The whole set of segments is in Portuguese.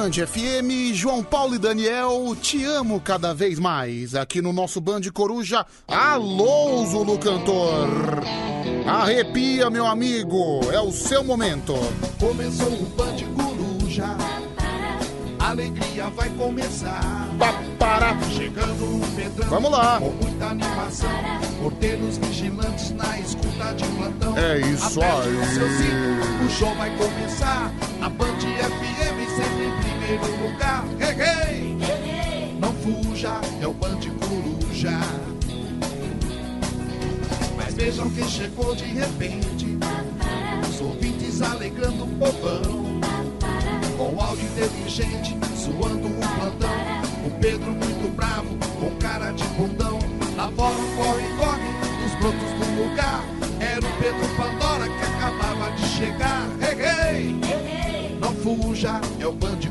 Band FM, João Paulo e Daniel, te amo cada vez mais. Aqui no nosso Band Coruja, alô, Zulu Cantor. Arrepia, meu amigo, é o seu momento. Começou o Band Coruja, alegria vai começar. Para. Chegando o Pedrão, Vamos lá. com muita animação. Porteiros vigilantes na escuta de plantão. É isso Aperte aí. o seu cinto, o show vai começar. A Band FM primeiro lugar. Hey. Não fuja, é o Band Coruja. Mas vejam quem chegou de repente. Os ouvintes alegrando o povão. Com áudio inteligente, suando o plantão. O Pedro muito bravo, com cara de bundão. Fora um corre, corre, os brotos do lugar. Era o Pedro Pandora que acabava de chegar. Hey. Não fuja, é o Band Coruja.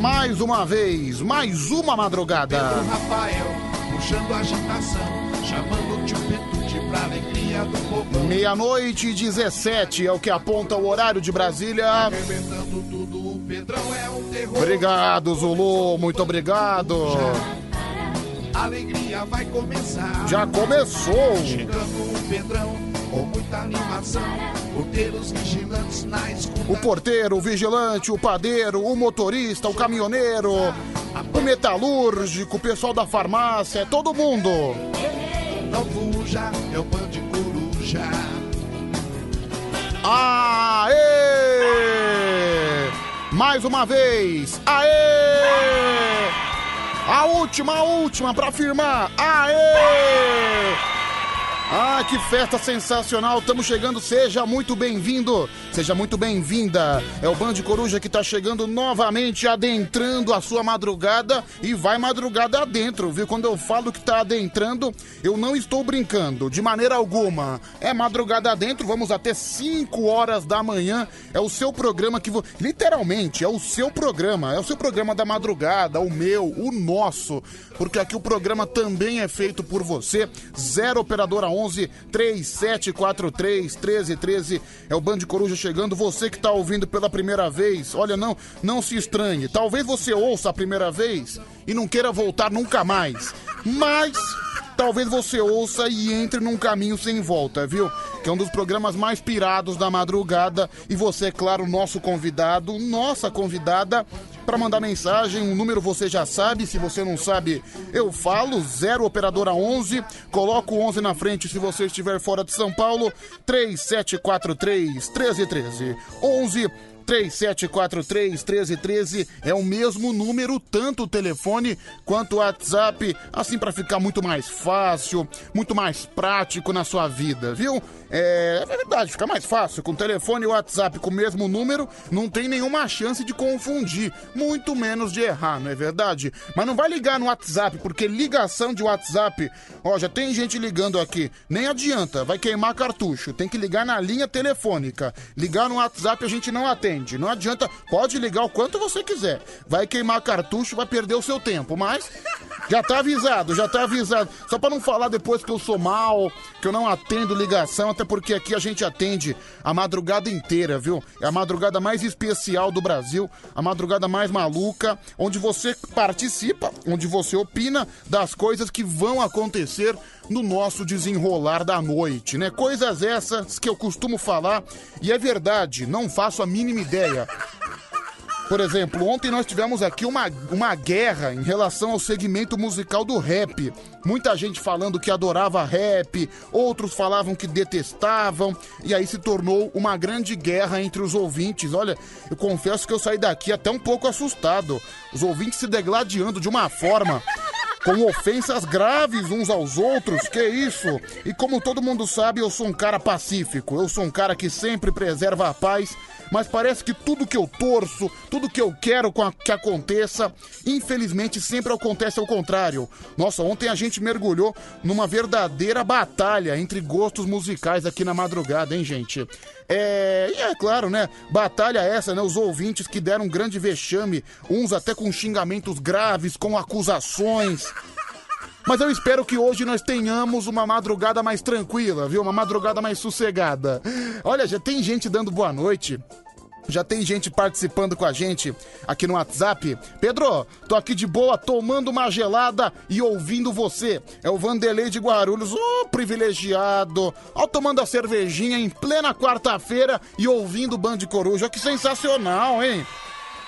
Mais uma vez, mais uma madrugada. Pedro Rafael, puxando a agitação. Chamando o tio Petute pra alegria do povão. Meia-noite e 17 é o que aponta o horário de Brasília. Arrebentando tudo, o Pedrão é um terror. Obrigado, Zulu, muito obrigado. A alegria vai começar. Já começou. Chegando o Pedrão com muita animação. Porteiros vigilantes na escuta. O porteiro, o vigilante, o padeiro, o motorista, o caminhoneiro, o metalúrgico, o pessoal da farmácia, é todo mundo. Não fuja, é o Band Coruja. Aê! Mais uma vez. Aê! A última, a última pra firmar. Aê! Ah, que festa sensacional! Estamos chegando, seja muito bem-vindo, seja muito bem-vinda. É o Band Coruja que tá chegando novamente, adentrando a sua madrugada e vai madrugada adentro, viu? Quando eu falo que tá adentrando, eu não estou brincando, de maneira alguma. É madrugada adentro, vamos até 5 horas da manhã. É o seu programa que. vo- Literalmente, é o seu programa. É o seu programa da madrugada, o meu, o nosso. Porque aqui o programa também é feito por você. Zero Operadora 11 3743 1313. É o Band Coruja chegando. Você que tá ouvindo pela primeira vez, olha, não, não se estranhe. Talvez você ouça a primeira vez e não queira voltar nunca mais. Mas talvez você ouça e entre num caminho sem volta, viu? Que é um dos programas mais pirados da madrugada. E você, é claro, nosso convidado, nossa convidada, para mandar mensagem. O número você já sabe, se você não sabe, eu falo. 0 Operadora 11. Coloco o 11 na frente se você estiver fora de São Paulo. 3743 1313. 11 3743-1313 é o mesmo número, tanto o telefone quanto o WhatsApp, assim para ficar muito mais fácil, muito mais prático na sua vida, viu? É, é verdade, fica mais fácil. Com telefone e WhatsApp com o mesmo número, não tem nenhuma chance de confundir, muito menos de errar, não é verdade? Mas não vai ligar no WhatsApp, porque ligação de WhatsApp, ó, já tem gente ligando aqui, nem adianta, vai queimar cartucho, tem que ligar na linha telefônica. Ligar no WhatsApp a gente não atende, não adianta, pode ligar o quanto você quiser. Vai queimar cartucho, vai perder o seu tempo, mas já tá avisado, já tá avisado. Só pra não falar depois que eu sou mal, que eu não atendo ligação, até porque aqui a gente atende a madrugada inteira, viu? É a madrugada mais especial do Brasil, a madrugada mais maluca, onde você participa, onde você opina das coisas que vão acontecer no nosso desenrolar da noite, né? Coisas essas que eu costumo falar e é verdade, não faço a mínima ideia. Por exemplo, ontem nós tivemos aqui uma, uma guerra em relação ao segmento musical do rap. Muita gente falando que adorava rap, outros falavam que detestavam, e aí se tornou uma grande guerra entre os ouvintes. Olha, eu confesso que eu saí daqui até um pouco assustado. Os ouvintes se degladiando de uma forma com ofensas graves uns aos outros, que isso? E como todo mundo sabe, eu sou um cara pacífico, eu sou um cara que sempre preserva a paz, mas parece que tudo que eu torço, tudo que eu quero que aconteça, infelizmente sempre acontece ao contrário. Nossa, ontem a gente mergulhou numa verdadeira batalha entre gostos musicais aqui na madrugada, hein, gente? É, e é claro, né? Batalha essa, né? Os ouvintes que deram um grande vexame, uns até com xingamentos graves, com acusações. Mas eu espero que hoje nós tenhamos uma madrugada mais tranquila, viu? Uma madrugada mais sossegada. Olha, já tem gente dando boa noite. Já tem gente participando com a gente aqui no WhatsApp. Pedro, tô aqui de boa, tomando uma gelada e ouvindo você. É o Vanderlei de Guarulhos, ô oh, privilegiado. Ó, tomando a cervejinha em plena quarta-feira e ouvindo o Band Coruja. Que sensacional, hein?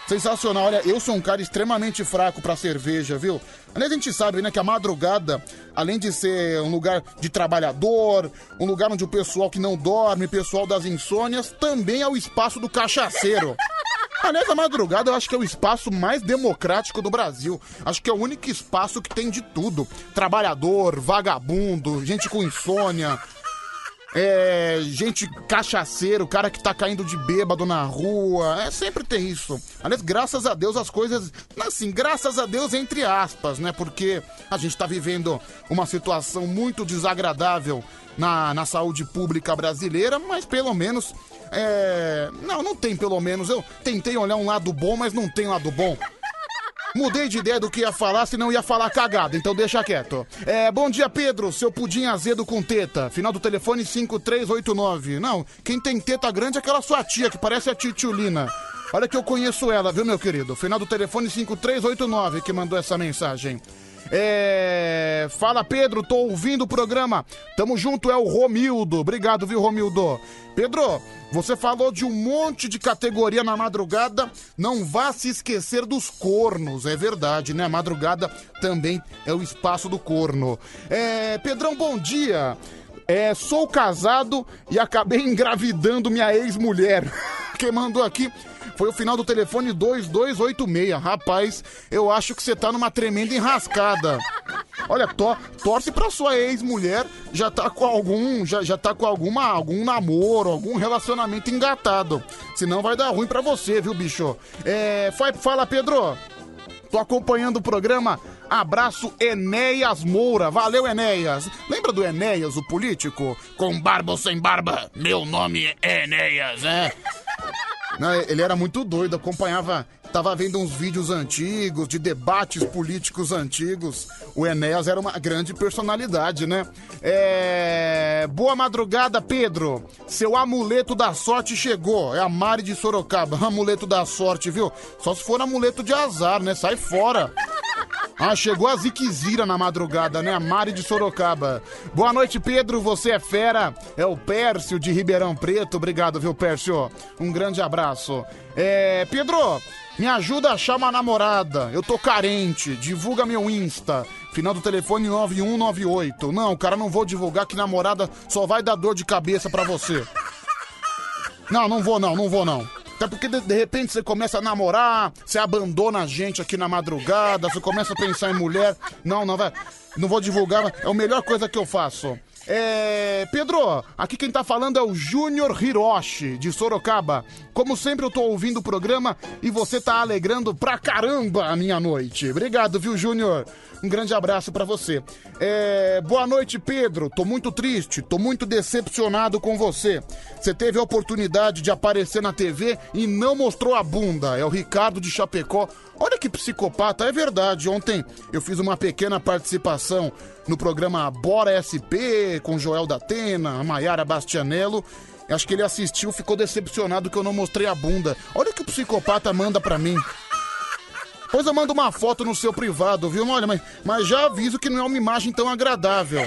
Sensacional. Olha, eu sou um cara extremamente fraco pra cerveja, viu? Aliás, a gente sabe, né, que a madrugada, além de ser um lugar de trabalhador, um lugar onde o pessoal que não dorme, pessoal das insônias, também é o espaço do cachaceiro. Aliás, a madrugada eu acho que é o espaço mais democrático do Brasil. Acho que é o único espaço que tem de tudo: trabalhador, vagabundo, gente com insônia, é, gente cachaceiro, cara que tá caindo de bêbado na rua. É, sempre tem isso. Aliás, graças a Deus as coisas. Assim, graças a Deus, entre aspas, né? Porque a gente tá vivendo uma situação muito desagradável na, na saúde pública brasileira, mas pelo menos. É... Não, não tem pelo menos. Eu tentei olhar um lado bom, mas não tem lado bom. Mudei de ideia do que ia falar, senão ia falar cagada, então deixa quieto. É, bom dia, Pedro, seu pudim azedo com teta. Final do telefone 5389. Não, quem tem teta grande é aquela sua tia, que parece a titiulina. Olha que eu conheço ela, viu, meu querido? Final do telefone 5389 que mandou essa mensagem. É... Fala, Pedro, tô ouvindo o programa. Tamo junto, é o Romildo. Obrigado, viu, Romildo? Pedro, você falou de um monte de categoria na madrugada. Não vá se esquecer dos cornos. É verdade, né? A madrugada também é o espaço do corno. É... Pedrão, bom dia. É, sou casado e acabei engravidando minha ex-mulher. Quem mandou aqui foi o final do telefone 2286. Rapaz, eu acho que você tá numa tremenda enrascada. Olha, to, torce pra sua ex-mulher já tá com algum, já, já tá com alguma, algum namoro, algum relacionamento engatado. Senão vai dar ruim pra você, viu, bicho? É, fala, Pedro. Tô acompanhando o programa. Abraço Enéas Moura. Valeu, Enéas. Lembra do Enéas, o político? Com barba ou sem barba? Meu nome é Enéas, né? Não, ele era muito doido, acompanhava. Tava vendo uns vídeos antigos, de debates políticos antigos. O Enéas era uma grande personalidade, né? É... Boa madrugada, Pedro. Seu amuleto da sorte chegou. É a Mari de Sorocaba. Amuleto da sorte, viu? Só se for amuleto de azar, né? Sai fora. Ah, chegou a Ziquezira na madrugada, né? A Mari de Sorocaba. Boa noite, Pedro. Você é fera. É o Pércio de Ribeirão Preto. Obrigado, viu, Pércio? Um grande abraço. É. Pedro, me ajuda a achar uma namorada. Eu tô carente. Divulga meu Insta. Final do telefone 9198. Não, cara, não vou divulgar que namorada só vai dar dor de cabeça pra você. Não, não vou não, não vou não. Até porque de, de, repente você começa a namorar, você abandona a gente aqui na madrugada, você começa a pensar em mulher. Não, não vai. Não vou divulgar, é a melhor coisa que eu faço. É. Pedro, aqui quem tá falando é o Júnior Hiroshi, de Sorocaba. Como sempre, eu tô ouvindo o programa e você tá alegrando pra caramba a minha noite. Obrigado, viu, Júnior? Um grande abraço para você. É... Boa noite, Pedro. Tô muito triste, tô muito decepcionado com você. Você teve a oportunidade de aparecer na TV e não mostrou a bunda. É o Ricardo de Chapecó. Olha que psicopata, é verdade. Ontem eu fiz uma pequena participação no programa Bora SP com Joel da Atena, Maiara Bastianello. Acho que ele assistiu, ficou decepcionado que eu não mostrei a bunda. Olha o que o psicopata manda pra mim. Depois eu mando uma foto no seu privado, viu? Olha, mas, mas já aviso que não é uma imagem tão agradável.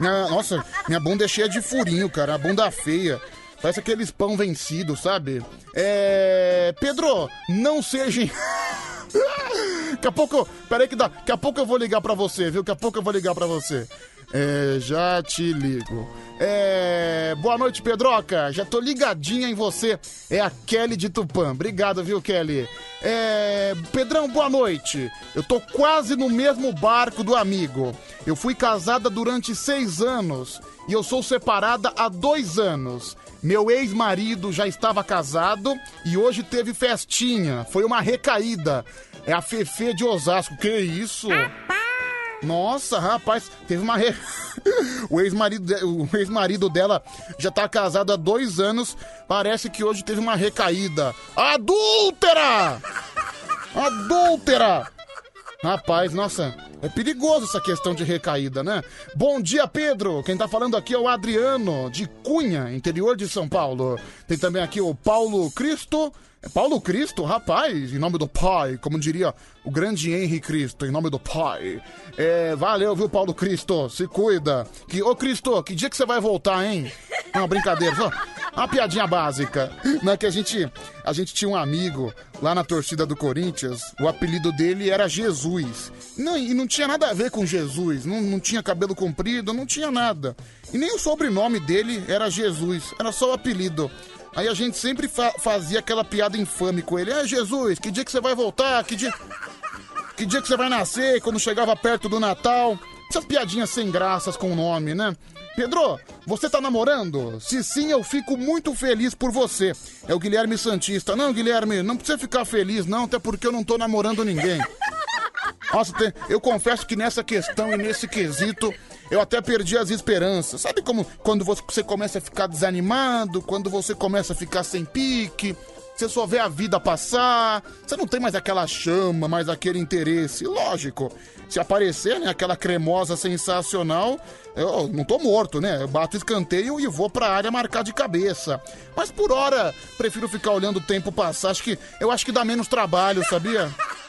Minha, nossa, minha bunda é cheia de furinho, cara. A bunda feia. Parece aqueles pão vencido, sabe? É. Pedro, não seja. Daqui a pouco. Peraí que dá. Daqui a pouco eu vou ligar pra você, viu? Daqui a pouco eu vou ligar pra você. É, já te ligo. É, boa noite, Pedroca. Já tô ligadinha em você. É a Kelly de Tupã. Obrigado, viu, Kelly? É, Pedrão, boa noite. Eu tô quase no mesmo barco do amigo. Eu fui casada durante seis anos e eu sou separada há dois anos. Meu ex-marido já estava casado e hoje teve festinha. Foi uma recaída. É a Fefe de Osasco. Que isso? Nossa, rapaz, teve uma. Re... o ex-marido o ex-marido dela já tá casado há dois anos. Parece que hoje teve uma recaída. Adúltera! Adúltera! Rapaz, nossa, é perigoso essa questão de recaída, né? Bom dia, Pedro. Quem tá falando aqui é o Adriano, de Cunha, interior de São Paulo. Tem também aqui o Paulo Cristo. É Paulo Cristo, rapaz, em nome do Pai, como diria o grande Henry Cristo, em nome do Pai. É, valeu, viu, Paulo Cristo? Se cuida. Que, ô, Cristo, que dia que você vai voltar, hein? Não, brincadeira, só uma piadinha básica. Não é que a gente, a gente tinha um amigo lá na torcida do Corinthians, o apelido dele era Jesus. Não, e não tinha nada a ver com Jesus, não, não tinha cabelo comprido, não tinha nada. E nem o sobrenome dele era Jesus, era só o apelido. Aí a gente sempre fa fazia aquela piada infame com ele. É, Jesus, que dia que você vai voltar? Que dia... Que dia que você vai nascer? Quando chegava perto do Natal. Essas piadinhas sem graças com o nome, né? Pedro, você tá namorando? Se sim, eu fico muito feliz por você. É o Guilherme Santista. Não, Guilherme, não precisa ficar feliz, não, até porque eu não tô namorando ninguém. Nossa, eu confesso que nessa questão e nesse quesito eu até perdi as esperanças. Sabe como quando você começa a ficar desanimado, quando você começa a ficar sem pique, você só vê a vida passar, você não tem mais aquela chama, mais aquele interesse. Lógico, se aparecer, né, aquela cremosa sensacional, eu não tô morto, né? Eu bato escanteio e vou pra área marcar de cabeça. Mas por hora, prefiro ficar olhando o tempo passar. Acho que eu acho que dá menos trabalho, sabia?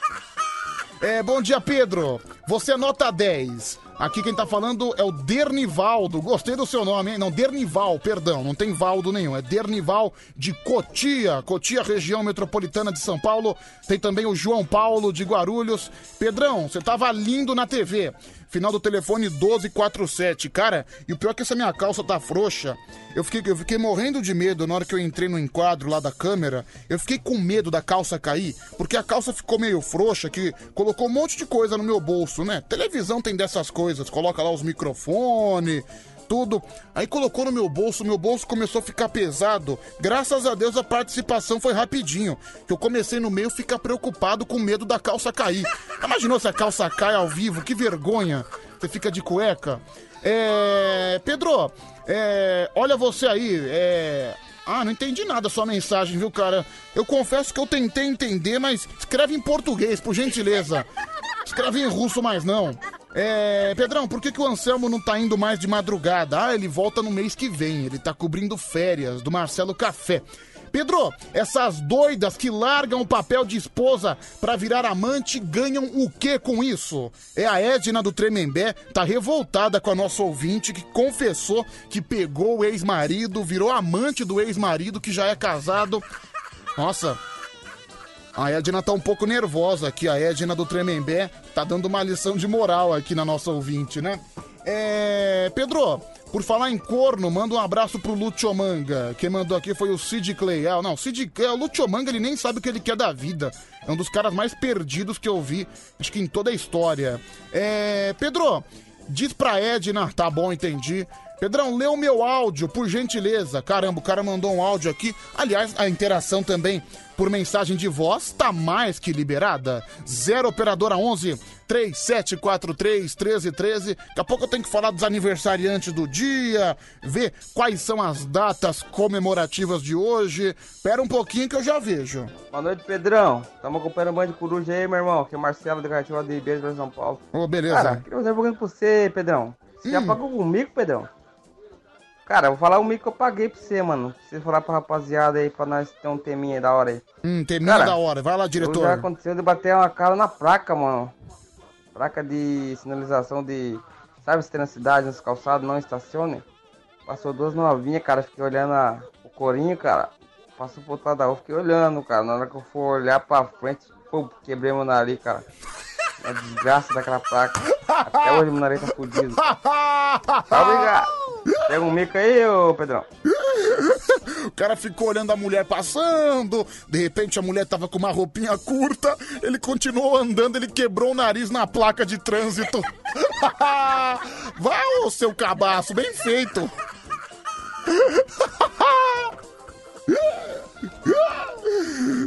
É, bom dia, Pedro. Você é nota 10. Aqui quem tá falando é o Dernivaldo. Gostei do seu nome, hein? Não, Dernival, perdão, não tem Valdo nenhum. É Dernival de Cotia, Cotia, região metropolitana de São Paulo. Tem também o João Paulo de Guarulhos. Pedrão, você tava lindo na TV. Final do telefone 1247. Cara, e o pior é que essa minha calça tá frouxa. Eu fiquei, eu fiquei morrendo de medo na hora que eu entrei no enquadro lá da câmera. Eu fiquei com medo da calça cair, porque a calça ficou meio frouxa, que colocou um monte de coisa no meu bolso, né? Televisão tem dessas coisas, coloca lá os microfones, tudo. Aí colocou no meu bolso, meu bolso começou a ficar pesado. Graças a Deus a participação foi rapidinho. Eu comecei no meio ficar preocupado com medo da calça cair. Imaginou se a calça cai ao vivo? Que vergonha. Você fica de cueca. É. Pedro, é. Olha você aí, é. Ah, não entendi nada a sua mensagem, viu, cara? Eu confesso que eu tentei entender, mas escreve em português, por gentileza. Escreve em russo, mas não. É, Pedrão, por que, que o Anselmo não tá indo mais de madrugada? Ah, ele volta no mês que vem, ele tá cobrindo férias do Marcelo Café. Pedro, essas doidas que largam o papel de esposa pra virar amante ganham o que com isso? É a Edna do Tremembé, tá revoltada com a nossa ouvinte que confessou que pegou o ex-marido, virou amante do ex-marido que já é casado. Nossa, a Edna tá um pouco nervosa aqui, a Edna do Tremembé tá dando uma lição de moral aqui na nossa ouvinte, né? É. Pedro, por falar em corno, manda um abraço pro Luciomanga. Quem mandou aqui foi o Sid Clay. Ah, não, Sid Clay, o Luciomanga ele nem sabe o que ele quer da vida. É um dos caras mais perdidos que eu vi, acho que em toda a história. É. Pedro, diz pra Edna, tá bom, entendi. Pedrão, lê o meu áudio, por gentileza. Caramba, o cara mandou um áudio aqui. Aliás, a interação também por mensagem de voz tá mais que liberada. 0 operadora 11 3743 1313. Daqui a pouco eu tenho que falar dos aniversariantes do dia, ver quais são as datas comemorativas de hoje. Espera um pouquinho que eu já vejo. Boa noite, Pedrão. Estamos acompanhando o banho de coruja aí, meu irmão. Que é Marcelo da Cativa de Ibeiras, São Paulo. Ô, oh, beleza. Cara, queria fazer um pouquinho pra você, Pedrão. Você hum. já pagou comigo, Pedrão? Cara, vou falar o mico que eu paguei pra você, mano. Você falar pra rapaziada aí, pra nós ter um teminha da hora aí. Hum, teminha Cara, da hora. Vai lá, diretor. Já aconteceu de bater uma cara na placa, mano. Placa de sinalização de... Sabe se tem na cidade, nos calçados, não estacione? Passou duas novinhas, cara. Fiquei olhando a... o corinho, cara. Passou pro outro lado da rua, fiquei olhando, cara. Na hora que eu for olhar pra frente, pô, quebrei meu nariz, cara. A desgraça daquela placa. Até hoje meu nariz tá fudido. Tá obrigado. Pega um mico aí, ô Pedrão. O cara ficou olhando a mulher passando. De repente a mulher tava com uma roupinha curta. Ele continuou andando, ele quebrou o nariz na placa de trânsito. Vai, ô seu cabaço, bem feito.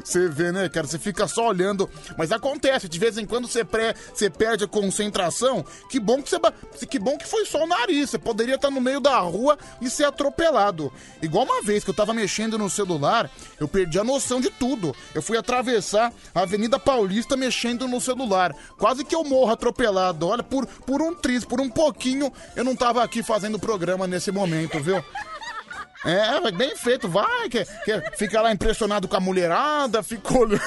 Você vê, né, cara? Você fica só olhando. Mas acontece, de vez em quando você, pré, você perde a concentração. Que bom que você. Que bom que foi só o nariz. Você poderia estar no meio da rua e ser atropelado. Igual uma vez que eu tava mexendo no celular, eu perdi a noção de tudo. Eu fui atravessar a Avenida Paulista mexendo no celular. Quase que eu morro atropelado. Olha, por, por um triz, por um pouquinho, eu não tava aqui fazendo programa nesse momento, viu? É, bem feito, vai, que, que fica lá impressionado com a mulherada, fica olhando.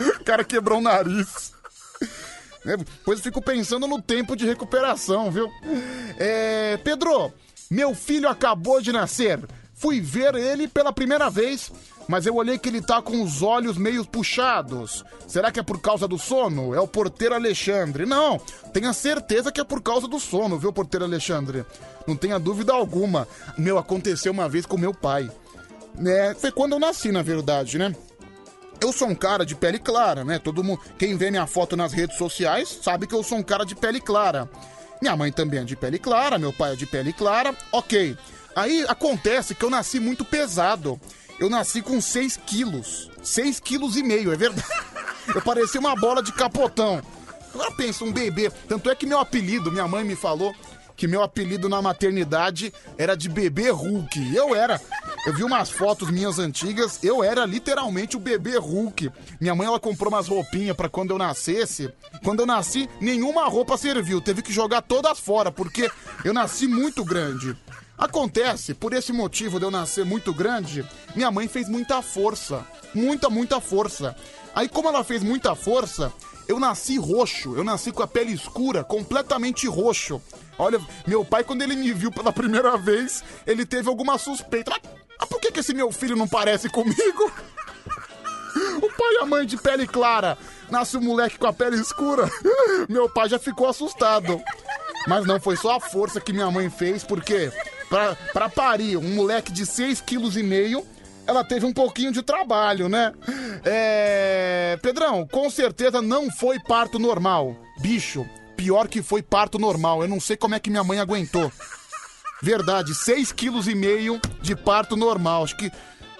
o cara quebrou o nariz. É, depois eu fico pensando no tempo de recuperação, viu? É, Pedro, meu filho acabou de nascer. Fui ver ele pela primeira vez mas eu olhei que ele tá com os olhos meio puxados. Será que é por causa do sono? É o porteiro Alexandre. Não, tenha certeza que é por causa do sono, viu, porteiro Alexandre? Não tenha dúvida alguma. Meu, aconteceu uma vez com meu pai. né? foi quando eu nasci, na verdade, né? Eu sou um cara de pele clara, né? Todo mundo, quem vê minha foto nas redes sociais sabe que eu sou um cara de pele clara. Minha mãe também é de pele clara, meu pai é de pele clara. OK. Aí acontece que eu nasci muito pesado eu nasci com 6 quilos. 6 quilos e meio, é verdade. Eu parecia uma bola de capotão. Agora pensa, um bebê. Tanto é que meu apelido, minha mãe me falou que meu apelido na maternidade era de bebê Hulk. Eu era. Eu vi umas fotos minhas antigas, eu era literalmente o bebê Hulk. Minha mãe ela comprou umas roupinhas para quando eu nascesse. Quando eu nasci, nenhuma roupa serviu, teve que jogar todas fora porque eu nasci muito grande. Acontece, por esse motivo de eu nascer muito grande, minha mãe fez muita força. Muita, muita força. Aí, como ela fez muita força, eu nasci roxo. Eu nasci com a pele escura, completamente roxo. Olha, meu pai, quando ele me viu pela primeira vez, ele teve alguma suspeita. Mas por que, que esse meu filho não parece comigo? O pai e a mãe de pele clara. Nasce um moleque com a pele escura. Meu pai já ficou assustado. Mas não foi só a força que minha mãe fez, porque pra, pra parir um moleque de 6,5 kg, ela teve um pouquinho de trabalho, né? É. Pedrão, com certeza não foi parto normal. Bicho, pior que foi parto normal. Eu não sei como é que minha mãe aguentou. Verdade, 6,5 kg de parto normal. Acho que.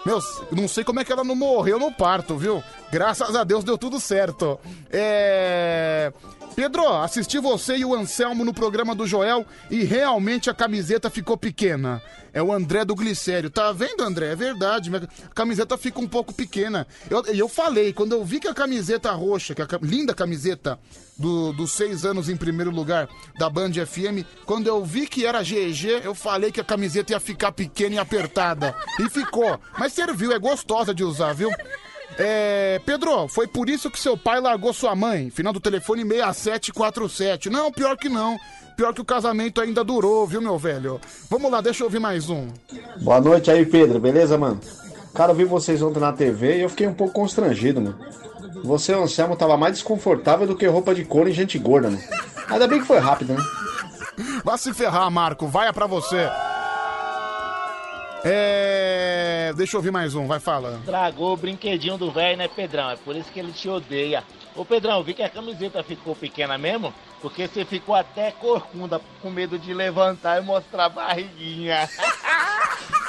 Meu, não sei como é que ela não morreu no parto, viu? Graças a Deus deu tudo certo. É. Pedro, assisti você e o Anselmo no programa do Joel e realmente a camiseta ficou pequena. É o André do Glicério. Tá vendo, André? É verdade. A camiseta fica um pouco pequena. Eu, eu, falei, quando eu vi que a camiseta roxa, que a linda camiseta do, dos seis anos em primeiro lugar da Band FM, quando eu vi que era GG, eu falei que a camiseta ia ficar pequena e apertada. E ficou. Mas serviu, é gostosa de usar, viu? É, Pedro, foi por isso que seu pai largou sua mãe. Final do telefone 6747. Não, pior que não. Pior que o casamento ainda durou, viu, meu velho? Vamos lá, deixa eu ouvir mais um. Boa noite aí, Pedro. Beleza, mano? Cara, eu vi vocês ontem na TV e eu fiquei um pouco constrangido, mano. Você, Anselmo, tava mais desconfortável do que roupa de couro em gente gorda, né? Ainda bem que foi rápido, né? Vai se ferrar, Marco. Vai é pra você. É. Deixa eu ouvir mais um, vai falando. Tragou o brinquedinho do velho, né, Pedrão? É por isso que ele te odeia. Ô, Pedrão, vi que a camiseta ficou pequena mesmo? Porque você ficou até corcunda com medo de levantar e mostrar a barriguinha.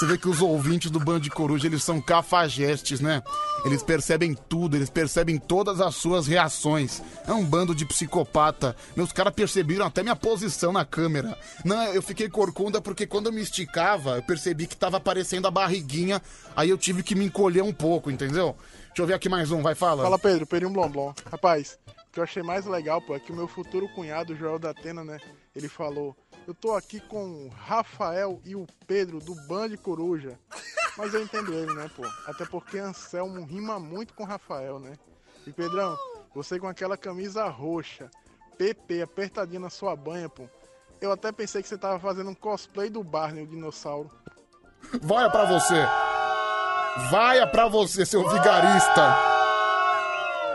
Você vê que os ouvintes do Band de Coruja, eles são cafajestes, né? Eles percebem tudo, eles percebem todas as suas reações. É um bando de psicopata. Meus caras perceberam até minha posição na câmera. Não, eu fiquei corcunda porque quando eu me esticava, eu percebi que tava aparecendo a barriguinha, aí eu tive que me encolher um pouco, entendeu? Deixa eu ver aqui mais um, vai, fala. Fala, Pedro, Pedrinho Blomblom. Rapaz, o que eu achei mais legal, pô, é que o meu futuro cunhado, Joel da Atena, né, ele falou eu tô aqui com o Rafael e o Pedro do Band Coruja. Mas eu entendo ele, né, pô? Até porque Anselmo rima muito com Rafael, né? E Pedrão, você com aquela camisa roxa, PP apertadinha na sua banha, pô. Eu até pensei que você tava fazendo um cosplay do Barney, o dinossauro. Vai pra você! Vai pra você, seu vigarista!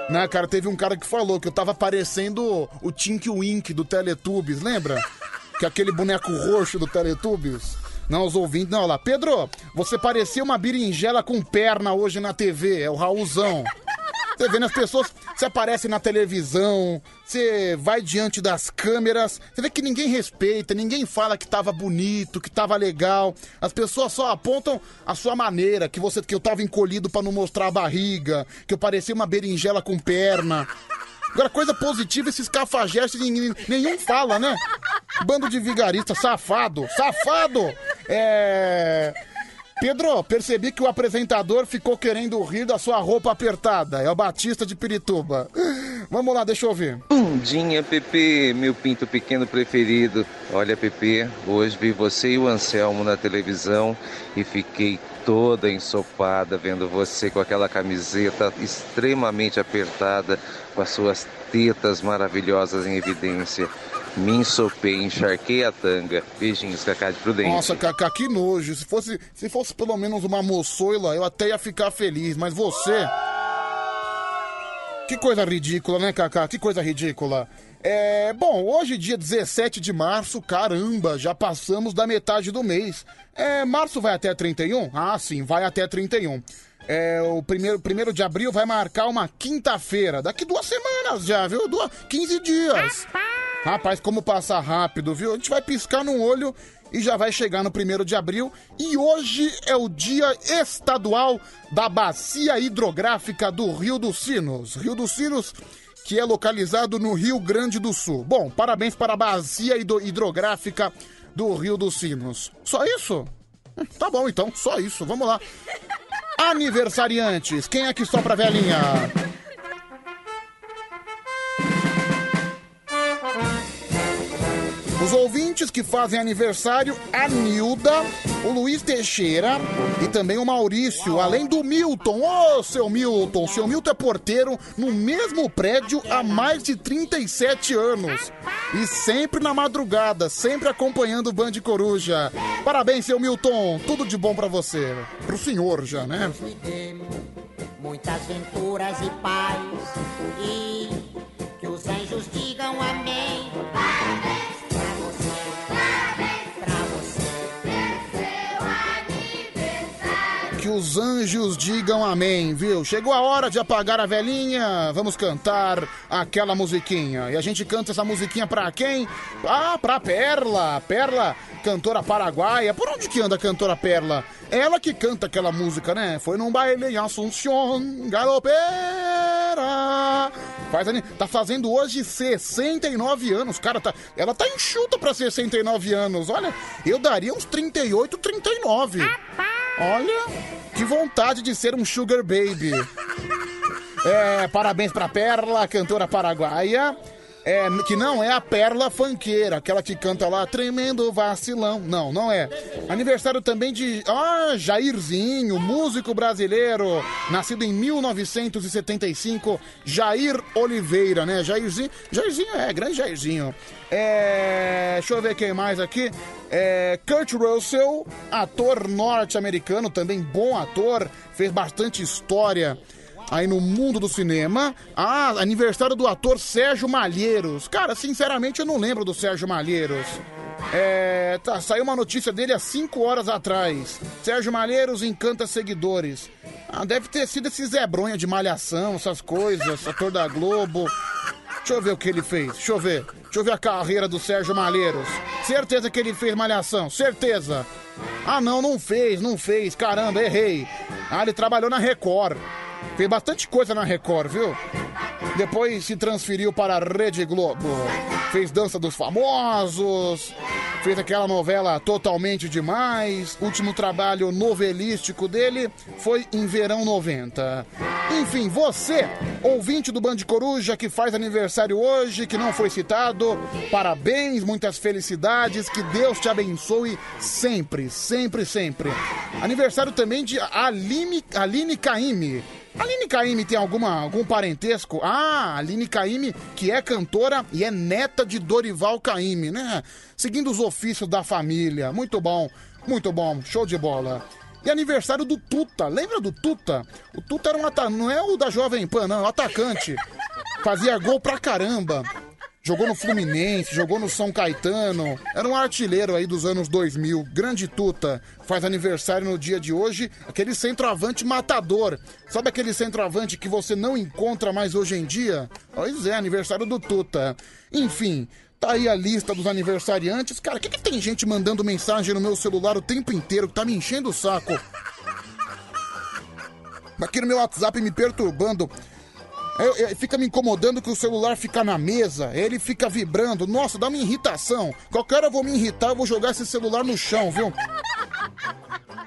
Né, cara, teve um cara que falou que eu tava parecendo o Tink Wink do Teletubbies, lembra? Que aquele boneco roxo do Teletubbies. Não, os ouvintes, não, lá. Pedro, você parecia uma berinjela com perna hoje na TV, é o Raulzão. Você vê, né, as pessoas se aparecem na televisão, você vai diante das câmeras, você vê que ninguém respeita, ninguém fala que tava bonito, que tava legal. As pessoas só apontam a sua maneira, que você que eu tava encolhido pra não mostrar a barriga, que eu parecia uma berinjela com perna. Agora, coisa positiva, esses cafajestes nenhum fala, né? Bando de vigarista, safado, safado! É. Pedro, percebi que o apresentador ficou querendo rir da sua roupa apertada. É o Batista de Pirituba. Vamos lá, deixa eu ver. Bundinha, Pepe, meu pinto pequeno preferido. Olha, Pepe, hoje vi você e o Anselmo na televisão e fiquei toda ensopada vendo você com aquela camiseta extremamente apertada, com as suas tetas maravilhosas em evidência. Me ensopei, encharquei a tanga. Beijinhos, Cacá de Prudente. Nossa, Cacá, que nojo. Se fosse, se fosse pelo menos uma moçoila, eu até ia ficar feliz. Mas você. Que coisa ridícula, né, Cacá? Que coisa ridícula. É. Bom, hoje, dia 17 de março, caramba, já passamos da metade do mês. É. Março vai até 31? Ah, sim, vai até 31. É, o primeiro, primeiro de abril vai marcar uma quinta-feira. Daqui duas semanas já, viu? Duas, 15 dias. Rapaz, como passa rápido, viu? A gente vai piscar no olho e já vai chegar no primeiro de abril. E hoje é o dia estadual da Bacia Hidrográfica do Rio dos Sinos. Rio dos Sinos, que é localizado no Rio Grande do Sul. Bom, parabéns para a Bacia Hidro- Hidrográfica do Rio dos Sinos. Só isso? Tá bom, então, só isso. Vamos lá. Aniversariantes, quem é que sopra a velhinha? Os ouvintes que fazem aniversário, a Nilda, o Luiz Teixeira e também o Maurício, além do Milton. Ô, seu Milton, seu Milton é porteiro no mesmo prédio há mais de 37 anos. E sempre na madrugada, sempre acompanhando o Band Coruja. Parabéns, seu Milton, tudo de bom pra você. Pro senhor já, né? muitas venturas e paz e que os anjos digam amém. Que os anjos digam amém, viu? Chegou a hora de apagar a velhinha. Vamos cantar aquela musiquinha. E a gente canta essa musiquinha pra quem? Ah, pra Perla. Perla, cantora paraguaia. Por onde que anda a cantora Perla? Ela que canta aquela música, né? Foi num baile em Assunción, galopeira. Faz, tá fazendo hoje 69 anos. Cara, tá, ela tá enxuta pra 69 anos. Olha, eu daria uns 38, 39. Olha, que vontade de ser um sugar baby. É, parabéns pra Perla, cantora paraguaia. É, que não é a Perla Fanqueira, aquela que canta lá, tremendo vacilão. Não, não é. Aniversário também de. Ah, Jairzinho, músico brasileiro, nascido em 1975, Jair Oliveira, né? Jairzinho. Jairzinho, é, grande Jairzinho. É. Deixa eu ver quem mais aqui. É, Kurt Russell, ator norte-americano, também bom ator, fez bastante história aí no mundo do cinema. Ah, aniversário do ator Sérgio Malheiros. Cara, sinceramente eu não lembro do Sérgio Malheiros. É, tá, saiu uma notícia dele há cinco horas atrás. Sérgio Malheiros encanta seguidores. Ah, deve ter sido esse Zé Bronha de malhação, essas coisas, ator da Globo. Deixa eu ver o que ele fez. Deixa eu ver. Deixa eu ver a carreira do Sérgio Malheiros. Certeza que ele fez malhação. Certeza. Ah, não, não fez, não fez. Caramba, errei. Ah, ele trabalhou na Record. Fez bastante coisa na Record, viu? Depois se transferiu para a Rede Globo. Fez Dança dos Famosos. Fez aquela novela Totalmente Demais. Último trabalho novelístico dele foi em Verão 90. Enfim, você, ouvinte do Band Coruja, que faz aniversário hoje, que não foi citado, parabéns, muitas felicidades, que Deus te abençoe sempre, sempre, sempre. Aniversário também de Aline, Aline. Aline Caime tem alguma, algum parentesco? Ah, Aline Caime, que é cantora e é neta de Dorival Caime, né? Seguindo os ofícios da família. Muito bom, muito bom, show de bola. E aniversário do Tuta, lembra do Tuta? O Tuta era um atacante, não é o da Jovem Pan, não, é atacante. Fazia gol pra caramba. Jogou no Fluminense, jogou no São Caetano. Era um artilheiro aí dos anos 2000. Grande Tuta. Faz aniversário no dia de hoje. Aquele centroavante matador. Sabe aquele centroavante que você não encontra mais hoje em dia? Pois é, aniversário do Tuta. Enfim, tá aí a lista dos aniversariantes. Cara, o que, que tem gente mandando mensagem no meu celular o tempo inteiro que tá me enchendo o saco? Aqui no meu WhatsApp me perturbando. Eu- eu- fica me incomodando que o celular fica na mesa, ele fica vibrando. Nossa, dá uma irritação. Qualquer hora eu vou me irritar, eu vou jogar esse celular no chão, viu?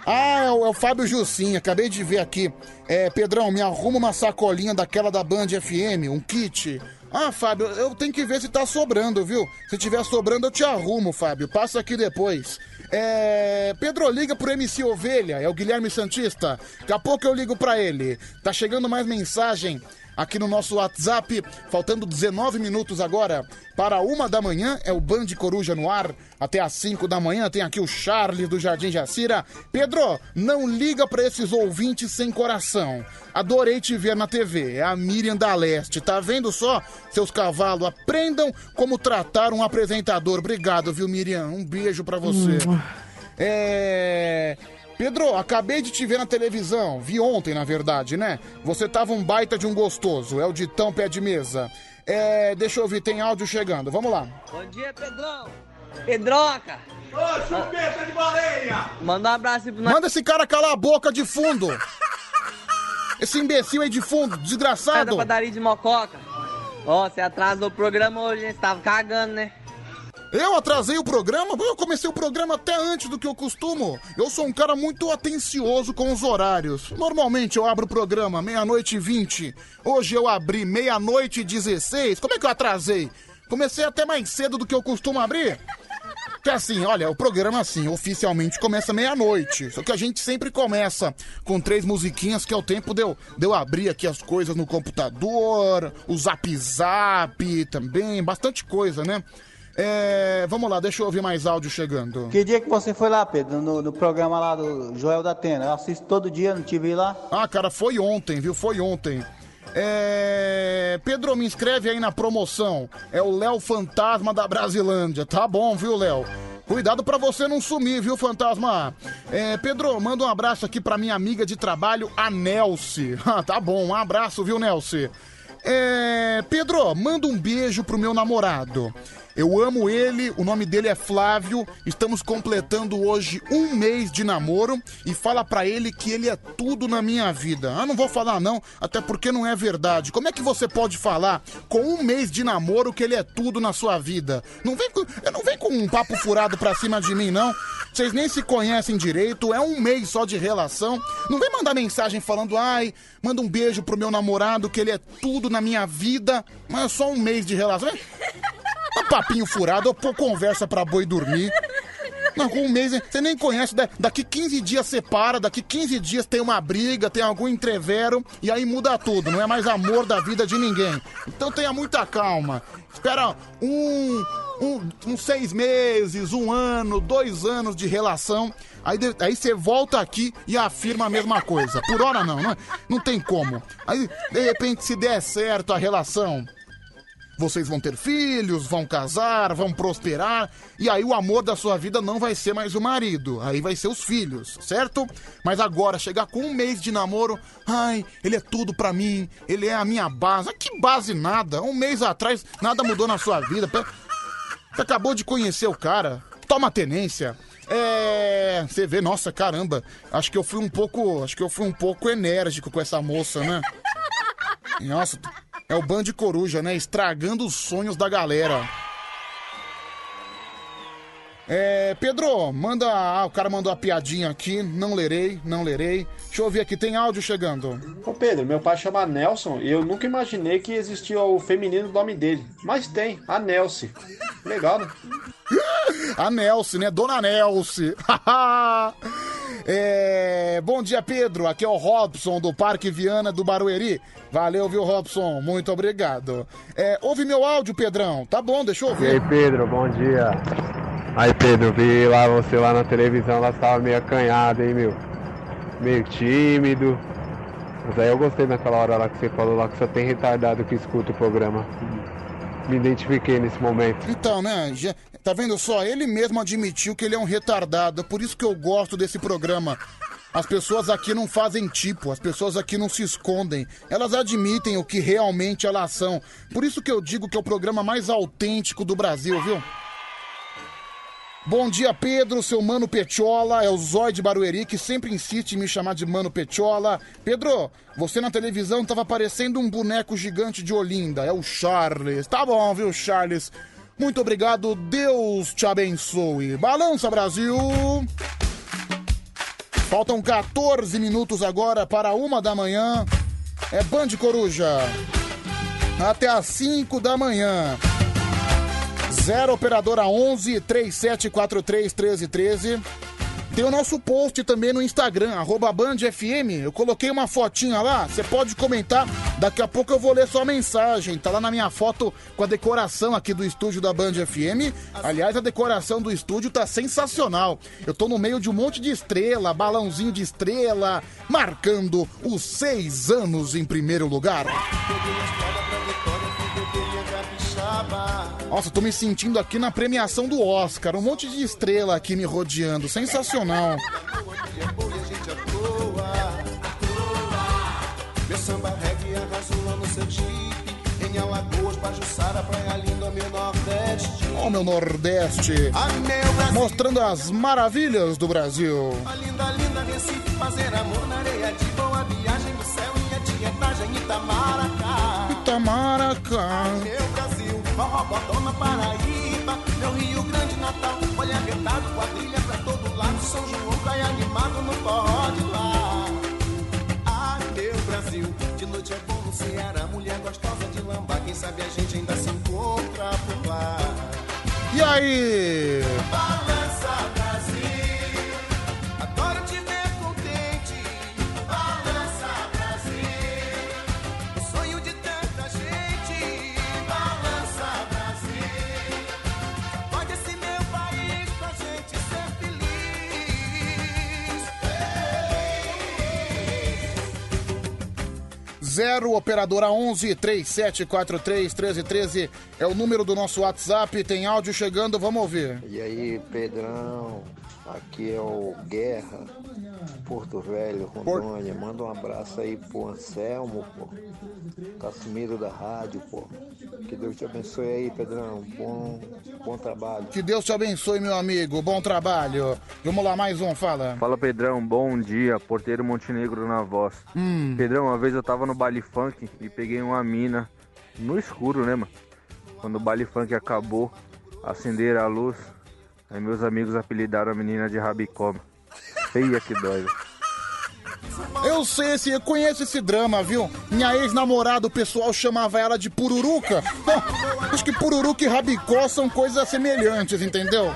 Ah, é o, é o Fábio Jussim, acabei de ver aqui. É, Pedrão, me arruma uma sacolinha daquela da Band FM, um kit. Ah, Fábio, eu tenho que ver se tá sobrando, viu? Se tiver sobrando, eu te arrumo, Fábio. Passa aqui depois. É. Pedro, liga pro MC Ovelha, é o Guilherme Santista. Daqui a pouco eu ligo pra ele. Tá chegando mais mensagem aqui no nosso WhatsApp, faltando 19 minutos agora para uma da manhã, é o Band Coruja no ar, até às 5 da manhã tem aqui o Charles do Jardim Jacira. Pedro, não liga para esses ouvintes sem coração. Adorei te ver na TV, é a Miriam da Leste. Tá vendo só? Seus cavalos, aprendam como tratar um apresentador. Obrigado, viu, Miriam? Um beijo para você. É... Pedro, acabei de te ver na televisão. Vi ontem, na verdade, né? Você tava um baita de um gostoso. É o ditão pé de mesa. É, deixa eu ver, tem áudio chegando. Vamos lá. Bom dia, Pedrão. Pedroca. Ô, chupeta de baleia. Manda um abraço pro Manda esse cara calar a boca de fundo. Esse imbecil aí de fundo, da desgraçado. padaria de Mococa. Ó, você atrasou o programa hoje, hein? Você tava cagando, né? Eu atrasei o programa? Eu comecei o programa até antes do que eu costumo. Eu sou um cara muito atencioso com os horários. Normalmente eu abro o programa meia-noite e vinte. Hoje eu abri meia-noite e dezesseis. Como é que eu atrasei? Comecei até mais cedo do que eu costumo abrir. Que assim, olha, o programa assim, oficialmente começa meia-noite. Só que a gente sempre começa com três musiquinhas, que é o tempo de eu, de eu abrir aqui as coisas no computador, o zap zap também, bastante coisa, né? É, vamos lá, deixa eu ouvir mais áudio chegando. Que dia que você foi lá, Pedro? No, no programa lá do Joel da Atena? Eu assisto todo dia, não te vi lá. Ah, cara, foi ontem, viu? Foi ontem. É... Pedro, me inscreve aí na promoção. É o Léo Fantasma da Brasilândia. Tá bom, viu, Léo? Cuidado pra você não sumir, viu, fantasma? É, Pedro, manda um abraço aqui pra minha amiga de trabalho, a Nelce. Ah, tá bom, um abraço, viu, Nelce? É, Pedro, manda um beijo pro meu namorado. Eu amo ele, o nome dele é Flávio. Estamos completando hoje um mês de namoro e fala pra ele que ele é tudo na minha vida. Ah, não vou falar não, até porque não é verdade. Como é que você pode falar com um mês de namoro que ele é tudo na sua vida? Não vem com, não vem com um papo furado pra cima de mim não. Vocês nem se conhecem direito, é um mês só de relação. Não vem mandar mensagem falando, ai, manda um beijo pro meu namorado que ele é tudo na minha vida, mas é só um mês de relação. Papinho furado, pô, conversa pra boi dormir. Não, com um mês, você nem conhece. da- Daqui 15 dias separa, daqui 15 dias tem uma briga, tem algum entrevero, e aí muda tudo. Não é mais amor da vida de ninguém. Então tenha muita calma. Espera um, um, uns seis meses, um ano, dois anos de relação. Aí, de- aí você volta aqui e afirma a mesma coisa. Por hora não, não, não tem como. Aí, de repente, se der certo a relação, vocês vão ter filhos, vão casar, vão prosperar, e aí o amor da sua vida não vai ser mais o marido, aí vai ser os filhos, certo? Mas agora, chegar com um mês de namoro, ai, ele é tudo pra mim, ele é a minha base. Que base nada? Um mês atrás, nada mudou na sua vida. Você acabou de conhecer o cara, toma tenência. É. Você vê, nossa, caramba, acho que eu fui um pouco. Acho que eu fui um pouco enérgico com essa moça, né? Nossa, é o Band Coruja, né? Estragando os sonhos da galera. É, Pedro, manda. Ah, o cara mandou a piadinha aqui. Não lerei, não lerei. Deixa eu ver aqui, tem áudio chegando. Ô Pedro, meu pai chama Nelson e eu nunca imaginei que existia o feminino do nome dele. Mas tem, a Nelce. Legal, né? A Nelce, né? Dona Nelce. É, Bom dia, Pedro. Aqui é o Robson do Parque Viana do Barueri. Valeu, viu, Robson? Muito obrigado. É, ouve meu áudio, Pedrão. Tá bom, deixa eu E aí. Pedro, bom dia. Aí, Pedro, vi lá você lá na televisão, lá você tava meio acanhado, hein, meu? Meio tímido. Mas aí eu gostei naquela hora lá que você falou lá que só tem retardado que escuta o programa. me identifiquei nesse momento. Então, né? Tá vendo só? Ele mesmo admitiu que ele é um retardado. Por isso que eu gosto desse programa. As pessoas aqui não fazem tipo, as pessoas aqui não se escondem. Elas admitem o que realmente elas são. Por isso que eu digo que é o programa mais autêntico do Brasil, viu? Bom dia, Pedro, seu Mano Petiola, é o Zói de Barueri, que sempre insiste em me chamar de Mano Petiola. Pedro, você na televisão tava parecendo um boneco gigante de Olinda, é o Charles. Tá bom, viu, Charles? Muito obrigado, Deus te abençoe. Balança, Brasil! Faltam 14 minutos agora para uma da manhã. É Band Coruja. Até às 5 da manhã. 0 operadora 11 3743 1313. Tem o nosso post também no Instagram, arroba Band FM. Eu coloquei uma fotinha lá, você pode comentar. Daqui a pouco eu vou ler sua mensagem. Tá lá na minha foto com a decoração aqui do estúdio da Band FM. Aliás, a decoração do estúdio tá sensacional. Eu tô no meio de um monte de estrela, balãozinho de estrela, marcando os seis anos em primeiro lugar. Nossa, tô me sentindo aqui na premiação do Oscar. Um monte de estrela aqui me rodeando. Sensacional. Meu samba reggae arrasou lá no Sergipe Em Alagoas, Praia Linda, meu Nordeste Ó, meu Nordeste. Ah, meu Brasil Mostrando as maravilhas do Brasil. A linda, linda Recife Fazer amor na areia de boa viagem do céu E a tietagem Itamaracá Itamaracá. Meu Brasil, forró, botona, Paraíba Meu Rio Grande, Natal. Olha arretado, quadrilha pra todo lado. São João, praia animado no forró de lá. Ah, meu Brasil, de noite é bom no Ceará. Mulher gostosa de lambar Quem sabe a gente ainda se encontra por lá. E aí? 0, operadora 11 3743 1313 é o número do nosso WhatsApp. Tem áudio chegando, vamos ouvir. E aí, Pedrão, aqui é o Guerra. Porto Velho, Rondônia. Manda um abraço aí pro Anselmo, pô. Casimiro da rádio, pô. Que Deus te abençoe aí, Pedrão. Bom, bom trabalho. Que Deus te abençoe, meu amigo. Bom trabalho. Vamos lá, mais um, fala. Fala Pedrão, bom dia, porteiro Montenegro na voz. Hum. Pedrão, uma vez eu tava no baile funk e peguei uma mina no escuro, né, mano? Quando o baile funk acabou, acenderam a luz, aí meus amigos apelidaram a menina de Rabicoma. Feia que dói. Eu sei, esse, eu conheço esse drama, viu? Minha ex-namorada, o pessoal chamava ela de pururuca. Bom, acho que pururuca e rabicó são coisas semelhantes, entendeu?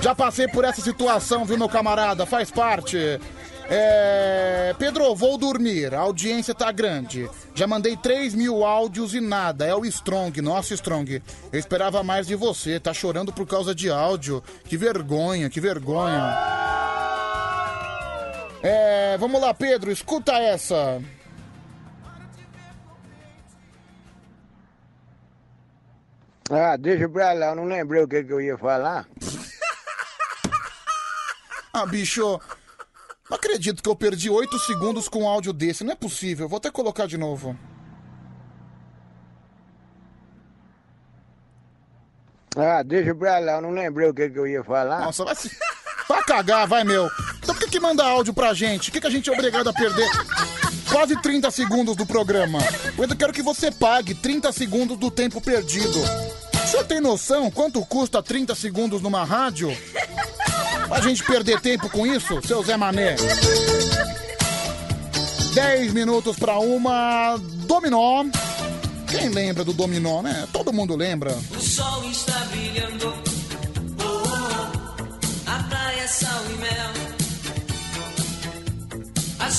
Já passei por essa situação, viu, meu camarada? Faz parte. É... Pedro, vou dormir. A audiência tá grande. Já mandei 3 mil áudios e nada. É o Strong, nosso Strong. Eu esperava mais de você. Tá chorando por causa de áudio. Que vergonha, que vergonha. É, vamos lá, Pedro, escuta essa. Ah, deixa pra lá, eu não lembrei o que, que eu ia falar. Ah, bicho, não acredito que eu perdi 8 segundos com um áudio desse. Não é possível, vou até colocar de novo. Ah, deixa pra lá, eu não lembrei o que, que eu ia falar. Nossa, vai se. Vai cagar, vai, meu. Que, manda áudio pra gente? O que, que a gente é obrigado a perder? Quase 30 segundos do programa. Eu quero que você pague 30 segundos do tempo perdido. Senhor tem noção quanto custa 30 segundos numa rádio? Pra gente perder tempo com isso, seu Zé Mané? 10 minutos pra uma. Dominó. Quem lembra do Dominó, né? Todo mundo lembra. O sol está brilhando. Oh, oh, a praia sal e mel.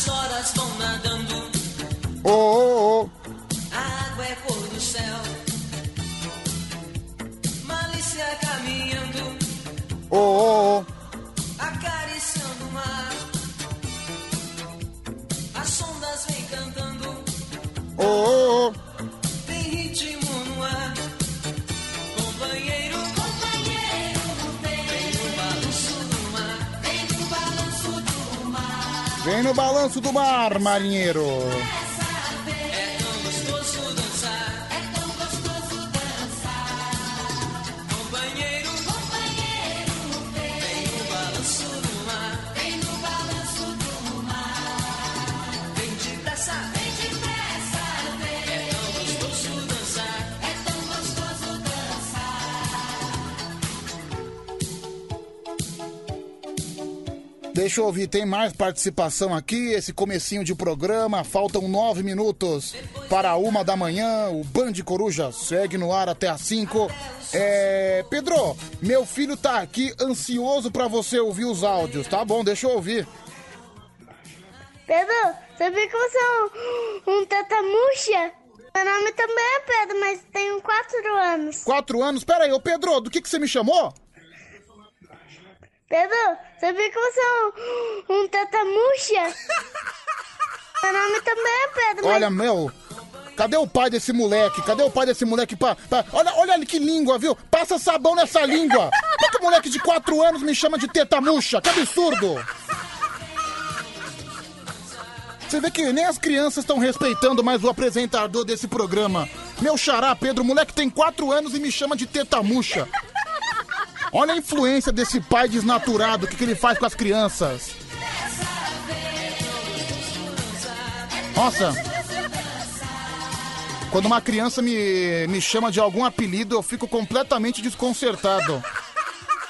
As horas vão nadando. Ô, ô, ô. A água é cor do céu. Malícia caminhando. Ô, ô, ô. Acariciando o mar. As ondas vêm cantando. Ô, ô, ô. Vem no balanço do mar, marinheiro. Deixa eu ouvir, tem mais participação aqui, esse comecinho de programa, faltam nove minutos para uma da manhã, o Band Coruja segue no ar até às cinco. É, Pedro, meu filho tá aqui ansioso pra você ouvir os áudios, tá bom, deixa eu ouvir. Pedro, sabia que você é um, um tetamuxa? Meu nome também é Pedro, mas tenho quatro anos. Quatro anos? Pera aí, ô Pedro, do que, que você me chamou? Pedro, sabia que você é um, um tetamuxa? Meu nome também é Pedro, Olha, mas... meu, cadê o pai desse moleque? Cadê o pai desse moleque? Pra, pra- Olha, olha que língua, viu? Passa sabão nessa língua. Por que o moleque de quatro anos me chama de teta murcha? Que absurdo! Você vê que nem as crianças estão respeitando mais o apresentador desse programa. Meu xará, Pedro, o moleque tem quatro anos e me chama de teta murcha. Olha a influência desse pai desnaturado, o que, que ele faz com as crianças. Nossa, quando uma criança me, me chama de algum apelido, eu fico completamente desconcertado.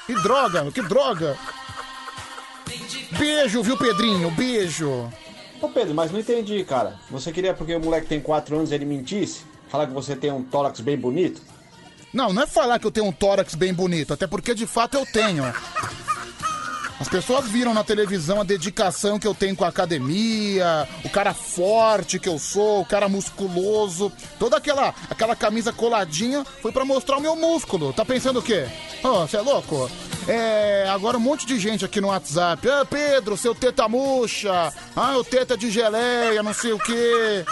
Que droga, que droga. Beijo, viu, Pedrinho? Beijo. Ô Pedro, mas não entendi, cara. Você queria porque o moleque tem 4 anos e ele mentisse? Falar que você tem um tórax bem bonito? Não, não é falar que eu tenho um tórax bem bonito, até porque de fato eu tenho. As pessoas viram na televisão a dedicação que eu tenho com a academia, o cara forte que eu sou, o cara musculoso. Toda aquela, aquela camisa coladinha foi pra mostrar o meu músculo. Tá pensando o quê? Ô, você é louco? É, agora um monte de gente aqui no WhatsApp. Ah, Pedro, seu teta murcha. Ah, o teta de geleia, não sei o quê.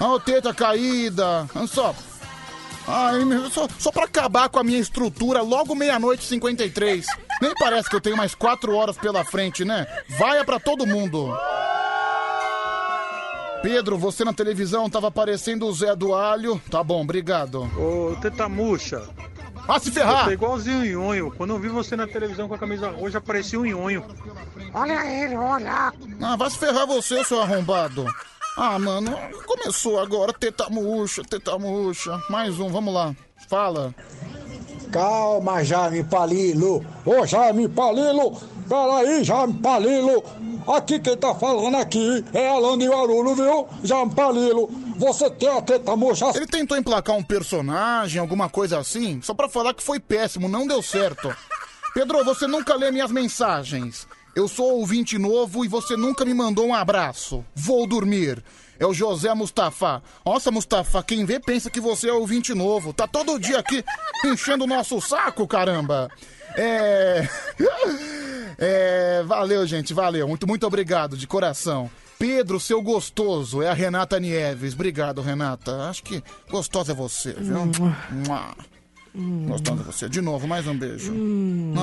Ah, o teta caída. Olha só. Ai, meu, só, só pra acabar com a minha estrutura, logo meia-noite e 53. Nem parece que eu tenho mais quatro horas pela frente, né? Vaia pra todo mundo. Pedro, você na televisão tava parecendo o Zé do Alho. Tá bom, obrigado. Ô, Teta Murcha. Ah, se ferrar! Você é igualzinho o Nhonho. Quando eu vi você na televisão com a camisa roxa, parecia um Nhonho. Olha ele, olha. Ah, vai se ferrar você, seu arrombado. Ah, mano, começou agora, teta murcha, teta murcha. Mais um, vamos lá. Fala. Calma, Jaime Palilo. Ô, Jaime Palilo. Peraí, Jaime Palilo. Aqui quem tá falando aqui é Alan de Guarulho, viu? Jaime Palilo. Você tem a teta murcha. Ele tentou emplacar um personagem, alguma coisa assim, só pra falar que foi péssimo, não deu certo. Pedro, você nunca lê minhas mensagens. Eu sou ouvinte novo e você nunca me mandou um abraço. Vou dormir. É o José Mustafa. Nossa, Mustafa, quem vê pensa que você é ouvinte novo. Tá todo dia aqui enchendo o nosso saco, caramba. É. É. Valeu, gente, valeu. Muito, muito obrigado, de coração. Pedro, seu gostoso, é a Renata Nieves. Obrigado, Renata. Acho que gostosa é você, viu? Mua. Gostosa é você. De novo, mais um beijo.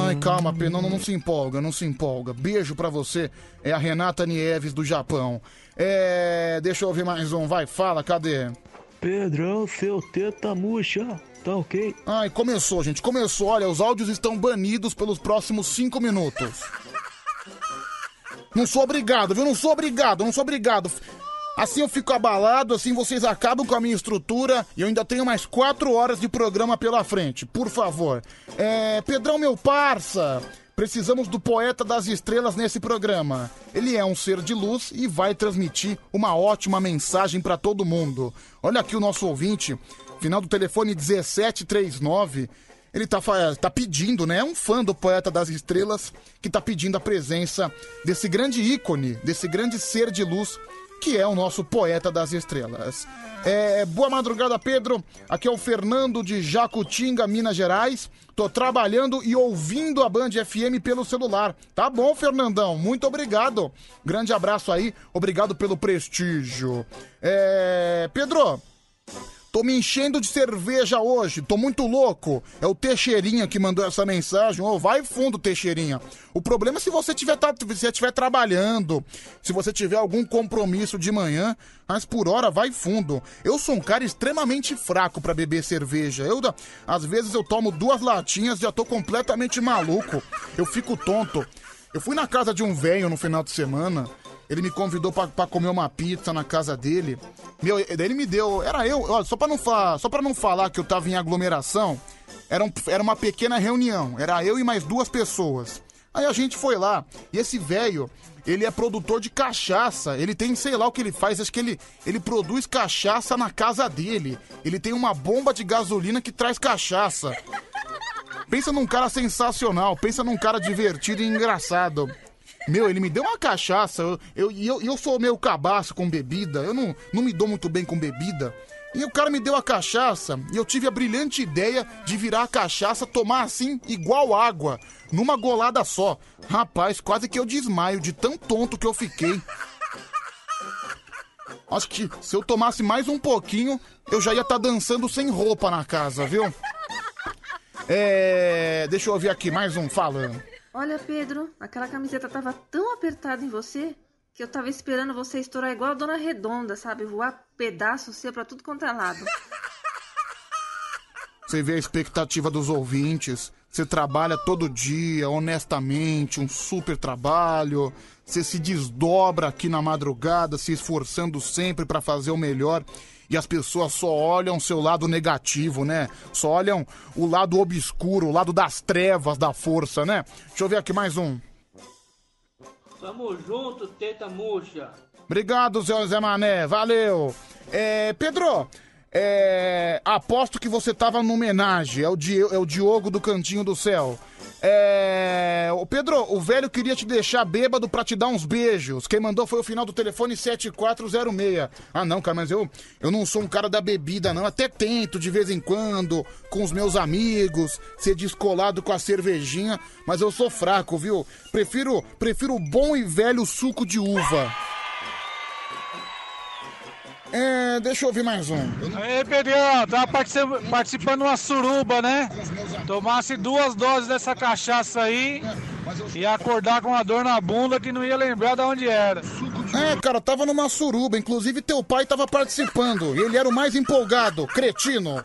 Ai, calma, Pedro, não, não, não se empolga, não se empolga. Beijo pra você, é a Renata Nieves do Japão. É. Deixa eu ouvir mais um, vai, fala, cadê? Pedrão, seu teta murcha, tá ok? Ai, começou, gente, começou. Olha, os áudios estão banidos pelos próximos cinco minutos. Não sou obrigado, viu? Não sou obrigado, não sou obrigado. Assim eu fico abalado, assim vocês acabam com a minha estrutura e eu ainda tenho mais quatro horas de programa pela frente. Por favor. É. Pedrão, meu parça. Precisamos do poeta das estrelas nesse programa. Ele é um ser de luz e vai transmitir uma ótima mensagem pra todo mundo. Olha aqui o nosso ouvinte, final do telefone 1739. Ele tá, tá pedindo, né? É um fã do Poeta das Estrelas que tá pedindo a presença desse grande ícone, desse grande ser de luz que é o nosso Poeta das Estrelas. É, boa madrugada, Pedro. Aqui é o Fernando de Jacutinga, Minas Gerais. Tô trabalhando e ouvindo a Band FM pelo celular. Tá bom, Fernandão. Muito obrigado. Grande abraço aí. Obrigado pelo prestígio. É, Pedro, Tô me enchendo de cerveja hoje, tô muito louco. É o Teixeirinha que mandou essa mensagem. Vai fundo, Teixeirinha. O problema é se você tiver, tá, se você estiver trabalhando, se você tiver algum compromisso de manhã, mas por hora vai fundo. Eu sou um cara extremamente fraco pra beber cerveja. Eu, às vezes eu tomo duas latinhas e já tô completamente maluco. Eu fico tonto. Eu fui na casa de um velho no final de semana. Ele me convidou pra, pra comer uma pizza na casa dele. Meu, daí ele me deu. Era eu, só pra não falar, só para não falar que eu tava em aglomeração, era, um- era uma pequena reunião. Era eu e mais duas pessoas. Aí a gente foi lá, e esse velho, ele é produtor de cachaça. Ele tem, sei lá o que ele faz, acho que ele, ele produz cachaça na casa dele. Ele tem uma bomba de gasolina que traz cachaça. Pensa num cara sensacional, pensa num cara divertido e engraçado. Meu, ele me deu uma cachaça, eu, eu, eu, eu sou meio cabaço com bebida, eu não, não me dou muito bem com bebida. E o cara me deu a cachaça e eu tive a brilhante ideia de virar a cachaça, tomar assim, igual água, numa golada só. Rapaz, quase que eu desmaio de tão tonto que eu fiquei. Acho que se eu tomasse mais um pouquinho, eu já ia estar dançando sem roupa na casa, viu? É. Deixa eu ouvir aqui mais um falando. Olha, Pedro, aquela camiseta tava tão apertada em você que eu tava esperando você estourar igual a Dona Redonda, sabe? Voar pedaço seu pra tudo quanto é lado. Você vê a expectativa dos ouvintes. Você trabalha todo dia, honestamente, um super trabalho. Você se desdobra aqui na madrugada, se esforçando sempre pra fazer o melhor. E as pessoas só olham o seu lado negativo, né? Só olham o lado obscuro, o lado das trevas da força, né? Deixa eu ver aqui mais um. Tamo junto, teta murcha. Obrigado, Zé Zé Mané. Valeu. É, Pedro, é, aposto que você tava numa homenagem. É o, é o Diogo do Cantinho do Céu. É, o Pedro, o velho queria te deixar bêbado pra te dar uns beijos. Quem mandou foi o final do telefone 7406. Ah, não, cara, mas eu, eu não sou um cara da bebida, não. Até tento de vez em quando, com os meus amigos, ser descolado com a cervejinha, mas eu sou fraco, viu? Prefiro, prefiro o bom e velho suco de uva. É, deixa eu ouvir mais um. Aí, Pedrão, tava partici- participando de uma suruba, né? Tomasse duas doses dessa cachaça aí e acordar com uma dor na bunda que não ia lembrar de onde era. É, cara, tava numa suruba. Inclusive, teu pai tava participando. Ele era o mais empolgado, cretino.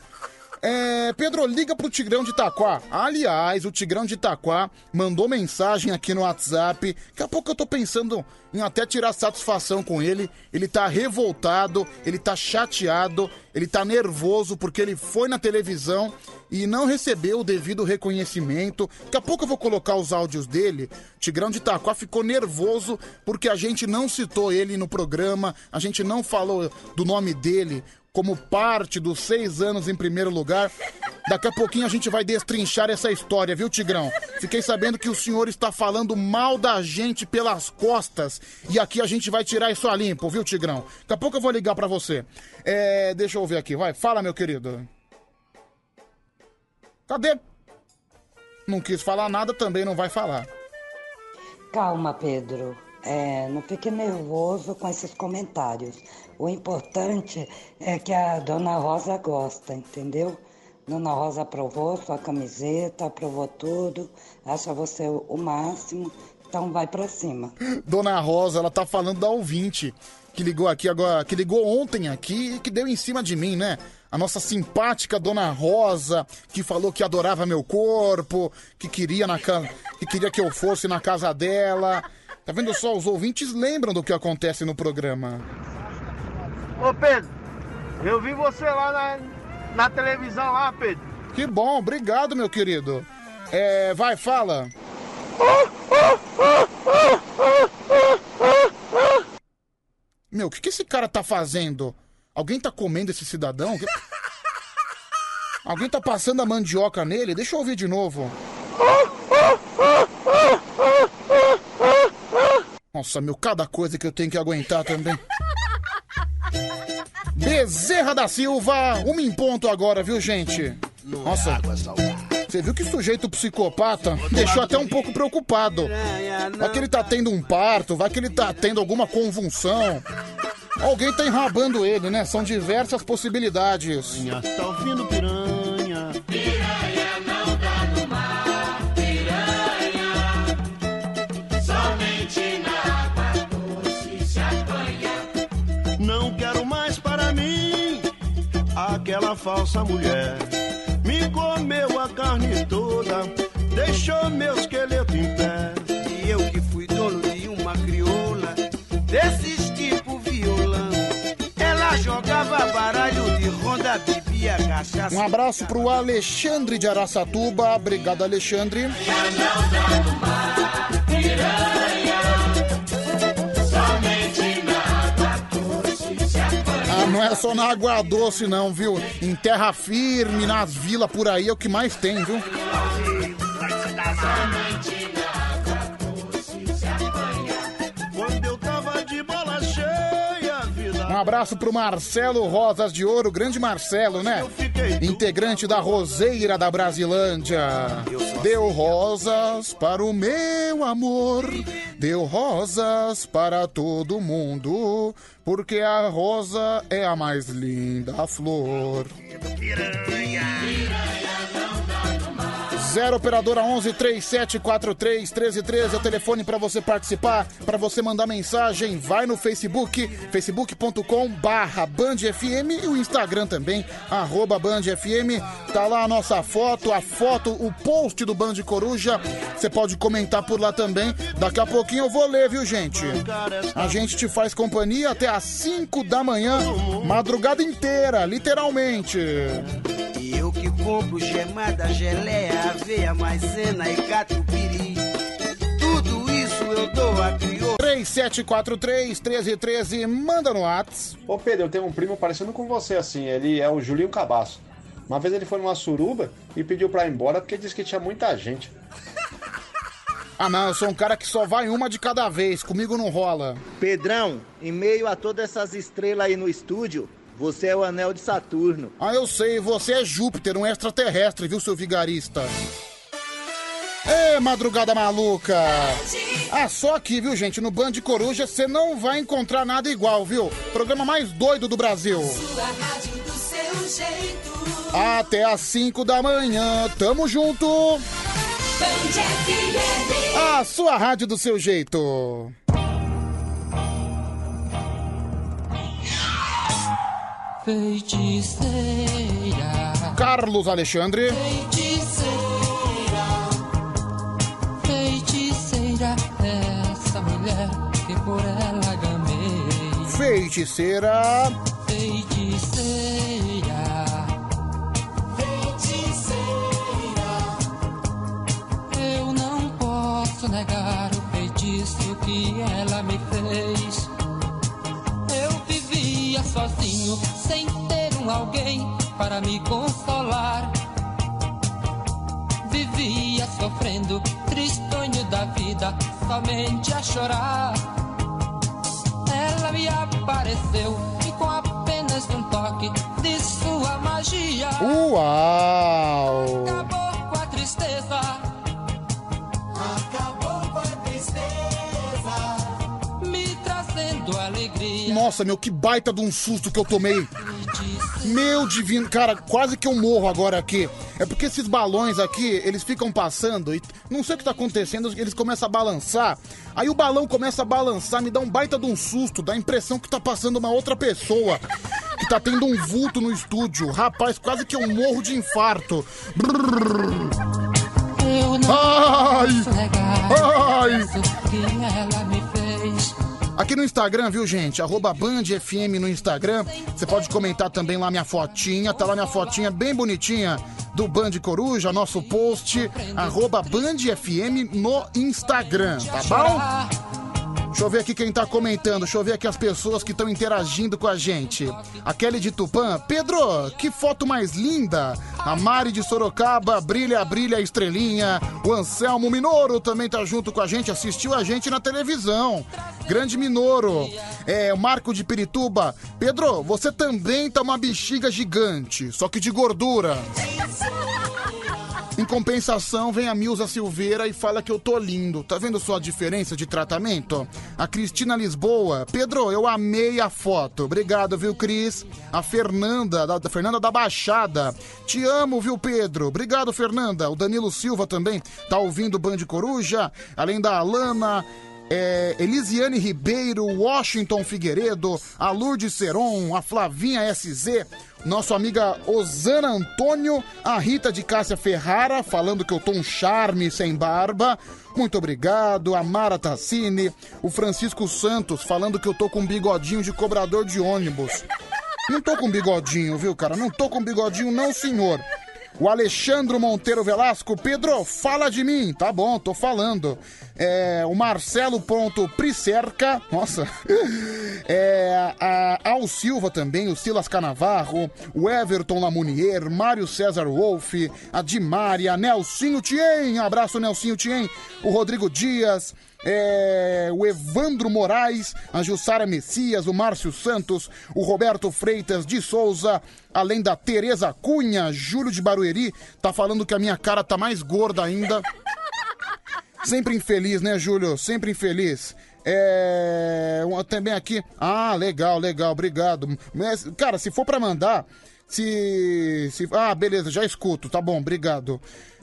É, Pedro, liga pro Tigrão de Itaquá. Aliás, o Tigrão de Itaquá mandou mensagem aqui no WhatsApp. Daqui a pouco eu tô pensando em até tirar satisfação com ele. Ele tá revoltado, ele tá chateado, ele tá nervoso porque ele foi na televisão e não recebeu o devido reconhecimento. Daqui a pouco eu vou colocar os áudios dele. Tigrão de Itaquá ficou nervoso porque a gente não citou ele no programa, a gente não falou do nome dele como parte dos seis anos em primeiro lugar. Daqui a pouquinho a gente vai destrinchar essa história, viu, Tigrão? Fiquei sabendo que o senhor está falando mal da gente pelas costas e aqui a gente vai tirar isso a limpo, viu, Tigrão? Daqui a pouco eu vou ligar pra você. É, deixa eu ver aqui, vai. Fala, meu querido. Cadê? Não quis falar nada, também não vai falar. Calma, Pedro. É, não fique nervoso com esses comentários. O importante é que a dona Rosa gosta, entendeu? Dona Rosa aprovou sua camiseta, aprovou tudo, acha você o máximo, então vai pra cima. Dona Rosa, ela tá falando da ouvinte que ligou aqui agora, que ligou ontem aqui e que deu em cima de mim, né? A nossa simpática Dona Rosa, que falou que adorava meu corpo, que queria na ca... que queria que eu fosse na casa dela. Tá vendo só? Os ouvintes lembram do que acontece no programa. Ô Pedro, eu vi você lá na, na televisão lá, Pedro. Que bom, obrigado, meu querido. É, vai, fala. Meu, o que, que esse cara tá fazendo? Alguém tá comendo esse cidadão? Alguém tá passando a mandioca nele? Deixa eu ouvir de novo. Nossa, meu, cada coisa que eu tenho que aguentar também. Bezerra da Silva, uma em ponto agora, viu, gente? Nossa, você viu que sujeito psicopata deixou até um pouco preocupado. Vai que ele tá tendo um parto, vai que ele tá tendo alguma convulsão. Alguém tá enrabando ele, né? São diversas possibilidades. Tá ouvindo piranha? Aquela falsa mulher. Me comeu a carne toda, deixou meu esqueleto em pé. E eu que fui dono de uma crioula, desses tipo violão. Ela jogava baralho de ronda, bebia cachaça. Um abraço pro Alexandre de Araçatuba. Obrigado, Alexandre. Piranha. Não é só na água doce, não, viu? Em terra firme, nas vilas por aí é o que mais tem, viu? Um abraço pro Marcelo Rosas de Ouro, grande Marcelo, né? Integrante da Roseira da Brasilândia. Deu rosas para o meu amor, deu rosas para todo mundo, porque a rosa é a mais linda flor. Zero operadora 11 3743 1313 é o telefone para você participar, para você mandar mensagem. Vai no Facebook, facebook.com barra Band FM e o Instagram também, arroba Band FM. Tá lá a nossa foto, a foto, o post do Band Coruja. Você pode comentar por lá também. Daqui a pouquinho eu vou ler, viu, gente? A gente te faz companhia até às 5 da manhã, madrugada inteira, literalmente. E eu que compro gemada, geleia, aveia, maisena e catupiry. Tudo isso eu dou a crioula. 3743 1313, manda no Whats. Ô Pedro, eu tenho um primo parecendo com você assim, ele é o Julinho Cabaço. Uma vez ele foi numa suruba e pediu pra ir embora porque disse que tinha muita gente. Ah, não, eu sou um cara que só vai uma de cada vez, comigo não rola. Pedrão, em meio a todas essas estrelas aí no estúdio, você é o anel de Saturno. Ah, eu sei, você é Júpiter, um extraterrestre, viu, seu vigarista? Ê, madrugada maluca! Ah, só aqui, viu, gente? No Band Coruja você não vai encontrar nada igual, viu? Programa mais doido do Brasil. Sua rádio do seu jeito. Até às 5 da manhã, tamo junto! Band FM. A sua rádio do seu jeito. Feiticeira, Carlos Alexandre. feiticeira, feiticeira, essa mulher que por ela gamei. Feiticeira. Feiticeira, eu não posso negar o feitiço que ela me sozinho, sem ter um alguém para me consolar. Vivia sofrendo, tristonho da vida, somente a chorar. Ela me apareceu e com apenas um toque de sua magia. Uau! Nossa, meu, que baita de um susto que eu tomei. Meu divino, cara, quase que eu morro agora aqui. É porque esses balões aqui, eles ficam passando e não sei o que tá acontecendo, eles começam a balançar. Aí o balão começa a balançar, me dá um baita de um susto, dá a impressão que tá passando uma outra pessoa. Que tá tendo um vulto no estúdio. Rapaz, quase que eu morro de infarto. Brrr. Ai! Ai! Aqui no Instagram, viu, gente? Arroba Band FM no Instagram. Você pode comentar também lá minha fotinha. Tá lá minha fotinha bem bonitinha do Band Coruja, nosso post. Arroba Band FM no Instagram, tá bom? Deixa eu ver aqui quem tá comentando. Deixa eu ver aqui as pessoas que estão interagindo com a gente. A Kelly de Tupã. Pedro, que foto mais linda. A Mari de Sorocaba. Brilha, brilha estrelinha. O Anselmo Minoro também tá junto com a gente. Assistiu a gente na televisão. Grande Minoro. É, o Marco de Pirituba. Pedro, você também tá uma bexiga gigante. Só que de gordura. Em compensação, vem a Milza Silveira e fala que eu tô lindo. Tá vendo só a diferença de tratamento? A Cristina Lisboa. Pedro, eu amei a foto. Obrigado, viu, Cris? A Fernanda, da, da Fernanda da Baixada. Te amo, viu, Pedro? Obrigado, Fernanda. O Danilo Silva também tá ouvindo Band Coruja. Além da Alana. É, Elisiane Ribeiro, Washington Figueiredo, a Lourdes Seron, a Flavinha SZ, nossa amiga Osana Antônio, a Rita de Cássia Ferrara, falando que eu tô um charme sem barba. Muito obrigado. A Mara Tassini, o Francisco Santos, falando que eu tô com bigodinho de cobrador de ônibus. Não tô com bigodinho, viu, cara? Não tô com bigodinho, não, senhor. O Alexandre Monteiro Velasco, Pedro, fala de mim. Tá bom, tô falando. É, o Marcelo Ponto nossa. É, a Al Silva também, o Silas Canavarro, o Everton Lamunier, Mário César Wolff, a Dimária, Nelsinho Tien, abraço Nelsinho Tien, o Rodrigo Dias, é, o Evandro Moraes, a Jussara Messias, o Márcio Santos, o Roberto Freitas de Souza, além da Tereza Cunha, Júlio de Barueri, tá falando que a minha cara tá mais gorda ainda. Sempre infeliz, né, Júlio? Sempre infeliz. É. Também aqui. Ah, legal, legal, obrigado. Mas, cara, se for pra mandar. Se. se... Ah, beleza, já escuto, tá bom, obrigado.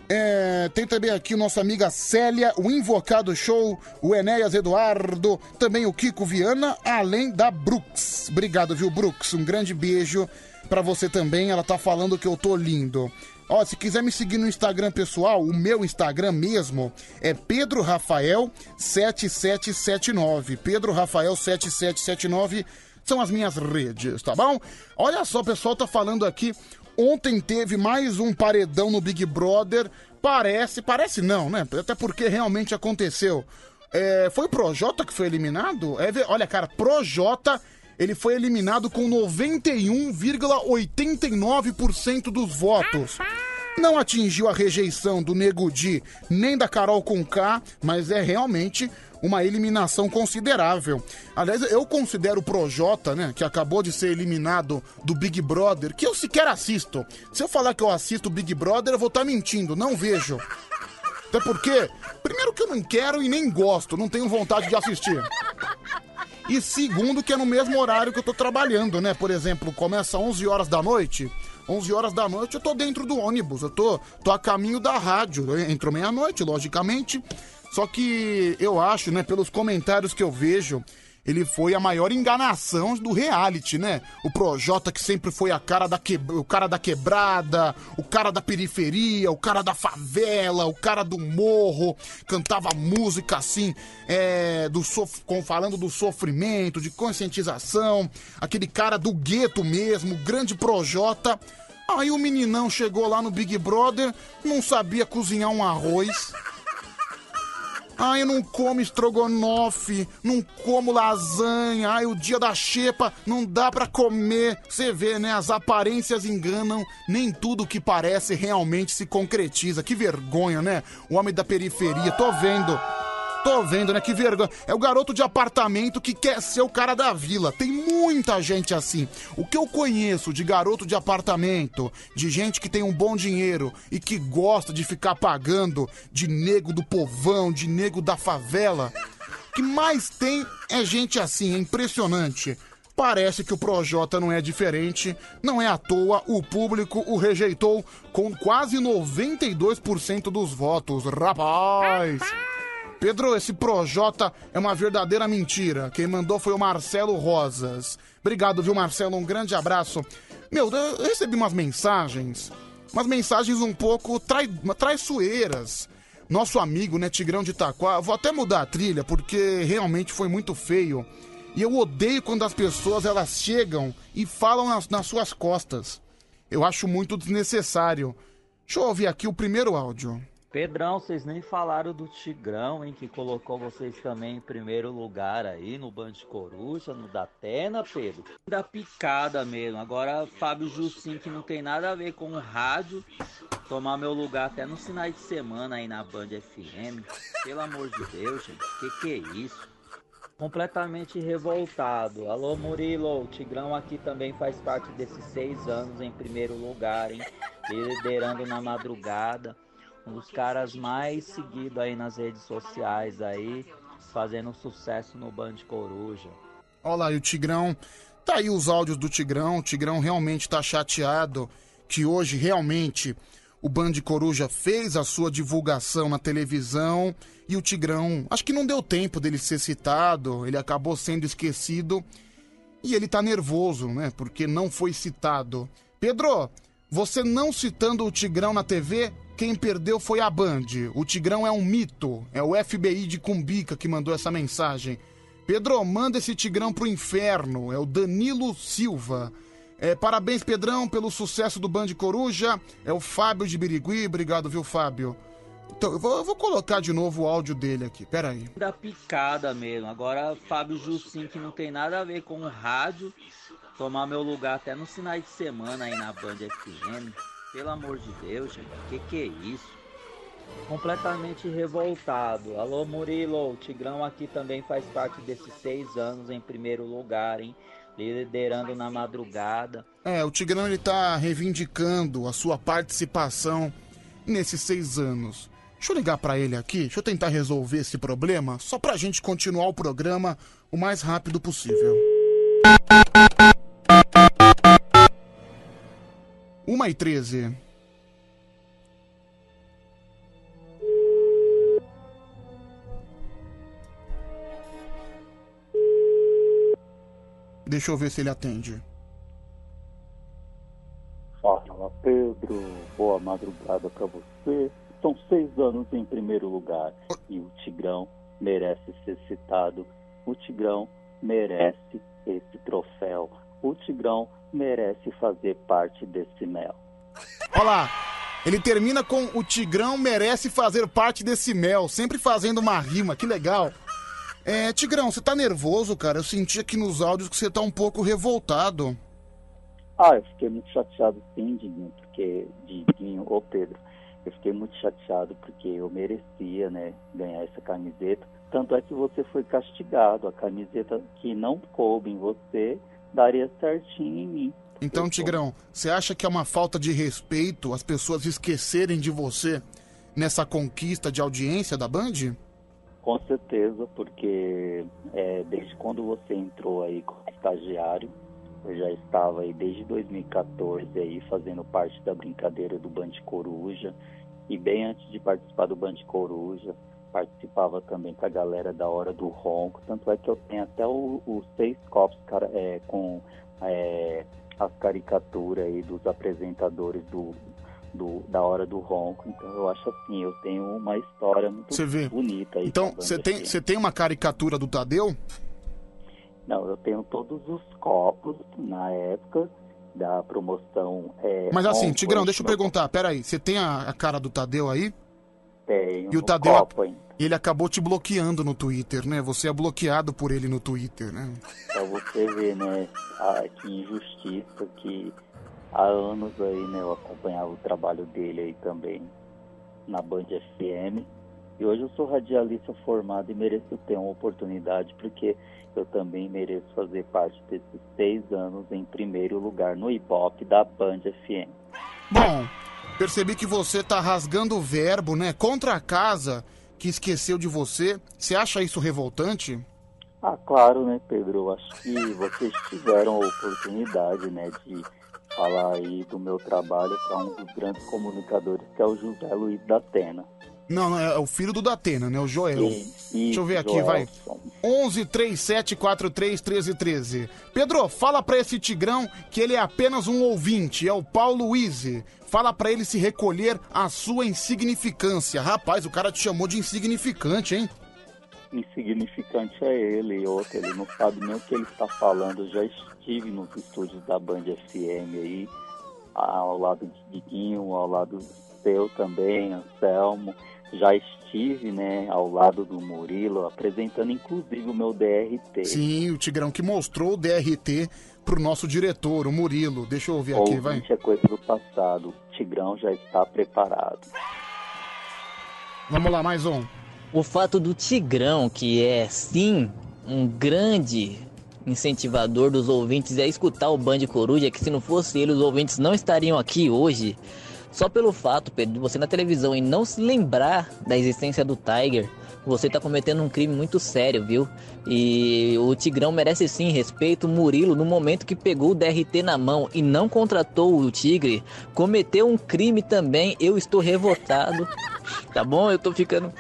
É, tem também aqui o nossa amiga Célia, o Invocado Show, o Enéas Eduardo, também o Kiko Viana, além da Brooks. Obrigado, viu, Brooks? Um grande beijo pra você também. Ela tá falando que eu tô lindo. Ó, se quiser me seguir no Instagram pessoal, o meu Instagram mesmo é Pedro Rafael 7779. Pedro Rafael 7779 são as minhas redes, tá bom? Olha só, o pessoal tá falando aqui. Ontem teve mais um paredão no Big Brother. Parece, parece não, né? Até porque realmente aconteceu. É, foi o Projota que foi eliminado? É, olha, cara, Projota, ele foi eliminado com 91,89% dos votos. Não atingiu a rejeição do Nego Di nem da Carol Conká, mas é realmente uma eliminação considerável. Aliás, eu considero o Projota, né, que acabou de ser eliminado do Big Brother, que eu sequer assisto. Se eu falar que eu assisto o Big Brother, eu vou estar mentindo, não vejo. Até porque, primeiro que eu não quero e nem gosto, não tenho vontade de assistir. E segundo, que é no mesmo horário que eu tô trabalhando, né? Por exemplo, começa 11 horas da noite. 11 horas da noite eu tô dentro do ônibus, eu tô, tô a caminho da rádio. Eu entro meia-noite, logicamente. Só que eu acho, né, pelos comentários que eu vejo, ele foi a maior enganação do reality, né? O Projota que sempre foi a cara da que... o cara da quebrada, o cara da periferia, o cara da favela, o cara do morro, cantava música assim, é, do sof... falando do sofrimento, de conscientização, aquele cara do gueto mesmo, grande Projota. Aí o meninão chegou lá no Big Brother, não sabia cozinhar um arroz. Ai, eu não como estrogonofe, não como lasanha. Ai, o dia da xepa não dá pra comer. Você vê, né? As aparências enganam. Nem tudo que parece realmente se concretiza. Que vergonha, né? O homem da periferia. Tô vendo. Tô vendo, né? Que vergonha. É o garoto de apartamento que quer ser o cara da vila. Tem muita gente assim. O que eu conheço de garoto de apartamento, de gente que tem um bom dinheiro e que gosta de ficar pagando de nego do povão, de nego da favela. O que mais tem é gente assim, é impressionante. Parece que o Projota não é diferente, não é à toa, o público o rejeitou com quase 92% dos votos. Rapaz! Pedro, esse Projota é uma verdadeira mentira. Quem mandou foi o Marcelo Rosas. Obrigado, viu, Marcelo? Um grande abraço. Meu, eu recebi umas mensagens, umas mensagens um pouco trai... traiçoeiras. Nosso amigo, né, Tigrão de Itaquá, vou até mudar a trilha porque realmente foi muito feio. E eu odeio quando as pessoas elas chegam e falam nas, nas suas costas. Eu acho muito desnecessário. Deixa eu ouvir aqui o primeiro áudio. Pedrão, vocês nem falaram do Tigrão, hein, que colocou vocês também em primeiro lugar aí no Band Coruja, no Datena, Pedro. Da picada mesmo. Agora, Fábio Jussim, que não tem nada a ver com o rádio, tomar meu lugar até nos finais de semana aí na Band FM. Pelo amor de Deus, gente, que que é isso? Completamente revoltado. Alô, Murilo, o Tigrão aqui também faz parte desses seis anos em primeiro lugar, hein? Liderando na madrugada. Um dos caras mais seguidos aí nas redes sociais aí, fazendo sucesso no Band Coruja. Olha lá, e o Tigrão. Tá aí os áudios do Tigrão. O Tigrão realmente tá chateado que hoje realmente o Band Coruja fez a sua divulgação na televisão e o Tigrão, acho que não deu tempo dele ser citado, ele acabou sendo esquecido e ele tá nervoso, né? Porque não foi citado. Pedro, você não citando o Tigrão na TV, quem perdeu foi a Band. O Tigrão é um mito. É o FBI de Cumbica que mandou essa mensagem. Pedro, manda esse Tigrão pro inferno. É o Danilo Silva. É, parabéns, Pedrão, pelo sucesso do Band Coruja. É o Fábio de Birigui. Obrigado, viu, Fábio? Então, eu vou, eu vou colocar de novo o áudio dele aqui. Pera aí. Da picada mesmo. Agora, Fábio Jussim, que não tem nada a ver com o rádio, tomar meu lugar até no finais de semana aí na Band FM. Pelo amor de Deus, gente, que que é isso? Completamente revoltado. Alô, Murilo, o Tigrão aqui também faz parte desses seis anos em primeiro lugar, hein? Liderando na madrugada. É, o Tigrão ele tá reivindicando a sua participação nesses seis anos. Deixa eu ligar pra ele aqui, deixa eu tentar resolver esse problema, só pra gente continuar o programa o mais rápido possível. Uma e treze. Deixa eu ver se ele atende. Fala Pedro, boa madrugada pra você. São seis anos em primeiro lugar e o Tigrão merece ser citado. O Tigrão merece esse troféu. O Tigrão merece fazer parte desse mel. Olha lá, ele termina com o Tigrão merece fazer parte desse mel, sempre fazendo uma rima, que legal. É, Tigrão, você tá nervoso, cara? Eu senti aqui nos áudios que você tá um pouco revoltado. Ah, eu fiquei muito chateado sim, Diguinho, porque, Diguinho, ô Pedro, eu fiquei muito chateado porque eu merecia, né, ganhar essa camiseta. Tanto é que você foi castigado. A camiseta que não coube em você daria certinho em mim. Então, Tigrão, você acha que é uma falta de respeito as pessoas esquecerem de você nessa conquista de audiência da Band? Com certeza, porque é, desde quando você entrou aí como estagiário, eu já estava aí desde 2014 aí fazendo parte da brincadeira do Band Coruja e bem antes de participar do Band Coruja participava também com a galera da Hora do Ronco, tanto é que eu tenho até os seis copos cara, é, com é, as caricaturas aí dos apresentadores do, do- da Hora do Ronco, então eu acho assim, eu tenho uma história muito vê. bonita aí. Então, você tem, você tem uma caricatura do Tadeu? Não, eu tenho todos os copos na época da promoção. É, Mas assim, Tigrão, deixa eu perguntar, peraí, você tem a, a cara do Tadeu aí? Tenho E o Tadeu, copo ainda. Ele acabou te bloqueando no Twitter, né? Você é bloqueado por ele no Twitter, né? Pra você ver, né, a, que injustiça que há anos aí, né, eu acompanhava o trabalho dele aí também na Band FM. E hoje eu sou radialista formado e mereço ter uma oportunidade, porque eu também mereço fazer parte desses seis anos em primeiro lugar no Ibope da Band FM. Bom, percebi que você tá rasgando o verbo, né? Contra a casa que esqueceu de você. Você acha isso revoltante? Ah, claro, né, Pedro? Eu acho que vocês tiveram a oportunidade, né, de falar aí do meu trabalho para um dos grandes comunicadores, que é o José Luiz da Atena. Não, não, é o filho do Datena, né? O Joel. Isso, Deixa eu ver aqui, vai. Joelson. 11 37 43 13 13. Pedro, fala pra esse Tigrão que ele é apenas um ouvinte, é o Paulo Wise. Fala pra ele se recolher a sua insignificância. Rapaz, o cara te chamou de insignificante, hein? Insignificante é ele outro, ele não sabe nem o que ele está falando. Eu já estive nos estúdios da Band FM aí, ao lado de Diguinho, ao lado seu também, Anselmo. Já estive, né, ao lado do Murilo, apresentando inclusive o meu DRT. Sim, o Tigrão que mostrou o DRT pro nosso diretor, o Murilo. Deixa eu ouvir aqui, vai. É coisa do passado. Tigrão já está preparado. Vamos lá, mais um. O fato do Tigrão, que é sim um grande incentivador dos ouvintes a escutar o Band Coruja, que se não fosse ele, os ouvintes não estariam aqui hoje. Só pelo fato, Pedro, de você na televisão e não se lembrar da existência do Tiger, você tá cometendo um crime muito sério, viu? E o Tigrão merece sim respeito. O Murilo, no momento que pegou o DRT na mão e não contratou o Tigre, cometeu um crime também. Eu estou revoltado. Tá bom? Eu tô ficando.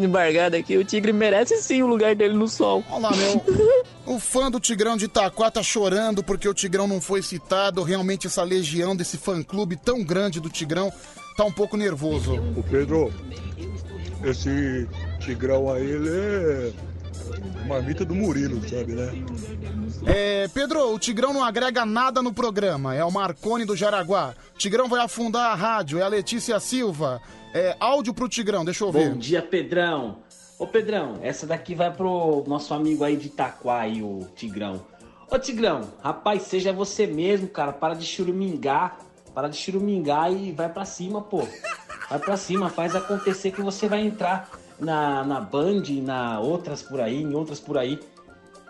Embargado aqui. O Tigre merece sim o lugar dele no sol. Olha lá, meu. O fã do Tigrão de Itaquá tá chorando porque o Tigrão não foi citado. Realmente essa legião desse fã-clube tão grande do Tigrão tá um pouco nervoso. Ô Pedro, esse Tigrão aí, ele é marmita do Murilo, sabe, né? É, Pedro, o Tigrão não agrega nada no programa. É o Marcone do Jaraguá. Tigrão vai afundar a rádio. É a Letícia Silva. É áudio pro Tigrão, deixa eu ver. Bom dia, Pedrão. Ô, Pedrão, essa daqui vai pro nosso amigo aí de Itaquá, aí, o Tigrão. Ô, Tigrão, rapaz, seja você mesmo, cara. Para de churumingar. Para de churumingar e vai pra cima, pô. Vai pra cima, faz acontecer que você vai entrar na, na Band, na outras por aí, em outras por aí.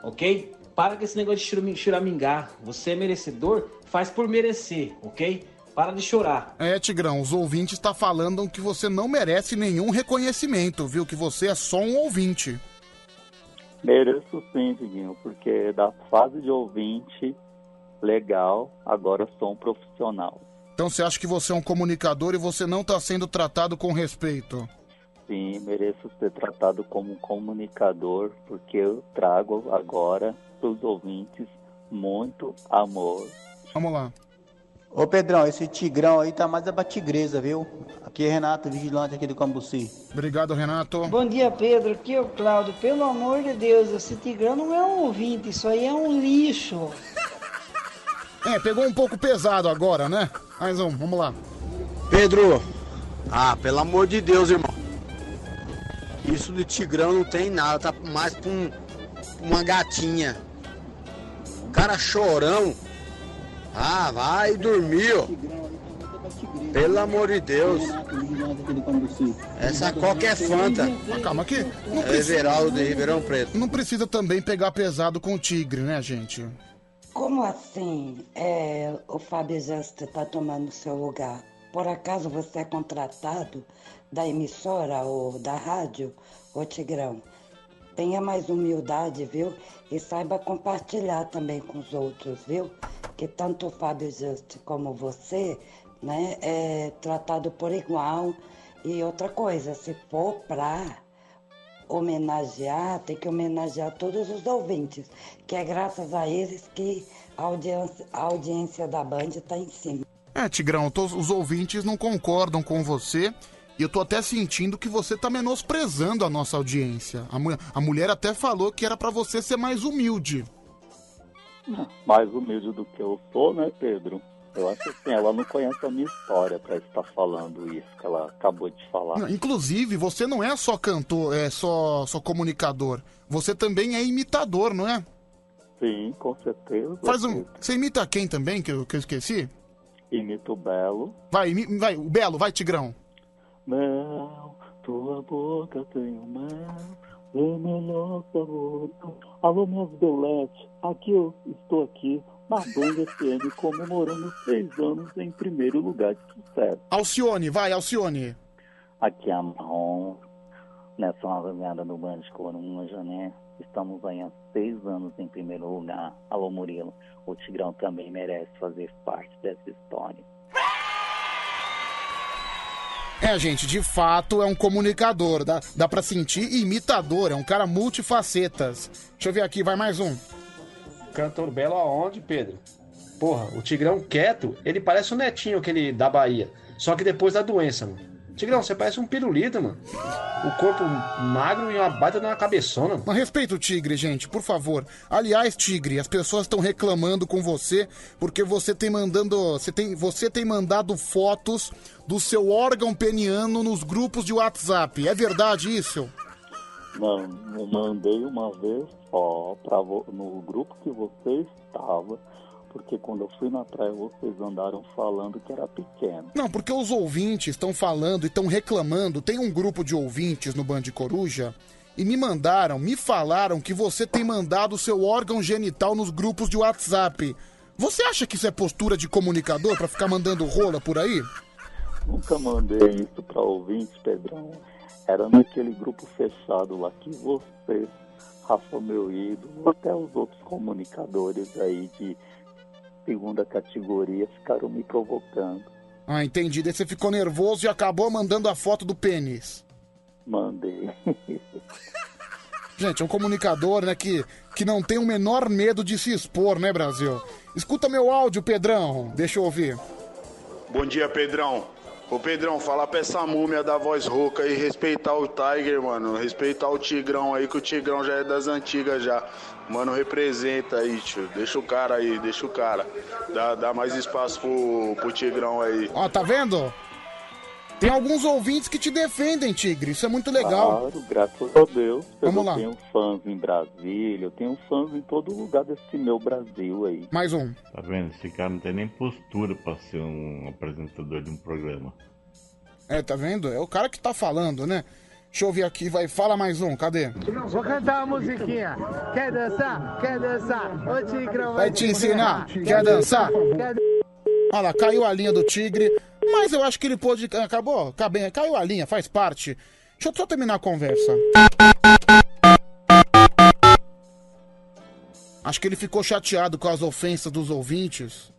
Ok? Para com esse negócio de churamingar. Você é merecedor, faz por merecer, ok? Para de chorar. É, Tigrão, os ouvintes tá falando que você não merece nenhum reconhecimento, viu? Que você é só um ouvinte. Mereço sim, Diguinho, porque da fase de ouvinte, legal, agora sou um profissional. Então você acha que você é um comunicador e você não tá sendo tratado com respeito? Sim, mereço ser tratado como um comunicador, porque eu trago agora para os ouvintes muito amor. Vamos lá. Ô Pedrão, esse tigrão aí tá mais a tigresa, viu? Aqui é Renato, vigilante aqui do Cambuci. Obrigado, Renato. Bom dia, Pedro. Aqui é o Cláudio. Pelo amor de Deus, esse Tigrão não é um ouvinte, isso aí é um lixo. É, pegou um pouco pesado agora, né? Mais um, vamos lá. Pedro, ah, pelo amor de Deus, irmão. Isso de tigrão não tem nada, tá mais pra um- uma gatinha. Cara chorão. Ah, vai dormir, ó. Pelo amor de Deus. Essa coca é Fanta. Mas calma aqui. Não É Everaldo de Ribeirão Preto. Não precisa também pegar pesado com o tigre, né, gente? Como assim é, o Fábio Justo está tomando seu lugar? Por acaso você é contratado da emissora ou da rádio, ô Tigrão? Tenha mais humildade, viu? E saiba compartilhar também com os outros, viu? Que tanto o Fábio Justo como você, né, é tratado por igual. E outra coisa, se for pra homenagear, tem que homenagear todos os ouvintes, que é graças a eles que a audiência, a audiência da Band está em cima. É, Tigrão, todos os ouvintes não concordam com você. E eu tô até sentindo que você tá menosprezando a nossa audiência. A, mu- a mulher até falou que era pra você ser mais humilde. Mais humilde do que eu sou, né, Pedro? Eu acho assim, ela não conhece a minha história para estar falando isso que ela acabou de falar. Não, Inclusive, você não é só cantor, é só, só comunicador. Você também é imitador, não é? Sim, com certeza. Faz um. Você imita quem também, que eu, que eu esqueci? Imito o Belo. Vai, imi- vai, o Belo, vai, Tigrão. Mel, tua boca tem um mel, o melhor sabor. Alô, minhas beletes, aqui eu estou aqui na Band FM comemorando seis anos em primeiro lugar de sucesso. Alcione, vai, Alcione. Aqui é a Marrom, nessa nova meada do Band Coruja, né? Estamos aí há seis anos em primeiro lugar. Alô, Murilo, o Tigrão também merece fazer parte dessa história. É, gente, de fato é um comunicador. Dá, dá pra sentir imitador. É um cara multifacetas. Deixa eu ver aqui, vai mais um. Cantor Belo aonde, Pedro? Porra, o Tigrão quieto, ele parece o netinho aquele da Bahia. Só que depois da doença, mano. Tigrão, você parece um pirulito, mano. O corpo magro e uma baita de uma cabeçona. Mas respeita o Tigre, gente, por favor. Aliás, Tigre, as pessoas estão reclamando com você porque você tem mandando, você tem, você tem mandado fotos do seu órgão peniano nos grupos de WhatsApp. É verdade isso? Não, eu mandei uma vez só pra no grupo que você estava, porque quando eu fui na praia vocês andaram falando que era pequeno. Não, porque os ouvintes estão falando e estão reclamando. Tem um grupo de ouvintes no Band Coruja e me mandaram, me falaram que você tem mandado o seu órgão genital nos grupos de WhatsApp. Você acha que isso é postura de comunicador pra ficar mandando rola por aí? nunca mandei isso para ouvintes, Pedrão. Era naquele grupo fechado lá que você, Rafa, meu ídolo, até os outros comunicadores aí de segunda categoria ficaram me provocando. Ah, entendi. Daí você ficou nervoso e acabou mandando a foto do pênis. Mandei. Gente, é um comunicador, né, que, que não tem o menor medo de se expor, né, Brasil? Escuta meu áudio, Pedrão. Deixa eu ouvir. Bom dia, Pedrão. Ô, Pedrão, fala pra essa múmia da voz rouca aí, respeitar o Tiger, mano. Respeitar o Tigrão aí, que o Tigrão já é das antigas já. Mano, representa aí, tio. Deixa o cara aí, deixa o cara. Dá, dá mais espaço pro, pro Tigrão aí. Ó, tá vendo? Tem alguns ouvintes que te defendem, Tigre. Isso é muito legal. Claro, graças a Deus. Vamos eu lá. tenho fãs em Brasília, eu tenho fãs em todo lugar desse meu Brasil aí. Mais um. Tá vendo? Esse cara não tem nem postura pra ser um apresentador de um programa. É, tá vendo? É o cara que tá falando, né? Deixa eu ouvir aqui, vai. Fala mais um, cadê? Vou cantar uma musiquinha. Quer dançar? Quer dançar? O Tigrão Vai te ensinar. Quer dançar? Quer Olha lá, caiu a linha do Tigre. Mas eu acho que ele pôde. Acabou? Cabe- Caiu a linha, faz parte. Deixa eu só terminar a conversa. Acho que ele ficou chateado com as ofensas dos ouvintes.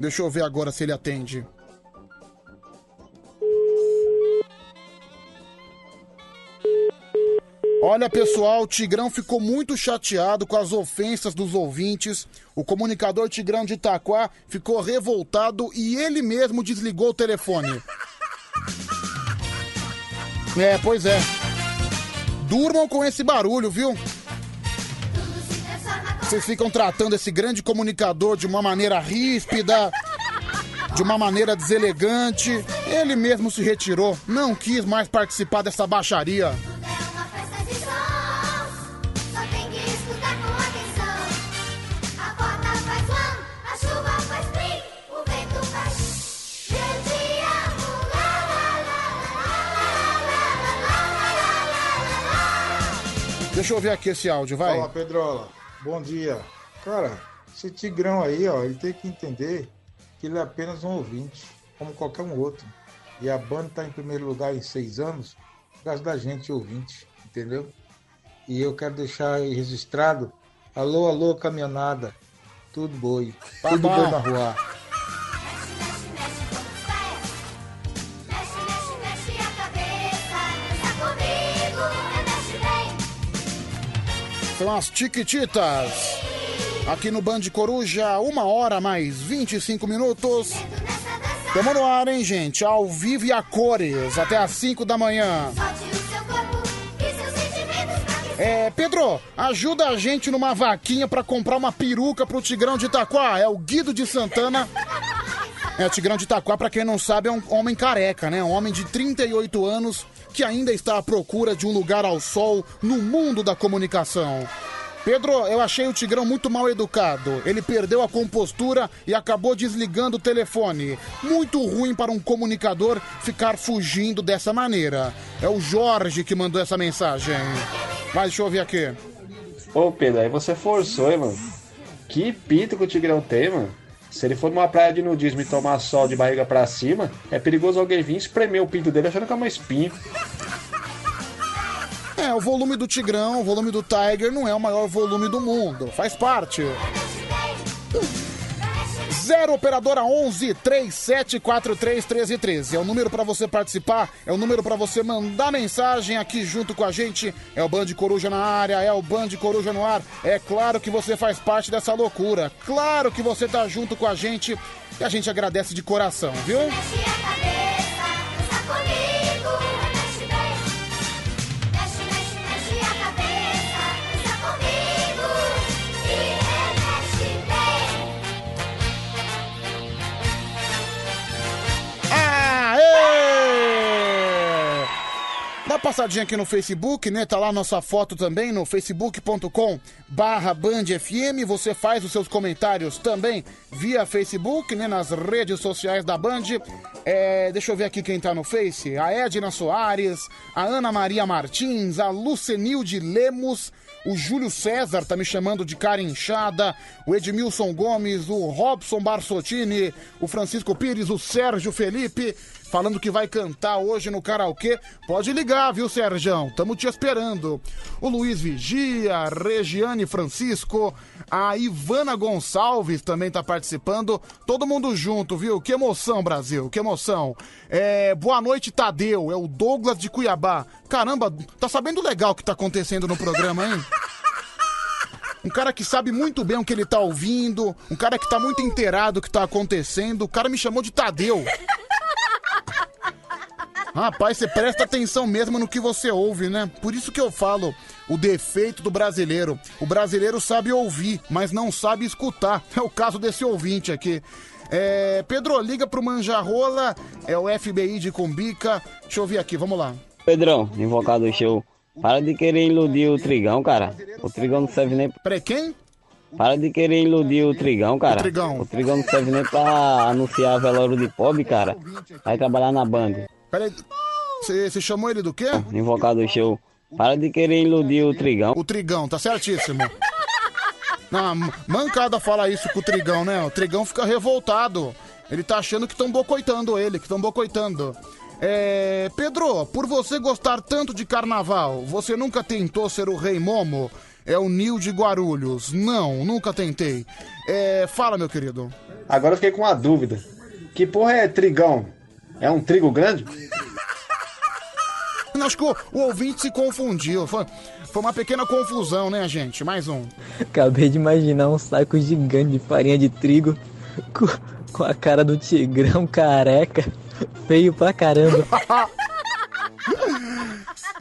Deixa eu ver agora se ele atende. Olha, pessoal, o Tigrão ficou muito chateado com as ofensas dos ouvintes. O comunicador Tigrão de Itaquá ficou revoltado e ele mesmo desligou o telefone. É, pois é. Durmam com esse barulho, viu? Vocês ficam tratando esse grande comunicador de uma maneira ríspida, de uma maneira deselegante. Ele mesmo se retirou, não quis mais participar dessa baixaria. Deixa eu ver aqui esse áudio, vai. Fala, Pedrola. Bom dia. Cara, esse Tigrão aí, ó, ele tem que entender que ele é apenas um ouvinte, como qualquer um outro. E a banda tá em primeiro lugar em seis anos, por causa da gente ouvinte, entendeu? E eu quero deixar aí registrado, alô, alô, caminhonada, tudo boi, tudo boi na rua. São as Tiquititas. Aqui no Band Coruja, uma hora mais 25 minutos. Tamo no ar, hein, gente? Ao vivo e a cores, até às 5 da manhã. É, Pedro, ajuda a gente numa vaquinha pra comprar uma peruca pro Tigrão de Itaquá. É o Guido de Santana. É, o Tigrão de Itaquá, pra quem não sabe, é um homem careca, né? Um homem de 38 anos que ainda está à procura de um lugar ao sol no mundo da comunicação. Pedro, eu achei o Tigrão muito mal educado. Ele perdeu a compostura e acabou desligando o telefone. Muito ruim para um comunicador ficar fugindo dessa maneira. É o Jorge que mandou essa mensagem. Vai, deixa eu ouvir aqui. Ô Pedro, aí você forçou, hein, mano? Que pinto que o Tigrão tem, mano? Se ele for numa praia de nudismo e tomar sol de barriga pra cima, é perigoso alguém vir espremer o pinto dele achando que é uma espinha. É, o volume do Tigrão, o volume do Tiger não é o maior volume do mundo. Faz parte. Zero operadora 11 3743 1313. É o número pra você participar, é o número pra você mandar mensagem aqui junto com a gente. É o Band Coruja na área, é o Band Coruja no ar. É claro que você faz parte dessa loucura. Claro que você tá junto com a gente e a gente agradece de coração, viu? dança comigo, mexe bem. Aê! Dá pra passadinha aqui no Facebook, né? Tá lá nossa foto também no facebook.com barra Band FM. Você faz os seus comentários também via Facebook, né? Nas redes sociais da Band. É, deixa eu ver aqui quem tá no Face. A Edna Soares, a Ana Maria Martins, a Lucenilde Lemos, o Júlio César tá me chamando de cara inchada, o Edmilson Gomes, o Robson Barsottini, o Francisco Pires, o Sérgio Felipe, falando que vai cantar hoje no karaokê. Pode ligar, viu, Sérgio? Tamo te esperando. O Luiz Vigia, Regiane Francisco, a Ivana Gonçalves também tá participando. Todo mundo junto, viu? Que emoção, Brasil, que emoção. É, boa noite, Tadeu. É o Douglas de Cuiabá. Caramba, tá sabendo legal o que tá acontecendo no programa, hein? Um cara que sabe muito bem o que ele tá ouvindo, um cara que tá muito inteirado do que tá acontecendo. O cara me chamou de Tadeu. Rapaz, você presta atenção mesmo no que você ouve, né? Por isso que eu falo o defeito do brasileiro. O brasileiro sabe ouvir, mas não sabe escutar. É o caso desse ouvinte aqui. É, Pedro, liga pro Manjarrola, é o FBI de Cumbica. Deixa eu ver aqui, vamos lá. Pedrão, invocado do show. Para de querer iludir o Trigão, cara. O Trigão não serve nem. Pra quem? Para de querer iludir o Trigão, cara. O Trigão. O Trigão não serve nem pra anunciar velório de pobre, cara. Vai trabalhar na Band. Peraí, você você chamou ele do quê? Invocado do show. Para de querer iludir o Trigão. O Trigão, tá certíssimo. Não, mancada falar isso com o Trigão, né? O Trigão fica revoltado. Ele tá achando que estão bocoitando ele, que estão bocoitando. É, Pedro, por você gostar tanto de carnaval, você nunca tentou ser o Rei Momo? É o Nil de Guarulhos. Não, nunca tentei. É, fala, meu querido. Agora eu fiquei com uma dúvida. Que porra é trigão? É um trigo grande? Acho que o, o ouvinte se confundiu. Foi, foi uma pequena confusão, né, gente? Mais um. Acabei de imaginar um saco gigante de farinha de trigo com, com a cara do tigrão careca, feio pra caramba.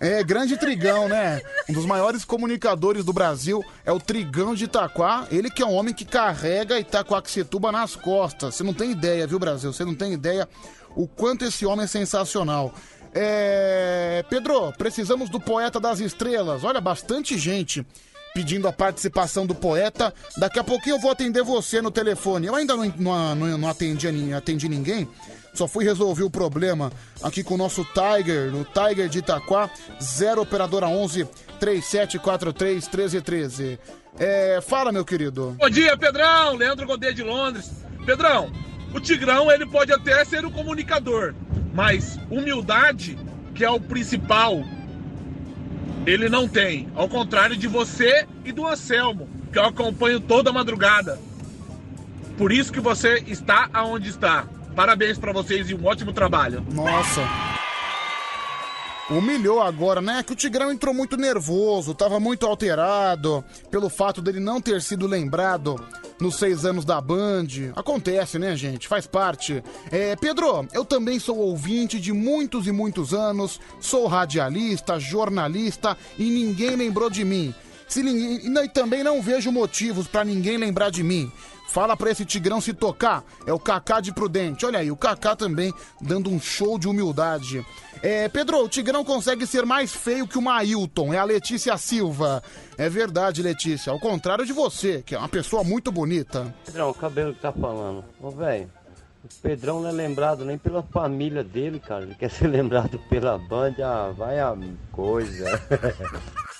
É, grande Trigão, né? Um dos maiores comunicadores do Brasil é o Trigão de Itaquá. Ele que é um homem que carrega Itaquaquecetuba nas costas. Você não tem ideia, viu, Brasil? Você não tem ideia o quanto esse homem é sensacional. É... Pedro, precisamos do Poeta das Estrelas. Olha, bastante gente pedindo a participação do poeta. Daqui a pouquinho eu vou atender você no telefone. Eu ainda não, não, não, atendi, atendi ninguém. Só fui resolver o problema aqui com o nosso Tiger, no Tiger de Itaquá, 0 operadora 11 3743 1313. É, fala, meu querido. Bom dia, Pedrão! Leandro Godet de Londres. Pedrão, o Tigrão ele pode até ser o comunicador, mas humildade, que é o principal, ele não tem. Ao contrário de você e do Anselmo, que eu acompanho toda madrugada. Por isso que você está aonde está. Parabéns pra vocês e um ótimo trabalho. Nossa. Humilhou agora, né? Que o Tigrão entrou muito nervoso, tava muito alterado pelo fato dele não ter sido lembrado nos seis anos da Band. Acontece, né, gente? Faz parte. É, Pedro, eu também sou ouvinte de muitos e muitos anos, sou radialista, jornalista e ninguém lembrou de mim. Se ninguém, e também não vejo motivos pra ninguém lembrar de mim. Fala pra esse Tigrão se tocar. É o Kaká de Prudente. Olha aí, o Kaká também dando um show de humildade. É, Pedro, o Tigrão consegue ser mais feio que o Mailton. É a Letícia Silva. É verdade, Letícia. Ao contrário de você, que é uma pessoa muito bonita. Pedrão, o cabelo que tá falando. Ô, velho, o Pedrão não é lembrado nem pela família dele, cara. Ele quer ser lembrado pela Band. Ah, vai a coisa.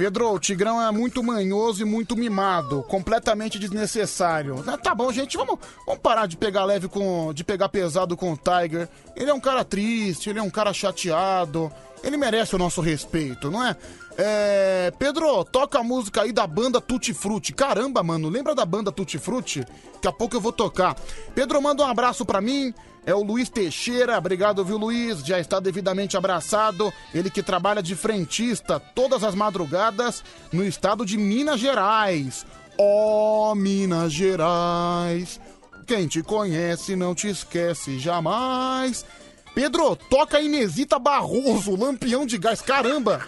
Pedro, o Tigrão é muito manhoso e muito mimado, completamente desnecessário. Ah, Tá bom, gente, vamos, vamos parar de pegar leve com. de pegar pesado com o Tiger. Ele é um cara triste, ele é um cara chateado. Ele merece o nosso respeito, não é? É. Pedro, toca a música aí da banda Tutti Frutti. Caramba, mano, lembra da banda Tutti Frutti? Daqui a pouco eu vou tocar. Pedro, manda um abraço pra mim. É o Luiz Teixeira, obrigado, viu, Luiz? Já está devidamente abraçado. Ele que trabalha de frentista todas as madrugadas no estado de Minas Gerais. Ó, Minas Gerais. Quem te conhece não te esquece jamais. Pedro, toca Inesita Barroso, lampião de gás. Caramba!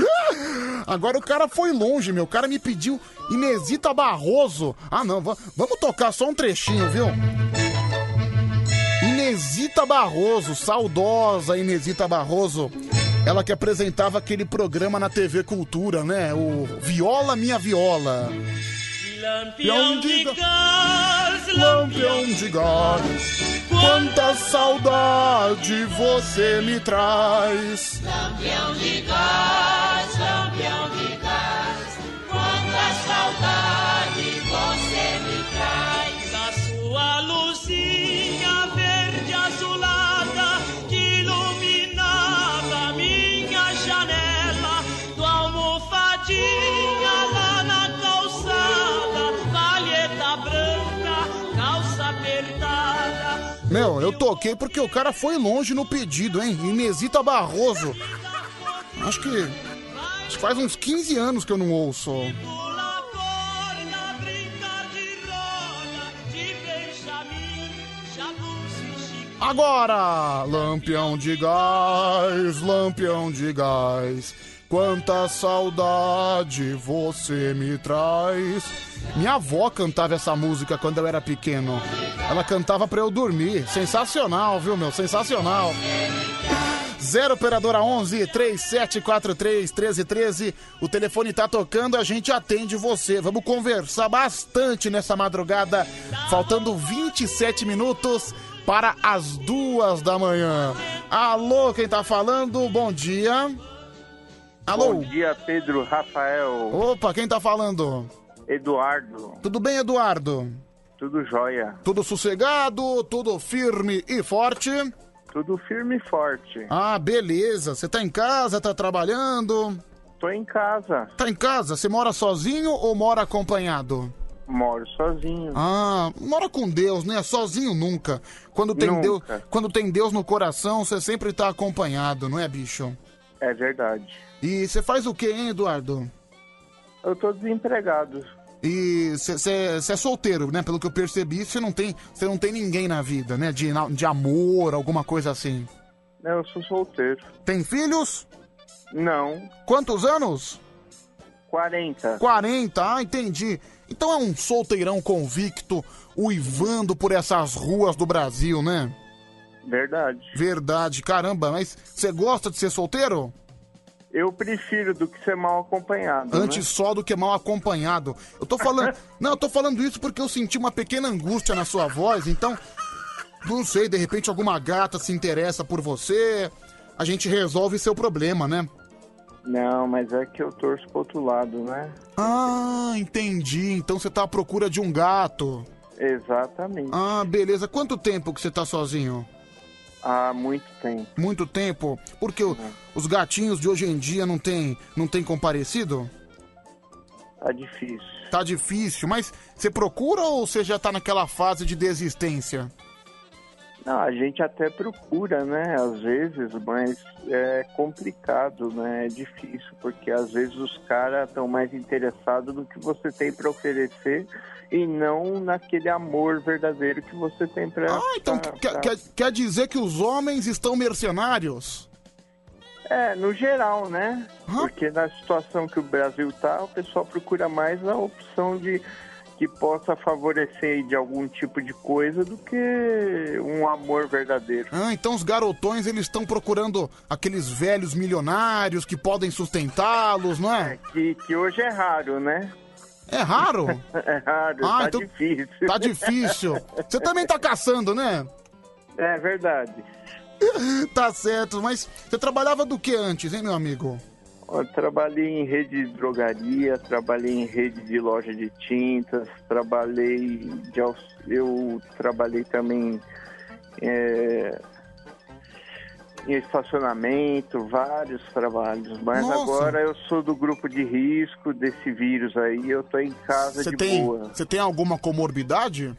Agora o cara foi longe, meu. O cara me pediu Inesita Barroso. Ah, não, va- vamos tocar só um trechinho, viu? Inesita Barroso, saudosa Inesita Barroso. Ela que apresentava aquele programa na TV Cultura, né? O Viola Minha Viola. Lampião de gás, Lampião de gás, quanta saudade você me traz. Lampião de gás, lampião de gás, quanta saudade você me traz. Da sua luzinha Meu, eu toquei porque o cara foi longe no pedido, hein? Inesita Barroso. Acho que. Acho que faz uns 15 anos que eu não ouço. Agora! Lampião de gás, lampião de gás. Quanta saudade você me traz. Minha avó cantava essa música quando eu era pequeno. Ela cantava pra eu dormir. Sensacional, viu, meu? Sensacional. 0 operadora 11 3743 1313. O telefone tá tocando, a gente atende você. Vamos conversar bastante nessa madrugada. Faltando 27 minutos para as duas da manhã. Alô, quem tá falando? Bom dia. Alô? Bom dia, Pedro Rafael. Opa, quem tá falando? Eduardo. Tudo bem, Eduardo? Tudo jóia. Tudo sossegado, tudo firme e forte? Tudo firme e forte. Ah, beleza. Você tá em casa, tá trabalhando? Tô em casa. Tá em casa? Você mora sozinho ou mora acompanhado? Moro sozinho. Ah, mora com Deus, né? Sozinho nunca. Quando tem Nunca. Deus, quando tem Deus no coração, você sempre tá acompanhado, não é, bicho? É verdade. E você faz o quê, hein, Eduardo? Eu tô desempregado. E você é solteiro, né? Pelo que eu percebi, você não tem, você não tem ninguém na vida, né? De, de amor, alguma coisa assim. Eu sou solteiro. Tem filhos? Não. Quantos anos? 40. 40, ah, entendi. Então é um solteirão convicto, uivando por essas ruas do Brasil, né? Verdade. Verdade, caramba, mas você gosta de ser solteiro? Eu prefiro do que ser mal acompanhado. Antes né? só do que mal acompanhado. Eu tô falando. não, eu tô falando isso porque eu senti uma pequena angústia na sua voz, então. Não sei, de repente alguma gata se interessa por você. A gente resolve seu problema, né? Não, mas é que eu torço pro outro lado, né? Ah, entendi. Então você tá à procura de um gato. Exatamente. Ah, beleza. Quanto tempo que você tá sozinho? Há muito tempo. Muito tempo? Porque o- os gatinhos de hoje em dia não tem, não tem comparecido? Tá difícil. Tá difícil, mas você procura ou você já tá naquela fase de desistência? Não, a gente até procura, né? Às vezes, mas é complicado, né? É difícil, porque às vezes os caras estão mais interessados no que você tem para oferecer e não naquele amor verdadeiro que você tem para. Ah, então quer, quer, quer dizer que os homens estão mercenários? É, no geral, né? Porque na situação que o Brasil tá, o pessoal procura mais a opção de que possa favorecer de algum tipo de coisa do que um amor verdadeiro. Ah, então os garotões eles estão procurando aqueles velhos milionários que podem sustentá-los, não é? Que, que hoje é raro, né? É raro? É raro, Ah, tá então difícil. Tá difícil. Você também tá caçando, né? É verdade. tá certo, mas você trabalhava do que antes, hein, meu amigo? Eu trabalhei em rede de drogaria, trabalhei em rede de loja de tintas, trabalhei de eu trabalhei também é, em estacionamento, vários trabalhos. Mas Nossa. agora eu sou do grupo de risco desse vírus aí, eu tô em casa Você de tem, boa. você tem alguma comorbidade?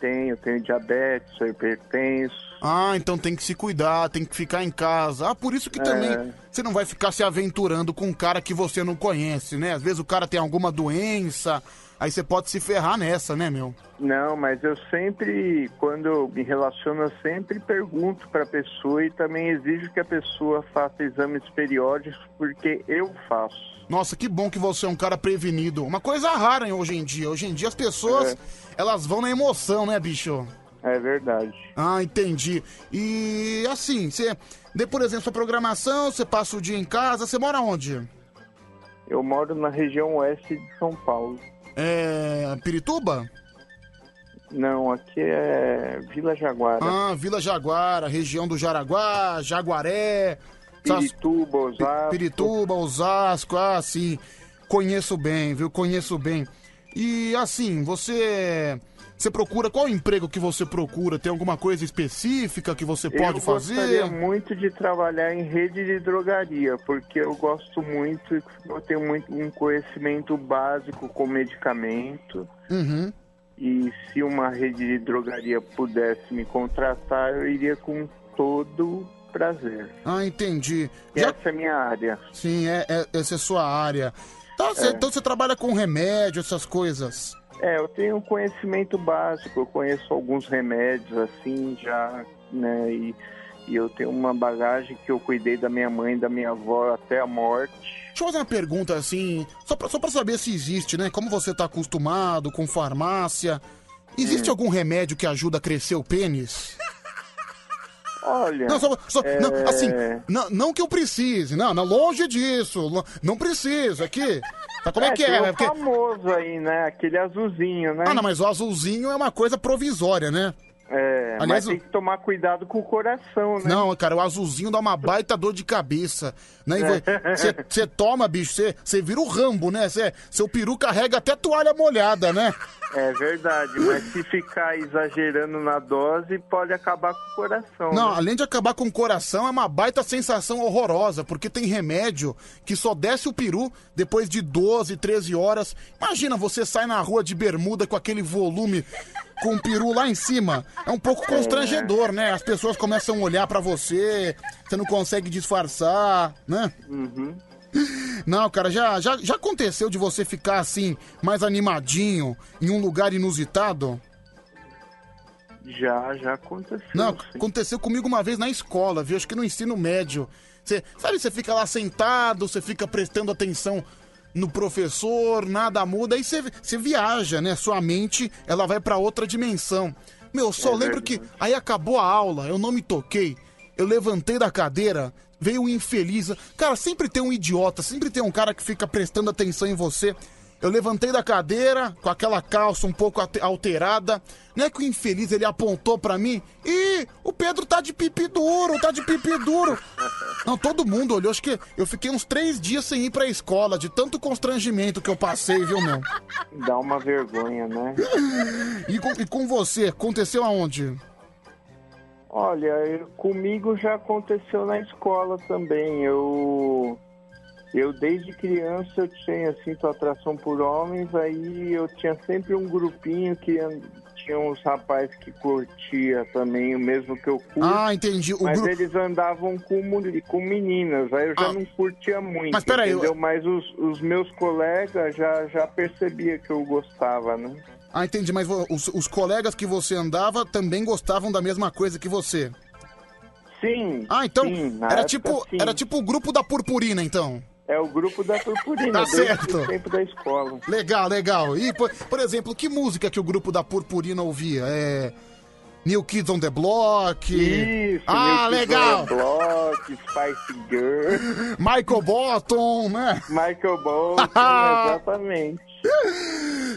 Tenho, tenho diabetes, sou hipertenso. Ah, então tem que se cuidar, tem que ficar em casa. Ah, por isso que É. também você não vai ficar se aventurando com um cara que você não conhece, né? Às vezes o cara tem alguma doença, aí você pode se ferrar nessa, né, meu? Não, mas eu sempre, quando eu me relaciono, eu sempre pergunto para a pessoa e também exijo que a pessoa faça exames periódicos, porque eu faço. Nossa, que bom que você é um cara prevenido. Uma coisa rara hein, hoje em dia. Hoje em dia as pessoas, É. elas vão na emoção, né, bicho? É verdade. Ah, entendi. E assim, você. De, por exemplo, sua programação, você passa o dia em casa, você mora onde? Eu moro na região oeste de São Paulo. É. Pirituba? Não, aqui é Vila Jaguara. Ah, Vila Jaguara, região do Jaraguá, Jaguaré. Pirituba, Osasco. Pirituba, Osasco, ah, sim. Conheço bem, viu? Conheço bem. E assim, você. Você procura. Qual emprego que você procura? Tem alguma coisa específica que você pode eu fazer? gostaria muito de trabalhar em rede de drogaria, porque eu gosto muito, eu tenho muito um conhecimento básico com medicamento. Uhum. E se uma rede de drogaria pudesse me contratar, eu iria com todo prazer. Ah, entendi. Essa é a minha área. Sim, é, é- essa é a sua área. Tá, você- É. Então você trabalha com remédio, essas coisas. É, eu tenho um conhecimento básico, eu conheço alguns remédios assim já, né? E, e eu tenho uma bagagem que eu cuidei da minha mãe e da minha avó até a morte. Deixa eu fazer uma pergunta assim, só pra, só pra saber se existe, né? Como você tá acostumado com farmácia. Existe Hum. algum remédio que ajuda a crescer o pênis? Olha. Não, só, só- é, não, assim, não, não que eu precise, não, não, longe disso, não preciso, aqui. Tá, como é, que tem é? um É porque- famoso aí, né? Aquele azulzinho, né? Ah, não, mas o azulzinho é uma coisa provisória, né? É, Aliás, mas tem que tomar cuidado com o coração, né? Não, cara, o azulzinho dá uma baita dor de cabeça. Né? Você toma, bicho, você vira o rambo, né? Cê, seu peru carrega até toalha molhada, né? É verdade, mas se ficar exagerando na dose, pode acabar com o coração. Não, né? além de acabar com o coração, é uma baita sensação horrorosa, porque tem remédio que só desce o peru depois de 12, 13 horas. Imagina, você sai na rua de bermuda com aquele volume com o peru lá em cima. É um pouco constrangedor, né? As pessoas começam a olhar pra você, você não consegue disfarçar, né? Uhum. Não, cara, já, já, já aconteceu de você ficar assim, mais animadinho, em um lugar inusitado? Já, já aconteceu. Não, sim. aconteceu comigo uma vez na escola, viu? Acho que no ensino médio. Você, sabe, você fica lá sentado, você fica prestando atenção no professor, nada muda, aí você, viaja, né? Sua mente, ela vai pra outra dimensão. Meu, eu só É lembro que aí acabou a aula, eu não me toquei, eu levantei da cadeira, veio um infeliz. Cara, sempre tem um idiota, sempre tem um cara que fica prestando atenção em você. Eu levantei da cadeira, com aquela calça um pouco alterada. Não é que o infeliz ele apontou pra mim? Ih, o Pedro tá de pipi duro, tá de pipi duro. Não, todo mundo olhou. Acho que eu fiquei uns três dias sem ir pra escola, de tanto constrangimento que eu passei, viu, meu? Dá uma vergonha, né? E com, e com você, aconteceu aonde? Olha, eu- comigo já aconteceu na escola também. Eu, eu desde criança eu tinha sinto atração por homens, aí eu tinha sempre um grupinho que tinha uns rapazes que curtia também o mesmo que eu curto. Ah, entendi. O mas eles andavam com, com meninas, aí eu já Ah. não curtia muito. Mas peraí, eu- entendeu? Mas os, os meus colegas já, já percebia que eu gostava, né? Ah, entendi, mas os, os colegas que você andava também gostavam da mesma coisa que você. Sim. Ah, então sim, era época, tipo, sim. era tipo o grupo da purpurina, então. É o grupo da purpurina, Tá certo. o tempo da escola. Legal, legal. E, por, por exemplo, que música que o grupo da Purpurina ouvia? É. New Kids on the Block? Isso, Ah, New Kids legal! on the Block, Spice Girl, Michael Bottom, né? Michael Bolton, exatamente.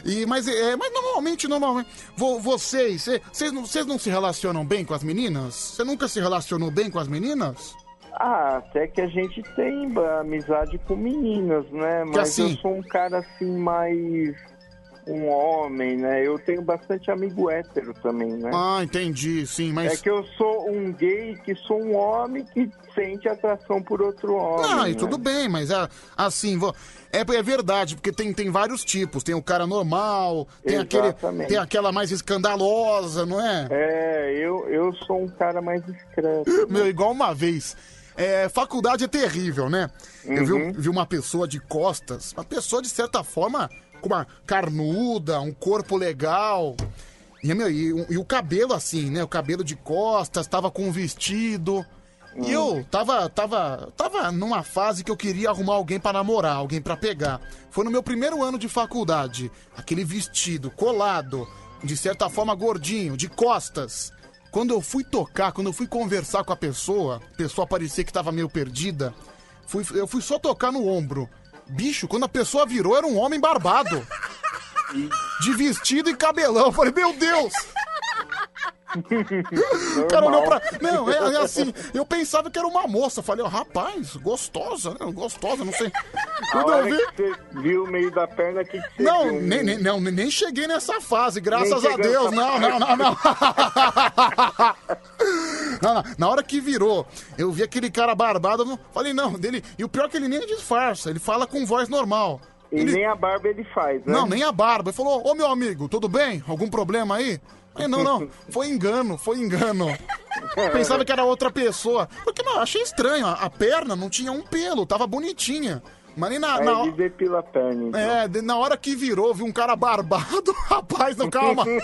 E, mas, é, mas normalmente, normalmente, vo- vocês, cê- vocês não, vocês não se relacionam bem com as meninas? Você nunca se relacionou bem com as meninas? Ah, até que a gente tem amizade com meninas, né? Mas assim- eu sou um cara assim mais um homem, né? Eu tenho bastante amigo hétero também, né? Ah, entendi, sim, mas. É que eu sou um gay que sou um homem que sente atração por outro homem. Ah, e né? tudo bem, mas ah, assim, vo- é, é verdade, porque tem, tem vários tipos. Tem o cara normal, tem, aquele, tem aquela mais escandalosa, não é? É, eu, eu sou um cara mais discreto. Meu, igual uma vez. É, faculdade é terrível, né? Eu vi, Uhum. um- vi uma pessoa de costas, uma pessoa de certa forma com uma carnuda, um corpo legal. E, meu, e, o- e o cabelo assim, né? O cabelo de costas, tava com um vestido. E eu tava, tava, tava numa fase que eu queria arrumar alguém pra namorar, alguém pra pegar. Foi no meu primeiro ano de faculdade. Aquele vestido colado, de certa forma gordinho, de costas. Quando eu fui tocar, quando eu fui conversar com a pessoa, a pessoa parecia que tava meio perdida. Fui, eu fui só tocar no ombro. Bicho, quando a pessoa virou, era um homem barbado. De vestido e cabelão. Eu falei, meu Deus! O cara olhou pra. Não, é, é assim. Eu pensava que era uma moça. Falei, ó, rapaz, gostosa, né? Gostosa, não sei. Quando eu vi. você viu o meio da perna, que, que você Não, viu? nem, nem, não, nem cheguei nessa fase, graças Nem a Deus. Não, não, não, não. Não, não. Na hora que virou, eu vi aquele cara barbado, eu falei, não, dele. E o pior é que ele nem disfarça, ele fala com voz normal. E nem a barba ele faz, né? Não, nem a barba. Ele falou, ô meu amigo, tudo bem? Algum problema aí? Falei, não, não, foi engano, foi engano. Pensava que era outra pessoa. Porque, não, achei estranho, a, a perna não tinha um pelo, tava bonitinha. Mas nem na, Aí na, ele depila a perna. então. é, de- na hora que virou, vi um cara barbado, rapaz, não, calma.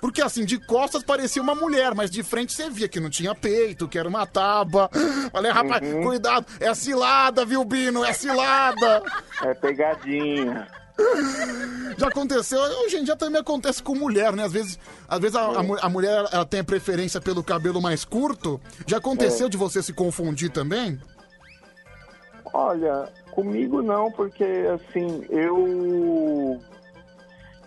Porque assim, de costas parecia uma mulher, mas de frente você via que não tinha peito, que era uma tábua. Falei, rapaz, Uhum. cuidado, é cilada, viu, Bino? É cilada. É pegadinha. Já aconteceu, hoje em dia também acontece com mulher, né? Às vezes, às vezes a, a mu- a mulher ela tem a preferência pelo cabelo mais curto. Já aconteceu É. de você se confundir também? Olha, comigo não, porque assim, eu.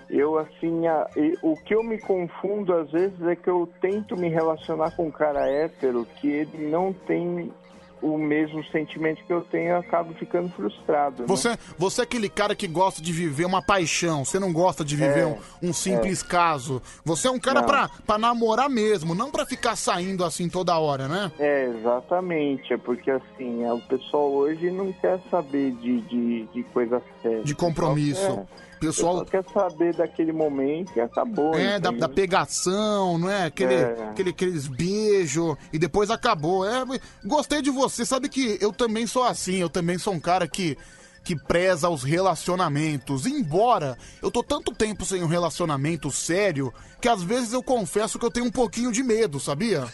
Eu, assim, a- e- o que eu me confundo às vezes é que eu tento me relacionar com um cara hétero que ele não tem o mesmo sentimento que eu tenho eu acabo ficando frustrado. né? Você, você é aquele cara que gosta de viver uma paixão, você não gosta de viver É, um, um simples caso. Você é um cara Não. pra, pra namorar mesmo, não pra ficar saindo assim toda hora, né? É, exatamente. É porque assim, é, o pessoal hoje não quer saber de, de, de coisa séria. De compromisso. O Pessoal- quer saber daquele momento e acabou. É, da, da pegação, não é? Aquele, É. aquele, aqueles beijos e depois acabou. É, gostei de você, sabe que eu também sou assim, eu também sou um cara que, que preza os relacionamentos. Embora eu tô tanto tempo sem um relacionamento sério que às vezes eu confesso que eu tenho um pouquinho de medo, sabia?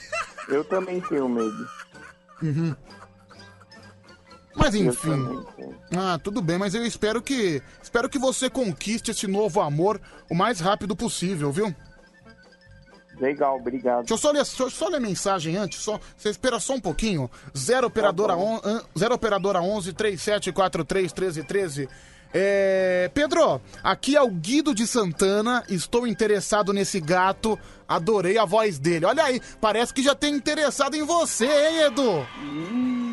Eu também tenho medo. Uhum. Mas enfim. Ah, tudo bem, mas eu espero que espero que você conquiste esse novo amor o mais rápido possível, viu? Legal, obrigado. Deixa eu só ler, deixa eu só ler a mensagem antes, só, você espera só um pouquinho. Zero operadora, on, an- zero operadora 11 3743 1313. É, Pedro, aqui é o Guido de Santana, estou interessado nesse gato, adorei a voz dele. Olha aí, parece que já tem interessado em você, hein, Edu?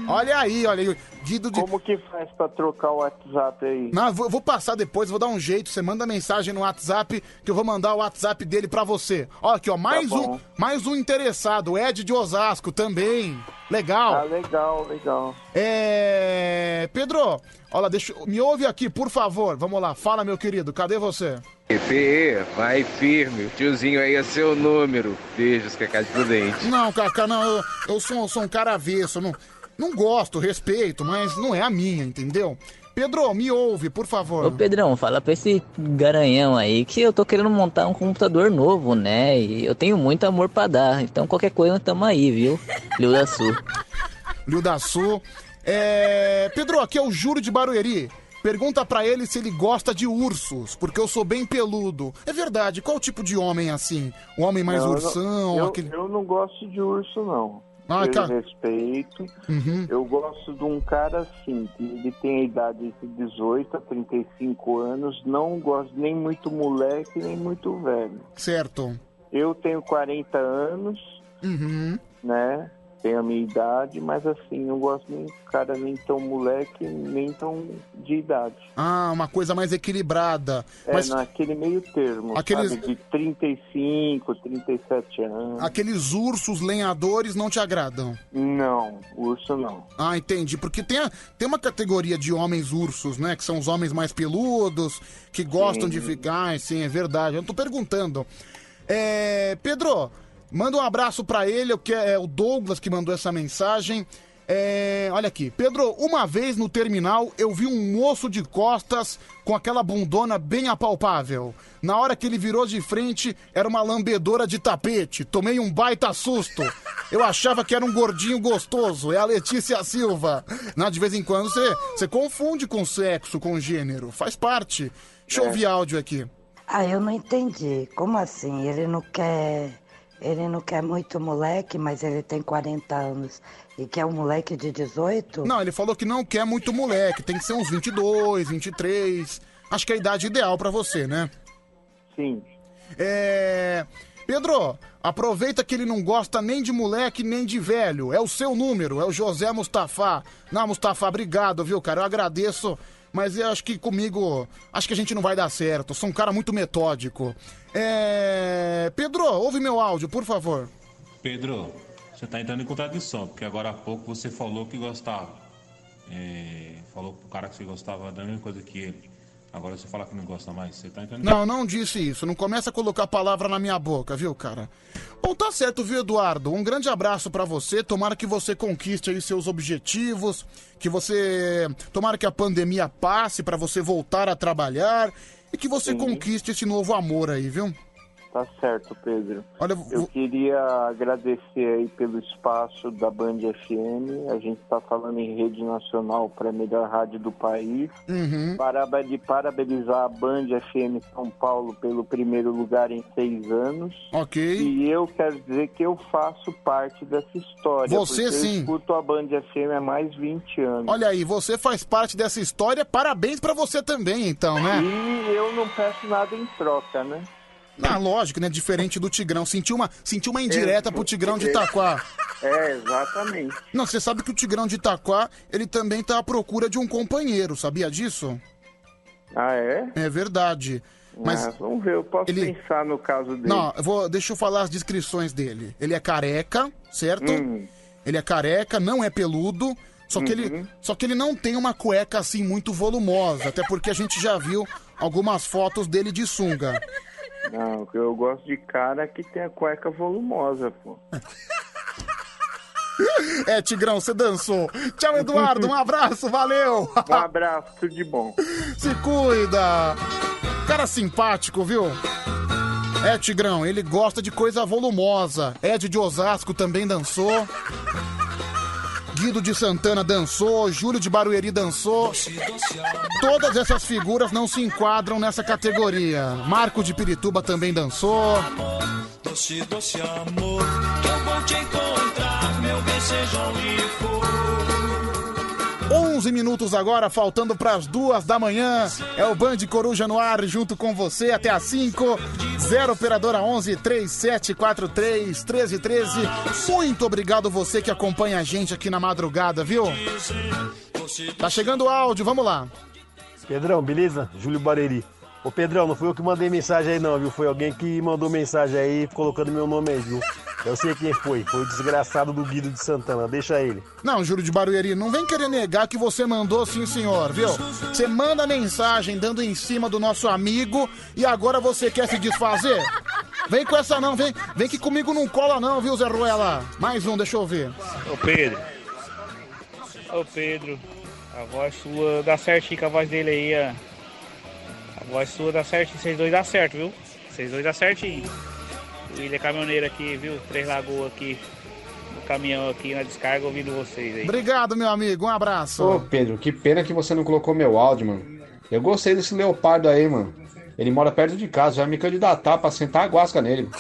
Olha aí, olha aí, Guido de... Como que faz pra trocar o WhatsApp aí? Não, vou, vou passar depois, vou dar um jeito. Você manda mensagem no WhatsApp que eu vou mandar o WhatsApp dele pra você. Ó, aqui, ó, mais Tá um, mais um interessado, Ed de Osasco também. Legal. Ah, legal, legal. É. Pedro, olha, deixa, me ouve aqui, por favor. Vamos lá, fala, meu querido, cadê você? Fê, vai firme. O tiozinho aí é seu número. Beijos, Cacá de Prudente. Não, Cacá, não, eu, eu sou, sou um cara avesso, não, não gosto, respeito, mas não é a minha, entendeu? Pedro, me ouve, por favor. Ô Pedrão, fala pra esse garanhão aí que eu tô querendo montar um computador novo, né? E eu tenho muito amor pra dar. Então qualquer coisa tamo aí, viu? Lio da Sul. Lio da Sul. É... Pedro, aqui é o Júlio de Barueri. Pergunta pra ele se ele gosta de ursos, porque eu sou bem peludo. É verdade, qual tipo de homem é assim? O homem mais Não, ursão, eu, aquele... eu não gosto de urso, não. Ah, eu cara. respeito. Uhum. Eu gosto de um cara assim, que ele tem a idade de 18 a 35 anos, não gosto nem muito moleque, nem muito velho. Certo. Eu tenho 40 anos, Uhum. né? Tenho a minha idade, mas assim, não gosto nem cara nem tão moleque, nem tão de idade. Ah, uma coisa mais equilibrada. É, Mas naquele meio termo, Aqueles- sabe? De 35, 37 anos. aqueles ursos lenhadores não te agradam? Não, urso não. Ah, entendi. Porque tem, a- tem uma categoria de homens ursos, né? Que são os homens mais peludos, que gostam de ficar. Sim, é verdade. Eu tô perguntando. É, Pedro, manda um abraço pra ele, que é o Douglas que mandou essa mensagem. É, olha aqui, Pedro, uma vez no terminal eu vi um moço de costas com aquela bundona bem apalpável. Na hora que ele virou de frente, era uma lambedora de tapete. Tomei um baita susto. Eu achava que era um gordinho gostoso. É a Letícia Silva. Na, de vez em quando você, você confunde com sexo, com gênero. Faz parte. Deixa eu É. ouvir áudio aqui. Ah, eu não entendi. Como assim? Ele não quer. Ele não quer muito moleque, mas ele tem 40 anos e quer um moleque de 18? Não, ele falou que não quer muito moleque. Tem que ser uns 22, 23. Acho que é a idade ideal pra você, né? Sim. É. Pedro, aproveita que ele não gosta nem de moleque nem de velho. É o seu número, é o José Mustafa. Não, Mustafa, obrigado, viu, cara? Eu agradeço, mas eu acho que comigo. Acho que a gente não vai dar certo. Sou um cara muito metódico. É. Pedro, ouve meu áudio, por favor. Pedro, você tá entrando em contradição, porque agora há pouco você falou que gostava. É, falou pro cara que você gostava da mesma coisa que ele. Agora você fala que não gosta mais. Você tá em Não, não disse isso. Não começa a colocar palavra na minha boca, viu, cara? Bom, tá certo, viu, Eduardo? Um grande abraço pra você. Tomara que você conquiste aí seus objetivos, que você, tomara que a pandemia passe pra você voltar a trabalhar e que você conquiste esse novo amor aí, viu? Tá certo, Pedro. Olha, eu queria agradecer aí pelo espaço da Band FM. A gente está falando em rede nacional para a melhor rádio do país. Uhum. Parabenizar a Band FM São Paulo pelo primeiro lugar em seis anos. Ok. E eu quero dizer que eu faço parte dessa história. Você sim. Eu escuto a Band FM há mais de 20 anos. Olha aí, você faz parte dessa história. Parabéns pra você também, então, né? E eu não peço nada em troca, né? Ah, lógico, né? Diferente do Tigrão. Sentiu uma, sentiu uma indireta pro Tigrão de Itaquá. É, exatamente. Não, você sabe que o Tigrão de Itaquá, ele também tá à procura de um companheiro, sabia disso? Ah, é? É verdade. Mas Ah, vamos ver, eu posso ele- pensar no caso dele. Não, eu vou, deixa eu falar as descrições dele. Ele é careca, certo? Hum. Ele é careca, não é peludo. Só que, Uhum. ele, só que ele não tem uma cueca assim muito volumosa, até porque a gente já viu algumas fotos dele de sunga. Não, eu gosto de cara que tem a cueca volumosa, pô. É, Tigrão, você dançou. Tchau, Eduardo, um abraço, valeu. Um abraço, tudo de bom. Se cuida. Cara simpático, viu? É, Tigrão, ele gosta de coisa volumosa. Ed de Osasco também dançou. Guido de Santana dançou, Júlio de Barueri dançou. Todas essas figuras não se enquadram nessa categoria. Marco de Pirituba também dançou. Doce, doce amor, eu vou te encontrar, meu bem, seja. 11 minutos agora, faltando para as duas da manhã. É o Band Coruja no ar, junto com você até às 5. 0 Operadora 11 3743 1313. Muito obrigado você que acompanha a gente aqui na madrugada, viu? Tá chegando o áudio, vamos lá. Pedrão, beleza? Júlio Bareri. Ô Pedrão, não fui eu que mandei mensagem aí não, viu? Foi alguém que mandou mensagem aí colocando meu nome aí, viu? Eu sei quem foi. Foi o desgraçado do Guido de Santana. Deixa ele. Não, Júlio de Barueri, não vem querer negar que você mandou sim, senhor, viu? Você manda mensagem dando em cima do nosso amigo e agora você quer se desfazer? Vem com essa não, vem, vem que comigo não cola não, viu, Zé Ruela? Mais um, deixa eu ver. Ô Pedro. Ô Pedro. A voz sua dá certinho com a voz dele aí, ó. A voz sua dá certinho. Vocês dois dá certo, viu? Vocês dois dá certinho. O William é caminhoneiro aqui, viu? Três Lagoas aqui. No caminhão aqui na descarga ouvindo vocês aí. Obrigado, meu amigo, um abraço. Ô, Pedro, que pena que você não colocou meu áudio, mano. Eu gostei desse leopardo aí, mano. Ele mora perto de casa, já me candidatar pra sentar a guasca nele.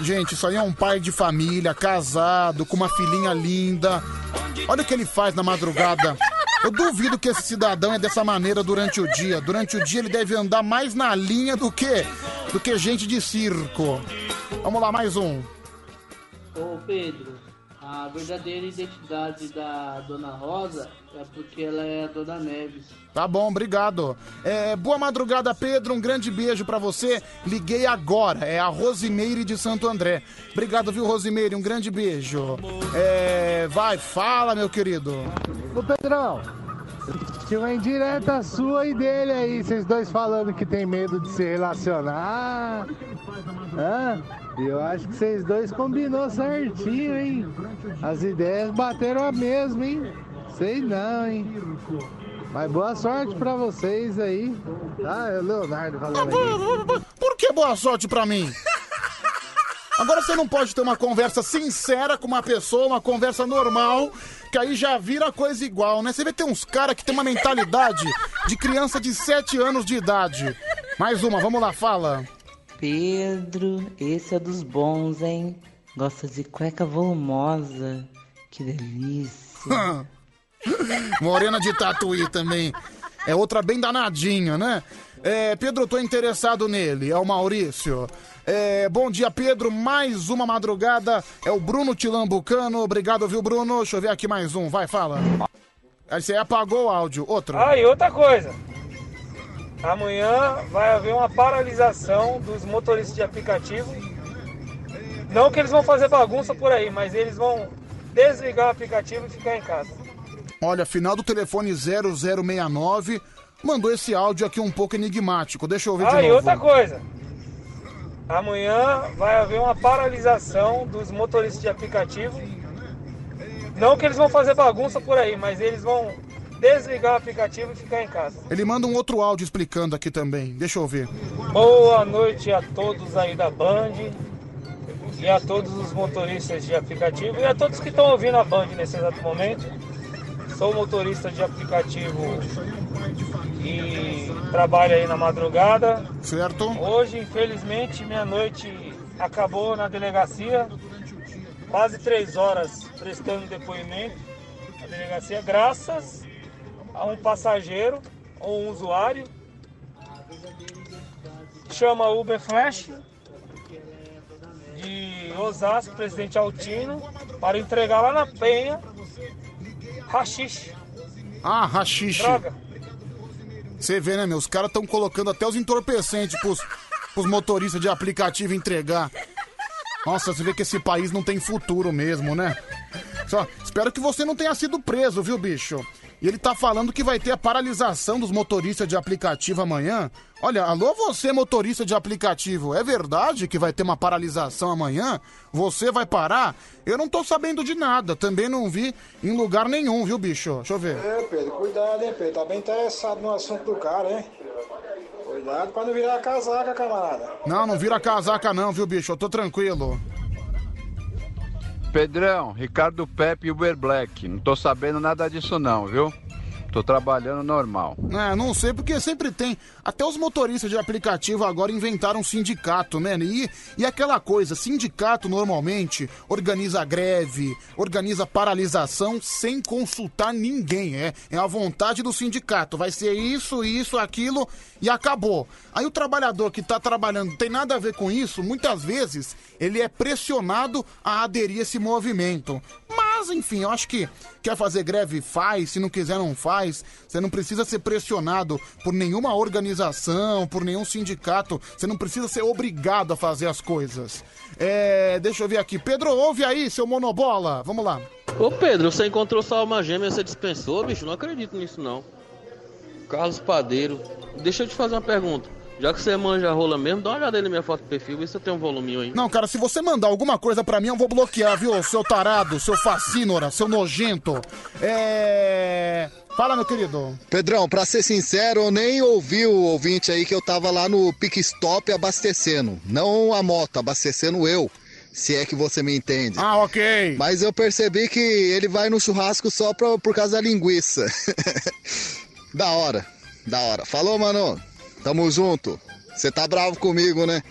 Gente, isso aí é um pai de família, casado, com uma filhinha linda. Olha o que ele faz na madrugada. Eu duvido que esse cidadão é dessa maneira durante o dia. Durante o dia ele deve andar mais na linha do que do que gente de circo. Vamos lá, mais um. Ô Pedro, a verdadeira identidade da Dona Rosa é porque ela é a Dona Neves. Tá bom, obrigado. É, boa madrugada, Pedro. Um grande beijo pra você. Liguei agora. É a Rosimeire de Santo André. Obrigado, viu, Rosimeire? Um grande beijo. É, vai, fala, meu querido. Ô Pedrão, tinha uma indireta sua e dele aí, vocês dois falando que tem medo de se relacionar. Hã? Eu acho que vocês dois combinou certinho, hein? As ideias bateram a mesma, hein? Sei não, hein? Mas boa sorte pra vocês aí. Tá, é o Leonardo falando aqui. Por que boa sorte pra mim? Agora você não pode ter uma conversa sincera com uma pessoa, uma conversa normal, que aí já vira coisa igual, né? Você vê tem uns caras que tem uma mentalidade de criança de 7 anos de idade. Mais uma, vamos lá, fala. Pedro, esse é dos bons, hein? Gosta de cueca volumosa. Que delícia. Morena de Tatuí também. É outra bem danadinha, né? É, Pedro, tô interessado nele. É o Maurício. É, bom dia, Pedro. Mais uma madrugada. É o Bruno Tilambucano. Obrigado, viu, Bruno? Deixa eu ver aqui mais um. Vai, fala. Aí você apagou o áudio. Outro. Ah, e outra coisa. Amanhã vai haver uma paralisação dos motoristas de aplicativo. Não que eles vão fazer bagunça por aí, mas eles vão desligar o aplicativo e ficar em casa. Olha, final do telefone 0069 mandou esse áudio aqui um pouco enigmático. Deixa eu ver Ah, de e novo. outra coisa. Amanhã vai haver uma paralisação dos motoristas de aplicativo. Não que eles vão fazer bagunça por aí, mas eles vão desligar o aplicativo e ficar em casa. Ele manda um outro áudio explicando aqui também. Deixa eu ver. Boa noite a todos aí da Band e a todos os motoristas de aplicativo e a todos que estão ouvindo a Band nesse exato momento. Sou motorista de aplicativo e trabalho aí na madrugada. Certo. Hoje, infelizmente, minha noite acabou na delegacia. Quase três horas prestando depoimento na delegacia, graças a um passageiro ou um usuário chama Uber Flash de Osasco, Presidente Altino, para entregar lá na Penha rachixe. Ah, rachixe. Droga. Você vê, né, meu? Os caras estão colocando até os entorpecentes pros, pros motoristas de aplicativo entregar. Nossa, você vê que esse país não tem futuro mesmo, né? Só, espero que você não tenha sido preso, viu, bicho? E ele tá falando que vai ter a paralisação dos motoristas de aplicativo amanhã. Olha, alô você, motorista de aplicativo, é verdade que vai ter uma paralisação amanhã? Você vai parar? Eu não tô sabendo de nada, também não vi em lugar nenhum, viu, bicho? Deixa eu ver. É, Pedro, cuidado, hein, Pedro. Tá bem interessado no assunto do cara, hein? Cuidado pra não virar casaca, camarada. Não, não vira casaca não, viu, bicho? Eu tô tranquilo. Pedrão, Ricardo Pepe e Uber Black. Não tô sabendo nada disso não, viu? Tô trabalhando normal. É, não sei, porque sempre tem. Até os motoristas de aplicativo agora inventaram um sindicato, né? E, e aquela coisa, sindicato normalmente organiza greve, organiza paralisação sem consultar ninguém. É, é a vontade do sindicato. Vai ser isso, isso, aquilo e acabou. Aí o trabalhador que tá trabalhando tem nada a ver com isso, muitas vezes ele é pressionado a aderir a esse movimento. Mas, enfim, eu acho que quer fazer greve, faz. Se não quiser, não faz. Você não precisa ser pressionado por nenhuma organização, por nenhum sindicato. Você não precisa ser obrigado a fazer as coisas. É, deixa eu ver aqui. Pedro, ouve aí, seu monobola. Vamos lá. Ô Pedro, você encontrou sua alma gêmea e você dispensou, bicho? Não acredito nisso não. Carlos Padeiro, deixa eu te fazer uma pergunta. Já que você manja a rola mesmo, dá uma olhada aí na minha foto de perfil, vê se eu tenho um voluminho aí. Não, cara, se você mandar alguma coisa pra mim, eu vou bloquear, viu? Seu tarado, seu fascínora, seu nojento. É. Fala, meu querido. Pedrão, pra ser sincero, eu nem ouvi o ouvinte aí que eu tava lá no Pick Stop abastecendo. Não a moto, abastecendo eu. Se é que você me entende. Ah, ok. Mas eu percebi que ele vai no churrasco só pra, por causa da linguiça. da hora, da hora. Falou, mano. Tamo junto. Você tá bravo comigo, né?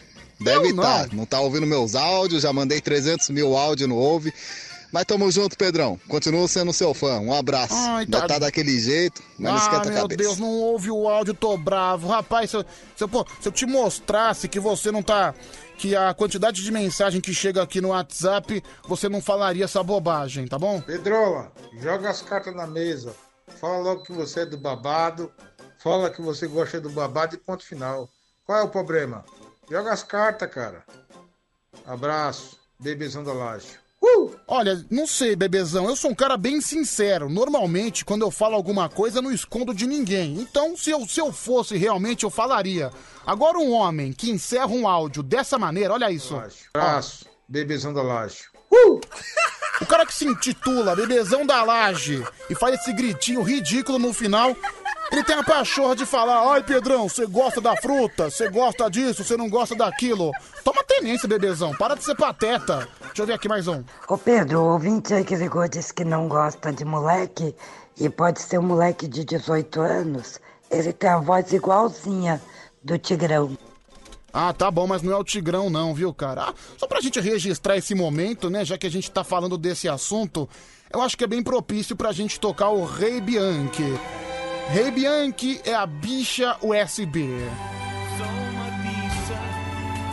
Deve Eu não. estar. Não tá ouvindo meus áudios, já mandei 300 mil áudios, não ouve. Mas tamo junto, Pedrão. Continuo sendo seu fã. Um abraço. Ai, tá- tá daquele jeito, mas não ah, esquenta a meu cabeça. Deus, não ouve o áudio, tô bravo. Rapaz, se eu, se, eu, pô, se eu te mostrasse que você não tá. Que a quantidade de mensagem que chega aqui no WhatsApp, você não falaria essa bobagem, tá bom? Pedrola, joga as cartas na mesa. Fala logo que você é do babado. Fala que você gosta do babado e ponto final. Qual é o problema? Joga as cartas, cara. Abraço. Bebezão da laje. Uh! Olha, não sei, bebezão. Eu sou um cara bem sincero. Normalmente, quando eu falo alguma coisa, eu não escondo de ninguém. Então, se eu, se eu fosse realmente, eu falaria. Agora, um homem que encerra um áudio dessa maneira, olha isso. Abraço, bebezão da laje. O cara que se intitula Bebezão da Laje e faz esse gritinho ridículo no final, ele tem a pachorra de falar: Ai, Pedrão, você gosta da fruta, você gosta disso, você não gosta daquilo. Toma tenência, bebezão, para de ser pateta. Deixa eu ver aqui mais um. Ô Pedro, o ouvinte aí que ligou disse que não gosta de moleque e pode ser um moleque de 18 anos. Ele tem a voz igualzinha do Tigrão. Ah, tá bom, mas não é o Tigrão não, viu, cara? Ah, só pra gente registrar esse momento, né, já que a gente tá falando desse assunto, eu acho que é bem propício pra gente tocar o Rei Bianchi. Rei Bianchi é a bicha USB. Sou uma bicha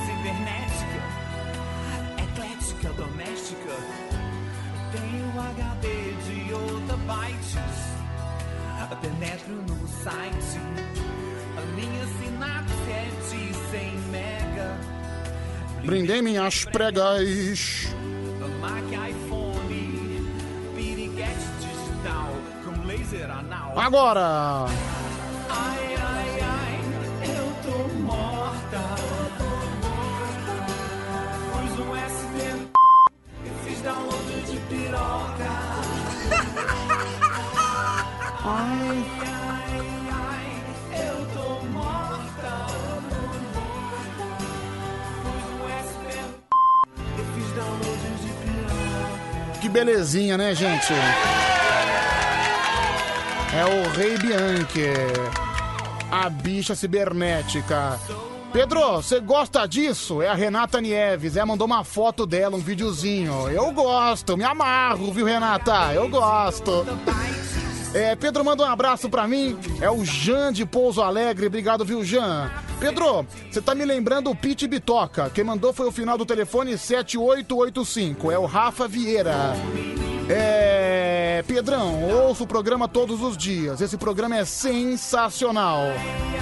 cibernética, eclética, doméstica. Tenho HD de otabytes. Penetro no site. A minha sinapse é de 100 mega. Brindei minhas pregas. Agora! Ai, ai, ai, eu tô morta. Um USB, eu fiz download de piroca. Ai, ai, ai, eu tô morta. Um USB, eu fiz download de piroca. Que belezinha, né, gente? É o Rei Bianchi. A bicha cibernética. Pedro, você gosta disso? É a Renata Nieves. Ela mandou uma foto dela, um videozinho. Eu gosto, me amarro, viu, Renata? Eu gosto. É, Pedro manda um abraço pra mim. É o Jean de Pouso Alegre. Obrigado, viu, Jean? Pedro, você tá me lembrando o Pete Bitoca. Quem mandou foi o final do telefone 7885. É o Rafa Vieira. É. Pedrão, ouço o programa todos os dias. Esse programa é sensacional.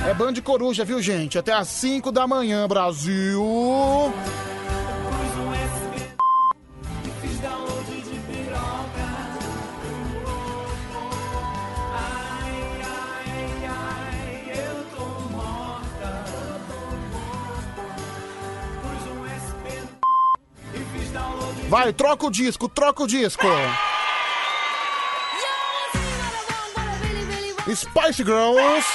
É Band Coruja, viu, gente? Até às 5 da manhã, Brasil. Vai, troca o disco, troca o disco. Spice Girls.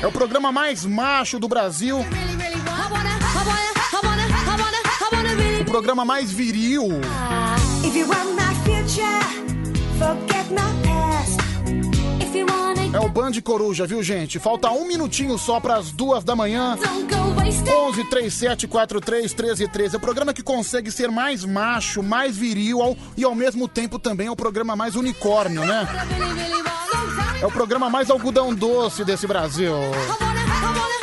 É o programa mais macho do Brasil. O programa mais viril. If you want my future, forget my past. É o Band Coruja, viu, gente? Falta um minutinho só para as duas da manhã. 11 37 43 13 13. É o programa que consegue ser mais macho, mais viril ao- e ao mesmo tempo também é o programa mais unicórnio, né? É o programa mais algodão doce desse Brasil.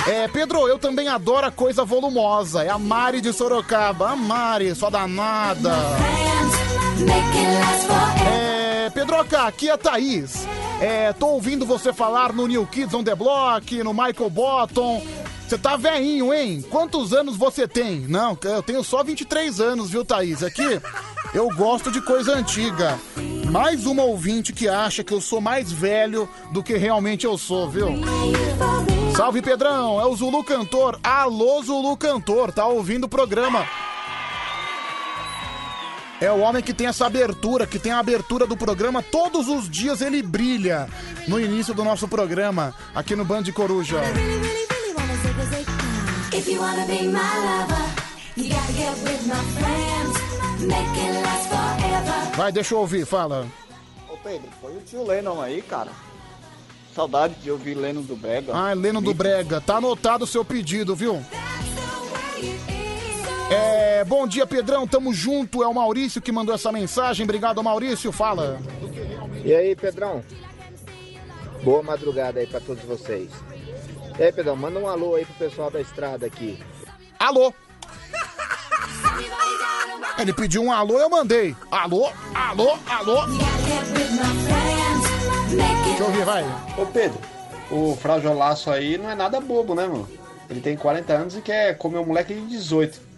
É, Pedro, eu também adoro a coisa volumosa. É a Mari de Sorocaba. A Mari, sua danada. É, Pedroca, aqui é Thaís. É, tô ouvindo você falar no New Kids on the Block, no Michael Bottom. Você tá veinho, hein? Quantos anos você tem? Não, eu tenho só 23 anos, viu, Thaís? Aqui eu gosto de coisa antiga. Mais uma ouvinte que acha que eu sou mais velho do que realmente eu sou, viu? Salve, Pedrão! É o Zulu Cantor. Alô, Zulu Cantor. Tá ouvindo o programa. É o homem que tem essa abertura, que tem a abertura do programa. Todos os dias ele brilha no início do nosso programa, aqui no Band Coruja. Last forever. Vai, deixa eu ouvir, fala. Ô Pedro, foi o tio Lennon aí, cara. Saudade de ouvir Lennon do Brega. Ah, Leno do Brega, tá anotado o seu pedido, viu? É, bom dia, Pedrão, tamo junto. É o Maurício que mandou essa mensagem. Obrigado, Maurício. Fala. E aí, Pedrão? Boa madrugada aí pra todos vocês. E aí, Pedrão, manda um alô aí pro pessoal da estrada aqui. Alô? Ele pediu um alô, eu mandei. Alô, alô, alô. Deixa eu ouvir, vai. Ô Pedro, o frajolaço aí não é nada bobo, né, mano? Ele tem 40 anos e quer comer um moleque de 18.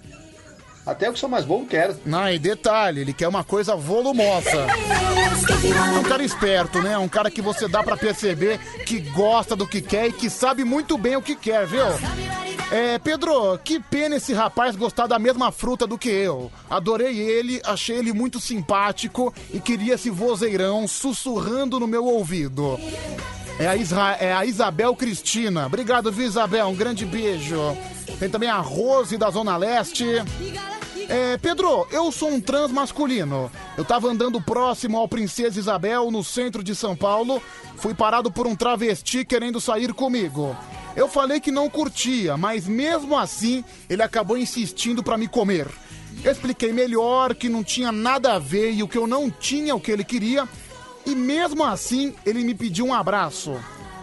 Até eu que sou mais bobo quero. Não, e detalhe, ele quer uma coisa volumosa. É um cara esperto, né? Um cara que você dá pra perceber que gosta do que quer e que sabe muito bem o que quer, viu? É, Pedro, que pena esse rapaz gostar da mesma fruta do que eu. Adorei ele, achei ele muito simpático e queria esse vozeirão sussurrando no meu ouvido. É a, Isra- é a Isabel Cristina. Obrigado, viu, Isabel? Um grande beijo. Tem também a Rose da Zona Leste. É, Pedro, eu sou um trans masculino. Eu tava andando próximo ao Princesa Isabel, no centro de São Paulo. Fui parado por um travesti querendo sair comigo. Eu falei que não curtia, mas mesmo assim ele acabou insistindo pra me comer. Eu expliquei melhor que não tinha nada a ver e o que eu não tinha o que ele queria. E mesmo assim ele me pediu um abraço.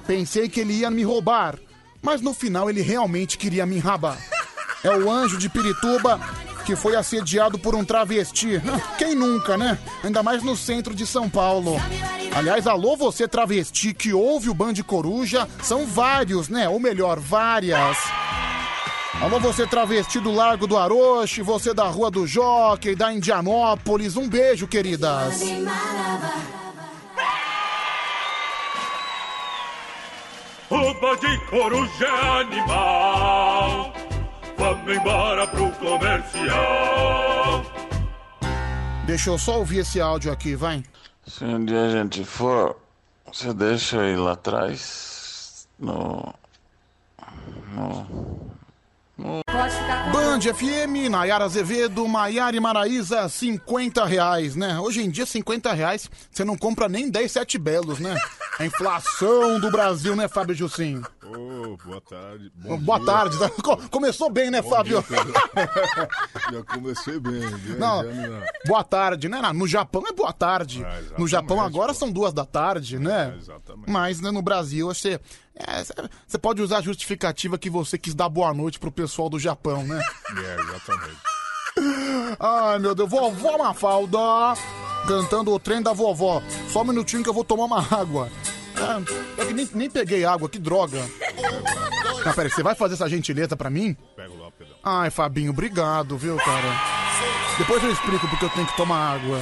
Pensei que ele ia me roubar, mas no final ele realmente queria me enrabar. É o anjo de Pirituba que foi assediado por um travesti. Quem nunca, né? Ainda mais no centro de São Paulo. Aliás, alô você travesti que ouve o Band Coruja, são vários, né? Ou melhor, várias. Alô você travesti do Largo do Aroche, você da Rua do Jockey, da Indianópolis, um beijo, queridas. O Band Coruja é animal. Vamos embora pro comercial. Deixa eu só ouvir esse áudio aqui, vai. Se um dia a gente for, você deixa eu ir lá atrás no. no. no... Band FM, Nayara Azevedo, Maiara e Maraíza, 50 reais, né? Hoje em dia, 50 reais, você não compra nem 10 sete belos, né? A inflação do Brasil, né, Fábio Jussim? Ô, boa tarde. Bom Boa dia. tarde. tá? Co- Começou bem, né, Bom Fábio? dia. Já comecei bem. viu? Não, Já boa tarde, né? No Japão é boa tarde. no Japão agora são duas da tarde, né? Mas né, no Brasil você, é, você pode usar a justificativa que você quis dar boa noite pro pessoal do Japão, né? É, exatamente. Ai, meu Deus, vovó Mafalda cantando o trem da vovó. Só um minutinho que eu vou tomar uma água. É, é que nem, nem peguei água, que droga. Não, peraí, você vai fazer essa gentileza pra mim? Lá, Pedro. Ai, Fabinho, obrigado, viu, cara? Depois eu explico porque eu tenho que tomar água.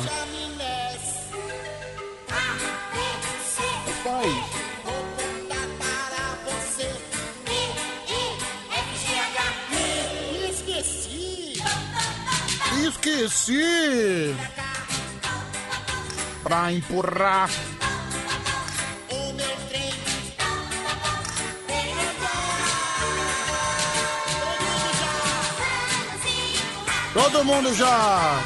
Pai. Esqueci. Esqueci! Pra empurrar. Todo mundo já!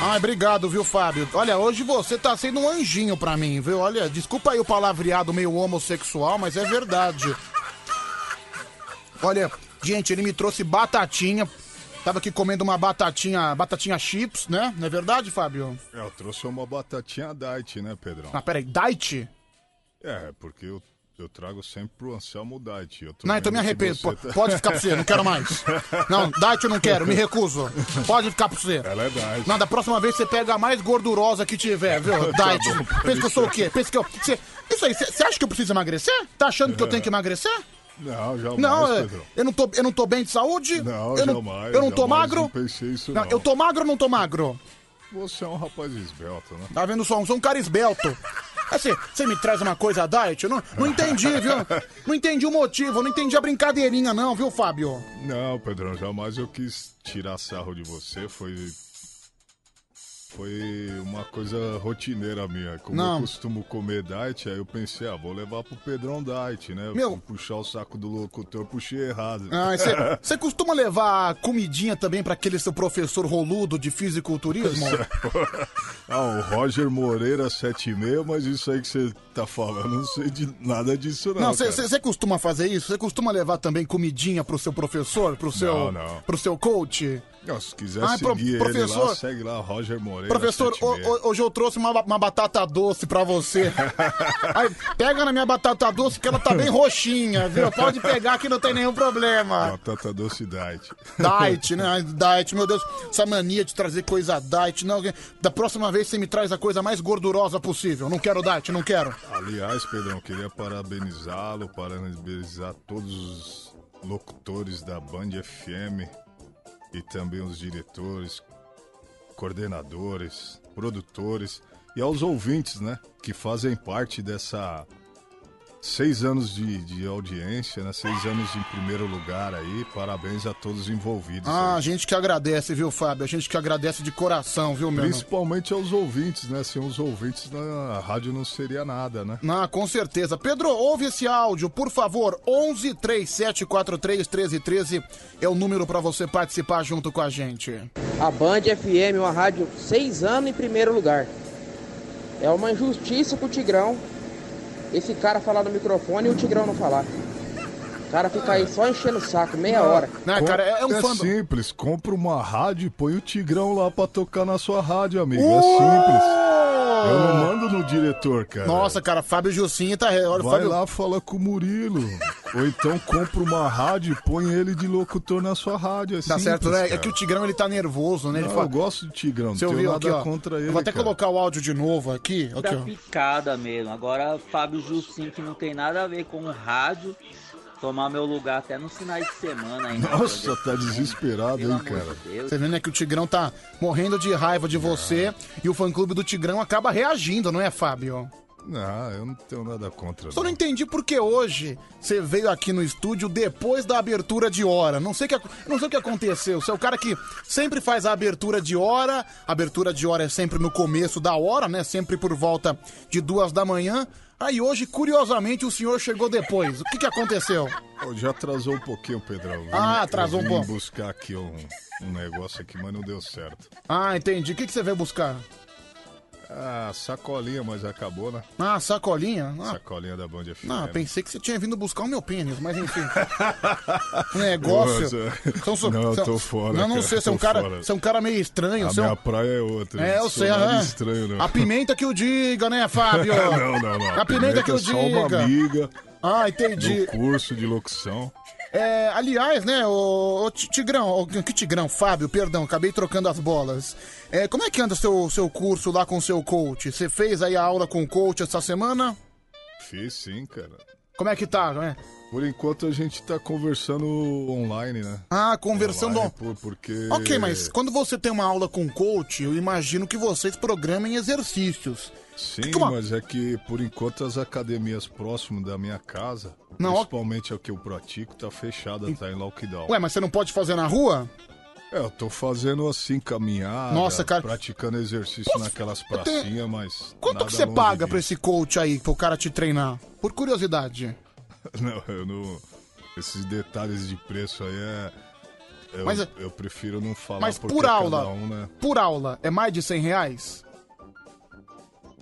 Ai, obrigado, viu, Fábio? Olha, hoje você tá sendo um anjinho pra mim, viu? Olha, desculpa aí o palavreado meio homossexual, mas é verdade. Olha, gente, ele me trouxe batatinha. Tava aqui comendo uma batatinha, batatinha chips, né? Não é verdade, Fábio? É, eu trouxe uma batatinha diet, né, Pedrão? Ah, peraí, diet? É, porque eu, eu trago sempre pro Anselmo diet. Eu tô Não, então me arrependo. você Po- Pode ficar pra você, não quero mais. Não, diet eu não quero, me recuso. Pode ficar pra você. Ela é diet. Não, da próxima vez você pega a mais gordurosa que tiver, viu? Tá Diet. Pensa que eu sou o quê? Pensa que eu. Cê, isso aí, você acha que eu preciso emagrecer? Tá achando que eu tenho que emagrecer? Não, jamais, Não, é, Pedrão. eu não, tô, eu não tô bem de saúde? Não, eu não, jamais. Eu não tô jamais magro? Não pensei isso, Não, não. eu tô magro ou não tô magro? Você é um rapaz esbelto, né? Tá vendo só? Eu sou um cara esbelto. Assim, você me traz uma coisa diet? Eu não, não entendi, viu? Não entendi o motivo, não entendi a brincadeirinha, não, viu, Fábio? Não, Pedrão, jamais eu quis tirar sarro de você. Foi. Foi uma coisa rotineira minha. Como Não. eu costumo comer diet, aí eu pensei, ah, vou levar pro Pedrão diet, né? Meu- Fui puxar o saco do locutor, puxei errado. Ah, você costuma levar comidinha também pra aquele seu professor roludo de fisiculturismo? ah, o Roger Moreira 76, mas isso aí que você tá falando, não sei de nada disso não. Não, você costuma fazer isso? Você costuma levar também comidinha pro seu professor, pro seu, Não, não. pro seu coach? Não, se quiser Ai, pro- seguir ele professor- lá, segue lá, Roger Moreira. Professor, o- 76. o- hoje eu trouxe uma, uma batata doce pra você. Aí, pega na minha batata doce que ela tá bem roxinha, viu? Pode pegar que não tem nenhum problema. Batata doce diet. Diet, né? Diet, meu Deus, essa mania de trazer coisa diet. Não, da próxima vez você me traz a coisa mais gordurosa possível. Não quero diet, não quero. Aliás, Pedrão, queria parabenizá-lo, parabenizar todos os locutores da Band FM e também os diretores, coordenadores, produtores e aos ouvintes, né, que fazem parte dessa seis anos de, de audiência, né, seis anos em primeiro lugar aí. Parabéns a todos os envolvidos. Ah, a gente que agradece, viu, Fábio? A gente que agradece de coração, viu, meu? Principalmente aos ouvintes, né? Sem os ouvintes, a rádio não seria nada, né? Ah, com certeza. Pedro, ouve esse áudio, por favor. 11 3743 1313 é o número pra você participar junto com a gente. A Band FM, uma rádio seis anos em primeiro lugar. É uma injustiça pro Tigrão esse cara falar no microfone e o Tigrão não falar. O cara fica aí só enchendo o saco, meia hora. um é simples, compra uma rádio e põe o Tigrão lá pra tocar na sua rádio, amigo. É simples. Eu não mando no diretor, cara. Nossa, cara, Fábio Gilcinho tá. Olha, Vai Fábio... lá, fala com o Murilo. Ou então compra uma rádio e põe ele de locutor na sua rádio. É Tá simples, certo, né? É cara. que o Tigrão ele tá nervoso, né? Ele Não, fala- Eu gosto do Tigrão, não Você tenho ouviu nada aqui, ó. contra ele. Eu vou até cara. colocar o áudio de novo aqui. Da aqui ó. picada mesmo. Agora, Fábio Jussim, que não tem nada a ver com o rádio, tomar meu lugar até nos finais de semana ainda. Nossa, tá desesperado, hein, cara. Você vê, né, que o Tigrão tá morrendo de raiva de você e o fã-clube do Tigrão acaba reagindo, não é, Fábio? Não, eu não tenho nada contra. Só não entendi por que hoje você veio aqui no estúdio depois da abertura de hora. Não sei, o que, não sei o que aconteceu. Você é o cara que sempre faz a abertura de hora. A abertura de hora é sempre no começo da hora, né? Sempre por volta de duas da manhã. Aí hoje, curiosamente, o senhor chegou depois. O que, que aconteceu? Ô, Já atrasou um pouquinho, Pedrão. Eu vim- Ah, atrasou eu um vim pouco. buscar aqui um, um negócio aqui, mas não deu certo. Ah, entendi. O que, que você veio buscar? Ah, sacolinha, mas acabou, né? Ah, sacolinha? Ah, Sacolinha da Band FM. Não, pensei que você tinha vindo buscar o meu pênis, mas enfim. Negócio. Nossa. São so- Não, eu tô fora, Não, não cara, sei, você é um cara, fora. você é um cara meio estranho. A é um- minha praia é outra. É, eu sei, aham. estranho, não. A pimenta que o diga, né, Fábio? não, não, não. A pimenta que é eu só uma diga. amiga Ah, entendi. do curso de locução. É, aliás, né, o, o Ti- Tigrão, o, que Tigrão, Fábio, perdão, acabei trocando as bolas. É, como é que anda seu seu curso lá com o seu coach? Você fez aí a aula com o coach essa semana? Fiz sim, cara. Como é que tá, né? Por enquanto a gente tá conversando online, né? Ah, conversando. Online, por- porque... Ok, mas quando você tem uma aula com coach, eu imagino que vocês programem exercícios. Sim, uma- mas é que por enquanto as academias próximas da minha casa, Não, ó- principalmente a que eu pratico, tá fechada, tá em lockdown. Ué, mas você não pode fazer na rua? É, eu tô fazendo assim, caminhada, Nossa, cara. praticando exercício naquelas tenho- pracinhas, mas. Quanto que você paga pra esse coach aí, pro cara te treinar? Por curiosidade. Não, eu não. Esses detalhes de preço aí é. Eu, Mas é- eu prefiro não falar Mas por cada aula, um, né? por aula, é mais de 100 reais?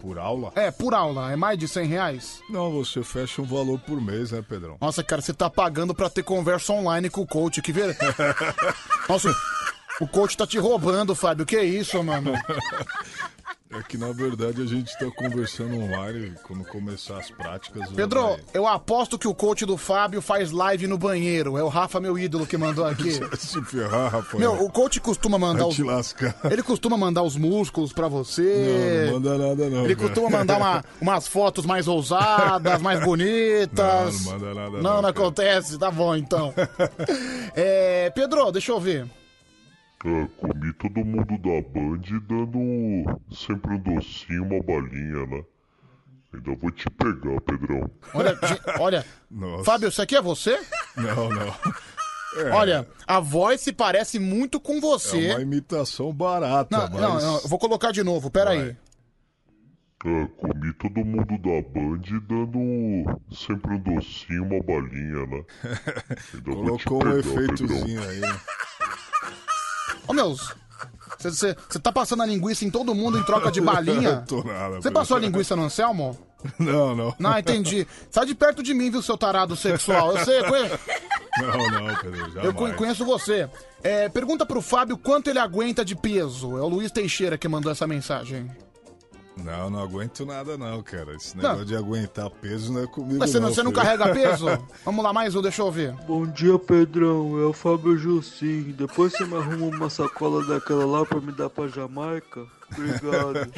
Por aula? É, por aula, é mais de 100 reais? Não, você fecha um valor por mês, né, Pedrão? Nossa, cara, você tá pagando pra ter conversa online com o coach, que ver... Nossa, o coach tá te roubando, Fábio, que isso, mano? É que na verdade a gente tá conversando online, quando começar as práticas. já Pedro, vai- eu aposto que o coach do Fábio faz live no banheiro. É o Rafa, meu ídolo, que mandou aqui. Se ferrar, Rafael. Meu, o coach costuma mandar Vai os... te lascar. Ele costuma mandar os músculos pra você. Não, não manda nada não. Ele cara. costuma mandar uma- umas fotos mais ousadas, mais bonitas. Não, não manda nada Não, não, não acontece. Tá bom, então. É, Pedro, deixa eu ver. É, comi todo mundo da Band dando sempre um docinho, uma balinha, né? Ainda vou te pegar, Pedrão. Olha, gente, olha. Fábio, isso aqui é você? Não, não. É. Olha, a voz se parece muito com você. É uma imitação barata, Não, mas... não, não, eu vou colocar de novo, peraí. É, comi todo mundo da Band dando sempre um docinho, uma balinha, né? Ainda Colocou um efeitozinho Pedrão. aí. Ô, meus, você tá passando a linguiça em todo mundo em troca de balinha? Tô nada, Você passou a linguiça no Anselmo? Não, não. Não, entendi. Sai de perto de mim, viu, seu tarado sexual. Eu sei, conhe- Não, não, Pedro, jamais. Eu con- conheço você. É, pergunta pro Fábio quanto ele aguenta de peso. É o Luiz Teixeira que mandou essa mensagem. Não, não aguento nada não, cara. Esse Não. negócio de aguentar peso não é comigo Mas você não, não, você não filho. carrega peso? Vamos lá, mais um, deixa eu ver. Bom dia, Pedrão. É o Fábio Jussim. Depois você me arruma uma sacola daquela lá pra me dar pra Jamaica? Obrigado.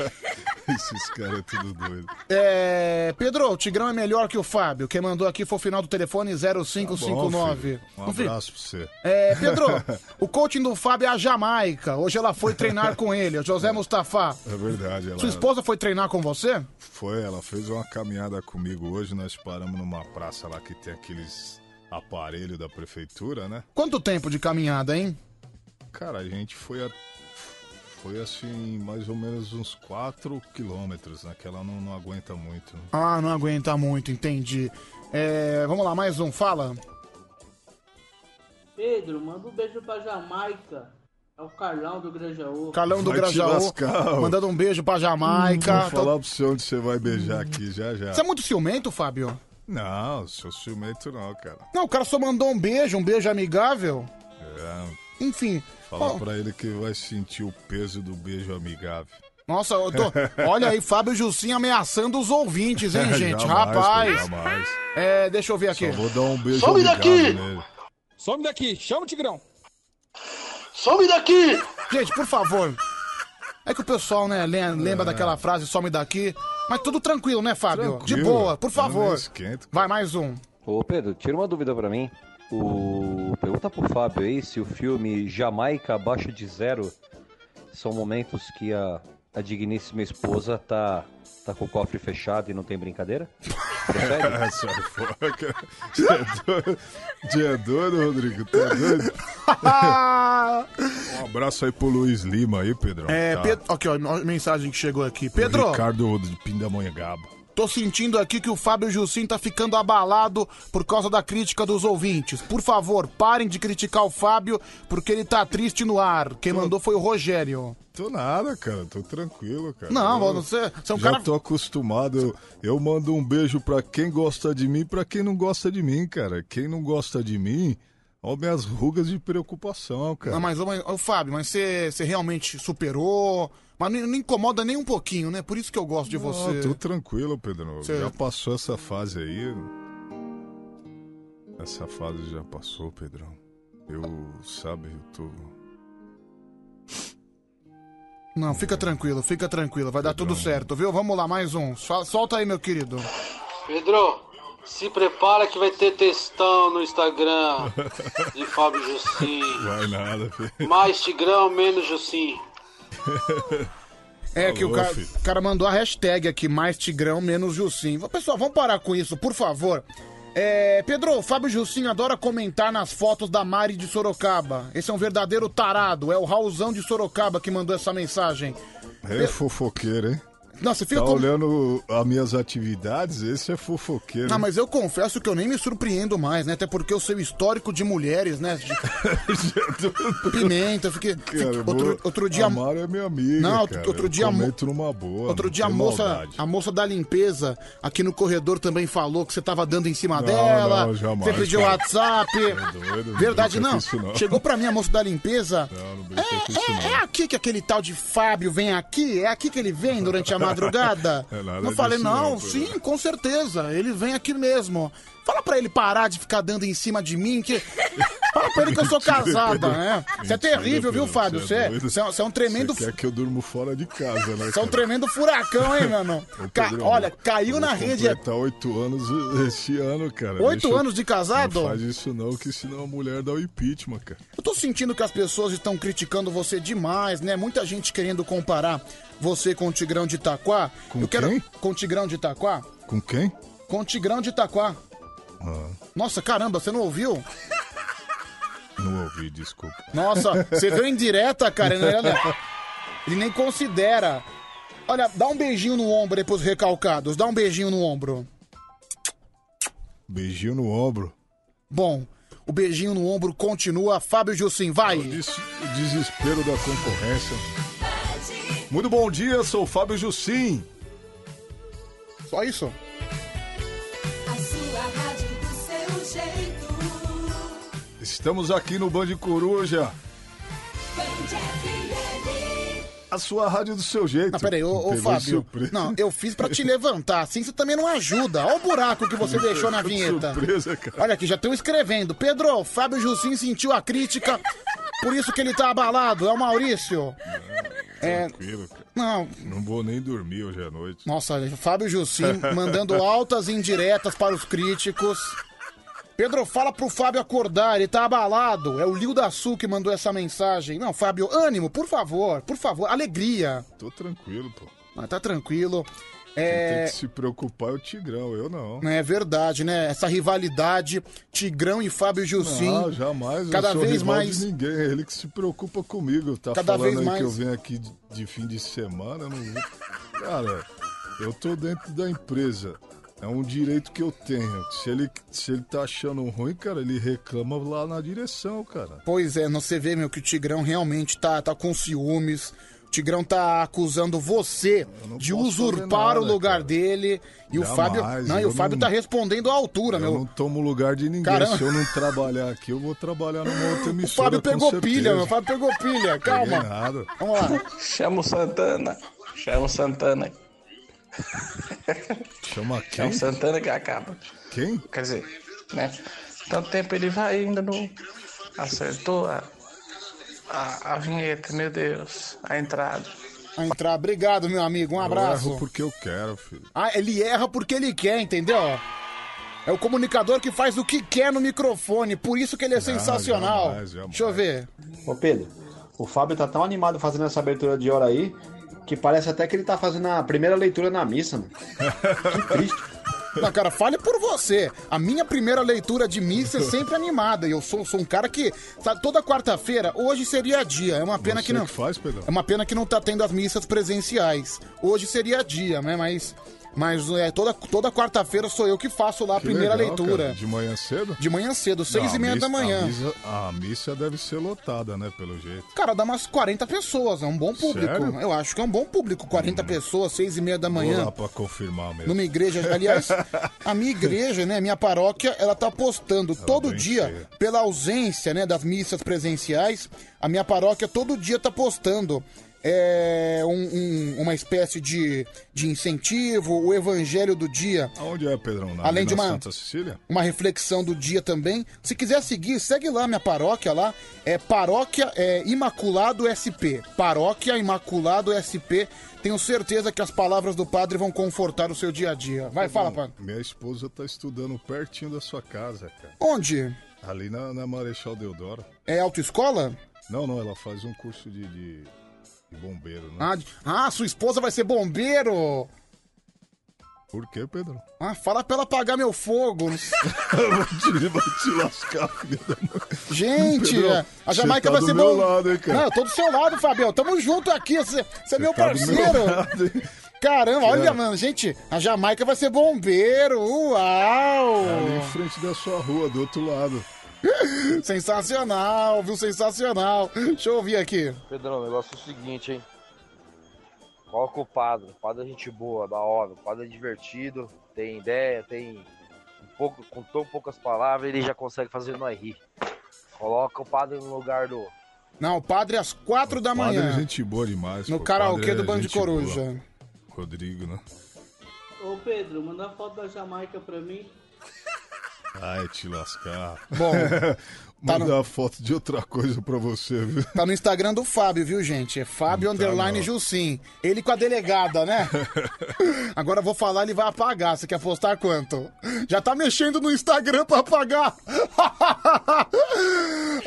Esses caras é tudo doido. É, Pedro, o Tigrão é melhor que o Fábio. Quem mandou aqui foi o final do telefone 0559. Bom, filho, um abraço pra você. É, Pedro, o coaching do Fábio é a Jamaica. Hoje ela foi treinar com ele, o José Mustafa. É verdade. Ela Sua esposa foi treinar com você? Foi, ela fez uma caminhada comigo hoje. Nós paramos numa praça lá que tem aqueles aparelhos da prefeitura, né? Quanto tempo de caminhada, hein? Cara, a gente foi a... Foi assim, mais ou menos uns 4 quilômetros, né? Que ela não, não aguenta muito. né? Ah, não aguenta muito, entendi. É, vamos lá, mais um, fala. Pedro, manda um beijo pra Jamaica. É o Carlão do Grajaú. Carlão do Vai Grajaú, mandando um beijo pra Jamaica. Vou falar pra você onde você vai beijar aqui já já. Você é muito ciumento, Fábio? Não, sou ciumento não, cara. Não, o cara só mandou um beijo, um beijo amigável. É, Enfim. Falar Ó, pra ele que vai sentir o peso do beijo amigável. Nossa, eu tô... olha aí, Fábio Jussim ameaçando os ouvintes, hein, gente? Jamais, Rapaz. jamais. É, deixa eu ver aqui. Só vou dar um beijo Some daqui! nele. Some daqui, chama o Tigrão. Some daqui! Gente, por favor. É que o pessoal, né, lem- lembra daquela frase, some daqui. Mas tudo tranquilo, né, Fábio? De Tranquilo. boa, por favor. Vai, mais um. Ô Pedro, tira uma dúvida pra mim. O... Pergunta pro Fábio aí se o filme Jamaica Abaixo de Zero são momentos que a, a digníssima esposa tá, tá com o cofre fechado e não tem brincadeira? Sai fora, cara. É doido, Rodrigo? Tá doido? um abraço aí pro Luiz Lima aí, Pedrão. É, Tá. Pedro, aqui, ó, mensagem que chegou aqui. O Pedro, Ricardo de Pindamonhangaba. Tô sentindo aqui que o Fábio Jussim tá ficando abalado por causa da crítica dos ouvintes. Por favor, parem de criticar o Fábio, porque ele tá triste no ar. Quem mandou foi o Rogério. Tô nada, cara. Tô tranquilo, cara. Não, Eu você, você é um já cara... tô acostumado. Eu, eu mando um beijo pra quem gosta de mim e pra quem não gosta de mim, cara. Quem não gosta de mim, ó minhas rugas de preocupação, cara. Não, mas, ô, mas, ô, Fábio, mas você, você realmente superou... Mas não, não incomoda nem um pouquinho, né? Por isso que eu gosto de Não, você. tô tranquilo, Pedro. Você- Já passou essa fase aí. Essa fase já passou, Pedrão. Eu, sabe, eu tô. Não, fica tranquilo, fica tranquilo. Vai dar tudo certo, viu? Vamos lá, mais um. Sol- Solta aí, meu querido. Pedro, se prepara que vai ter textão no Instagram de Fábio Jussim. Vai nada, filho. Mais Tigrão, menos Jussim. É que o cara, o cara mandou a hashtag aqui, mais Tigrão, menos Jussim. Pessoal, vamos parar com isso, por favor. É, Pedro, Fábio Jussim adora comentar nas fotos da Mari de Sorocaba. Esse é um verdadeiro tarado. É o Raulzão de Sorocaba que mandou essa mensagem. É fofoqueiro, hein? Nossa, fica Tá com- olhando as minhas atividades? Esse é fofoqueiro. Ah, mas eu confesso que eu nem me surpreendo mais, né? Até porque o seu histórico de mulheres, né? De... Pimenta, eu fiquei. Cara, eu outro, outro dia. A Mara é minha amiga. Não, outro- cara. outro eu dia comento numa boa. Outro dia a moça, maldade. a moça da limpeza aqui no corredor também falou que você tava dando em cima Não, dela. não, jamais, você pediu cara. WhatsApp. É doido, Verdade, não. isso, não. Chegou pra mim a moça da limpeza. Não, não brinca com isso, É, não. é aqui que aquele tal de Fábio vem aqui? É aqui que ele vem durante a madrugada? É eu falei, disso não, não, sim, com certeza. Ele vem aqui mesmo. Fala pra ele parar de ficar dando em cima de mim, que. Fala pra ele que eu sou casada, né? Você é terrível, viu, Fábio? você é é, você é- você é um tremendo. Você quer que eu durmo fora de casa, né? Você é um tremendo furacão, hein, mano? Ca- Olha, caiu na rede. completar oito anos esse ano, cara. Oito Deixa eu- anos de casado? Não faz isso não, que senão a mulher dá o impeachment, cara. Eu tô sentindo que as pessoas estão criticando você demais, né? Muita gente querendo comparar você com o Tigrão de Itaquá. Com Eu quero... quem? Com o Tigrão de Itaquá? Com quem? Com o Tigrão de Itaquá. Ah, Nossa, caramba, você não ouviu? não ouvi, desculpa. Nossa, você veio em direta, cara. Ele, ele nem considera. Olha, dá um beijinho no ombro aí pros recalcados. Dá um beijinho no ombro. Beijinho no ombro. Bom, o beijinho no ombro continua. Fábio Jussim, vai. O desespero da concorrência. Muito bom dia, sou o Fábio Jussim. Só isso? Jeito. Estamos aqui no Band Coruja. A sua rádio do seu jeito. Não, peraí, ô, ô Fábio. surpresa. Não, eu fiz pra te levantar, assim você também não ajuda. Olha o buraco que você deixou na vinheta. Surpresa, cara. Olha aqui, já estão escrevendo. Pedro, Fábio Jussim sentiu a crítica, por isso que ele tá abalado. É o Maurício. É, Tranquilo, cara. não, Não vou nem dormir hoje à noite. Nossa, Fábio Jussim mandando altas indiretas para os críticos. Pedro, fala pro Fábio acordar, ele tá abalado. É o Lio da Sul que mandou essa mensagem. Não, Fábio, ânimo, por favor, por favor, alegria. Tô tranquilo, pô. Ah, tá tranquilo. Quem É, tem que se preocupar é o Tigrão, eu não. é verdade, né? Essa rivalidade, Tigrão e Fábio Jussim. Não, jamais. Cada eu vez mais. de ninguém. É ele que se preocupa comigo. Tá Cada falando vez mais. que eu venho aqui de, de fim de semana. Não... Cara, eu tô dentro da empresa. É um direito que eu tenho. Se ele, se ele tá achando ruim, cara, ele reclama lá na direção, cara. Pois é, você vê, meu, que o Tigrão realmente tá, tá com ciúmes. O Tigrão tá acusando você de usurpar nada, o lugar dele. E o Jamais, Fábio. Não, e o eu Fábio não- tá respondendo à altura, Eu meu. não tomo lugar de ninguém. Caramba. Se eu não trabalhar aqui, eu vou trabalhar numa outra O emissora. Fábio com pegou pilha, meu. O Fábio pegou pilha. Calma. nada. Vamos lá. Chama o Santana. Chama o Santana. Chama É quem? o Santana que acaba. Quem? Quer dizer, né? Tanto tempo ele vai ainda não acertou a, a, a vinheta, meu Deus, a entrada. A entrar. Obrigado, meu amigo. Um Eu abraço. erro porque eu quero, filho. Ah, ele erra porque ele quer, entendeu? É o comunicador que faz o que quer no microfone, por isso que ele é sensacional. jamais, jamais. Deixa eu ver. Ô Pedro, o Fábio tá tão animado fazendo essa abertura de hora aí que parece até que ele tá fazendo a primeira leitura na missa, mano. Que triste. Não, cara, fale por você. A minha primeira leitura de missa é sempre animada. E eu sou, sou um cara que. Sabe, toda quarta-feira, hoje seria dia. É uma pena Você que não. que faz, Pedro? É uma pena que não tá tendo as missas presenciais. Hoje seria dia, né? Mas. Mas é, toda, toda quarta-feira sou eu que faço lá a Que primeira legal, leitura. cara. De manhã cedo? De manhã cedo, seis Não, e meia missa- da manhã. A missa, a missa deve ser lotada, né? Pelo jeito. Cara, dá umas 40 pessoas, é um bom público. Sério? Eu acho que é um bom público. 40 pessoas, seis e meia da Vou manhã. lá pra confirmar mesmo. Numa igreja. Aliás, a minha igreja, né? Minha paróquia, ela tá postando todo bem dia, cheia. pela ausência, né, das missas presenciais, a minha paróquia todo dia tá postando. É um- um- uma espécie de, de incentivo, o evangelho do dia. Aonde é, Pedrão? Na, Além de uma- Santa Cecília? Uma reflexão do dia também. Se quiser seguir, segue lá minha paróquia lá. É Paróquia é, Imaculado SP. Paróquia Imaculado SP. Tenho certeza que as palavras do padre vão confortar o seu dia a dia. Vai, fala, padre. Minha esposa tá estudando pertinho da sua casa, cara. Onde? Ali na, na Marechal Deodoro. É autoescola? Não, não, ela faz um curso de, de, de bombeiro, né? Ah, de- ah, sua esposa vai ser bombeiro. Por quê, Pedro? Ah, fala pra ela apagar meu fogo. vai, te, vai te lascar, filha da mãe. Gente, Pedro, a- a você Jamaica tá vai do ser meu bom. lado, hein, cara? Não, eu tô do seu lado, Fabião. Tamo junto aqui. Você você é meu tá do meu parceiro. Caramba, olha, É. mano, gente, a Jamaica vai ser bombeiro. Uau! É ali em frente da sua rua, do outro lado. Sensacional, viu? Sensacional. Deixa eu ouvir aqui. Pedrão, o negócio é o seguinte, hein? Coloca o padre. O padre é gente boa, da hora. O padre é divertido, tem ideia, tem. Um pouco, com tão poucas palavras, ele já consegue fazer nós rir. Coloca o padre no lugar do. Não, o padre às quatro da Padre manhã. é gente boa demais. No karaokê Padre do é Band gente Coruja. boa. Rodrigo, né? Ô Pedro, manda foto da Jamaica pra mim. Ai, te lascar. Bom, tá Mandar foto de outra coisa pra você, viu? Tá no Instagram do Fábio, viu, gente? É Fábio Não tá, Underline não. Jussim. Ele com a delegada, né? Agora eu vou falar, ele vai apagar. Você quer postar quanto? Já tá mexendo no Instagram pra apagar.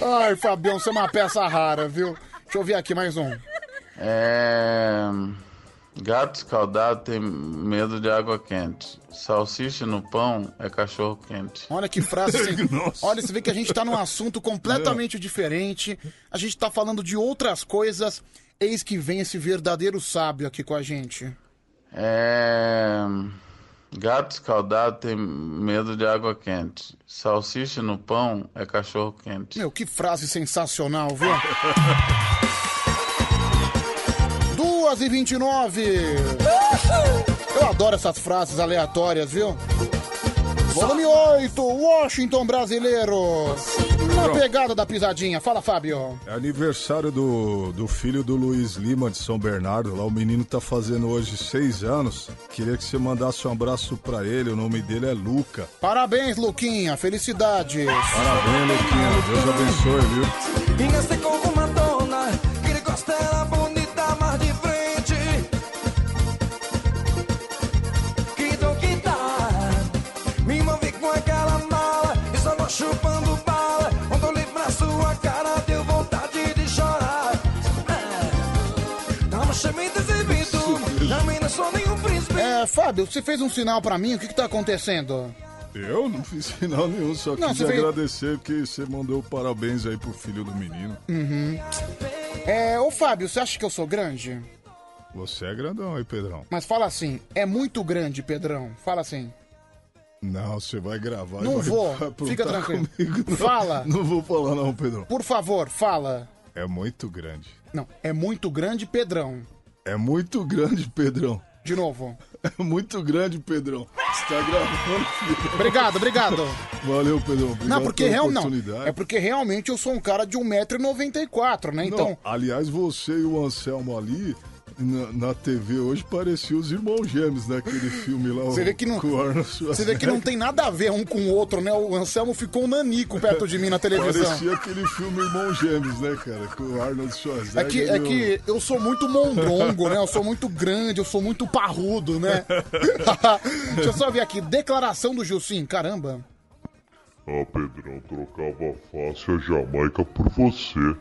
Ai, Fabião, você é uma peça rara, viu? Deixa eu ver aqui mais um. É... Gato escaldado tem medo de água quente. Salsicha no pão é cachorro quente. Olha que frase assim. Olha, você vê que a gente tá num assunto completamente diferente. A gente tá falando de outras coisas. Eis que vem esse verdadeiro sábio aqui com a gente. É... Gato escaldado tem medo de água quente. Salsicha no pão é cachorro quente. Meu, que frase sensacional, viu? Duas e 29. Eu adoro essas frases aleatórias, viu? Volume 8, Washington brasileiro. Na pegada da pisadinha. Fala, Fábio. É aniversário do, do filho do Luiz Lima de São Bernardo. Lá o menino tá fazendo hoje seis anos. Queria que você mandasse um abraço pra ele. O nome dele é Luca. Parabéns, Luquinha. Felicidades. Parabéns, Luquinha. Deus abençoe, viu? É, Fábio, você fez um sinal pra mim. O que que tá acontecendo? Eu não fiz sinal nenhum, só Não, quis você fez- agradecer que você mandou parabéns aí pro filho do menino. Uhum. É, ô Fábio, você acha que eu sou grande? Você é grandão aí, Pedrão. Mas fala assim, é muito grande, Pedrão. Fala assim. Não, você vai gravar. e Não vai- vou, aprontar fica tranquilo. Não- Fala. Não vou falar não, Pedrão. Por favor, fala. É muito grande. Não, é muito grande, Pedrão. É muito grande, Pedrão. De novo. É muito grande, Pedrão. Você tá gravando, filho. Obrigado, obrigado. Valeu, Pedrão. Obrigado não, porque pela real, não. oportunidade. É porque realmente eu sou um cara de 1,94m, né? Então. Não, aliás, você e o Anselmo ali, na, na TV hoje, pareciam os irmãos gêmeos daquele filme lá. Você o- vê que não, você vê que não tem nada a ver um com o outro, né? O Anselmo ficou um nanico perto de mim na televisão. Parecia aquele filme Irmãos Gêmeos, né, cara? Com o Arnold É Schwarzenegger. que, é que eu sou muito mondrongo, né? Eu sou muito grande, eu sou muito parrudo, né? Deixa eu só ver aqui. Declaração do Gilcim, caramba. Ah, Pedrão, trocava fácil a Jamaica por você.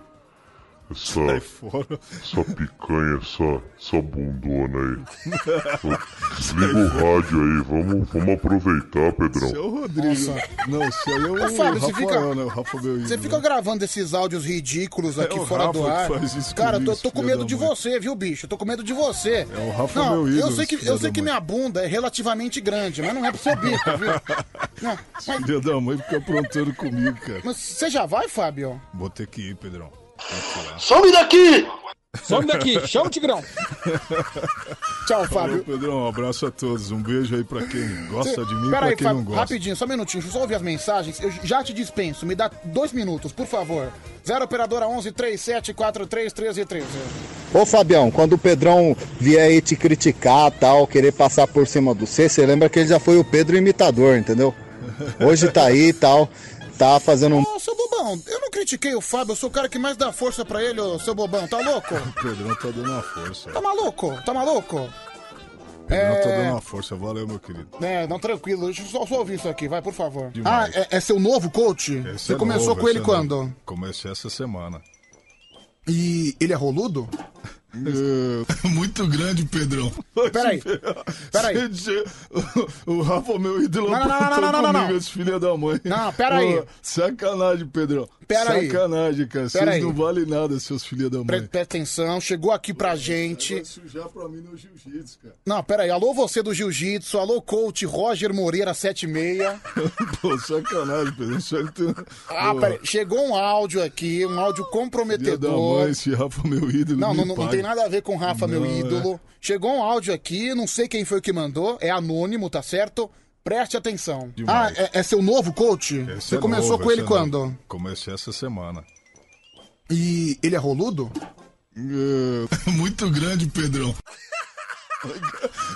Essa, essa picanha, essa, essa bundona aí. Desliga o rádio aí, vamos, vamos aproveitar, Pedrão. Esse é o Rodrigo. Não, esse aí é o Ô, Fábio, você Rafael, fica- né? O Rafa Belino. Você fica gravando esses áudios ridículos aqui É o fora do Rafa ar. que faz isso Cara, eu comigo, tô, tô com filho medo da de mãe. você, viu, bicho? Eu tô com medo de você. É o Rafa não, meu ídolo, Eu sei que, filho eu da sei que mãe. minha bunda é relativamente grande, mas não é pro seu bico, viu? Não, mas, Filha da mãe fica aprontando comigo, cara. mas você já vai, Fábio? Vou ter que ir, Pedrão. Some daqui! Some daqui, chama o Tigrão. Tchau, Falou, Fábio. Pedrão. Um abraço a todos. Um beijo aí pra quem gosta de mim e pra aí, quem Fábio, não gosta. rapidinho, só um minutinho, deixa eu só ouvir as mensagens. Eu já te dispenso, me dá dois minutos, por favor. 0 operadora 11 37 43 13 13. Ô Fabião, quando o Pedrão vier aí te criticar tal, querer passar por cima do C, você lembra que ele já foi o Pedro imitador, entendeu? Hoje tá aí e tal, tá fazendo um. Ô, seu bobão, eu não critiquei o Fábio, eu sou o cara que mais dá força pra ele, ô, seu bobão, tá louco? O Pedrão tá dando uma força. Tá maluco? Tá maluco? Pedrão tá dando uma força. Valeu, meu querido. É, não, tranquilo, deixa eu só, só ouvir isso aqui, vai, por favor. Demais. Ah, é, é seu novo coach? Esse Você é começou novo, com ele é quando? Comecei essa semana. E ele é roludo? É, muito grande, Pedrão. Peraí, peraí. O Rafa, meu ídolo, Não, não, não, não, não, não, comigo, não. esse filho da mãe. Não, peraí. Ô, sacanagem, Pedrão. Peraí. Sacanagem, cara. Vocês Peraí. não valem nada, seus filhos da mãe. Presta atenção, chegou aqui pra gente. Vai sujar pra mim no jiu-jitsu, cara. Não, peraí, alô você do Jiu-Jitsu, alô coach Roger Moreira 76. Pô, sacanagem, Pedrão. Aí não tem... Ah, peraí, chegou um áudio aqui, um áudio Filha da comprometedor. mãe, esse Rafa, meu ídolo. Não, não, não, não paga. Tem nada a ver com Rafa, meu é. ídolo. Chegou um áudio aqui, não sei quem foi que mandou, é anônimo, tá certo? Preste atenção. Demais. Ah, é, é seu novo coach? Esse Você é começou novo, com ele é novo. quando? Comecei essa semana. E ele é roludo? É, muito grande, Pedrão.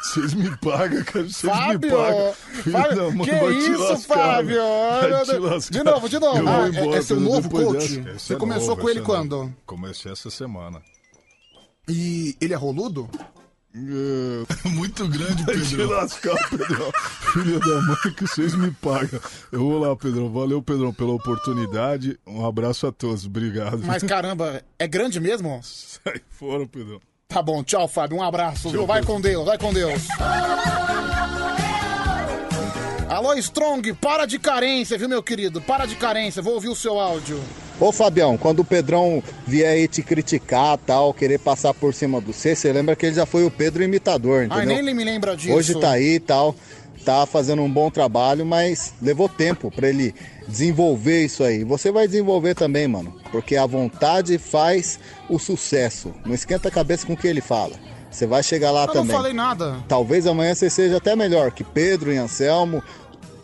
Vocês me pagam, cara. Vocês Fábio! me pagam. Fábio, mãe, que isso, lascar, Fábio? De novo, de novo. Ah, é- embora, é seu novo coach? dessa. Você é começou novo, com ele é novo. quando? Comecei essa semana. E ele é roludo? É, muito grande, te lascar, Pedrão. Filho da mãe, que vocês me pagam. Eu vou lá, Pedrão. Valeu, Pedrão, pela oportunidade. Um abraço a todos. Obrigado. Mas caramba, é grande mesmo? Sai fora, Pedrão. Tá bom, tchau, Fábio. Um abraço, Tchau, viu? Vai Pedro. com Deus, vai com Deus. Alô, Strong, para de carência, viu, meu querido? Para de carência, vou ouvir o seu áudio. Ô Fabião, quando o Pedrão vier aí te criticar tal, querer passar por cima do C, você lembra que ele já foi o Pedro imitador, entendeu? Ai, nem ele me lembra disso. Hoje tá aí e tal, tá fazendo um bom trabalho, mas levou tempo pra ele desenvolver isso aí. Você vai desenvolver também, mano, porque a vontade faz o sucesso. Não esquenta a cabeça com o que ele fala. Você vai chegar lá Eu não também. falei nada. Talvez amanhã você seja até melhor que Pedro e Anselmo.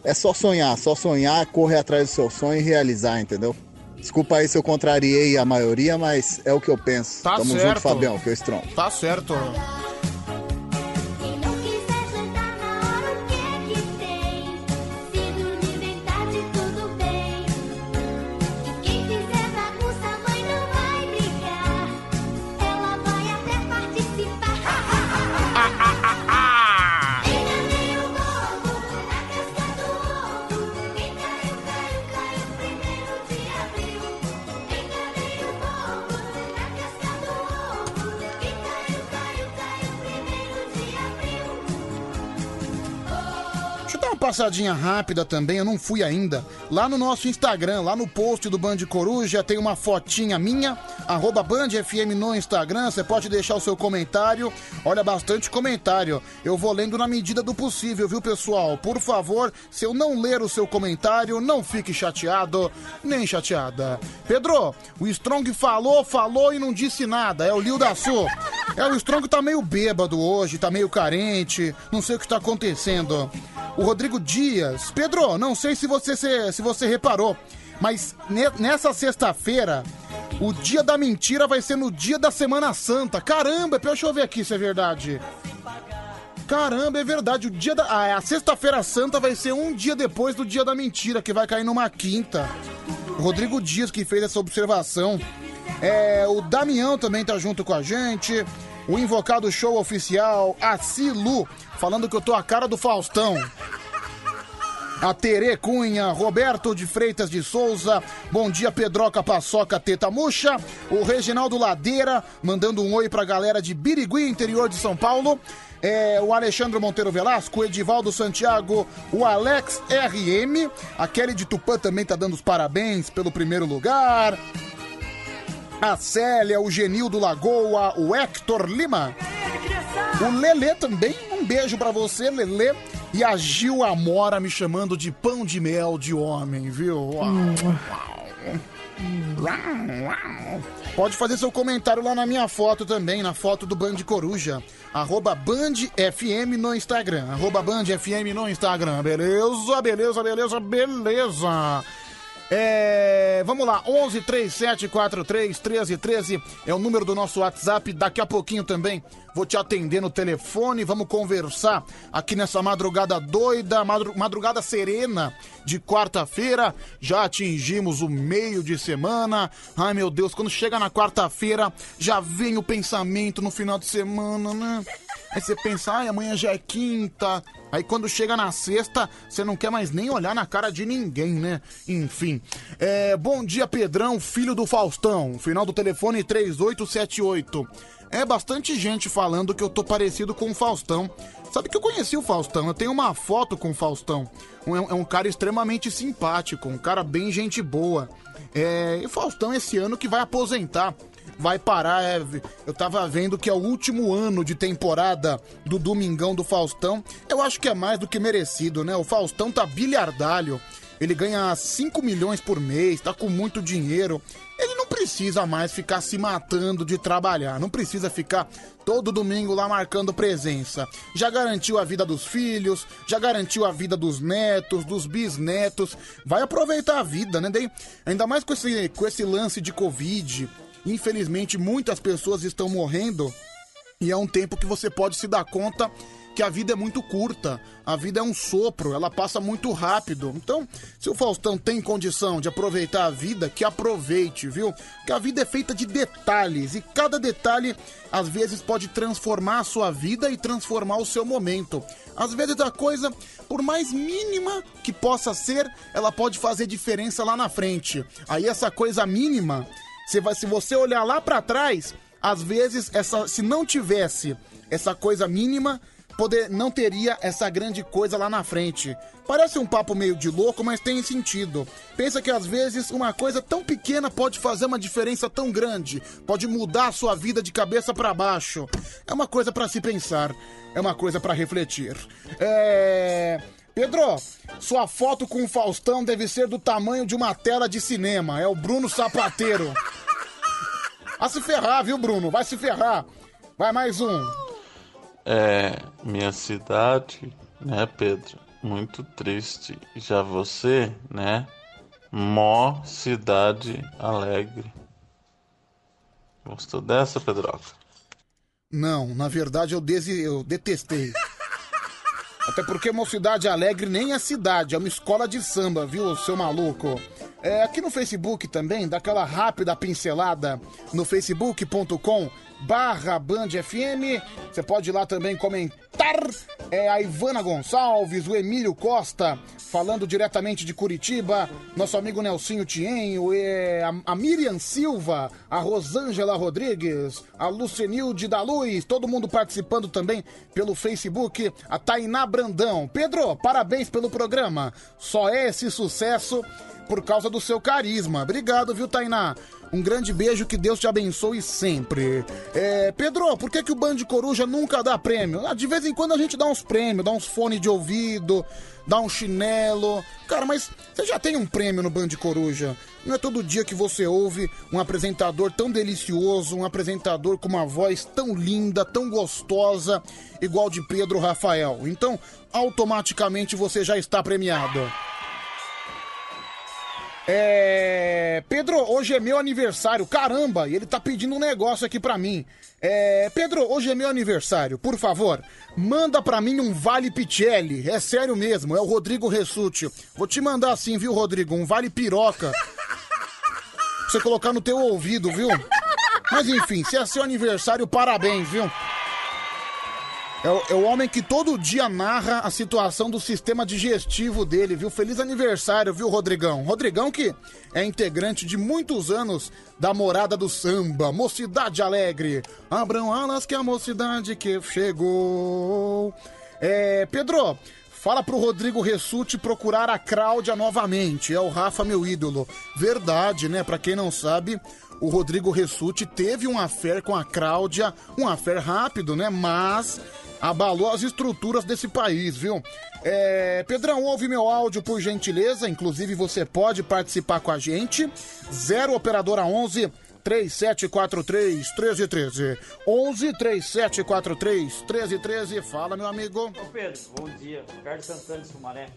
É só sonhar, só sonhar, correr atrás do seu sonho e realizar, entendeu? Desculpa aí se eu contrariei a maioria, mas é o que eu penso. Tá Tamo certo. junto, Fabião, que eu strong. Tá certo. Passadinha rápida também, eu não fui ainda. Lá no nosso Instagram, lá no post do Band Coruja, tem uma fotinha minha, arroba Band FM no Instagram. Você pode deixar o seu comentário. Olha, bastante comentário. Eu vou lendo na medida do possível, viu, pessoal? Por favor, se eu não ler o seu comentário, não fique chateado, nem chateada. Pedro, o Strong falou, falou e não disse nada. É o Lio da Sul. É, o Strong tá meio bêbado hoje, tá meio carente, não sei o que tá acontecendo. O Rodrigo Dias. Pedro, não sei se você, se, se você reparou, mas ne- nessa sexta-feira, o dia da mentira vai ser no dia da Semana Santa. Caramba, deixa eu ver aqui se é verdade. Caramba, é verdade. O dia da. Ah, a sexta-feira santa vai ser um dia depois do dia da mentira, que vai cair numa quinta. Rodrigo Dias que fez essa observação. É, o Damião também tá junto com a gente. O Invocado Show Oficial, a Cilu, falando que eu tô a cara do Faustão. A Tere Cunha, Roberto de Freitas de Souza, bom dia Pedroca Paçoca Teta Murcha, o Reginaldo Ladeira, mandando um oi pra galera de Birigui, interior de São Paulo, é, o Alexandre Monteiro Velasco, o Edivaldo Santiago, o Alex RM, a Kelly de Tupã também tá dando os parabéns pelo primeiro lugar, a Célia, o Genildo Lagoa, o Hector Lima, o Lelê também, um beijo pra você, Lelê. E a Gil Amora me chamando de pão de mel de homem, viu? Uau, uau. Uau. Pode fazer seu comentário lá na minha foto também, na foto do Band Coruja. Arroba Band FM no Instagram. Arroba Band FM no Instagram. Beleza, beleza, beleza, beleza. É, vamos lá, 11 37 43 13 13 é o número do nosso WhatsApp. Daqui a pouquinho também vou te atender no telefone. Vamos conversar aqui nessa madrugada doida, madru- madrugada serena de quarta-feira. Já atingimos o meio de semana. Ai meu Deus, quando chega na quarta-feira já vem o pensamento no final de semana, né? Aí você pensa, ai, amanhã já é quinta. Aí quando chega na sexta, você não quer mais nem olhar na cara de ninguém, né? Enfim. É, bom dia, Pedrão, filho do Faustão. Final do telefone 3878. É bastante gente falando que eu tô parecido com o Faustão. Sabe que eu conheci o Faustão, eu tenho uma foto com o Faustão. Um- É um cara extremamente simpático, um cara bem gente boa. É, e Faustão esse ano que vai aposentar vai parar. é, eu tava vendo que é o último ano de temporada do Domingão do Faustão. Eu acho que é mais do que merecido, né? O Faustão tá bilhardalho. Ele ganha 5 milhões por mês, tá com muito dinheiro. Ele não precisa mais ficar se matando de trabalhar, não precisa ficar todo domingo lá marcando presença. Já garantiu a vida dos filhos, já garantiu a vida dos netos, dos bisnetos. Vai aproveitar a vida, né? Ainda mais com esse, com esse lance de Covid. Infelizmente, muitas pessoas estão morrendo e é um tempo que você pode se dar conta que a vida é muito curta, a vida é um sopro, ela passa muito rápido. Então, se o Faustão tem condição de aproveitar a vida, que aproveite, viu? Que a vida é feita de detalhes e cada detalhe às vezes pode transformar a sua vida e transformar o seu momento. Às vezes a coisa, por mais mínima que possa ser, ela pode fazer diferença lá na frente. Aí essa coisa mínima, você vai, se você olhar lá pra trás, às vezes essa, se não tivesse essa coisa mínima, poder, não teria essa grande coisa lá na frente. Parece um papo meio de louco, mas tem sentido. Pensa que às vezes uma coisa tão pequena pode fazer uma diferença tão grande, pode mudar a sua vida de cabeça pra baixo. É uma coisa pra se pensar, é uma coisa pra refletir. É. Pedro, sua foto com o Faustão deve ser do tamanho de uma tela de cinema. É o Bruno Sapateiro. Vai se ferrar, viu, Bruno? Vai se ferrar. Vai mais um. É, minha cidade, né, Pedro? muito triste. Já você, né? Mó cidade alegre. Gostou dessa, Pedroca? Não, na verdade eu, desi... eu detestei. Até porque Mocidade Alegre nem é cidade, é uma escola de samba, viu, seu maluco? É, aqui no Facebook também, dá aquela rápida pincelada no facebook.com barra Band FM. Você pode ir lá também comentar. É a Ivana Gonçalves, o Emílio Costa, falando diretamente de Curitiba, nosso amigo Nelsinho Tienho, é, a, Miriam Silva, a Rosângela Rodrigues, a Lucenilde da Luz, todo mundo participando também pelo Facebook, a Tainá Brandão. Pedro, parabéns pelo programa. Só é esse sucesso por causa do seu carisma. Obrigado, viu, Tainá? Um grande beijo, que Deus te abençoe sempre. É, Pedro, por que, que o Band Coruja nunca dá prêmio? Ah, de vez em quando a gente dá uns prêmios, dá uns fones de ouvido, dá um chinelo. Cara, mas você já tem um prêmio no Band Coruja. Não é todo dia que você ouve um apresentador tão delicioso, um apresentador com uma voz tão linda, tão gostosa, igual de Pedro Rafael. Então, automaticamente você já está premiado. É. Pedro, hoje é meu aniversário. Caramba, ele tá pedindo um negócio aqui pra mim. É. Pedro, hoje é meu aniversário. Por favor, manda pra mim um Vale Pichelli. É sério mesmo, é o Rodrigo Ressuti. Vou te mandar assim, viu, Rodrigo? Um Vale Piroca. Pra você colocar no teu ouvido, viu? Mas enfim, se é seu aniversário, parabéns, viu? É o, é o homem que todo dia narra a situação do sistema digestivo dele, viu? Feliz aniversário, viu, Rodrigão? Rodrigão que é integrante de muitos anos da Morada do Samba, Mocidade Alegre. Abram alas que a mocidade que chegou. É, Pedro, fala pro Rodrigo Ressuti procurar a Cláudia novamente. É o Rafa, meu ídolo. Verdade, né? Pra quem não sabe, o Rodrigo Ressuti teve um affair com a Cláudia, um affair rápido, né? Mas abalou as estruturas desse país, viu? É, Pedrão, ouve meu áudio por gentileza, inclusive você pode participar com a gente. 0 operadora 11 3743 1313. 11 3743 1313. Fala, meu amigo. Ô Pedro, bom dia. Ricardo Santana de Sumaré.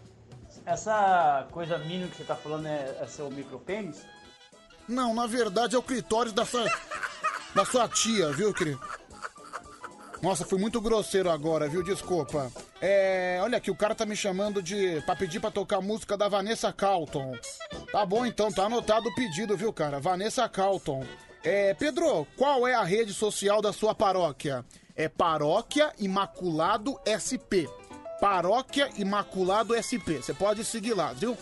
Essa coisa mínima que você tá falando é, é seu micropênis? Não, na verdade é o clitóris da sua, da sua tia, viu, querido? Nossa, fui muito grosseiro agora, viu? Desculpa. É, olha aqui, o cara tá me chamando de. pra pedir pra tocar música da Vanessa Calton. Tá bom então, tá anotado o pedido, viu, cara? Vanessa Calton. É, Pedro, qual é a rede social da sua paróquia? É Paróquia Imaculado SP. Paróquia Imaculado SP. Você pode seguir lá, viu?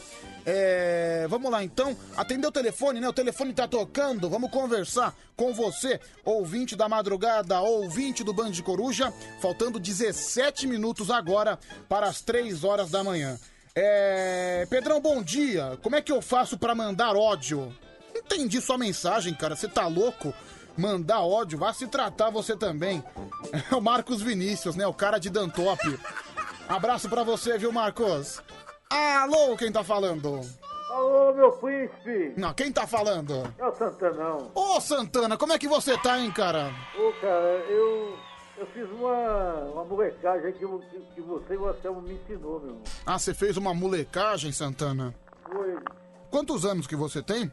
É, vamos lá então. Atendeu o telefone, né? O telefone tá tocando. Vamos conversar com você, ouvinte da madrugada, ouvinte do Band de Coruja. Faltando 17 minutos agora para as 3 horas da manhã. É, Pedrão, bom dia. Como é que eu faço pra mandar ódio? Entendi sua mensagem, cara. Você tá louco? Mandar ódio, vá se tratar você também. É o Marcos Vinícius, né? O cara de Dantop. Abraço pra você, viu, Marcos? Alô, quem tá falando? Alô, meu príncipe! Não, quem tá falando? É o Santanão. Ô, Santana, como é que você tá, hein, cara? Ô, cara, eu. Eu fiz uma, uma molecagem que, eu- que, que você e o Anselmo me ensinou, meu irmão. Ah, você fez uma molecagem, Santana? Foi. Quantos anos que você tem?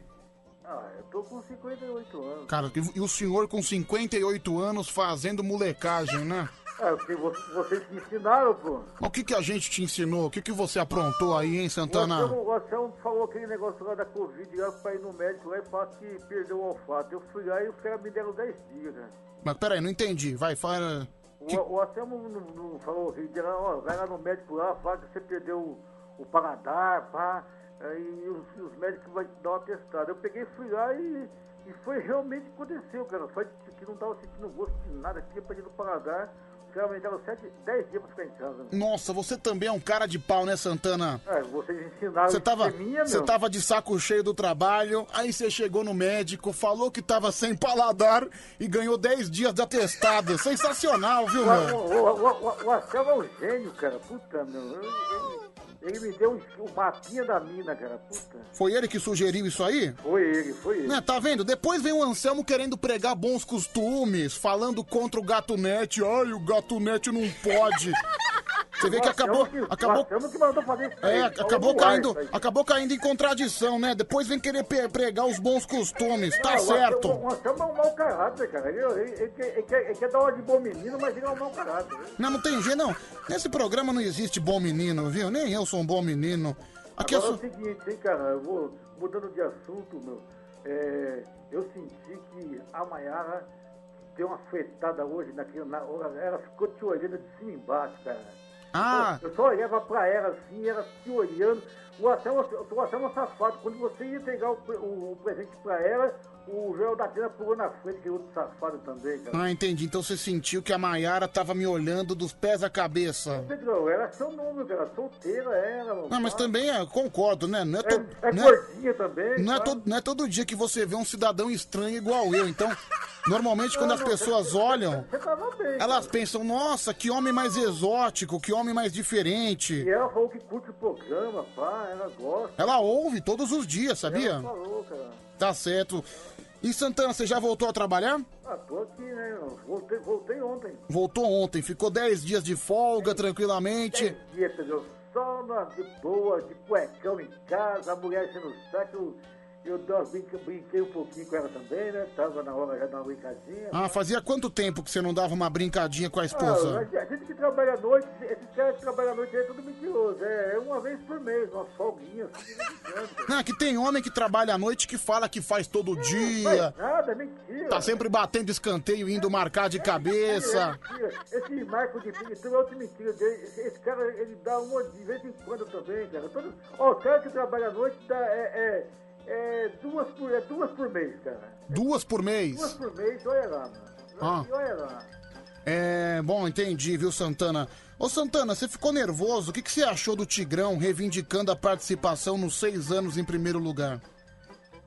Ah, eu tô com 58 anos. Cara, e o senhor com 58 anos fazendo molecagem, né? É, porque vo- vocês me ensinaram, pô. O que que a gente te ensinou? O que que você aprontou aí, hein, O Santana? O Anselmo falou aquele negócio lá da Covid, lá pra ir no médico lá e falar que perdeu o olfato. Eu fui lá e os caras me deram 10 dias, né? Mas peraí, não entendi. Vai, fala... O, o Anselmo não, não falou ó, vai lá no médico lá, fala que você perdeu o, o paladar, pá. Aí os, os médicos vão dar uma testada. Eu peguei, fui lá e, e foi realmente que aconteceu, cara. Foi que que não tava sentindo gosto de nada, tinha perdido o paladar. Os caras me deram 7, 10 dias pra ficar em casa. né? Nossa, você também é um cara de pau, né, Santana? É, vocês ensinaram Você tava, é minha, você tava de saco cheio do trabalho, aí você chegou no médico, falou que tava sem paladar e ganhou 10 dias de atestado. Sensacional, viu, O, meu? o, o, o, o Anselmo é um gênio, cara. Puta, meu. Ele, ele me deu o um, mapinha da mina, cara. Puta. Foi ele que sugeriu isso aí? Foi ele, foi ele. Né, tá vendo? Depois vem o Anselmo querendo pregar bons costumes, falando contra o gato net. Ai, o gato net não pode. Você vê que acabou. acabou que mandou fazer isso aí, é, acabou caindo, acabou caindo em contradição, né? Depois vem querer pe- pregar os bons costumes. Tá certo. O Anselmo é um mau caráter, cara. Ele, ele- ele quer- ele quer, ele quer dar uma de bom menino, mas ele é um mau caráter. Não, não tem jeito, não. Nesse programa não existe bom menino, viu? Nem eu sou um bom menino. Aqui eu Agora é o seguinte, hein, cara, eu vou mudando de assunto, meu. É, eu senti que a Maiara deu uma fretada hoje naquele, na hora, ela ficou te olhando de cima embaixo, cara. Ah. Eu só olhava pra ela assim, ela te olhando. O Anselmo, o Anselmo é um safado. Quando você ia entregar o, o- o presente pra ela, o Joel da Atena pulou na frente, que é outro safado também, cara. Ah, entendi. Então você sentiu que a Maiara tava me olhando dos pés à cabeça. Pedro, ela é seu número, cara. Solteira ela. mano. Não, mas também é, concordo, né? Não é, to- É não é- gordinha também. não é todo, não é todo dia que você vê um cidadão estranho igual eu. Então, normalmente quando as pessoas olham, Você tava bem. elas pensam, nossa, que homem mais exótico, que homem mais diferente. E ela falou que curte o programa, pá, ela gosta. Ela ouve todos os dias, sabia? Ela falou, cara. Tá certo. E Santana, você já voltou a trabalhar? Ah, tô aqui, né? Voltei, voltei ontem. Voltou ontem, ficou 10 dias de folga, tranquilamente. Dia, Pedro, só na, de boa, de cuecão em casa, a mulher enchendo o saco. Eu, brinquei um pouquinho com ela também, né? Tava na hora já de uma brincadinha. Ah, fazia quanto tempo que você não dava uma brincadinha com a Ah, esposa? a gente que trabalha à noite, esses caras que trabalham à noite é tudo mentiroso. É, é uma vez por mês, uma folguinha, assim. Não, que tem homem que trabalha à noite que fala que faz todo Não dia. faz nada, é mentira. Tá sempre batendo escanteio, indo marcar de cabeça. É mentira. Esse Marco de Pinto é outra mentira dele. Esse, esse cara, ele dá uma de vez em quando também, cara. Todo, ó, o cara que trabalha à noite dá, é, é, duas, por, é duas por mês, cara. Duas por mês. Duas por mês, olha lá, mano. Ah. Olha lá. É, bom, entendi, viu, Santana? Ô, Santana, você ficou nervoso? O que, que você achou do Tigrão reivindicando a participação nos seis anos em primeiro lugar?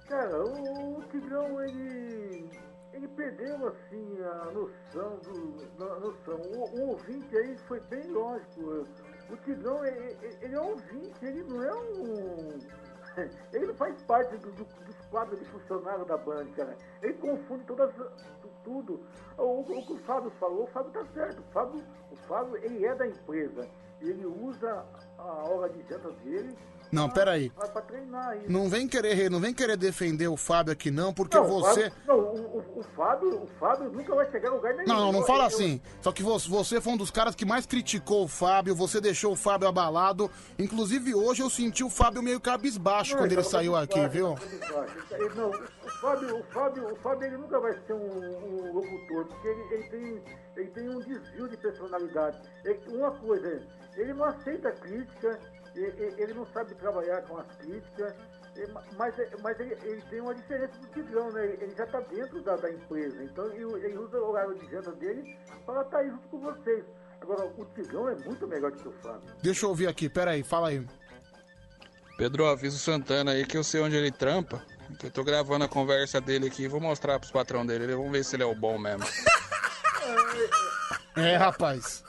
Cara, o, o Tigrão, ele. Ele perdeu, assim, a noção do. A noção. O, o ouvinte aí foi bem lógico. O Tigrão, ele, ele é um ouvinte, ele não é um. Ele não faz parte do- do- dos quadros de funcionário da Band, cara. Ele confunde todas, tu- tudo. O, o que o Fábio falou, o Fábio tá certo. O Fábio, o Fábio, ele é da empresa. Ele usa a hora de janta dele Não, peraí. pra, pra treinar aí. Não vem querer, não vem querer defender o Fábio aqui não, porque Não, você. Fábio- não, o, o- o Fábio, o Fábio nunca vai chegar a lugar nenhum. Não, não, não fala eu- assim. Só que você, foi um dos caras que mais criticou o Fábio, você deixou o Fábio abalado. Inclusive hoje eu senti o Fábio meio cabisbaixo Não, quando ele saiu aqui, viu? Ele- Não, o Fábio, o Fábio, o Fábio ele nunca vai ser um, um locutor, porque ele, ele tem, ele tem um desvio de personalidade. Ele- uma coisa, ele não aceita crítica, ele, não sabe trabalhar com as críticas, mas, mas ele, ele tem uma diferença do Tigrão, né? Ele já está dentro da, da empresa, então ele, usa o horário de janta dele para estar aí junto com vocês. Agora, o Tigrão é muito melhor do que o Fábio. Deixa eu ouvir aqui, peraí, fala aí. Pedro, avisa o Santana aí que eu sei onde ele trampa. Que eu tô gravando a conversa dele aqui vou mostrar pros patrão dele. Vamos ver se ele é o bom mesmo. É, rapaz.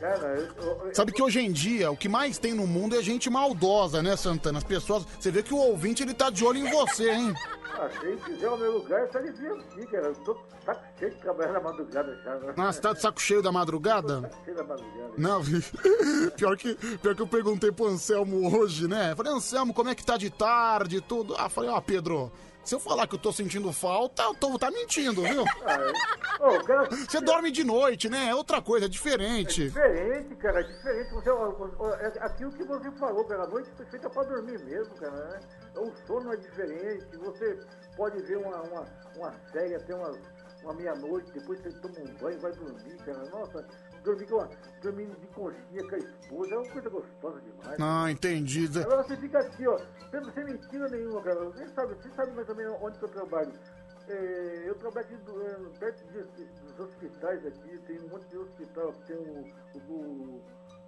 Cara, eu- eu- Sabe que hoje em dia o que mais tem no mundo é gente maldosa, né, Santana? As pessoas. Você vê que o ouvinte ele tá de olho em você, hein? Ah, se ele quiser o meu lugar, é só ele vir aqui, cara. Eu tô saco cheio de trabalhar na madrugada já. né? Ah, você tá de saco cheio da madrugada? Cheio da madrugada. Não, pior que, pior que eu perguntei pro Anselmo hoje, né? Falei, Anselmo, como é que tá de tarde e tudo? Ah, falei, ó, Pedro, se eu falar que eu tô sentindo falta, eu tô, tá mentindo, viu? Ô, cara, Você dorme de noite, né? É outra coisa, é diferente. Diferente, cara, é diferente. Você, ó, ó, é aquilo que você falou, cara, a noite foi feita pra dormir mesmo, cara. Né? O sono é diferente, você pode ver uma, uma, uma série até uma, uma meia-noite, depois você toma um banho e vai dormir, cara. Nossa, dormir, com dormindo de conchinha com a esposa é uma coisa gostosa demais. Ah, entendi. Agora você fica aqui, ó, sem, mentira nenhuma, cara. Você sabe, você sabe mais ou menos onde que eu trabalho. É, eu trabalho aqui do, é, perto de- dos hospitais aqui, tem um monte de hospital, tem o, o,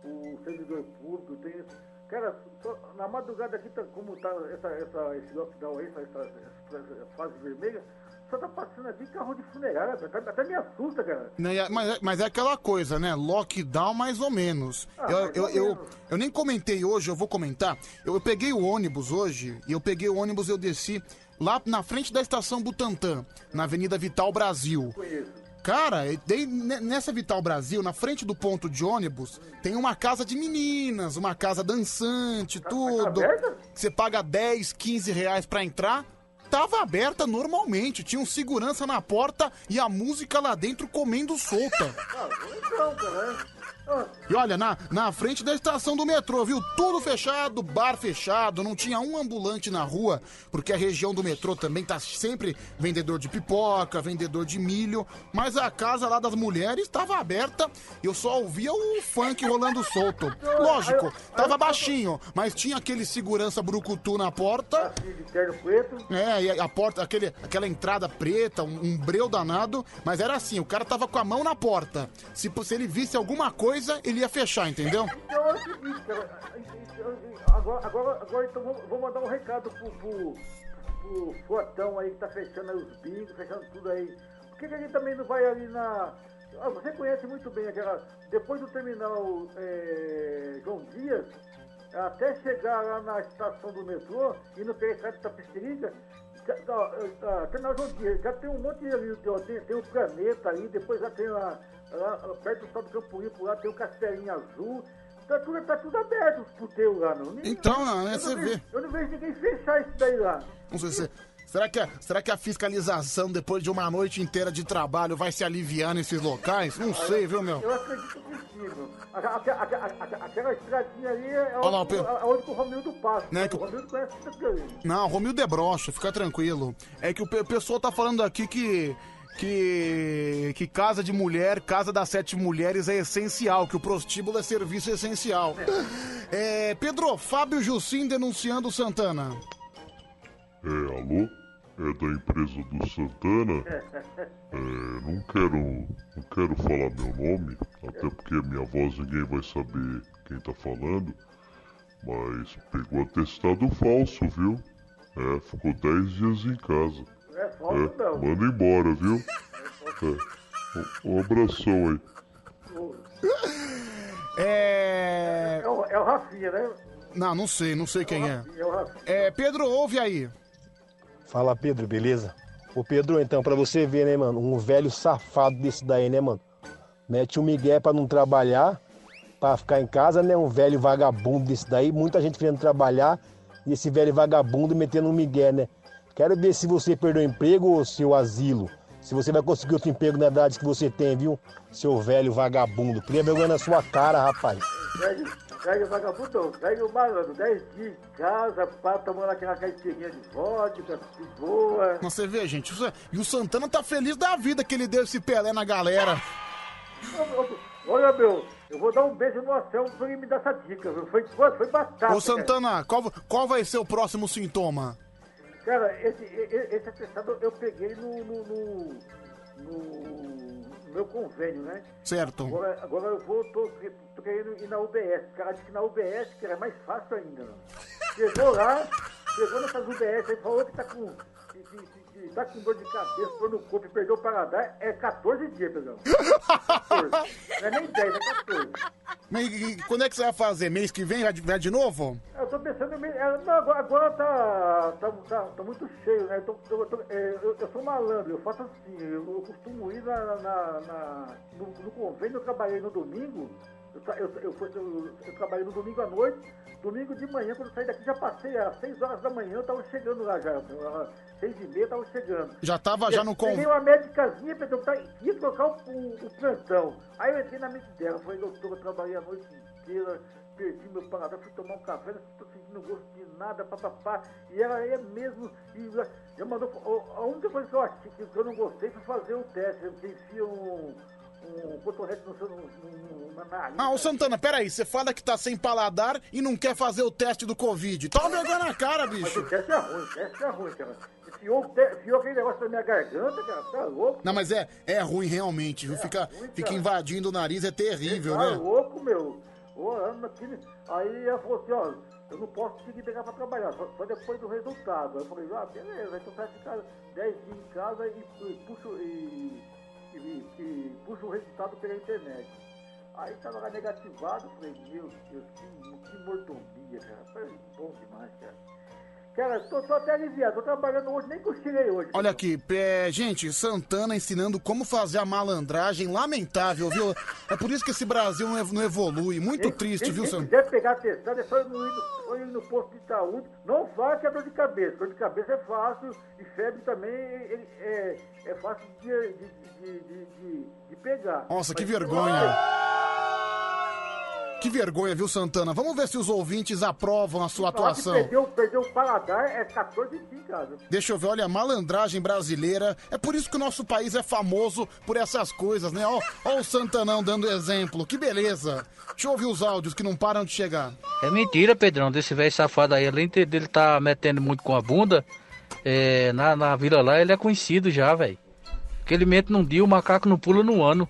o servidor público, tem. Cara, só- na madrugada aqui, tá, como tá essa, essa, esse lockdown aí, essa, essa, essa fase vermelha, só tá passando aqui carro de funerária, até, até me assusta, cara. Não, e é- Mas, é- mas é aquela coisa, né? Lockdown mais ou menos. Ah, eu, eu, ou eu, menos. eu nem comentei hoje, eu vou comentar. Eu, eu peguei o ônibus hoje, e eu peguei o ônibus e eu desci lá na frente da estação Butantã, na Avenida Vital Brasil. Conheço. Cara, nessa Vital Brasil, na frente do ponto de ônibus, tem uma casa de meninas, uma casa dançante, tudo. Você paga 10, 15 reais pra entrar. Tava aberta normalmente, tinha um segurança na porta e a música lá dentro comendo solta. Ah, então, cara. E olha, na, na frente da estação do metrô, viu? Tudo fechado, bar fechado, não tinha um ambulante na rua, porque a região do metrô também tá sempre vendedor de pipoca, vendedor de milho, mas a casa lá das mulheres estava aberta, eu só ouvia o funk rolando solto. Lógico, tava baixinho, mas tinha aquele segurança brucutu na porta. É, e a porta, aquele, aquela entrada preta, um, um breu danado, mas era assim, o cara tava com a mão na porta. Se, se ele visse alguma coisa, ele ia fechar, entendeu? Então é o seguinte, cara. Agora, agora, agora então vou, vou mandar um recado pro, pro, pro Fotão aí que tá fechando aí os bingos, fechando tudo aí. Por que, que a gente também não vai ali na. Ah, você conhece muito bem aquela. Depois do terminal é, João Dias, até chegar lá na estação do metrô e no periférico de Tapicerica, ó, terminal João Dias, já tem um monte de ali, tem, tem o planeta aí, depois já tem lá, lá perto do Salto do Campo Limpo lá, tem o Castelinho Azul. Tá tudo, tá tudo aberto os puteiros lá, não. Nem- Então, não, né, você vejo- vê. Eu não vejo ninguém fechar isso daí lá. Não sei se. Será que, a, será que a fiscalização, depois de uma noite inteira de trabalho, vai se aliviar nesses locais? Não sei, viu, meu? Eu acredito que sim, meu. Aquela, estradinha ali é Olha lá, o onde, Pedro. a- onde o Romildo passa. Né, que O Romildo conhece tudo. Não, Romildo é broxa, fica tranquilo. É que o pe- pessoal tá falando aqui que. Que, que casa de mulher, casa das sete mulheres é essencial, que o prostíbulo é serviço essencial. É, Pedro, Fábio Jussim denunciando Santana. É, alô? É da empresa do Santana? É, não quero, não quero falar meu nome, até porque minha voz ninguém vai saber quem tá falando. Mas pegou atestado falso, viu? É, ficou 10 dias em casa. É falso, É, não. manda embora, viu? É, um, um abração aí. É. É o, é o Rafinha, né? Não, não sei, não sei quem é. É o Rafinha. É, Pedro, ouve aí. Fala, Pedro, beleza? Ô, Pedro, então, pra você ver, né, mano? Um velho safado desse daí, né, mano? Mete um migué pra não trabalhar, pra ficar em casa, né? Um velho vagabundo desse daí. Muita gente querendo trabalhar e esse velho vagabundo metendo um migué, né? Quero ver se você perdeu o emprego ou seu asilo. Se você vai conseguir outro emprego na idade que você tem, viu? Seu velho vagabundo. Cria vergonha na sua cara, rapaz. Velho, velho vagabundo, velho malandro, 10 dias em casa, pá, tomando aquela caipirinha de vodka, de boa. Você vê, gente. E o Santana tá feliz da vida que ele deu esse Pelé na galera. Olha, meu, eu vou dar um beijo no Anselmo pra ele me dar essa dica, viu? Foi, foi, foi batata. Ô, Santana, qual, qual vai ser o próximo sintoma? Cara, esse, esse atestado eu peguei no, no, no, no- no meu convênio, né? Certo. Agora, agora eu vou, tô, tô querendo ir na UBS. O cara disse que na UBS que era mais fácil ainda. Né? Chegou lá, chegou nessas UBS aí, falou que tá com, que, tá com dor de cabeça, dor no corpo e perdeu o paladar. É 14 dias, Pedrão. 14. Não é nem 10, é 14. Mas e- e quando é que você vai fazer? Mês que vem? Vai de, vai de novo? Eu tô pensando em. é, Não, agora, agora tá, tá, tá, tá muito cheio, né? Eu, tô- eu, tô- é, eu- eu sou malandro, eu faço assim, eu, eu costumo ir na, na- na- no, no convênio, eu trabalhei no domingo, eu, eu, eu, eu- eu trabalhei no domingo à noite, domingo de manhã, quando eu saí daqui, já passei às 6 horas da manhã, eu tava chegando lá já, 6 e meia eu tava chegando. Já tava já no Peguei convênio. uma médicazinha, Pedro, tá, ia trocar o, o, o plantão. Aí eu entrei na mente dela, falei, doutor, eu trabalhei a noite inteira, perdi meu paladar, fui tomar um café, não tô sentindo gosto de nada, papapá. E ela é mesmo, e já mandou, a única coisa que eu achei que eu não gostei foi fazer o teste, você enfia um, um cotonete no seu, no, na nariz. Ah, ô Santana, peraí, você fala que tá sem paladar e não quer fazer o teste do Covid. Toma vergonha na cara, Mas bicho. o teste é ruim, o teste é ruim, cara. Enfiou, o te- enfiou aquele negócio na minha garganta, cara, tá louco? Não, mas é, é ruim realmente, viu? Fica, fica invadindo o nariz, é terrível, Tá né? louco, meu. Ô, Ana, aqui- Aí ela falou assim, ó, eu não posso conseguir pegar pra trabalhar, só, só depois do resultado. Aí eu falei, ah, beleza, então você vai ficar 10 dias em casa e, e puxo e, e, e puxo o resultado pela internet. Aí tava lá negativado, falei, meu Deus, que, que mordomia, cara. Foi bom demais, cara. Cara, tô, tô até aliviado, tô trabalhando hoje, nem cochilei hoje. Olha aqui, é, gente, Santana ensinando como fazer a malandragem, lamentável, viu? É por isso que esse Brasil não ev- não evolui. Muito triste, Quem, viu, Santana? quiser pegar testado, é só ir no, ir no- posto de saúde. Não que é dor de cabeça. Dor de cabeça é fácil e febre também ele- é, é fácil de, de, de, de, pegar. Nossa, que Mas- vergonha. Que vergonha, viu, Santana? Vamos ver se os ouvintes aprovam a sua Falar que atuação. Perdeu, perdeu o paladar é 14 aqui em casa. Deixa eu ver, olha, malandragem brasileira. É por isso que o nosso país é famoso por essas coisas, né? Ó, ó o Santanão dando exemplo. Que beleza. Deixa eu ouvir os áudios que não param de chegar. É mentira, Pedrão, desse velho safado aí. Além de- dele tá metendo muito com a bunda, é, na, na vila lá ele é conhecido já, velho. Que ele mente num dia, o macaco não pula no ano.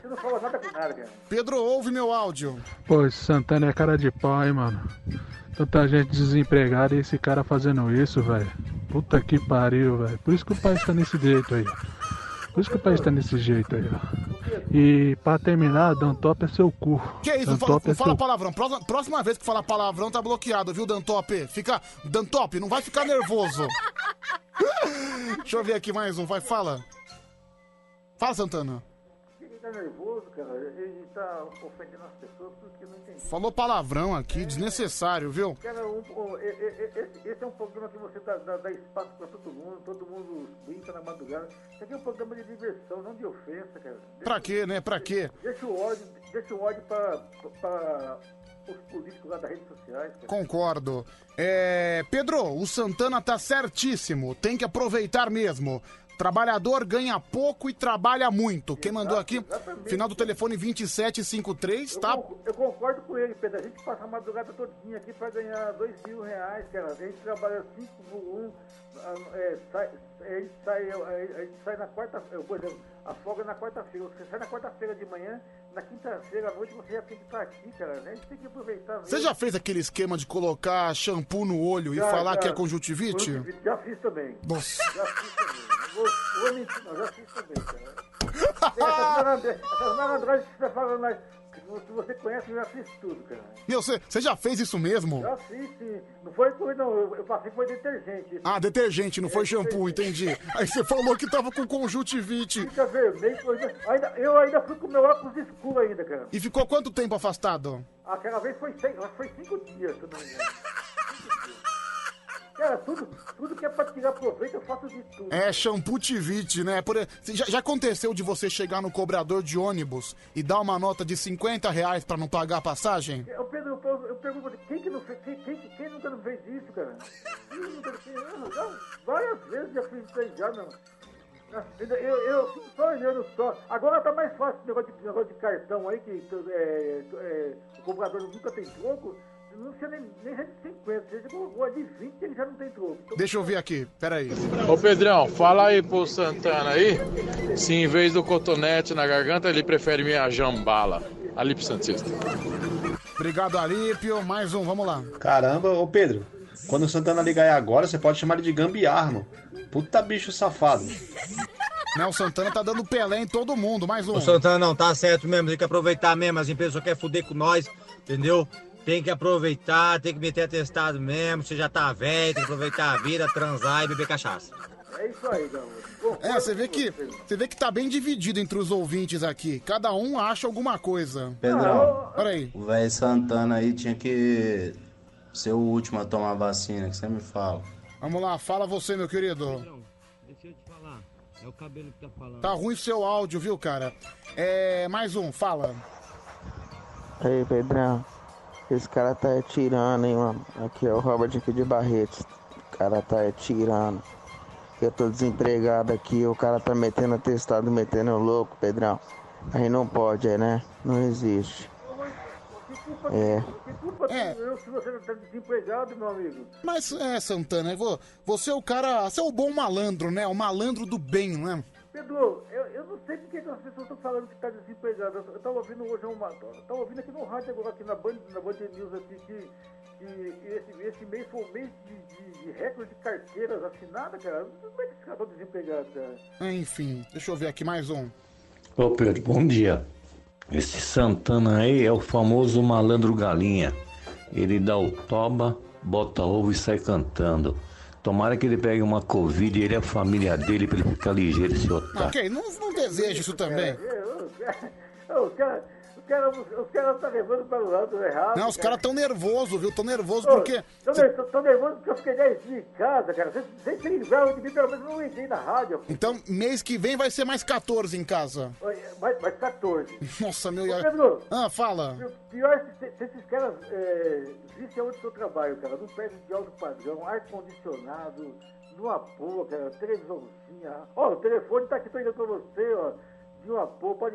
Você não fala nada com nada, cara. Pedro, ouve meu áudio. Pô, esse Santana é cara de pau, hein, mano. Tanta gente desempregada e esse cara fazendo isso, velho. Puta que pariu, velho. Por isso que o país tá nesse jeito aí. Por isso que o país tá nesse jeito aí, ó. E pra terminar, Dantop é seu cu. Que isso, fala, Dantop é fala seu palavrão. Próxima, próxima vez que falar palavrão tá bloqueado, viu, Dantop? Fica. Dantop, não vai ficar nervoso. Deixa eu ver aqui mais um, vai, fala. Fala, Santana. Tá nervoso, cara. Ele tá ofendendo as pessoas porque não entende. Falou palavrão aqui, desnecessário, viu? Cara, um- um- esse, é um programa que você dá, dá- dá espaço pra todo mundo, todo mundo brinca na madrugada. Isso aqui é um programa de diversão, não de ofensa, cara. Pra quê, né? Pra quê? Deixa o ódio, deixa o ódio pra, pra os políticos lá das redes sociais, cara. Concordo. É, Pedro, o Santana tá certíssimo. Tem que aproveitar mesmo. Trabalhador ganha pouco e trabalha muito. Quem mandou aqui? Final do telefone 2753, tá? Eu, eu concordo com ele, Pedro. A gente passa a madrugada todinha aqui pra ganhar dois mil reais, cara. A gente trabalha cinco por um, ah, é, sai, a, gente sai, a gente sai na quarta-feira, por exemplo, a folga é na quarta-feira. Você sai na quarta-feira de manhã, na quinta-feira à noite você já tem que estar aqui, cara. A gente tem que aproveitar mesmo. Você já fez aquele esquema de colocar shampoo no olho e Já, falar já. que é conjuntivite? Conjuntivite, Já fiz também. Nossa. Já fiz também. Vou, vou mentir, não. Já fiz também, cara. Essas malandra- essas malandragens que você tá falando que se você conhece, eu já fiz tudo, cara. Meu, você você já fez isso mesmo? Já fiz, sim. Não foi coisa, não. Eu, eu passei foi detergente. Ah, detergente, não foi É, shampoo, entendi. Aí você falou que tava com conjuntivite. Fica vermelho, coisa. Ainda, eu ainda fui com meu óculos escuro ainda, cara. E ficou quanto tempo afastado? Aquela vez foi, seis, foi cinco dias, se eu não me engano. Cara, tudo, tudo que é pra tirar proveito, eu faço de tudo. É, shampoo tivite, né? Por, já, já aconteceu de você chegar no cobrador de ônibus e dar uma nota de 50 reais pra não pagar a passagem? Eu, Pedro, eu, eu pergunto, quem, que não fez, quem, quem, quem nunca não fez isso, cara? Já, várias vezes já fiz isso aí já, meu. Eu, eu, eu fico só olhando só. Agora tá mais fácil esse negócio de, negócio de cartão aí, que é, é, o comprador nunca tem troco. Não precisa nem, nem de 50, você colocou a de 20 ele já não tem troco. Então, Deixa eu ver aqui, peraí. Ô Pedrão, fala aí pro Santana aí se em vez do cotonete na garganta ele prefere minha jambala. Ali pro Santista. Obrigado, Alípio. Mais um, vamos lá. Caramba, ô Pedro, quando o Santana ligar aí agora, você pode chamar ele de gambiarra, mano. Puta bicho safado. Né, o Santana tá dando Pelé em todo mundo. Mais um. O Santana não, tá certo mesmo, tem que aproveitar mesmo, as empresas só querem fuder com nós, entendeu? Tem que aproveitar, tem que meter atestado mesmo, você já tá velho, tem que aproveitar a vida, transar e beber cachaça. É isso aí, garoto. É, você vê que você vê que tá bem dividido entre os ouvintes aqui. Cada um acha alguma coisa. Pedrão, Peraí. o velho Santana aí tinha que ser o último a tomar a vacina, que você me fala. Vamos lá, fala você, meu querido. Deixa eu te falar, é o cabelo que tá falando. Tá ruim seu áudio, viu, cara? É, mais um, fala. Aí, Pedrão. Esse cara tá é tirando, hein, mano. Aqui é o Robert aqui de Barretos. O cara tá é tirando. Eu tô desempregado aqui, o cara tá metendo atestado, metendo louco, Pedrão. Aí não pode, é, né? Não existe. É. Que culpa tenho eu se você não tá desempregado, meu amigo? Mas é, Santana, vo- você é o cara. Você é o bom malandro, né? O malandro do bem, né? Pedro, eu, eu não sei porque que as pessoas estão falando que tá desempregado. Eu, eu tava ouvindo hoje uma. Eu tava ouvindo aqui no rádio agora, aqui na Band, na Band News aqui, que, que esse, esse mês foi o mês de, de, de recorde de carteiras assinadas, cara. Como é que esses caras estão desempregados, cara? Enfim, deixa eu ver aqui mais um. Ô Pedro, bom dia. Esse Santana aí é o famoso malandro galinha. Ele dá o toba bota ovo e sai cantando. Tomara que ele pegue uma Covid, ele e a família dele, pra ele ficar ligeiro esse otário. Ok, não, não deseja isso também. Os caras os caras os caras estão levando para o lado errado. Não, os caras tão nervosos, viu? Tão nervosos porque. Tô, ner- tô- tô nervoso porque eu fiquei 10 dias em casa, cara. Vocês- se livraram de mim, pelo menos eu não entrei na rádio. Então, mês que vem vai ser mais 14 em casa. Mais, mais 14. Nossa, meu. Ô, Pedro. Ah, fala. Pior é se, se esses caras é, vissem onde eu trabalho, cara. Não perde de alto padrão, ar-condicionado, numa boa, cara, televisãozinha. Ó, o telefone tá aqui, tô indo pra você, ó.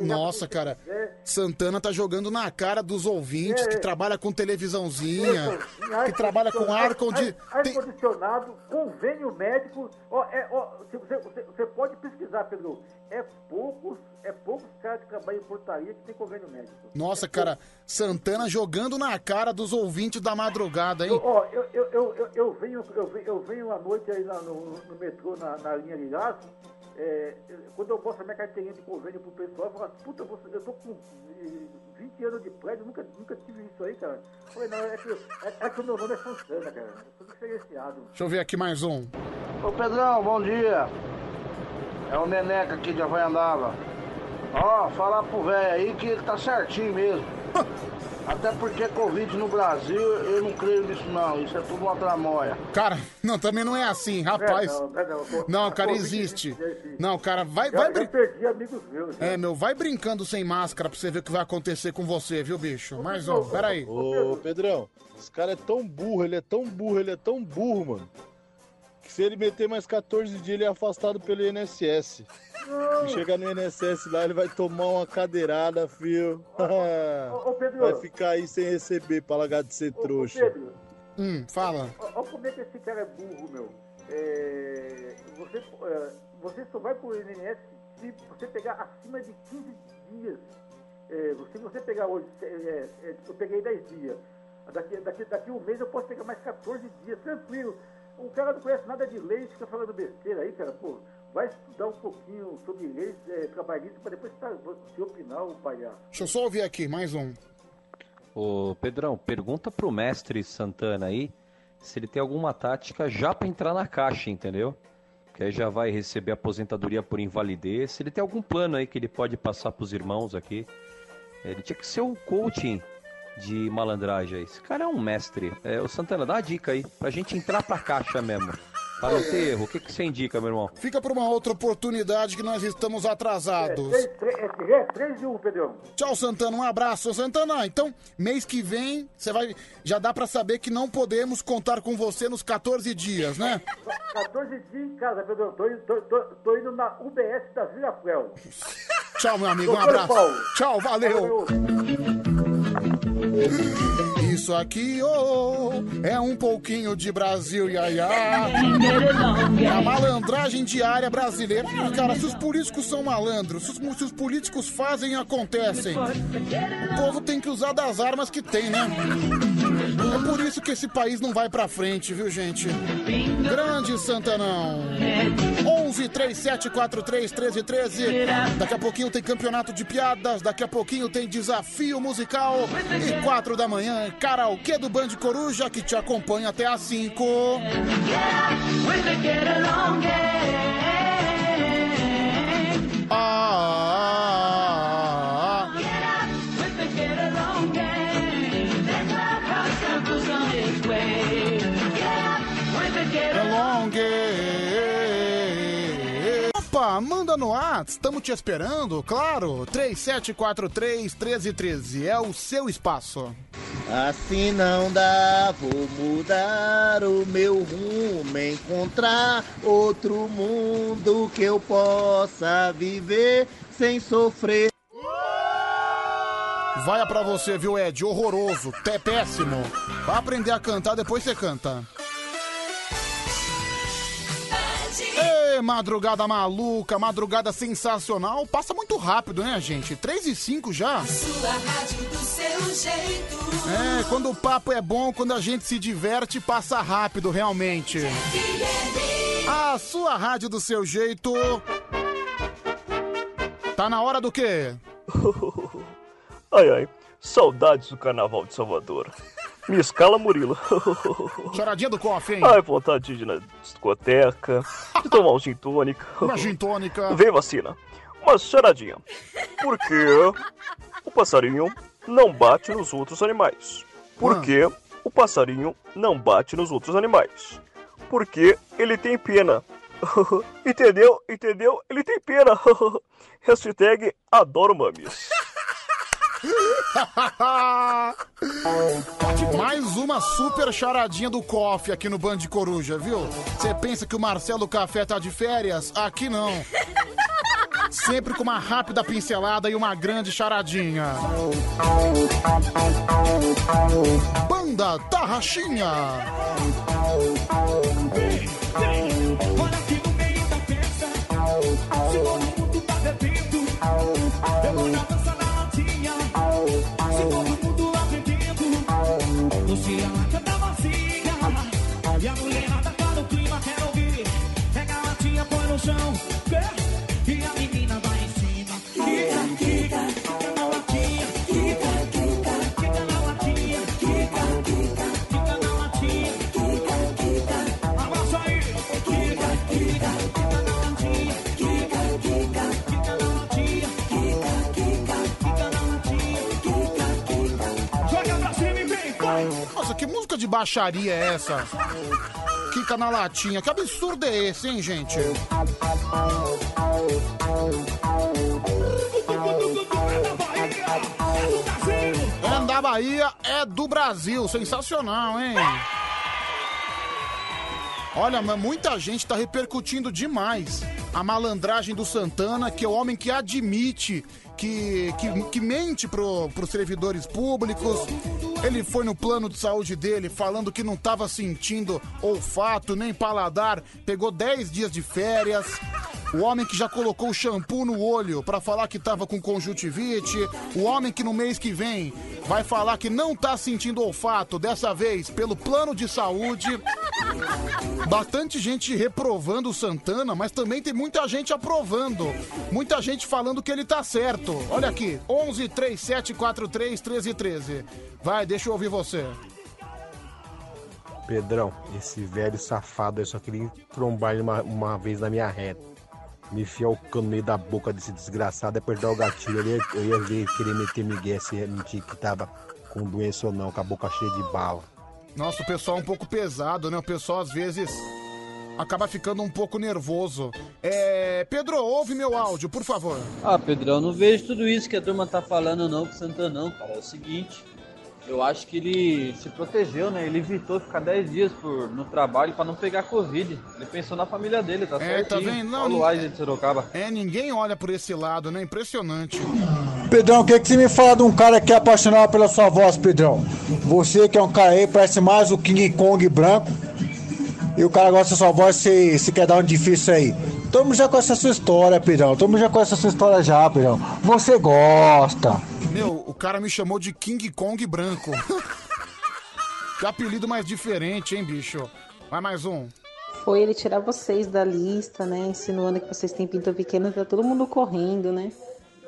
Nossa, cara. Santana tá jogando na cara dos ouvintes É, que é. trabalha com televisãozinha, que trabalha com ar condi... ar- ar-condicionado, convênio médico. É, você, pode pesquisar, Pedro. É poucos, é poucos caras que trabalham em portaria que tem convênio médico. Nossa, cara, Santana jogando na cara dos ouvintes da madrugada, hein? Eu, ó, eu, eu, eu, eu, venho, eu, venho, eu venho à noite aí no, metrô, na, na linha de laço, é, quando eu mostro a minha carteirinha de convênio pro pessoal, eu falo, assim, puta, você, eu tô com eh, 20 anos de prédio, nunca, nunca tive isso aí, cara. Eu falei, não, é que, é, é que o meu nome é Santana, cara. Eu sou diferenciado. Deixa eu ver aqui mais um. Ô Pedrão, bom dia. É o Neneca aqui de Havaiandava. Ó, falar pro velho aí que ele tá certinho mesmo. Até porque Covid no Brasil, eu não creio nisso não. Isso é tudo uma tramóia. Cara, não, também não é assim, rapaz. É, não, é, não, Não, cara, existe. existe. Não, cara, vai, vai brin- perdi amigos meus. já. É, meu, vai brincando sem máscara pra você ver o que vai acontecer com você, viu, bicho? Mais um, peraí. Ô, Pedrão, esse cara é tão burro, ele é tão burro, ele é tão burro, mano. Que se ele meter mais 14 dias, ele é afastado pelo INSS. E chegar no INSS lá, ele vai tomar uma cadeirada, fio. ô, Pedro. vai ficar aí sem receber pra largar de ser trouxa. Pedro, Hum, fala. Olha como é que esse cara é burro, meu. É, você, é, você só vai pro INSS se você pegar acima de 15 dias. É, se você pegar hoje, é, é, eu peguei 10 dias. Daqui, daqui, daqui um mês eu posso pegar mais 14 dias, tranquilo. O cara não conhece nada de lei, fica falando besteira aí, cara. Pô, vai estudar um pouquinho sobre leis é, trabalhistas para depois tá, se opinar, o palhaço. Deixa eu só ouvir aqui, mais um. Ô, Pedrão, pergunta pro mestre Santana aí se ele tem alguma tática já pra entrar na caixa, entendeu? Que aí já vai receber aposentadoria por invalidez. Se ele tem algum plano aí que ele pode passar pros irmãos aqui. Ele tinha que ser o coaching de malandragem aí. Esse cara é um mestre. É, o Santana, dá uma dica aí, pra gente entrar pra caixa mesmo. Pra não ter erro. O que, que você indica, meu irmão? Fica por uma outra oportunidade que nós estamos atrasados. É 3 de 1, Pedrão. Tchau, Santana. Um abraço, Santana. Então, mês que vem, você vai. Já dá pra saber que não podemos contar com você nos 14 dias, né? 14 dias em casa, Pedrão. Tô, indo- tô, tô, tô indo na UBS da Vila Fuel. Tchau, meu amigo. Um abraço. Tchau, valeu. Isso aqui, oh, é um pouquinho de Brasil, iaiá. É a malandragem diária brasileira. Cara, se os políticos são malandros, se os, se os políticos fazem, acontecem. O povo tem que usar das armas que tem, né? É por isso que esse país não vai pra frente, viu, gente? Grande Santanão. 11 37 43 13 13. Daqui a pouquinho tem campeonato de piadas, daqui a pouquinho tem desafio musical. E 4 da manhã, karaokê do Band Coruja que te acompanha até às 5. Ah, Opa, manda no ar, estamos te esperando, claro. 3743 1313 é o seu espaço. Assim não dá, vou mudar o meu rumo, encontrar outro mundo que eu possa viver sem sofrer. Vai pra você, viu, Ed? Horroroso, é péssimo. Vai aprender a cantar, depois você canta. Madrugada maluca, madrugada sensacional. Passa muito rápido, né, gente? 3 e 5 já. Sua rádio do seu jeito. É, quando o papo é bom, quando a gente se diverte, passa rápido, realmente. A sua rádio do seu jeito. Tá na hora do quê? Ai ai, saudades do carnaval de Salvador. Me escala, Murilo. Charadinha do coffee, hein? Ai, vontade de ir na discoteca, de tomar um gin tônica. Uma gin tônica. Vem vacina. Uma charadinha. Por que o passarinho não bate nos outros animais? Por que o passarinho não bate nos outros animais? Porque ele tem pena. Entendeu? Entendeu? Ele tem pena. Hashtag adoro mames. Mais uma super charadinha do Coffee aqui no Band de Coruja, viu? Você pensa que o Marcelo Café tá de férias? Aqui não. Sempre com uma rápida pincelada e uma grande charadinha. Banda Tarraxinha. Olha de baixaria é essa? Kika na latinha. Que absurdo é esse, hein, gente? É da Bahia, é do Brasil. Sensacional, hein? Olha, mas muita gente tá repercutindo demais a malandragem do Santana, que é o homem que admite que, que, que mente pro, pros servidores públicos. Ele foi no plano de saúde dele falando que não tava sentindo olfato nem paladar, pegou 10 dias de férias. O homem que já colocou shampoo no olho pra falar que tava com conjuntivite. O homem que no mês que vem vai falar que não tá sentindo olfato, dessa vez pelo plano de saúde. Bastante gente reprovando o Santana, mas também tem muita gente aprovando. Muita gente falando que ele tá certo. Olha aqui, 11 37 43 13 13. Vai, deixa eu ouvir você. Pedrão, esse velho safado, eu só queria trombar ele uma, uma vez na minha reta. Me enfiar o cano no meio da boca desse desgraçado, apertar o gatilho ali, eu ia ver, querer meter Miguel se ia mentir que tava com doença ou não, com a boca cheia de bala. Nossa, o pessoal é um pouco pesado, né? O pessoal às vezes acaba ficando um pouco nervoso. É. Pedro, ouve meu áudio, por favor. Ah, Pedrão, não vejo tudo isso que a turma tá falando não com o Santana não, cara. É o seguinte, eu acho que ele se protegeu, né? Ele evitou ficar 10 dias por, no trabalho pra não pegar Covid. Ele pensou na família dele, tá É, tá certinho. vendo? Não, Olha o de Sorocaba. É, ninguém olha por esse lado, né? Impressionante. Pedrão, o que, que você me fala de um cara que é apaixonado pela sua voz, Pedrão? Você que é um cara aí, parece mais o King Kong branco. E o cara gosta da sua voz, você, você quer dar um difícil aí. Todo mundo já conhece a sua história, Pedrão. Todo mundo já conhece a sua história já, Pedrão. Você gosta. Meu, o cara me chamou de King Kong branco. que apelido mais diferente, hein, bicho? Vai mais um. Foi ele tirar vocês da lista, né? Insinuando que vocês têm pinto pequeno, tá todo mundo correndo, né?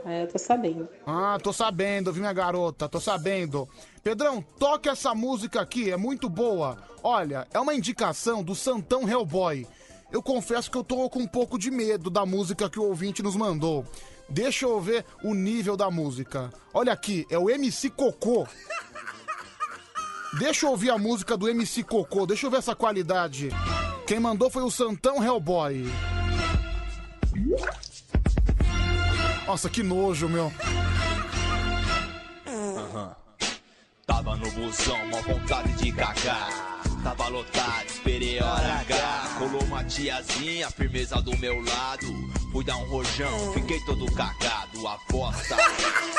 É, eu tô sabendo. Ah, tô sabendo, viu, minha garota? Tô sabendo. Pedrão, toque essa música aqui, é muito boa. Olha, é uma indicação do Santão Hellboy. Eu confesso que eu tô com um pouco de medo da música que o ouvinte nos mandou. Deixa eu ver o nível da música. Olha aqui, é o MC Cocô. Deixa eu ouvir a música do MC Cocô, deixa eu ver essa qualidade. Quem mandou foi o Santão Hellboy. Nossa, que nojo, meu. Aham. Tava no busão, uma vontade de cagar. Tava lotado, esperei a hora H. Colou uma tiazinha, firmeza do meu lado. Fui dar um rojão, fiquei todo cagado. A bosta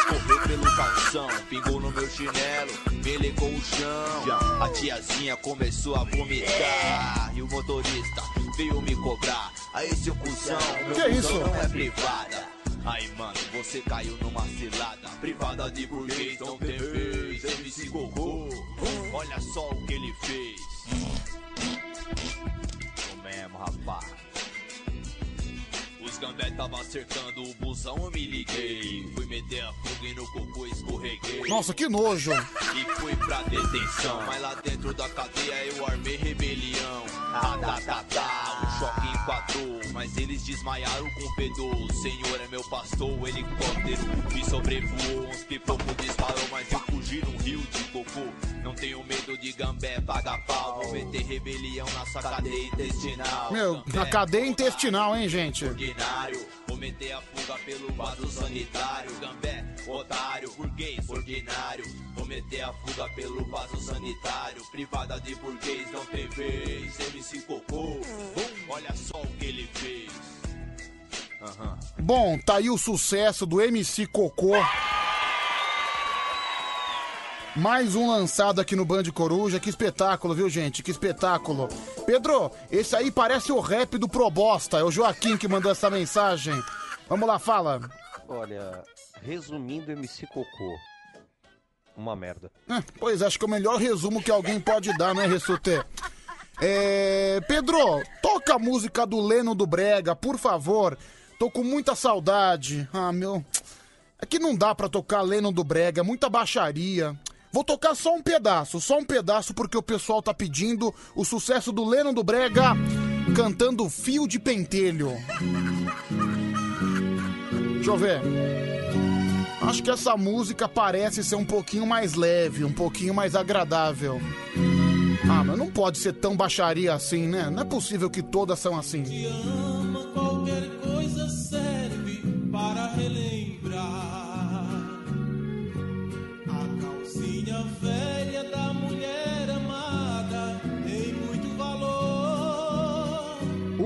correu pelo calção, pingou no meu chinelo, me legou o chão. A tiazinha começou a vomitar. E o motorista veio me cobrar. Aí, seu cuzão, meu Que busão isso? não é privada. Aí, mano, você caiu numa cilada. Privada de burguês, não tem vez. MC Cocô, olha só o que ele fez. Tô mesmo, rapaz. Os Gambé tava acertando o busão, eu me liguei. Fui meter a fuga e no cocô escorreguei. Nossa, que nojo. E fui pra detenção. Mas lá dentro da cadeia eu armei rebelião. Ah, tá, tá, tá. O choque enquadrou. Mas eles desmaiaram com o fedor. O senhor é meu pastor, o helicóptero me sobrevoou. Uns pipocos disparou, mas eu fugi num rio de cocô. Não tenho medo de gambé, paga pau. Vou meter rebelião na sua cadeia intestinal. Meu, na cadeia intestinal, hein, gente? ordinário. Vou meter a fuga pelo vaso sanitário. Gambé, otário, burguês, ordinário. Vou meter a fuga pelo vaso sanitário. Privada de burguês não tem vez. MC Cocô, olha só o que ele fez. Aham. Bom, tá aí o sucesso do MC Cocô. Mais um lançado aqui no Band Coruja. Que espetáculo, viu, gente? Que espetáculo. Pedro, esse aí parece o rap do Probosta. É o Joaquim que mandou essa mensagem. Vamos lá, fala. Olha, resumindo, MC Cocô. Uma merda. É, pois acho que é o melhor resumo que alguém pode dar, né, Ressute? É, Pedro, toca a música do Leno do Brega, por favor. Tô com muita saudade. Ah, meu. É que não dá pra tocar Leno do Brega, é muita baixaria. Vou tocar só um pedaço, só um pedaço, porque o pessoal tá pedindo o sucesso do Leno do Brega cantando Fio de Pentelho. Deixa eu ver. Acho que essa música parece ser um pouquinho mais leve, um pouquinho mais agradável. Ah, mas não pode ser tão baixaria assim, né? Não é possível que todas são assim. Qualquer coisa serve para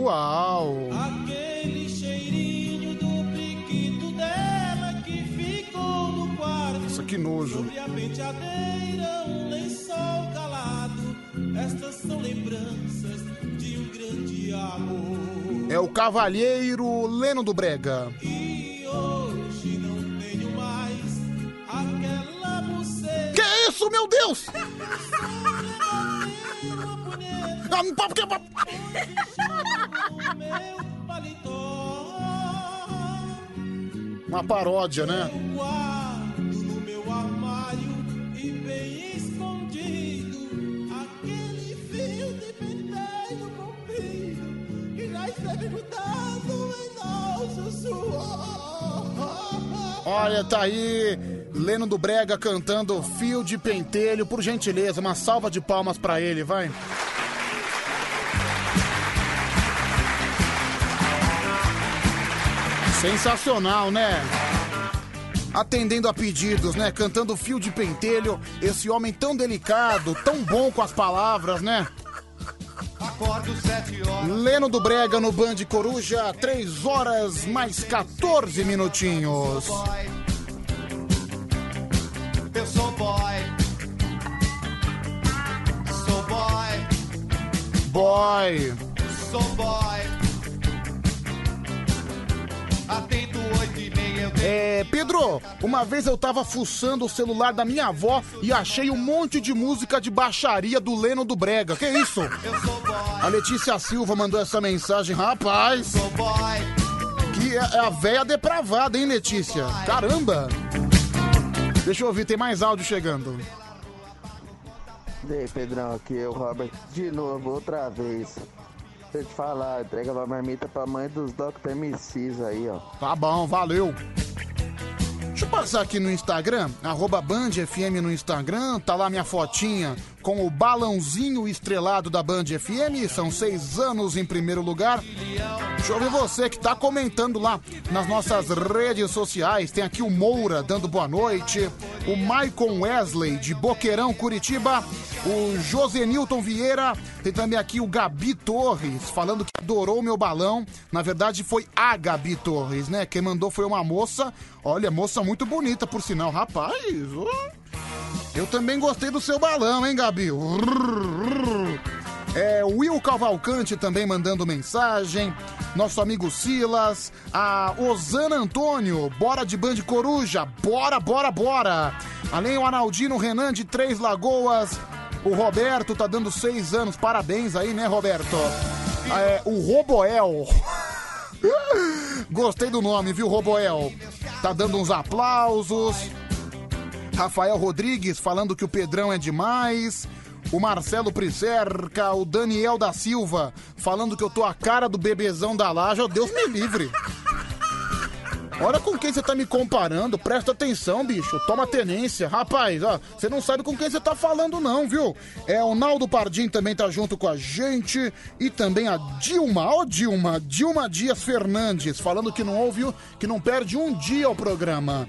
Uau! Aquele cheirinho do priquito dela que ficou no quarto. Nossa, que nojo. Sobre a penteadeira, um lençol calado. Estas são lembranças de um grande amor. É o Cavalheiro Leno do Brega. E hoje não tenho mais aquela buceta. Que isso, meu Deus? Ah, Uma paródia, né? Olha, tá aí Leno do Brega cantando Fio de Pentelho. Por gentileza, uma salva de palmas pra ele, vai. Sensacional, né? Atendendo a pedidos, né? Cantando Fio de Pentelho. Esse homem tão delicado, tão bom com as palavras, né? Leno do Brega no Band Coruja, 3 horas mais 14 minutinhos. Eu sou boy. Sou boy. Boy. Sou boy. Atento oito e meia. É, Pedro, uma vez eu tava fuçando o celular da minha avó e achei um monte de música de baixaria do Leno do Brega. Que isso? A Letícia Silva mandou essa mensagem, rapaz. Que é é a véia depravada, hein, Letícia? Caramba! Deixa eu ouvir, tem mais áudio chegando. E aí, Pedrão, aqui é o Robert de novo, outra vez. Deixa eu te falar, entrega a marmita pra mãe dos Dr. MCs aí, ó. Tá bom, valeu. Deixa eu passar aqui no Instagram, arroba Band FM no Instagram, tá lá minha fotinha com o balãozinho estrelado da Band FM, são seis anos em primeiro lugar. Deixa eu ver você que tá comentando lá nas nossas redes sociais. Tem aqui o Moura dando boa noite, o Maicon Wesley de Boqueirão, Curitiba, o Josenilton Vieira, tem também aqui o Gabi Torres falando que adorou meu balão. Na verdade foi a Gabi Torres, né? Quem mandou foi uma moça, olha, moça muito bonita por sinal, rapaz. ó. Eu também gostei do seu balão, hein, Gabi? É, Will Cavalcante também mandando mensagem. Nosso amigo Silas. A Osana Antônio. Bora de Band Coruja. Bora, bora, bora. Além o Analdino Renan de Três Lagoas. O Roberto tá dando seis anos. Parabéns aí, né, Roberto? É, o Roboel. Gostei do nome, viu, Roboel? Tá dando uns aplausos. Rafael Rodrigues falando que o Pedrão é demais. O Marcelo Pricerca, o Daniel da Silva falando que eu tô a cara do bebezão da laje. Oh, Deus me livre. Olha com quem você tá me comparando, presta atenção, bicho. Toma tenência. Rapaz, ó, você não sabe com quem você tá falando, não, viu? É, o Naldo Pardim também tá junto com a gente. E também a Dilma, ó Dilma, Dilma Dias Fernandes, falando que não ouve, que não perde um dia o programa.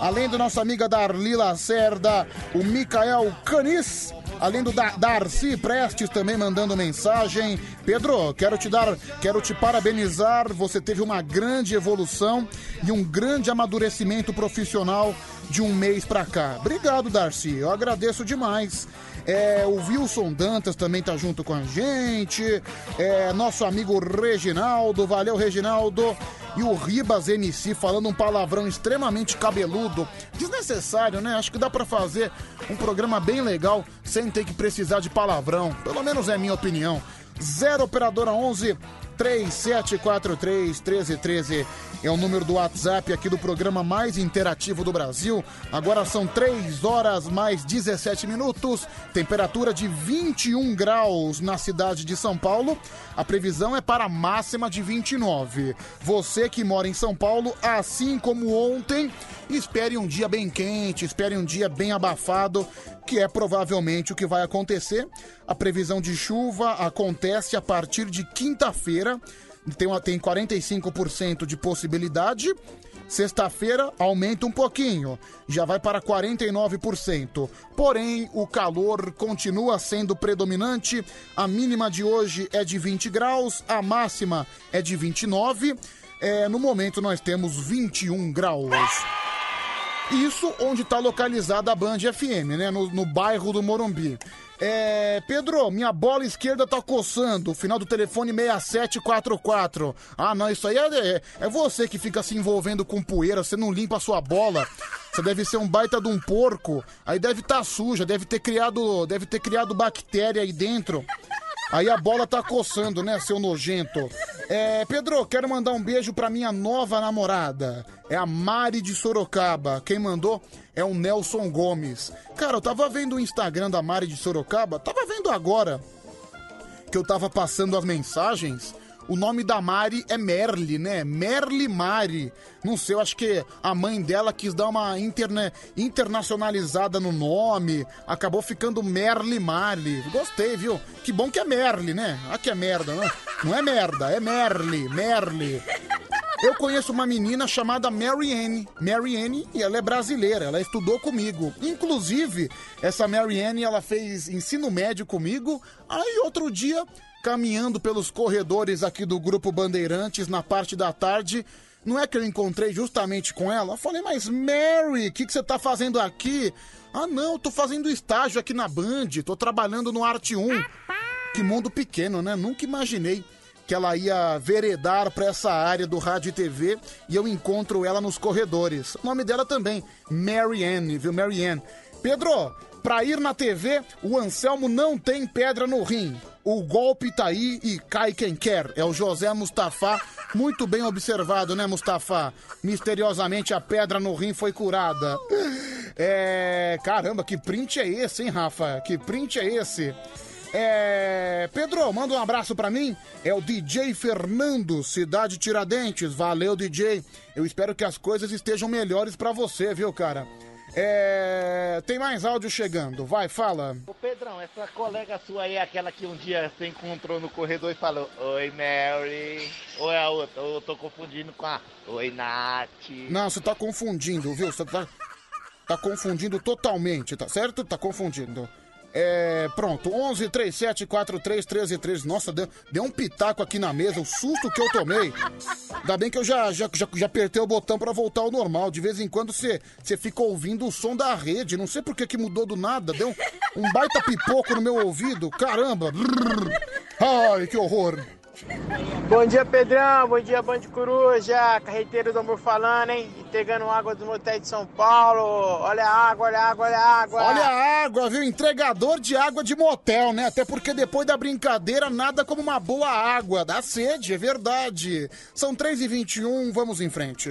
Além da nossa amiga Darli Lacerda, o Micael Canis. Além do da Darcy Prestes também mandando mensagem. Pedro, quero te dar, quero te parabenizar. Você teve uma grande evolução e um grande amadurecimento profissional de um mês pra cá. Obrigado, Darcy. Eu agradeço demais. É, o Wilson Dantas também tá junto com a gente. É, nosso amigo Reginaldo, valeu Reginaldo. E o Ribas MC falando um palavrão extremamente cabeludo. Desnecessário, né? Acho que dá pra fazer um programa bem legal sem ter que precisar de palavrão. Pelo menos é minha opinião. 0 Operadora 11 3743 1313 é o número do WhatsApp aqui do programa mais interativo do Brasil. Agora são 3 horas mais 17 minutos, temperatura de 21 graus na cidade de São Paulo. A previsão é para a máxima de 29. Você que mora em São Paulo, assim como ontem, espere um dia bem quente, espere um dia bem abafado, que é provavelmente o que vai acontecer. A previsão de chuva acontece a partir de quinta-feira, tem, uma- tem 45% de possibilidade. Sexta-feira aumenta um pouquinho, já vai para 49%. Porém, o calor continua sendo predominante. A mínima de hoje é de 20 graus, a máxima é de 29. É, no momento nós temos 21 graus. Isso onde está localizada a Band FM, né? No, no bairro do Morumbi. É, Pedro, minha bola esquerda tá coçando. Final do telefone 6744. Ah, não, isso aí é, é, é você que fica se envolvendo com poeira. Você não limpa a sua bola. Você deve ser um baita de um porco. Aí deve estar tá suja, deve ter criado, deve ter criado bactéria aí dentro. Aí a bola tá coçando, né, seu nojento? É, Pedro, quero mandar um beijo pra minha nova namorada. É a Mari de Sorocaba. Quem mandou é o Nelson Gomes. Cara, eu tava vendo o Instagram da Mari de Sorocaba, tava vendo agora que eu tava passando as mensagens. O nome da Mari é Merle, né? Merle Mari. Não sei, eu acho que a mãe dela quis dar uma interne... internacionalizada no nome. Acabou ficando Merle Mari. Gostei, viu? Que bom que é Merle, né? Ah, que é merda, né? Não é merda, é Merle, Merle. Eu conheço uma menina chamada Marianne. Marianne, e ela é brasileira, ela estudou comigo. Inclusive, essa Marianne, ela fez ensino médio comigo. Aí, outro dia, caminhando pelos corredores aqui do Grupo Bandeirantes, na parte da tarde, não é que eu encontrei justamente com ela? Eu falei, mas Mary, o que, que você tá fazendo aqui? Ah, não, tô fazendo estágio aqui na Band, tô trabalhando no Arte 1. Que mundo pequeno, né? Nunca imaginei que ela ia veredar pra essa área do rádio e TV e eu encontro ela nos corredores. O nome dela também, Marianne, viu? Marianne. Pedro, pra ir na TV, o Anselmo não tem pedra no rim. O golpe tá aí e cai quem quer. É o José Mustafa. Muito bem observado, né, Mustafa? Misteriosamente a pedra no rim foi curada. É. Caramba, que print é esse, hein, Rafa? Que print é esse? É. Pedro, manda um abraço pra mim. É o DJ Fernando, Cidade Tiradentes. Valeu, DJ. Eu espero que as coisas estejam melhores pra você, viu, cara? É. Tem mais áudio chegando. Vai, fala. Ô Pedrão, essa colega sua aí é aquela que um dia você encontrou no corredor e falou Oi Mary. Ou é a outra? Ou eu tô confundindo com a Oi Nath. Não, você tá confundindo, viu? Você tá, tá confundindo totalmente, tá certo? Tá confundindo. É, pronto, 11 37 43 13 13. Nossa, deu, deu um pitaco aqui na mesa, o susto que eu tomei. Ainda bem que eu já, já, já, já apertei o botão pra voltar ao normal. De vez em quando você você fica ouvindo o som da rede. Não sei por que, que mudou do nada. Deu um baita pipoco no meu ouvido. Caramba. Ai, que horror. Bom dia, Pedrão. Bom dia, Band Coruja. Carreteiro do Amor falando, hein? Entregando água do motel de São Paulo. Olha a água, olha a água, olha a água. Olha a água, viu? Entregador de água de motel, né? Até porque depois da brincadeira, nada como uma boa água. Dá sede, é verdade. São 3h21, vamos em frente.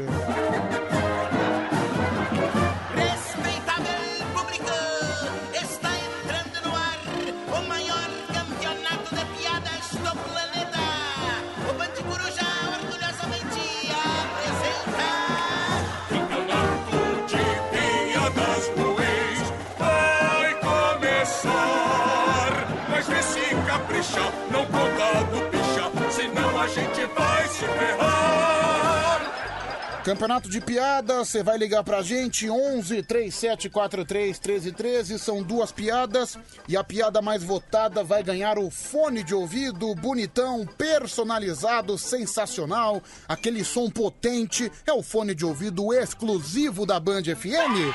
Campeonato de piadas, você vai ligar pra gente, 11 3743 1313, são duas piadas e a piada mais votada vai ganhar o fone de ouvido bonitão, personalizado, sensacional, aquele som potente, é o fone de ouvido exclusivo da Band FM.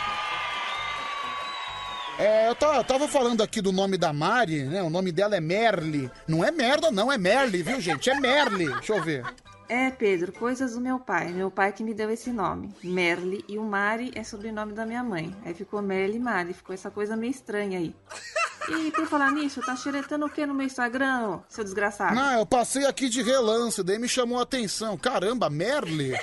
É, eu tava falando aqui do nome da Mari, né? O nome dela é Merle. Não é merda, não, é Merle, viu, gente? É Merle. Deixa eu ver. É, Pedro, coisas do meu pai. Meu pai que me deu esse nome. Merle e o Mari é sobrenome da minha mãe. Aí ficou Merle Mari. Ficou essa coisa meio estranha aí. E por falar nisso, tá xeretando o que no meu Instagram, seu desgraçado? Não, eu passei aqui de relance, daí me chamou a atenção. Caramba, Merle?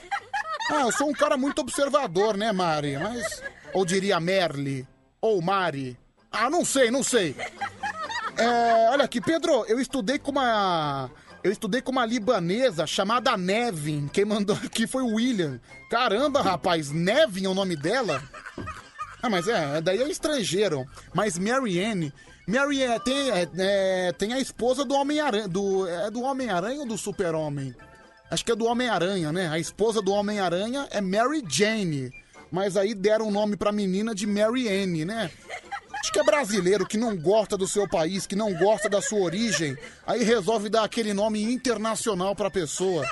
Ah, eu sou um cara muito observador, né, Mari? Mas. Ou diria Merle? Ou Mari? Ah, não sei, não sei. É, olha aqui, Pedro, eu estudei com uma. Eu estudei com uma libanesa chamada Nevin. Quem mandou aqui foi o William. Caramba, rapaz, Nevin é o nome dela? Ah, mas é, daí é estrangeiro. Mas Marianne. Marianne tem, é, é, tem a esposa do Homem-Aranha. Do, é do Homem-Aranha ou do Super-Homem? Acho que é do Homem-Aranha, né? A esposa do Homem-Aranha é Mary Jane. Mas aí deram o nome pra menina de Marianne, né? Acho que é brasileiro que não gosta do seu país, que não gosta da sua origem, aí resolve dar aquele nome internacional pra pessoa.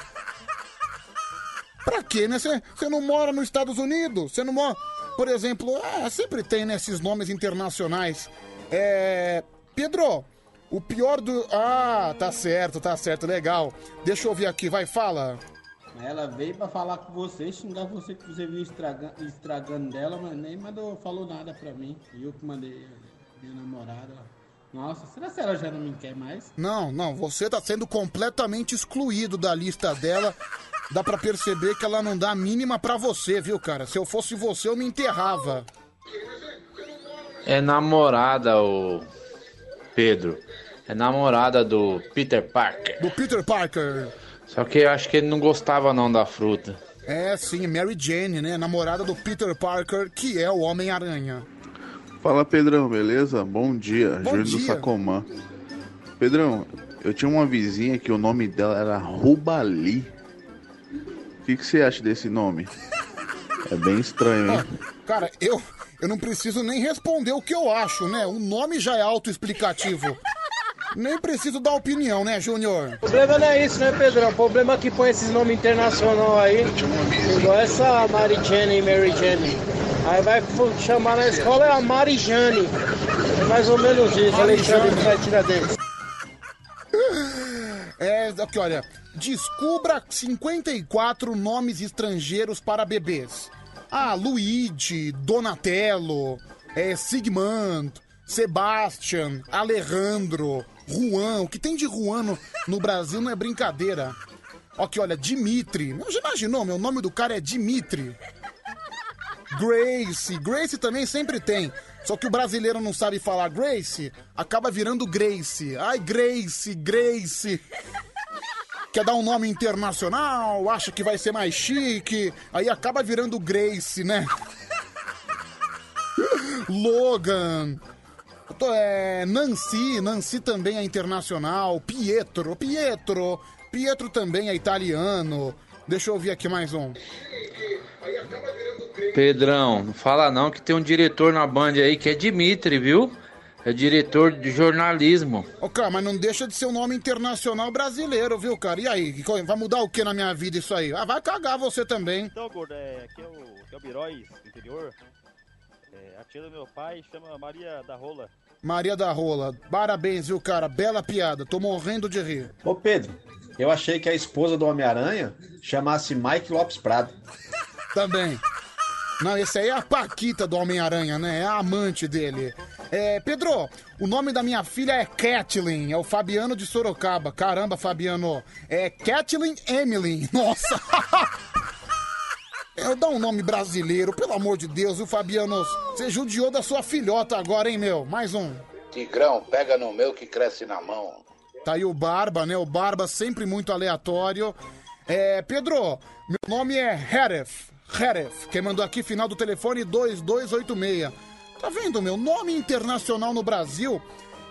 Pra quê, né? Você não mora nos Estados Unidos? Você não mora. Por exemplo, ah, sempre tem né, esses nomes internacionais. É. Pedro, o pior do. Ah, tá certo, tá certo, legal. Deixa eu ouvir aqui, vai, fala. Ela veio pra falar com você, xingar você que você viu estraga- estragando dela, mas nem mandou, falou nada pra mim. E eu que mandei minha namorada. Nossa, será que ela já não me quer mais? Não, não, você tá sendo completamente excluído da lista dela. Dá pra perceber que ela não dá a mínima pra você, viu, cara? Se eu fosse você, eu me enterrava. É namorada, o Pedro. É namorada do Peter Parker. Do Peter Parker. Só que eu acho que ele não gostava não da fruta. É, sim, Mary Jane, né? Namorada do Peter Parker, que é o Homem-Aranha. Fala Pedrão, beleza? Bom dia, Bom Júlio do dia. Sacomã. Pedrão, eu tinha uma vizinha que o nome dela era Rubali. O que, que você acha desse nome? É bem estranho, hein? Cara, eu, eu não preciso nem responder o que eu acho, né? O nome já é autoexplicativo. Nem preciso dar opinião, né, Júnior? O problema não é isso, né, Pedrão? O problema é que põe esses nomes internacional aí, igual essa Mary Jane e Mary Jane. Aí vai chamar na escola é a Mari Jane. É mais ou menos isso, Alexandre vai tirar dentro. É, aqui, olha. Descubra 54 nomes estrangeiros para bebês. Ah, Luigi, Donatello, é, Sigmund, Sebastian, Alejandro, Juan. O que tem de Juan no, no Brasil não é brincadeira. Aqui, olha, Dimitri. Já imaginou? Meu nome do cara é Dimitri. Grace. Grace também sempre tem. Só que o brasileiro não sabe falar Grace, acaba virando Grace. Ai, Grace, Grace. Quer dar um nome internacional, acha que vai ser mais chique, aí acaba virando Grace, né? Logan. É, Nancy, Nancy também é internacional. Pietro, Pietro. Pietro também é italiano. Deixa eu ouvir aqui mais um. Pedrão, não fala não que tem um diretor na Band aí que é Dimitri, viu? É diretor de jornalismo. Ô, cara, mas não deixa de ser um nome internacional brasileiro, viu, cara? E aí, vai mudar o que na minha vida isso aí? Ah, vai cagar você também. Então, gordo, é, aqui é o, aqui é o Biróis, do interior. Tia do meu pai chama Maria da Rola. Maria da Rola. Parabéns, viu, cara? Bela piada. Tô morrendo de rir. Ô Pedro, eu achei que a esposa do Homem-Aranha chamasse Mike Lopes Prado. Também. Não, esse aí é a Paquita do Homem-Aranha, né? É a amante dele. É, Pedro, o nome da minha filha é Kathleen, é o Fabiano de Sorocaba. Caramba, Fabiano. É Kathleen Emily. Nossa! Eu dou um nome brasileiro, pelo amor de Deus, viu, Fabiano? Você judiou da sua filhota agora, hein, meu? Mais um. Tigrão, pega no meu que cresce na mão. Tá aí o Barba, né? O Barba sempre muito aleatório. É, Pedro, meu nome é Heref. Heref. Quem mandou aqui, final do telefone 2286. Tá vendo, meu? Nome internacional no Brasil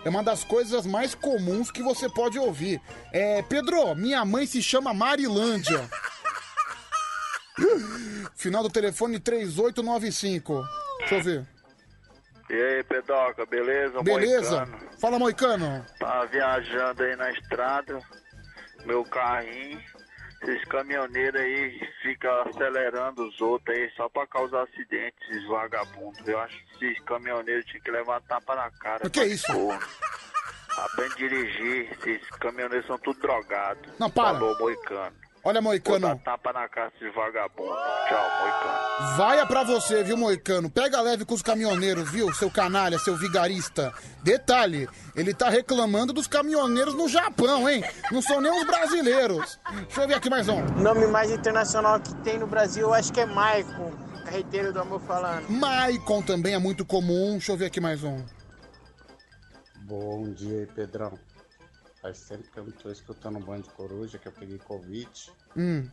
é uma das coisas mais comuns que você pode ouvir. É, Pedro, minha mãe se chama Marilândia. Final do telefone 3895. Deixa eu ver. E aí, Pedoca, beleza? Beleza? Moicano? Fala, Moicano. Tá viajando aí na estrada, meu carrinho. Esses caminhoneiros aí ficam acelerando os outros aí só pra causar acidentes, esses vagabundos. Eu acho que esses caminhoneiros tinham que levar tapa na cara. O que é isso? Porra. Aprende a dirigir, esses caminhoneiros são tudo drogados. Não, para. Falou, Moicano. Olha, Vou Moicano. dar tapa na cara desses vagabundos. Tchau, Moicano. Vaia pra você, viu, Moicano? Pega leve com os caminhoneiros, viu, seu canalha, seu vigarista. Detalhe, ele tá reclamando dos caminhoneiros no Japão, hein? Não são nem os brasileiros. Deixa eu ver aqui mais um. O nome mais internacional que tem no Brasil, eu acho que é Maicon, carreteiro do amor falando. Maicon também é muito comum. Deixa eu ver aqui mais um. Bom dia aí, Pedrão. Faz tempo que eu não tô escutando o Band de Coruja, que eu peguei Covid. Hum.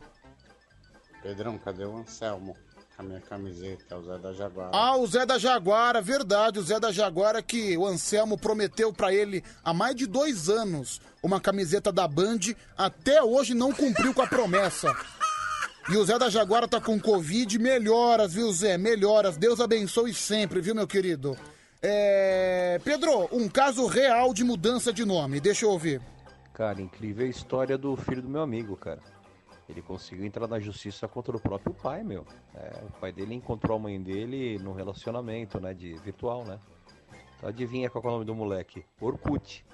Pedrão, cadê o Anselmo? Com a minha camiseta, é o Zé da Jaguar. Ah, o Zé da Jaguara, verdade, o Zé da Jaguara que o Anselmo prometeu pra ele há mais de dois anos uma camiseta da Band, até hoje não cumpriu com a promessa. E o Zé da Jaguara tá com Covid, melhoras, viu, Zé? Melhoras. Deus abençoe sempre, viu, meu querido? É... Pedro, um caso real de mudança de nome, deixa eu ouvir. Cara, incrível a história do filho do meu amigo, cara. Ele conseguiu entrar na justiça contra o próprio pai, meu. É, o pai dele encontrou a mãe dele no relacionamento, né, de virtual, né? Então adivinha qual é o nome do moleque? Orkut.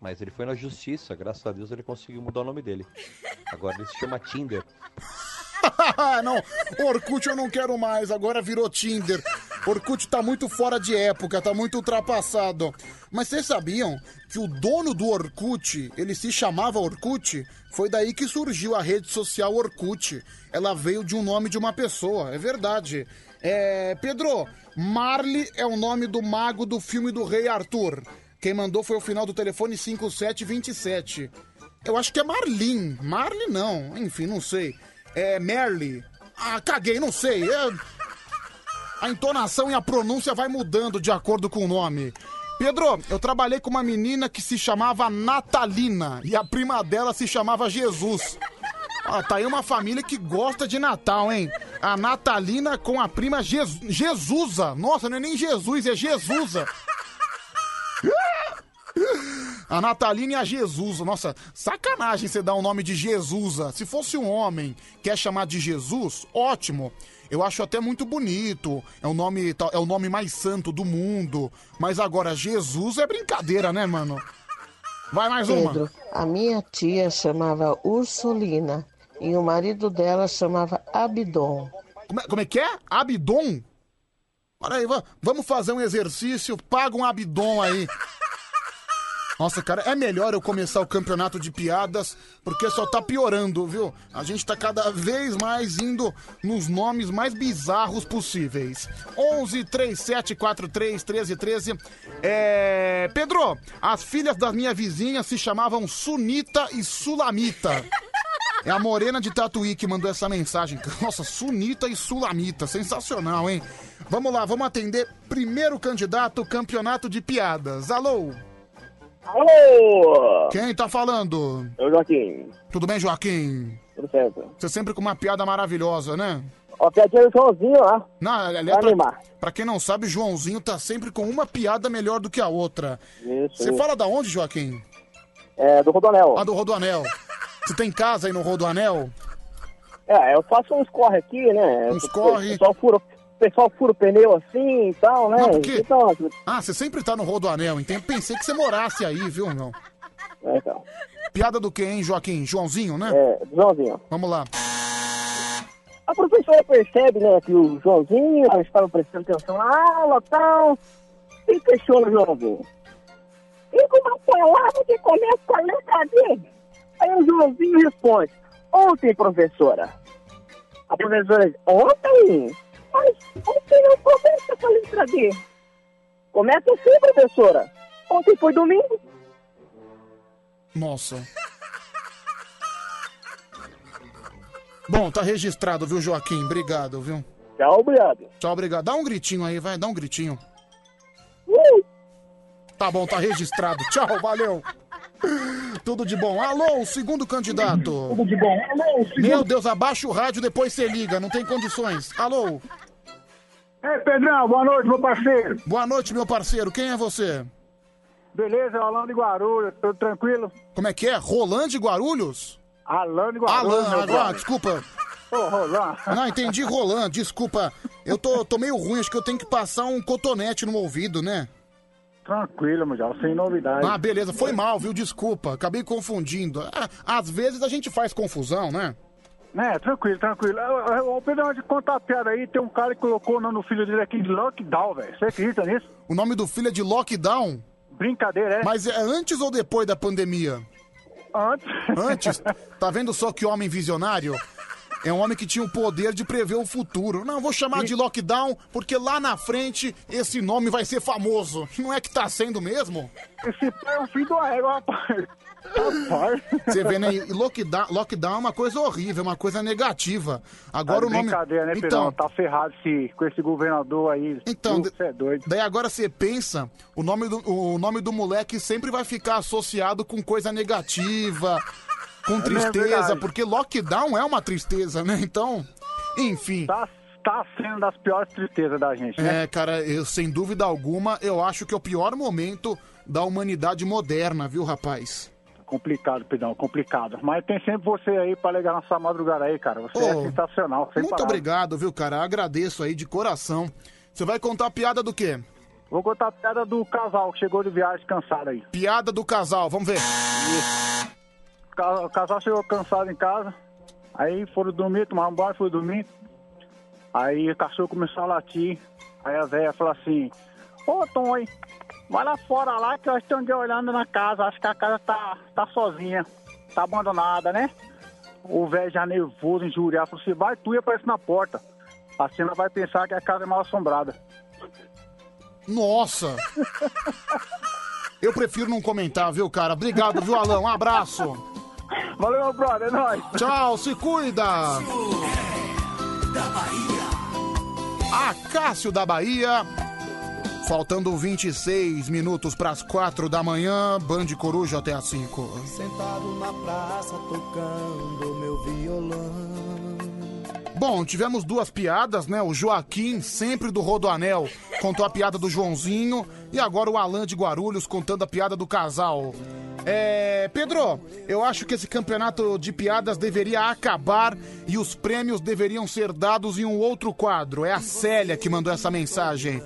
Mas ele foi na justiça, graças a Deus ele conseguiu mudar o nome dele. Agora ele se chama Tinder. não, Orkut eu não quero mais, agora virou Tinder. Orkut tá muito fora de época, tá muito ultrapassado. Mas vocês sabiam que o dono do Orkut, ele se chamava Orkut? Foi daí que surgiu a rede social Orkut. Ela veio de um nome de uma pessoa, é verdade. É, Pedro, Marley é o nome do mago do filme do Rei Arthur. Quem mandou foi o final do telefone 5727. Eu acho que é Marlin. Marley não, enfim, não sei. É Merle. Ah, caguei, não sei. É... A entonação e a pronúncia vai mudando de acordo com o nome. Pedro, eu trabalhei com uma menina que se chamava Natalina e a prima dela se chamava Jesus. Ah, tá aí uma família que gosta de Natal, hein? A Natalina com a prima Jes Jesusa. Nossa, não é nem Jesus, é Jesusa. A Natalina e a Jesusa. Nossa, sacanagem você dar o nome de Jesusa. Se fosse um homem que é chamado de Jesus, ótimo. Eu acho até muito bonito. É o nome, é o nome mais santo do mundo. Mas agora, Jesus é brincadeira, né, mano? Vai mais uma. Pedro, a minha tia chamava Ursulina e o marido dela chamava Abdon. Como é, como é que é? Abdon? Olha aí, va- vamos fazer um exercício. Paga um abdom aí. Nossa, cara, é melhor eu começar o campeonato de piadas, porque só tá piorando, viu? A gente tá cada vez mais indo nos nomes mais bizarros possíveis. 11 37 43 13 13. É. Pedro, as filhas da minha vizinha se chamavam Sunita e Sulamita. É a Morena de Tatuí que mandou essa mensagem. Nossa, Sunita e Sulamita. Sensacional, hein? Vamos lá, vamos atender primeiro candidato, campeonato de piadas. Alô? Alô! Quem tá falando? Eu, Joaquim. Tudo bem, Joaquim? Tudo certo. Você sempre com uma piada maravilhosa, né? Ó, piadinha do Joãozinho lá. Não, aliás, pra, animar. pra quem não sabe, Joãozinho tá sempre com uma piada melhor do que a outra. Isso. Você fala da onde, Joaquim? É, do Rodoanel. Ah, do Rodoanel. Você tem casa aí no Rodoanel? É, eu faço uns corre aqui, né? Uns O corre. pessoal fura, pessoal fura o pneu assim e tal, né? Não, porque- Então, Ah, você sempre tá no Rodoanel, então pensei que você morasse aí, viu, meu? é, então. Piada do quê, hein, Joaquim? Joãozinho, né? É, Joãozinho. Vamos lá. A professora percebe, né, que o Joãozinho estava prestando atenção na aula e tal, e questiona o Joãozinho. E com uma palavra que começa com a letra D? Aí o Joãozinho responde, ontem, professora. A professora diz, ontem? Mas ontem não começa com a letra D. Começa assim, professora. Ontem foi domingo. Nossa. Bom, tá registrado, viu, Joaquim? Obrigado, viu? Tchau, obrigado. Tchau, obrigado. Dá um gritinho aí, vai, dá um gritinho. Tá bom, tá registrado. Tchau, valeu. Tudo de bom. Alô, o segundo candidato. Tudo de bom. Alô, Meu Deus, abaixa o rádio, depois você liga, não tem condições. Alô. Ei, Pedrão, boa noite, meu parceiro. Boa noite, meu parceiro. Quem é você? Beleza, Rolando de Guarulhos, tudo tranquilo? Como é que é? Rolando de Guarulhos? Alan de Guarulhos, Alan, agora, desculpa. Ô, Rolando. Não, entendi Rolando, desculpa. Eu tô, tô meio ruim, acho que eu tenho que passar um cotonete no ouvido, né? Tranquilo, meu jovem, sem novidade. Ah, beleza, foi mal, viu? Desculpa, acabei confundindo. Ah, às vezes a gente faz confusão, né? É, tranquilo, tranquilo. Ô, Pedrão, de contar a piada aí, tem um cara que colocou o nome do filho dele aqui de Lockdown, velho. Você acredita nisso? O nome do filho é de Lockdown? Brincadeira, é? Mas é antes ou depois da pandemia? Antes. Antes? Tá vendo só que homem visionário? É um homem que tinha o poder de prever o futuro. Não, vou chamar de lockdown, porque lá na frente esse nome vai ser famoso. Não é que tá sendo mesmo? Esse pai é o filho do égua, rapaz. Você vê, né? E Lockdown, lockdown é uma coisa horrível, é uma coisa negativa. Agora Tá o nome. Brincadeira, né, Pedrão? Então, Tá ferrado esse, com esse governador aí. Então, Você é doido. Daí agora você pensa, o nome, do, o nome do moleque sempre vai ficar associado com coisa negativa, com É tristeza, verdade. porque lockdown é uma tristeza, né? Então, enfim. Tá, tá sendo das piores tristezas da gente, né? É, cara, eu, sem dúvida alguma, eu acho que é o pior momento da humanidade moderna, viu, rapaz? Complicado, Pedrão, complicado. Mas tem sempre você aí pra ligar nossa madrugada aí, cara. Você é Ô, sensacional. Muito parar. obrigado, viu, cara? Agradeço aí de coração. Você vai contar a piada do quê? Vou contar a piada do casal que chegou de viagem cansado aí. Piada do casal, vamos ver. O ca- O casal chegou cansado em casa, aí foram dormir, tomaram banho, foram dormir. Aí o cachorro começou a latir, aí a velha falou assim, ô Tom, vai lá fora lá que eu estou de olhando na casa, acho que a casa tá, tá sozinha, tá abandonada, né? O velho já nervoso, injuriado, falou assim, vai tu e aparece na porta. A cena vai pensar que a casa é mal assombrada. Nossa! Eu prefiro não comentar, viu, cara? Obrigado, viu, Alão? Um abraço. Valeu, meu brother, é nóis. Tchau, se cuida. Acácio da Bahia. Faltando 26 minutos para as 4 da manhã, Band Coruja até às 5. Sentado na praça tocando meu violão. Bom, tivemos duas piadas, né? O Joaquim, sempre do Rodoanel, contou a piada do Joãozinho. E agora o Alan de Guarulhos contando a piada do casal. É. Pedro, eu acho que esse campeonato de piadas deveria acabar e os prêmios deveriam ser dados em um outro quadro. É a Célia que mandou essa mensagem.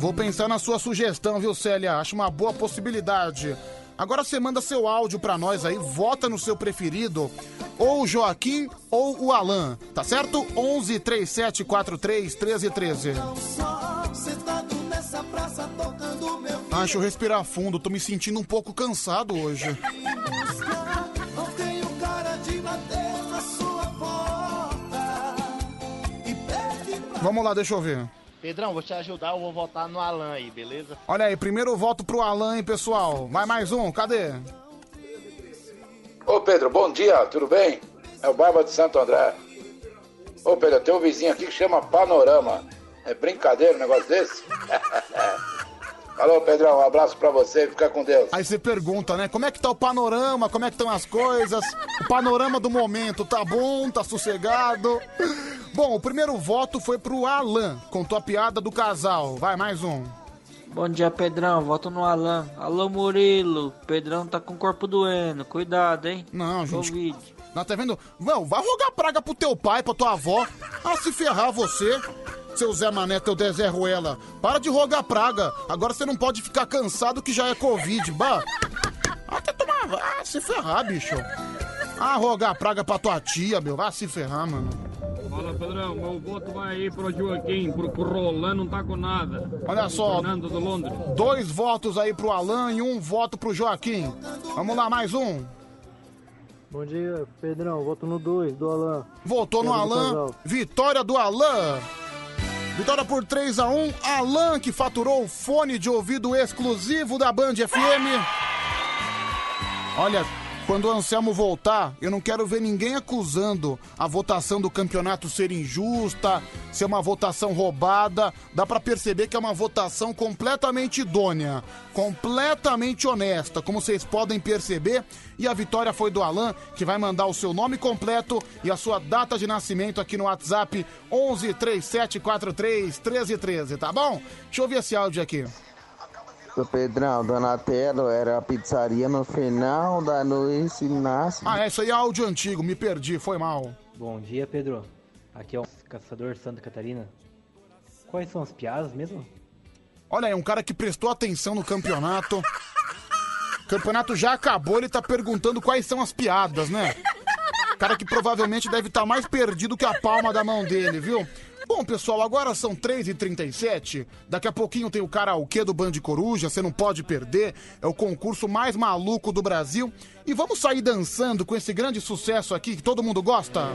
Vou pensar na sua sugestão, viu, Célia? Acho uma boa possibilidade. Agora você manda seu áudio pra nós aí, vota no seu preferido, ou o Joaquim ou o Alan, tá certo? 11 37 43 13 13. Só sentado nessa praça tocando meu Ah, deixa eu respirar fundo, tô me sentindo um pouco cansado hoje. Vamos lá, deixa eu ver. Pedrão, vou te ajudar, eu vou votar no Alan aí, beleza? Olha aí, primeiro eu voto pro Alan, hein, pessoal. Vai mais um, cadê? Ô Pedro, bom dia, tudo bem? É o Barba de Santo André. Ô Pedro, tem um vizinho aqui que chama Panorama. É brincadeira um negócio desse? Alô, Pedrão, um abraço pra você, fica com Deus. Aí você pergunta, né? Como é que tá o panorama? Como é que estão as coisas? O panorama do momento tá bom? Tá sossegado? Bom, o primeiro voto foi pro Alan. Contou a piada do casal. Vai, mais um. Bom dia, Pedrão. Voto no Alan. Alô, Murilo. Pedrão tá com o corpo doendo. Cuidado, hein? Não, gente. Covid. Não, tá vendo? Não, vai rogar praga pro teu pai, pra tua avó. Ah, se ferrar você. seu Zé Mané, teu Zé Ruela. Para de rogar praga. Agora você não pode ficar cansado que já é Covid. Bah. Até tomar. Ah, se ferrar, bicho. Ah, rogar praga pra tua tia, meu. Vai se ferrar, mano. Fala, Pedrão, meu voto vai aí pro Joaquim, porque o Roland não tá com nada. Olha só. Fernando do Londres. Dois votos aí pro Alan e um voto pro Joaquim. Vamos lá, mais um. Bom dia, Pedrão. Voto no 2 do Alan. Votou no Alan. Vitória do Alan. Vitória por 3 a 1 Alan que faturou o fone de ouvido exclusivo da Band FM. Olha, quando o Anselmo voltar, eu não quero ver ninguém acusando a votação do campeonato ser injusta, ser uma votação roubada. Dá pra perceber que é uma votação completamente idônea, completamente honesta, como vocês podem perceber. E a vitória foi do Alan, que vai mandar o seu nome completo e a sua data de nascimento aqui no WhatsApp 11 3743 1313, tá bom? Deixa eu ouvir esse áudio aqui. Ô Pedrão, Donatello era a pizzaria no final da noite nasce. Ah, é, isso aí é áudio antigo, me perdi, foi mal. Bom dia, Pedro. Aqui é o Caçador Santa Catarina. Quais são as piadas mesmo? Olha aí, um cara que prestou atenção no campeonato. O campeonato já acabou, ele tá perguntando quais são as piadas, né? Cara que provavelmente deve estar mais perdido que a palma da mão dele, viu? Bom, pessoal, agora são 3h37. Daqui a pouquinho tem o karaokê do Band Coruja, você não pode perder. É o concurso mais maluco do Brasil. E vamos sair dançando com esse grande sucesso aqui que todo mundo gosta?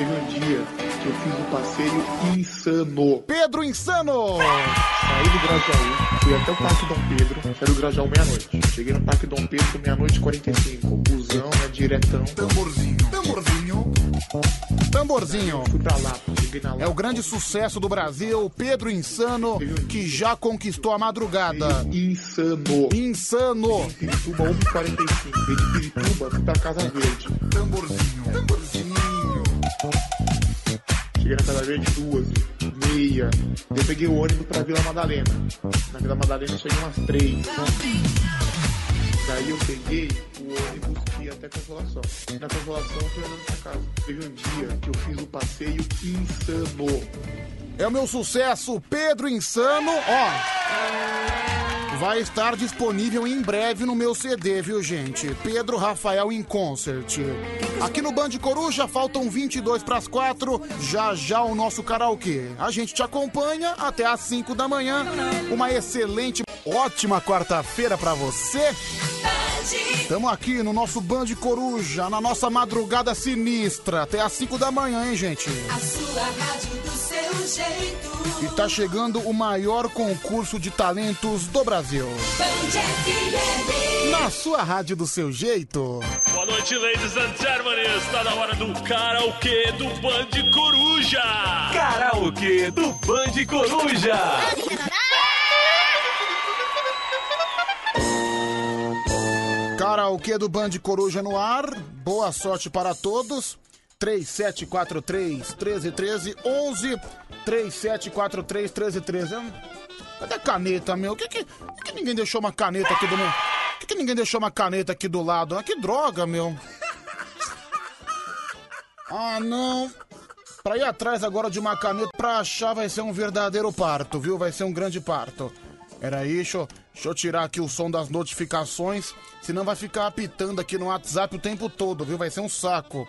Teve um dia que eu fiz um passeio insano. Pedro Insano! Saí do Grajaú, fui até o Parque Dom Pedro, saí do Grajaú meia-noite. Cheguei no Parque Dom Pedro meia-noite e 45. Busão, né, diretão. Tamborzinho, tamborzinho. Tamborzinho. Fui pra lá, cheguei na É o grande sucesso do Brasil, Pedro Insano, que já conquistou a madrugada. Insano. Insano. Pirituba 1h45. Veio de Pirituba, fui pra Casa Verde. Tamborzinho, tamborzinho. Cheguei na Casa Verde duas, meia. Eu peguei o ônibus pra Vila Madalena. Na Vila Madalena eu cheguei umas três. Daí eu peguei o ônibus que ia até Consolação. Na Consolação eu fui andando pra casa. Teve um dia que eu fiz o passeio insano. É o meu sucesso, Pedro Insano, ó. Vai estar disponível em breve no meu CD, viu, gente? Pedro Rafael em concert. Aqui no Band Coruja faltam 22 para as 4. Já já o nosso karaokê. A gente te acompanha até às 5 da manhã. Uma excelente, ótima quarta-feira para você. Estamos aqui no nosso Band Coruja, na nossa madrugada sinistra, até às 5 da manhã, hein, gente? A sua rádio do seu jeito. E tá chegando o maior concurso de talentos do Brasil. Na sua rádio do seu jeito. Boa noite, ladies and gentlemen. Está na hora do karaokê do Band Coruja. Karaokê do Band Coruja. Karaokê do Band Coruja no ar. Boa sorte para todos. 3743 1313 11 3743 1313. Hum, Cadê a caneta, meu? Que que, por que ninguém deixou uma caneta aqui do meu? Que, que ninguém deixou uma caneta aqui do lado? Ah, que droga, meu. Ah, não. Pra ir atrás agora de uma caneta pra achar vai ser um verdadeiro parto, viu? Vai ser um grande parto. Era aí, deixa, eu- deixa eu tirar aqui o som das notificações, senão vai ficar apitando aqui no WhatsApp o tempo todo, viu? Vai ser um saco.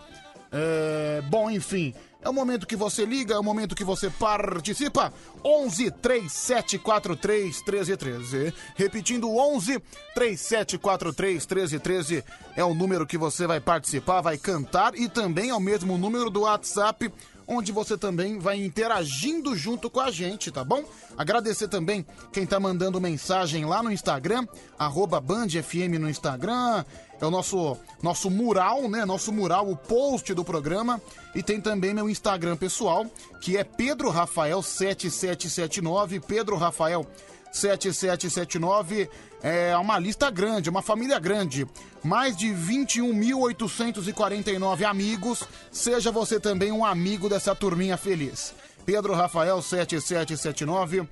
É, bom, enfim, é o momento que você liga, é o momento que você participa. 11 3743 1313. Repetindo, 11 3743 1313 é o número que você vai participar, vai cantar e também é o mesmo número do WhatsApp onde você também vai interagindo junto com a gente, tá bom? Agradecer também quem tá mandando mensagem lá no Instagram, arroba Band FM no Instagram, é o nosso, nosso mural, né? Nosso mural, o post do programa. E tem também meu Instagram pessoal, que é Pedro Rafael 7779, Pedro Rafael 7779 é uma lista grande, uma família grande. Mais de 21.849 amigos. Seja você também um amigo dessa turminha feliz. Pedro Rafael 7779.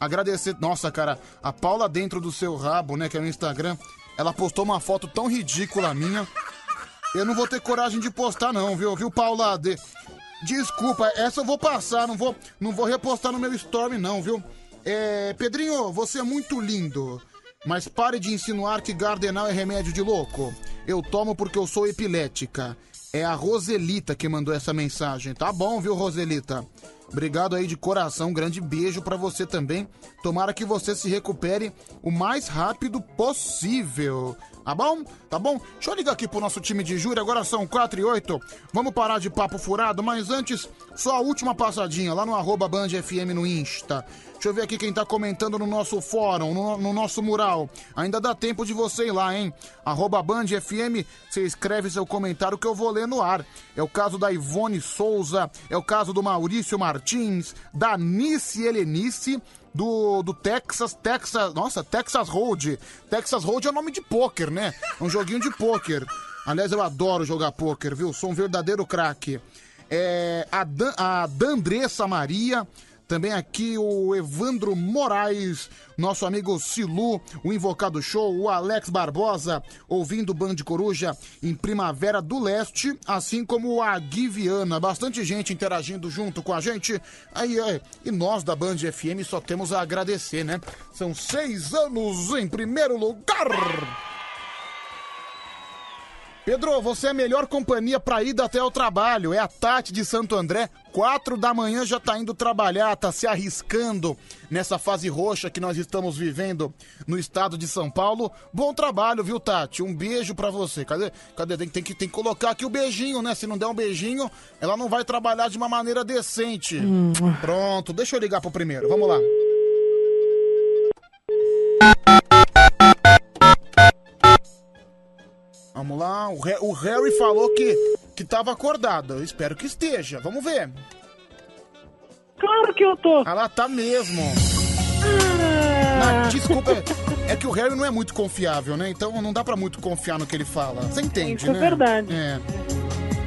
Agradecer. Nossa, cara, a Paula dentro do seu rabo, né? Que é no Instagram. Ela postou uma foto tão ridícula minha. Eu não vou ter coragem de postar, não, viu, viu, Paula? De... Desculpa, essa eu vou passar, não vou, não vou repostar no meu story não, viu? É, Pedrinho, você é muito lindo. Mas pare de insinuar que Gardenal é remédio de louco. Eu tomo porque eu sou epilética. É a Roselita que mandou essa mensagem. Tá bom, viu, Roselita? Obrigado aí de coração, um grande beijo pra você também. Tomara que você se recupere o mais rápido possível. Tá bom? Tá bom? Deixa eu ligar aqui pro nosso time de júri, agora são 4 e 8. Vamos parar de papo furado, mas antes, só a última passadinha lá no arroba Band FM no Insta. Deixa eu ver aqui quem tá comentando no nosso fórum, no, no nosso mural. Ainda dá tempo de você ir lá, hein? Arroba Band FM, você escreve seu comentário que eu vou ler no ar. É o caso da Ivone Souza, é o caso do Maurício Martins, da Nice Helenice, do, do Texas, Texas, nossa, Texas Hold. Texas Hold é o nome de pôquer, né? É um joguinho de pôquer. Aliás, eu adoro jogar pôquer, viu? Sou um verdadeiro craque. É, a, Dan, a Dandressa Maria, também aqui o Evandro Moraes, nosso amigo Silu, o Invocado Show, o Alex Barbosa, ouvindo Band Coruja em Primavera do Leste, assim como a Gui Viana. Bastante gente interagindo junto com a gente. Aí, aí, e nós da Band FM só temos a agradecer, né? São seis anos em primeiro lugar! Pedro, você é a melhor companhia pra ir até o trabalho. É a Tati de Santo André. Quatro da manhã já tá indo trabalhar, tá se arriscando nessa fase roxa que nós estamos vivendo no estado de São Paulo. Bom trabalho, viu, Tati? Um beijo pra você. Cadê? Cadê? Tem, tem que, tem que colocar aqui o beijinho, né? Se não der um beijinho, ela não vai trabalhar de uma maneira decente. Pronto, deixa eu ligar pro primeiro. Vamos lá. Vamos lá, o, o Harry falou que, que tava acordado. Eu espero que esteja. Vamos ver. Claro que eu tô. Ah lá, tá mesmo. Não, desculpa, é- é que o Harry não é muito confiável, né? Então não dá pra muito confiar no que ele fala. Você entende, Isso é né? verdade. É.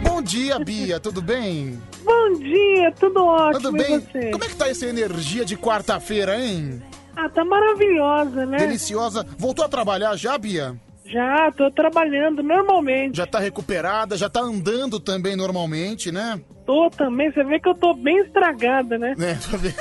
Bom dia, Bia, tudo bem? Bom dia, tudo ótimo. Tudo e bem? você? Como é que tá essa energia de quarta-feira, hein? Ah, tá maravilhosa, né? Deliciosa. Voltou a trabalhar já, Bia? Já, tô trabalhando normalmente. Já tá recuperada, já tá andando também normalmente, né? Tô também, você vê que eu tô bem estragada, né? É, tô vendo.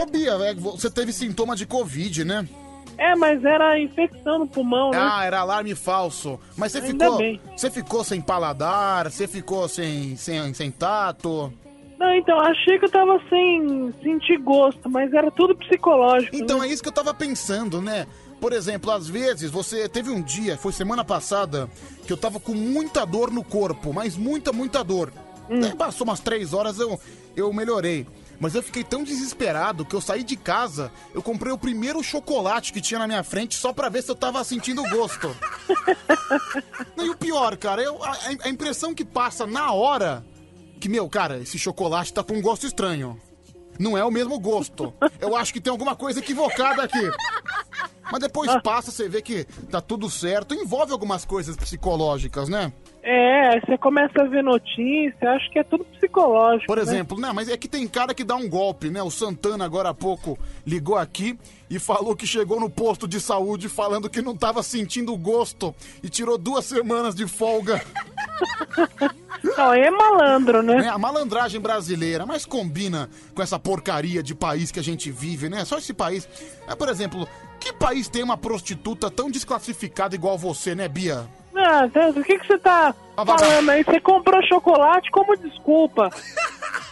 Ô, Bia, é, você teve sintoma de Covid, né? É, mas era infecção no pulmão, né? Ah, era alarme falso. Mas você Ainda ficou. bem. Você ficou sem paladar, você ficou sem, sem, sem tato. Não, então, achei que eu tava sem sentir gosto, mas era tudo psicológico. Então né? é isso que eu tava pensando, né? Por exemplo, às vezes você teve um dia, foi semana passada, que eu tava com muita dor no corpo, mas muita, muita dor. Hum. Passou umas três horas, eu, eu melhorei. Mas eu fiquei tão desesperado que eu saí de casa, eu comprei o primeiro chocolate que tinha na minha frente só pra ver se eu tava sentindo gosto. Não, e o pior, cara, eu, a, a impressão que passa na hora que, meu, cara, esse chocolate tá com um gosto estranho. Não é o mesmo gosto. Eu acho que tem alguma coisa equivocada aqui. Mas depois passa, você vê que tá tudo certo. Envolve algumas coisas psicológicas, né? É, você começa a ver notícia, acho que é tudo psicológico. Por né? exemplo, né? Mas é que tem cara que dá um golpe, né? O Santana agora há pouco ligou aqui e falou que chegou no posto de saúde falando que não tava sentindo gosto e tirou duas semanas de folga. Não, é malandro, né? É a malandragem brasileira, mas combina com essa porcaria de país que a gente vive, né? Só esse país. É, por exemplo, que país tem uma prostituta tão desclassificada igual você, né, Bia? Ah, Deus, o que, que você tá Ah, falando aí? Você comprou chocolate como desculpa.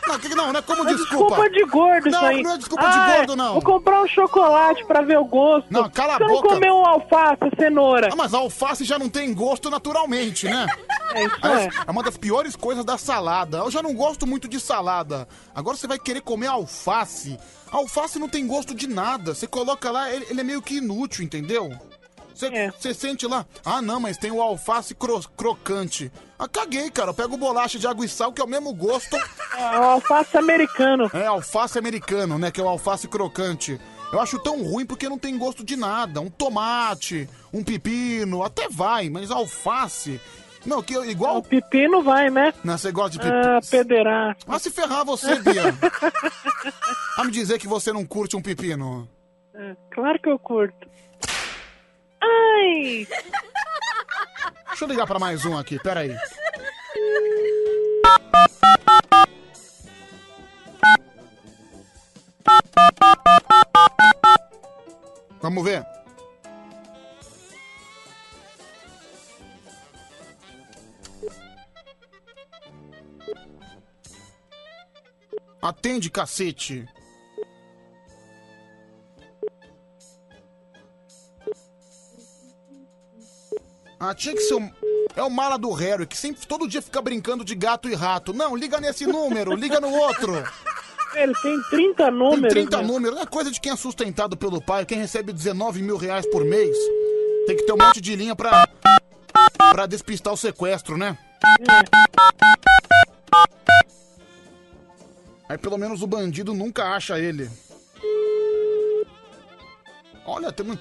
Não, que- não, não é como É desculpa. desculpa de gordo Não, isso aí. não é desculpa de Ah, gordo, não. Vou comprar um chocolate pra ver o gosto. Não, cala a Você boca. não comeu um alface, cenoura. Ah, mas a alface já não tem gosto naturalmente, né? É isso Aliás, é. é uma das piores coisas da salada. Eu já não gosto muito de salada. Agora você vai querer comer alface. A alface não tem gosto de nada. Você coloca lá, ele, ele é meio que inútil, entendeu? Você É. sente lá, ah não, mas tem o alface cro- crocante. Ah, caguei, cara. Eu pego bolacha de água e sal, que é o mesmo gosto. É o alface americano. É, alface americano, né? Que é o alface crocante. Eu acho tão ruim porque não tem gosto de nada. Um tomate, um pepino, até vai, mas alface. Não, que eu- igual. O pepino vai, né? Não, você gosta de pepino. Ah, pederá. Ah, se ferrar você, Bia. ah, me dizer que você não curte um pepino. É, claro que eu curto. Ai! Deixa eu ligar pra mais um aqui, peraí. Vamos ver. Atende, cacete. Ah, tinha que ser o... É o mala do Harry, que sempre, todo dia fica brincando de gato e rato. Não, liga nesse número, liga no outro. Ele tem 30 números. Tem 30 né? números. É coisa de quem é sustentado pelo pai, quem recebe 19 mil reais por mês. Tem que ter um monte de linha pra, pra despistar o sequestro, né? Aí pelo menos o bandido nunca acha ele. Olha, tem um,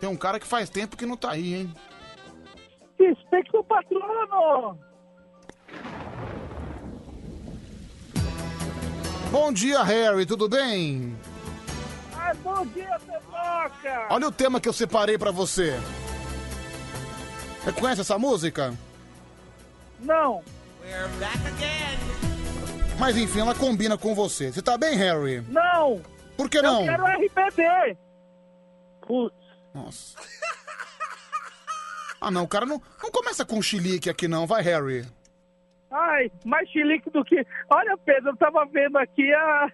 tem um cara que faz tempo que não tá aí, hein? Respeito o patrono! Bom dia, Harry, tudo bem? Ai, bom dia, Pepoca! Olha o tema que eu separei pra você. Você conhece essa música? Não! Mas enfim, ela combina com você. Você tá bem, Harry? Não! Por que não? Eu quero RBD! Putz. Nossa. Ah, não, o cara não, não começa com chilique aqui não, vai, Harry. Ai, mais chilique do que. Olha, Pedro, eu tava vendo aqui a.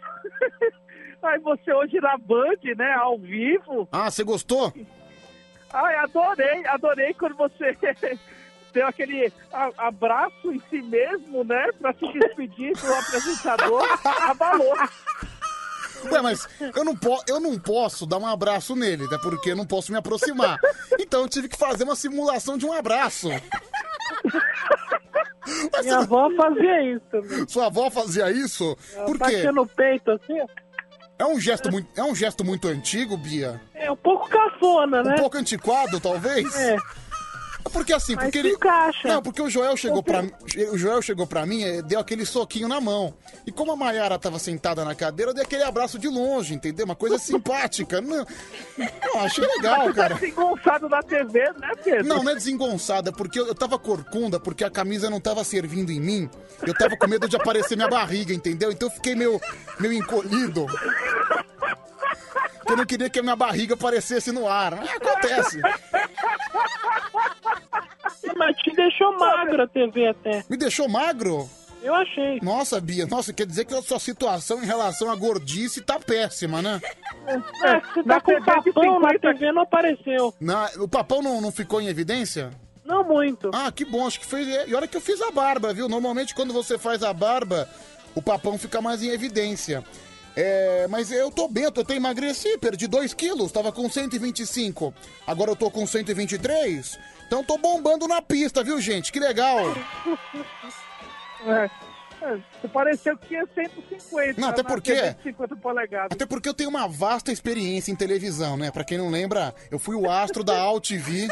Ai, você hoje na Band, né? Ao vivo. Ah, você gostou? Ai, adorei, adorei quando você deu aquele abraço em si mesmo, né? Pra se despedir do apresentador. Abalou. Ué, mas eu não, po eu não posso dar um abraço nele, até porque eu não posso me aproximar. Então eu tive que fazer uma simulação de um abraço. Minha avó fazia isso também. Sua avó fazia isso? Por quê? No peito assim. É um gesto muito, é um gesto muito antigo, Bia? É um pouco cafona, né? Um pouco antiquado, talvez? É. Porque assim, Mas porque ele. encaixa. Não, porque o Joel chegou pra mim. O Joel chegou pra mim e deu aquele soquinho na mão. E como a Mayara tava sentada na cadeira, eu dei aquele abraço de longe, entendeu? Uma coisa simpática. Não, não achei legal, cara. Desengonçado na TV, né, Pedro? Não, não é desengonçada, porque eu, eu tava corcunda, porque a camisa não tava servindo em mim. Eu tava com medo de aparecer minha barriga, entendeu? Então eu fiquei meio, meio encolhido. Porque eu não queria que a minha barriga aparecesse no ar. Mas acontece. Mas te deixou magro a TV até. Me deixou magro? Eu achei. Nossa, Bia, nossa, quer dizer que a sua situação em relação à gordice tá péssima, né? É, você tá com papão na TV, não apareceu. Na- o papão não, não ficou em evidência? Não muito. Ah, que bom, acho que foi. E olha que eu fiz a barba, viu? Normalmente quando você faz a barba, o papão fica mais em evidência. É, mas eu tô bem, eu eu emagreci, perdi 2 quilos, tava com 125. Agora eu tô com 123. Então tô bombando na pista, viu, gente? Que legal. É. É, pareceu que tinha 150. Não, até na porque- TV de 50 polegadas. Até porque eu tenho uma vasta experiência em televisão, né? Pra quem não lembra, eu fui o astro da AltV.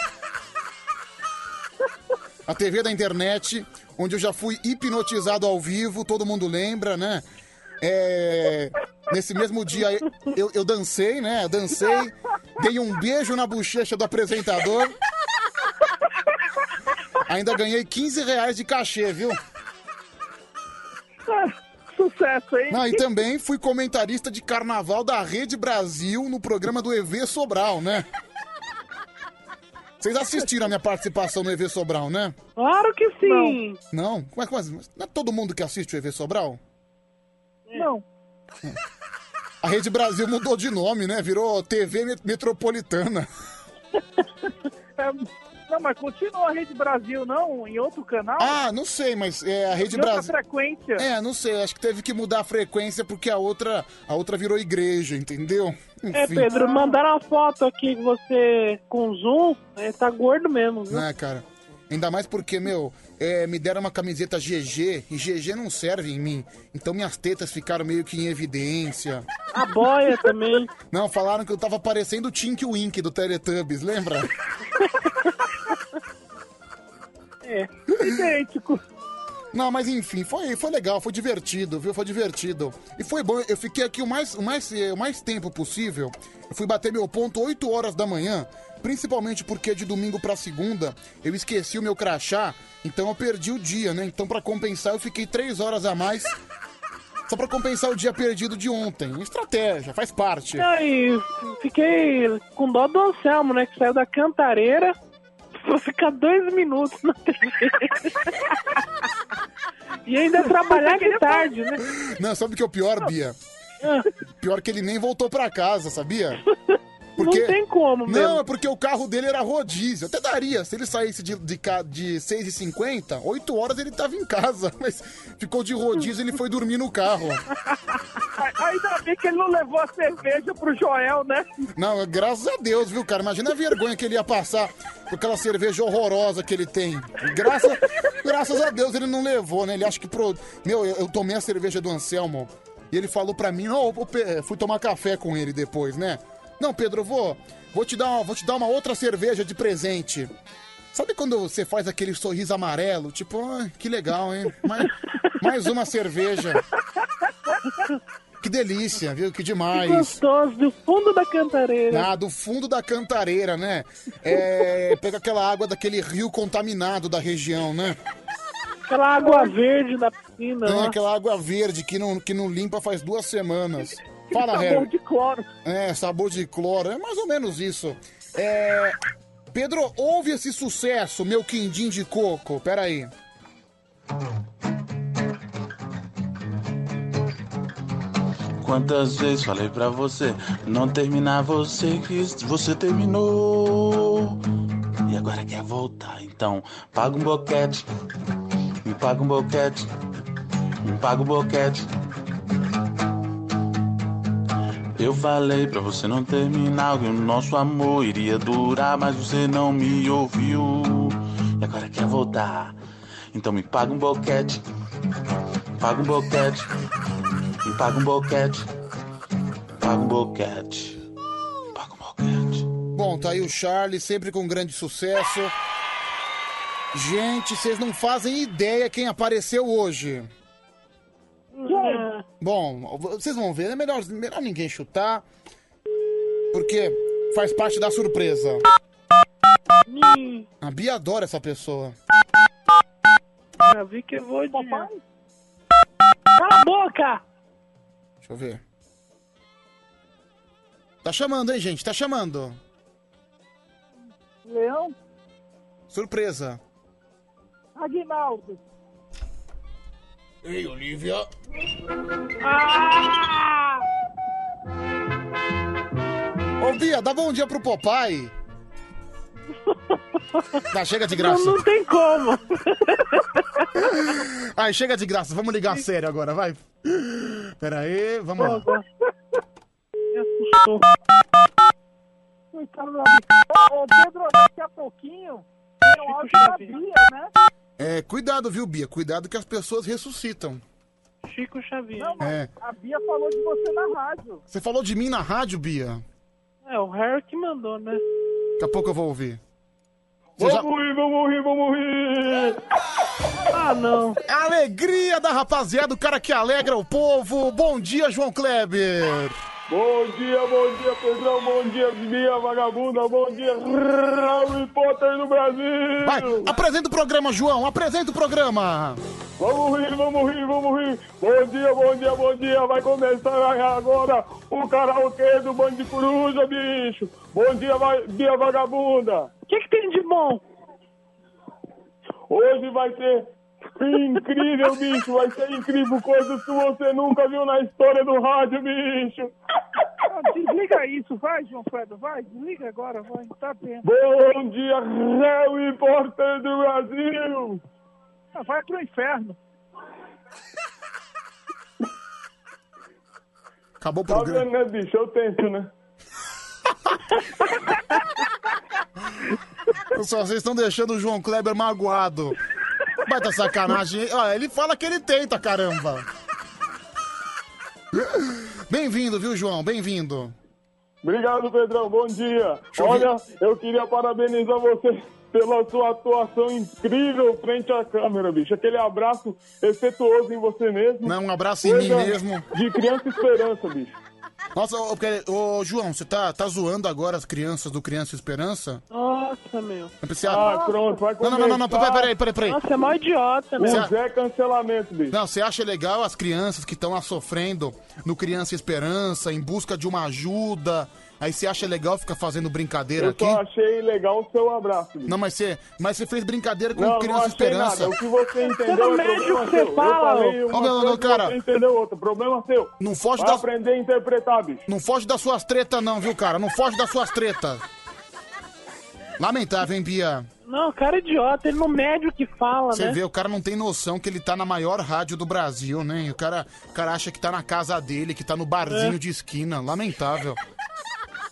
A TV da internet, onde eu já fui hipnotizado ao vivo, todo mundo lembra, né? É, Nesse mesmo dia eu, eu dancei, né? Dancei, dei um beijo na bochecha do apresentador. Ainda ganhei 15 reais de cachê, viu? Ah, Sucesso, hein? Não, e também fui comentarista de carnaval da Rede Brasil no programa do EV Sobral, né? Vocês assistiram a minha participação no EV Sobral, né? Claro que sim. Não? Como é que- mas não é todo mundo que assiste o EV Sobral? Não. A Rede Brasil mudou de nome, né? Virou TV Met- Metropolitana. É, não, mas continua a Rede Brasil, não? Em outro canal? Ah, não sei, mas é a Rede Brasil. frequência. É, não sei, acho que teve que mudar a frequência porque a outra, a outra virou igreja, entendeu? É, Pedro, mandaram uma foto aqui de você com zoom, é, tá gordo mesmo, viu? Né, cara? Ainda mais porque, meu, é, me deram uma camiseta GG e GG não serve em mim. Então minhas tetas ficaram meio que em evidência. A boia também. Não, falaram que eu tava parecendo o Tink Wink do Teletubbies, lembra? É, idêntico. Não, mas enfim, foi, foi legal, foi divertido, viu? Foi divertido. E foi bom, eu fiquei aqui o mais, o mais, o mais tempo possível. Eu fui bater meu ponto 8 horas da manhã, principalmente porque de domingo pra segunda eu esqueci o meu crachá, então eu perdi o dia, né? Então pra compensar eu fiquei 3 horas a mais Só pra compensar o dia perdido de ontem. Estratégia, faz parte. E aí, fiquei com dó do Anselmo, né? Que saiu da cantareira pra ficar dois minutos na TV. e ainda trabalhar de tarde, né? Não, sabe o que é o pior, Bia? Pior que ele nem voltou pra casa, sabia? Não tem como, Não, mesmo. é porque o carro dele era rodízio. Até daria. Se ele saísse de, de, de 6h50, 8 horas ele tava em casa. Mas ficou de rodízio e ele foi dormir no carro. Ainda bem que ele não levou a cerveja pro Joel, né? Não, graças a Deus, viu, cara? Imagina a vergonha que ele ia passar com aquela cerveja horrorosa que ele tem. Graças, graças a Deus ele não levou, né? Ele acha que pro. Meu, eu, tomei a cerveja do Anselmo e ele falou pra mim, não, pe- fui tomar café com ele depois, né? Não, Pedro, eu vou, vou, te dar uma, vou te dar uma outra cerveja de presente. Sabe quando você faz aquele sorriso amarelo? Tipo, ah, que legal, hein? Mais, mais uma cerveja. Que delícia, viu? Que demais. Que gostoso, do fundo da cantareira. Ah, do fundo da cantareira, né? É, pega aquela água daquele rio contaminado da região, né? Aquela água verde da piscina. É, aquela água verde que não, que não limpa faz duas semanas. Fala, Sabor Harry. de cloro. É, sabor de cloro. É mais ou menos isso. É... Pedro, ouve esse sucesso, meu quindim de coco. Pera aí. Quantas vezes falei pra você não terminar, você quis, você terminou. E agora quer voltar, então paga um boquete, me paga um boquete, me paga um boquete. Eu falei pra você não terminar, que o nosso amor iria durar, mas você não me ouviu. E agora quer voltar, então me paga um boquete, paga um boquete. Me paga um boquete. Paga um boquete. Bom, tá aí o Charlie, sempre com grande sucesso. Gente, vocês não fazem ideia quem apareceu hoje. Bom, vocês vão ver, é melhor, melhor ninguém chutar, porque faz parte da surpresa. A Bia adora essa pessoa. Já vi que eu vou de... Cala a boca! Deixa eu ver. Tá chamando, hein, gente? Tá chamando. Leão, Surpresa. Aguinaldo. Ei, Olivia. Ah! Ô, Bia, dá bom dia pro Popeye. Tá, chega de graça. Não, não tem como. Ai, chega de graça. Vamos ligar sério agora, vai. Pera aí, vamos lá. Ô, Pedro, daqui a pouquinho tem um áudio da Bia, né? É, cuidado, viu, Bia? Cuidado que as pessoas ressuscitam. Chico Xavier. Não, mas É. a Bia falou de você na rádio. Você falou de mim na rádio, Bia? É, o Harry que mandou, né? Daqui a pouco eu vou ouvir. Você já- rir, vamos rir, vamos rir! Ah, não. Alegria da rapaziada, o cara que alegra o povo. Bom dia, João Kleber. Bom dia, bom dia, Pedrão, bom dia, Bia Vagabunda, bom dia, Harry Potter do Brasil! Vai, apresenta o programa, João, apresenta o programa. Vamos rir, vamos rir, vamos rir! Bom dia, bom dia, bom dia! Vai começar agora o karaokê do Band de Coruja, bicho! Bom dia, vai, Bia Vagabunda! O que, que tem de bom? Hoje vai ser incrível, bicho! Vai ser incrível, coisas que você nunca viu na história do rádio, bicho! Ah, Desliga isso, vai, João Pedro, vai, desliga agora, vai, tá tempo. Bom dia, Harry Potter do Brasil! Ah, vai pro inferno. Acabou o Tá programa. vendo, né, bicho? Eu tento, né? Pessoal, vocês estão deixando o João Kleber magoado. Vai tá sacanagem. Olha, ele fala que ele tenta, caramba. Bem-vindo, viu, João? Bem-vindo. Obrigado, Pedrão. Bom dia. eu Olha, eu queria parabenizar você pela sua atuação incrível frente à câmera, bicho. Aquele abraço efetuoso em você mesmo. Não, um abraço em mim Coisa mesmo. De criança esperança, bicho. Nossa, ô, ô, João, você tá, tá zoando agora as crianças do Criança Esperança? Nossa, meu. Eu pensei, Ah, pronto, vai Não, não, não, não, não, começar. peraí, peraí, peraí. Nossa, é mó idiota, O meu. Zé cancelamento, bicho. Não, você acha legal as crianças que estão lá sofrendo no Criança Esperança, em busca de uma ajuda? Aí você acha legal ficar fazendo brincadeira Eu aqui? só achei legal o seu abraço, bicho. Não, mas você, mas você fez brincadeira com Não, Criança não achei Esperança. nada. O que você entendeu Você não é problema o que você seu. Eu fala, falei ô. uma Ô, coisa, cara. você entendeu outra. Problema seu. Não foge Vai das, aprender a interpretar, bicho. não foge das suas tretas não, viu, cara? Não foge das suas tretas. Lamentável, hein, Bia? Não, o cara é idiota, ele não mede o que fala, Você né? vê, o cara não tem noção que ele tá na maior rádio do Brasil, né? E O cara, o cara acha que tá na casa dele, que tá no barzinho É. de esquina. Lamentável.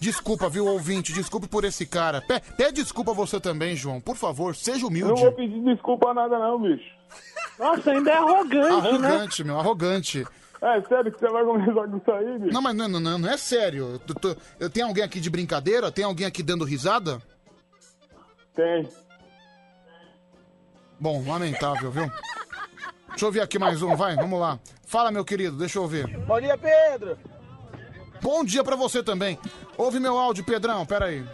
Desculpa, viu, ouvinte? Desculpe por esse cara. Pe- Pede desculpa você também, João. Por favor, seja Eu não humilde. vou pedir desculpa nada não, bicho. Nossa, ainda é arrogante, né? Arrogante, meu, arrogante. É sério que você vai começar com isso aí, bicho? Não, mas não, não, não, não é sério. Eu, tô- eu tenho alguém aqui de brincadeira? Tem alguém aqui dando risada? Tem. Bom, lamentável, viu? Deixa eu ver aqui mais um, vai, vamos lá. Fala, meu querido, deixa eu ver. Bom dia, Pedro. Bom dia pra você também. Ouve meu áudio, Pedrão, pera aí.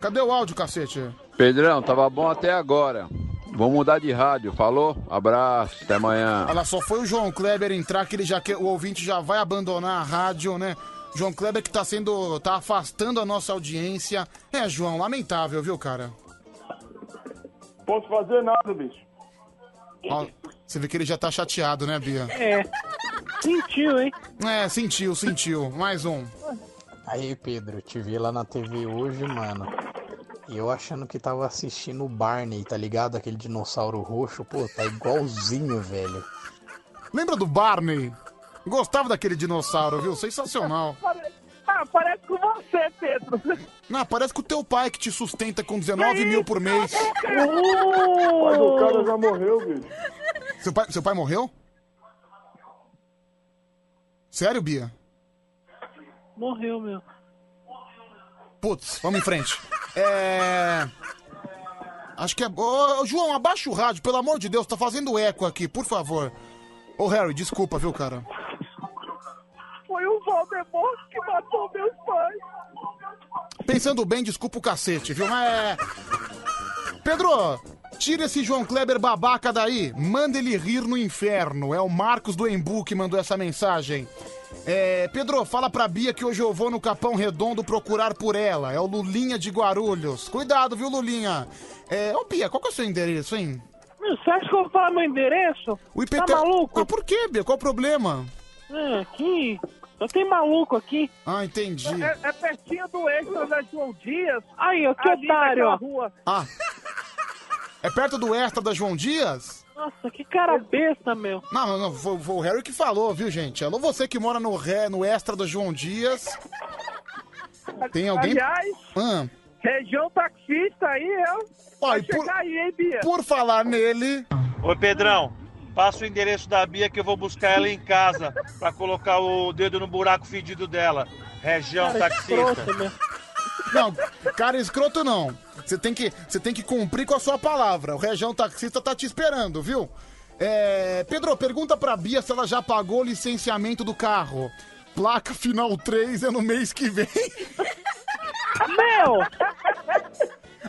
Cadê o áudio, cacete? Pedrão, tava bom até agora. Vou mudar de rádio, falou? Abraço, até amanhã. Olha, só foi o João Kleber entrar que ele já quer, o ouvinte já vai abandonar a rádio, né? João Kleber que tá sendo, tá afastando a nossa audiência. É, João, lamentável, viu, cara? Posso fazer nada, bicho. Ó, você vê que ele já tá chateado, né, Bia? É. Sentiu, hein? É, sentiu, sentiu. Mais um. Aí, Pedro, te vi lá na TV hoje, mano. E eu achando que tava assistindo o Barney, tá ligado? Aquele dinossauro roxo. Pô, tá igualzinho, velho. Lembra do Barney? Gostava daquele dinossauro, viu? Sensacional. Ah, parece com você, Pedro. Não, parece com o teu pai que te sustenta com 19 mil por mês. Mas o cara já morreu, bicho. Seu pai, seu pai morreu? Sério, Bia? Morreu, meu. Putz, vamos em frente. É. Acho que é. Ô, João, abaixa o rádio, pelo amor de Deus, tá fazendo eco aqui, por favor. Ô, Harry, desculpa, viu, cara? Foi o Voldemort que matou meus pais. Pensando bem, desculpa o cacete, viu? Mas é. Pedro, tira esse João Kleber babaca daí. Manda ele rir no inferno. É o Marcos do Embu que mandou essa mensagem. É, Pedro, fala pra Bia que hoje eu vou no Capão Redondo procurar por ela. É o Lulinha de Guarulhos. Cuidado, viu, Lulinha? É, ô Bia, qual que é o seu endereço, hein? Meu, você acha que eu vou falar meu endereço? O IPT... Tá maluco? Ah, por quê, Bia? Qual o problema? É, aqui. Eu tenho maluco aqui. Ah, entendi. É, é pertinho do extra da João Dias. Aí, ó, que otário, rua. Ah. É perto do Extra da João Dias? Nossa, que cara besta, meu. Não, não, não, foi, foi o Harry que falou, viu, gente? Alô, você que mora no, ré, no Extra da João Dias. Tem alguém? Aliás, Ah, região taxista aí, eu. Vai Olha, por- aí, hein, Bia? por falar nele. Ô Pedrão, passa o endereço da Bia que eu vou buscar ela em casa pra colocar o dedo no buraco fedido dela. Região Cara taxista. escroto, meu. Não, cara escroto não. Você tem que, você tem que cumprir com a sua palavra. O região taxista tá te esperando, viu? É, Pedro, pergunta pra Bia se ela já pagou o licenciamento do carro. Placa final 3 é no mês que vem. Meu!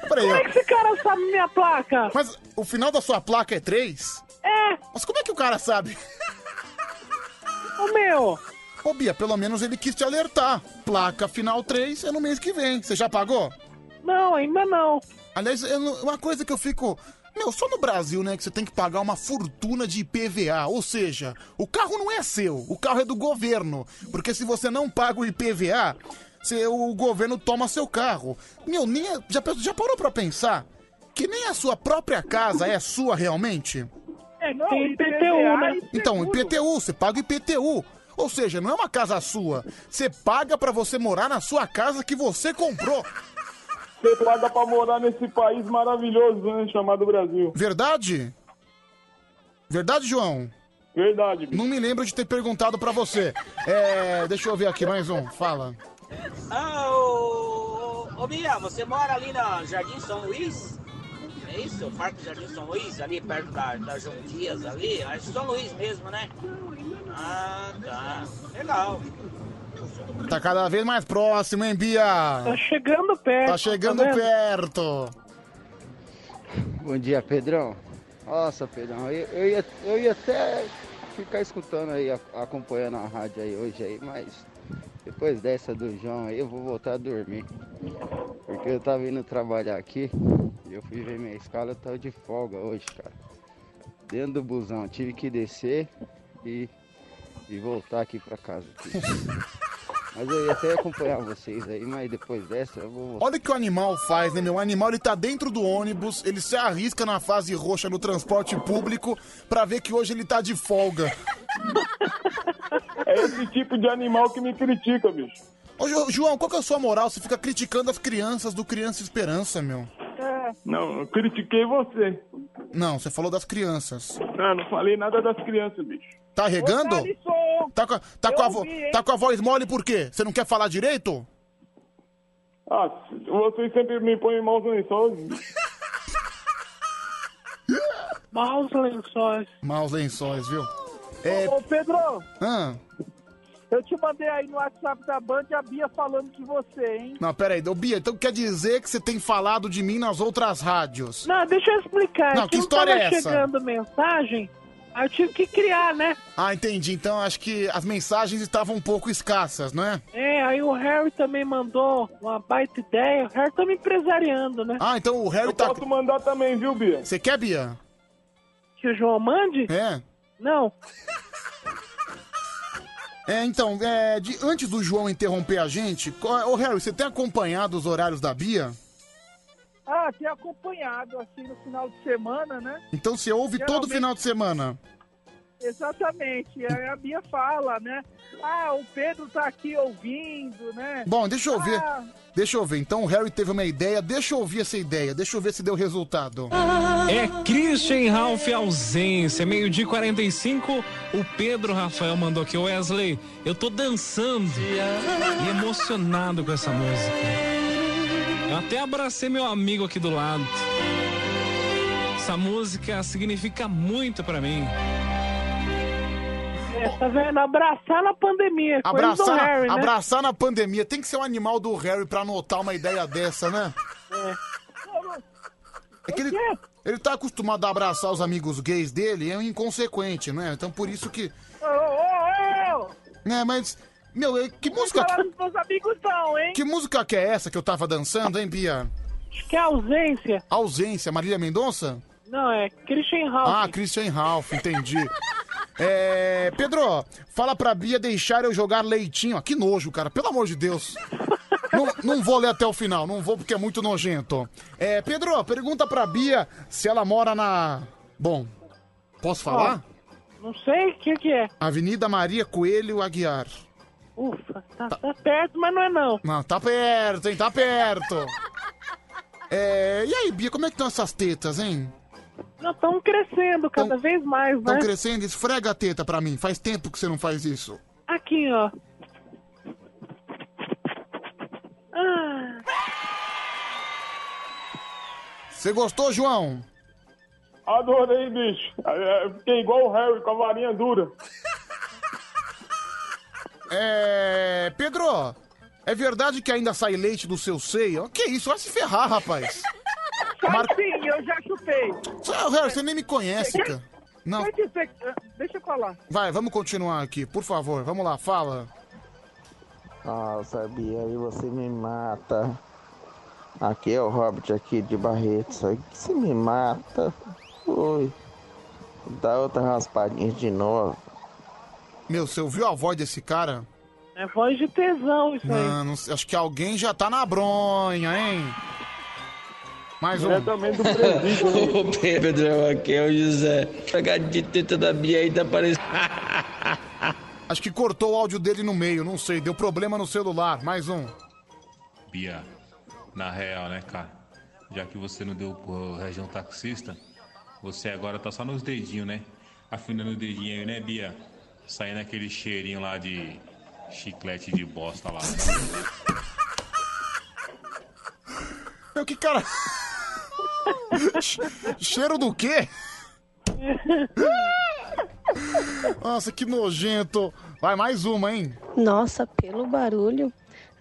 Peraí, Como é que esse cara sabe minha placa? Mas o final da sua placa é 3? É. Mas como é que o cara sabe? Ô, meu! Ô, Bia, pelo menos ele quis te alertar. Placa final 3 é no mês que vem. Você já pagou? Não, ainda não. Aliás, eu não- uma coisa que eu fico. Meu, só no Brasil, né, que você tem que pagar uma fortuna de IPVA. Ou seja, o carro não é seu, o carro é do governo. Porque se você não paga o IPVA, você- o governo toma seu carro. Meu, nem, a- já, já parou pra pensar que nem a sua própria casa é sua realmente? É, Não, tem IPTU, né? Então. IPTU, você paga IPTU. Ou seja, não é uma casa sua. Você paga pra você morar na sua casa que você comprou. Você paga pra morar nesse país maravilhoso, né, chamado Brasil. Verdade? Verdade, João? Verdade. Não me lembro de ter perguntado pra você. É, deixa eu ver aqui mais um. Fala. Ah, ô, ô, ô Bia, você mora ali na Jardim São Luís? É isso? O Parque Jardim São Luís, ali perto da, da João Dias, ali? Acho São Luís mesmo, né? Ah, tá. Legal. Tá cada vez mais próximo, hein, Bia? Tá chegando perto. Tá chegando vendo? perto. Bom dia, Pedrão. Nossa, Pedrão, eu, eu ia, eu ia até ficar escutando aí, acompanhando a rádio aí hoje aí, mas depois dessa do João aí eu vou voltar a dormir. Porque eu tava indo trabalhar aqui e eu fui ver minha escala, eu tava de folga hoje, cara. Dentro do busão, tive que descer e, e voltar aqui pra casa. aqui. Mas eu ia até acompanhar vocês aí, mas depois dessa eu vou Olha o que o animal faz, né, meu? O animal ele tá dentro do ônibus, ele se arrisca na fase roxa no transporte público pra ver que hoje ele tá de folga. É esse tipo de animal que me critica, bicho. Ô, Jo- João, qual que é a sua moral? Você fica criticando as crianças do Criança Esperança, meu. Não, eu critiquei você. Não, você falou das crianças. Não, não falei nada das crianças, bicho. Tá regando? Tá com, a- tá, com a vo- tá com a voz mole por quê? Você não quer falar direito? Ah, vocês sempre me põem maus lençóis. Maus lençóis. Maus lençóis, viu? É. Ô, Pedro, Ah, eu te mandei aí no WhatsApp da Band a Bia falando que você, hein? não, pera aí. Ô, Bia, então quer dizer que você tem falado de mim nas outras rádios? Não, deixa eu explicar. Não, que não história tava é essa? chegando mensagem, aí eu tive que criar, né? Ah, entendi. Então acho que as mensagens estavam um pouco escassas, não é? É, aí o Harry também mandou uma baita ideia. O Harry tá me empresariando, né? Ah, então o Harry Eu tá. posso mandar também, viu, Bia? Você quer, Bia? Que o João mande? É. Não. É, então, é, de- antes do João interromper a gente, qual- ô Harry, você tem acompanhado os horários da Bia? Ah, tem acompanhado, assim, no final de semana, né? Então você ouve todo Geralmente- final de semana. Exatamente. Aí a Bia fala, né? Ah, o Pedro tá aqui ouvindo, né? Bom, deixa eu ver. Ah, Deixa eu ver. Então o Harry teve uma ideia, deixa eu ouvir essa ideia, deixa eu ver se deu resultado. É Christian Ralph ausência, meio-dia e 45. O Pedro Rafael mandou aqui, Wesley. Eu tô dançando e emocionado com essa música. Eu até abracei meu amigo aqui do lado. Essa música significa muito pra mim. É, tá vendo? Abraçar na pandemia. coisa do Abraçar, Harry, na, né? abraçar na pandemia. Tem que ser um animal do Harry pra anotar uma ideia dessa, né? É que ele, ele tá acostumado a abraçar os amigos gays dele, é um inconsequente, né? Então por isso que. Ô, ô, ô! Né, mas. Meu, que música. Fala dos meus amigos não, hein? Que música que é essa que eu tava dançando, hein, Bia? Acho que é ausência. Ausência, Marília Mendonça? Não, é Christian Ralph. Ah, Christian Ralph, entendi. É, Pedro, fala pra Bia deixar eu jogar leitinho. Ah, que nojo, cara, pelo amor de Deus. Não, não vou ler até o final, não vou porque é muito nojento. É, Pedro, pergunta pra Bia se ela mora na. Bom, posso falar? Não sei o que que é. Avenida Maria Coelho Aguiar. Ufa, tá, tá perto, mas não é não. Não, tá perto, hein? Tá perto. É, e aí, Bia, como é que estão essas tetas, hein? Estão crescendo cada vez mais, né? Estão crescendo? Esfrega a teta pra mim. Faz tempo que você não faz isso. Aqui, ó. Ah, Você gostou, João? Adorei, bicho. É, Fiquei igual o Harry com a varinha dura. É. Pedro, é verdade que ainda sai leite do seu seio? Que isso? Vai se ferrar, rapaz. Sai sim, eu já chutei. Ô, Harry, você nem me conhece, cara. Não. Quer dizer, ah, deixa eu falar. Vai, vamos continuar aqui, por favor. Vamos lá, fala. Nossa, Bia, aí você me mata. Aqui é o Robert aqui de Barretos. Aí você me mata. Oi. Dá outra raspadinha de novo. Meu, você ouviu a voz desse cara? é voz de tesão isso aí. Mano, acho que alguém já tá na bronha, hein? Mais um. Diretamente do presídio, Ô Pedro, aqui é o José. Pegar de teta da Bia aí tá parecendo. Acho que cortou o áudio dele no meio, não sei. Deu problema no celular. Mais um. Bia, na real, né, cara? Já que você não deu pro região taxista, você agora tá só nos dedinhos, né? Afinando o dedinho aí, né, Bia? Saindo aquele cheirinho lá de chiclete de bosta lá. Meu, que cara. Cheiro do quê? Nossa, que nojento. Vai, mais uma, hein? Nossa, pelo barulho,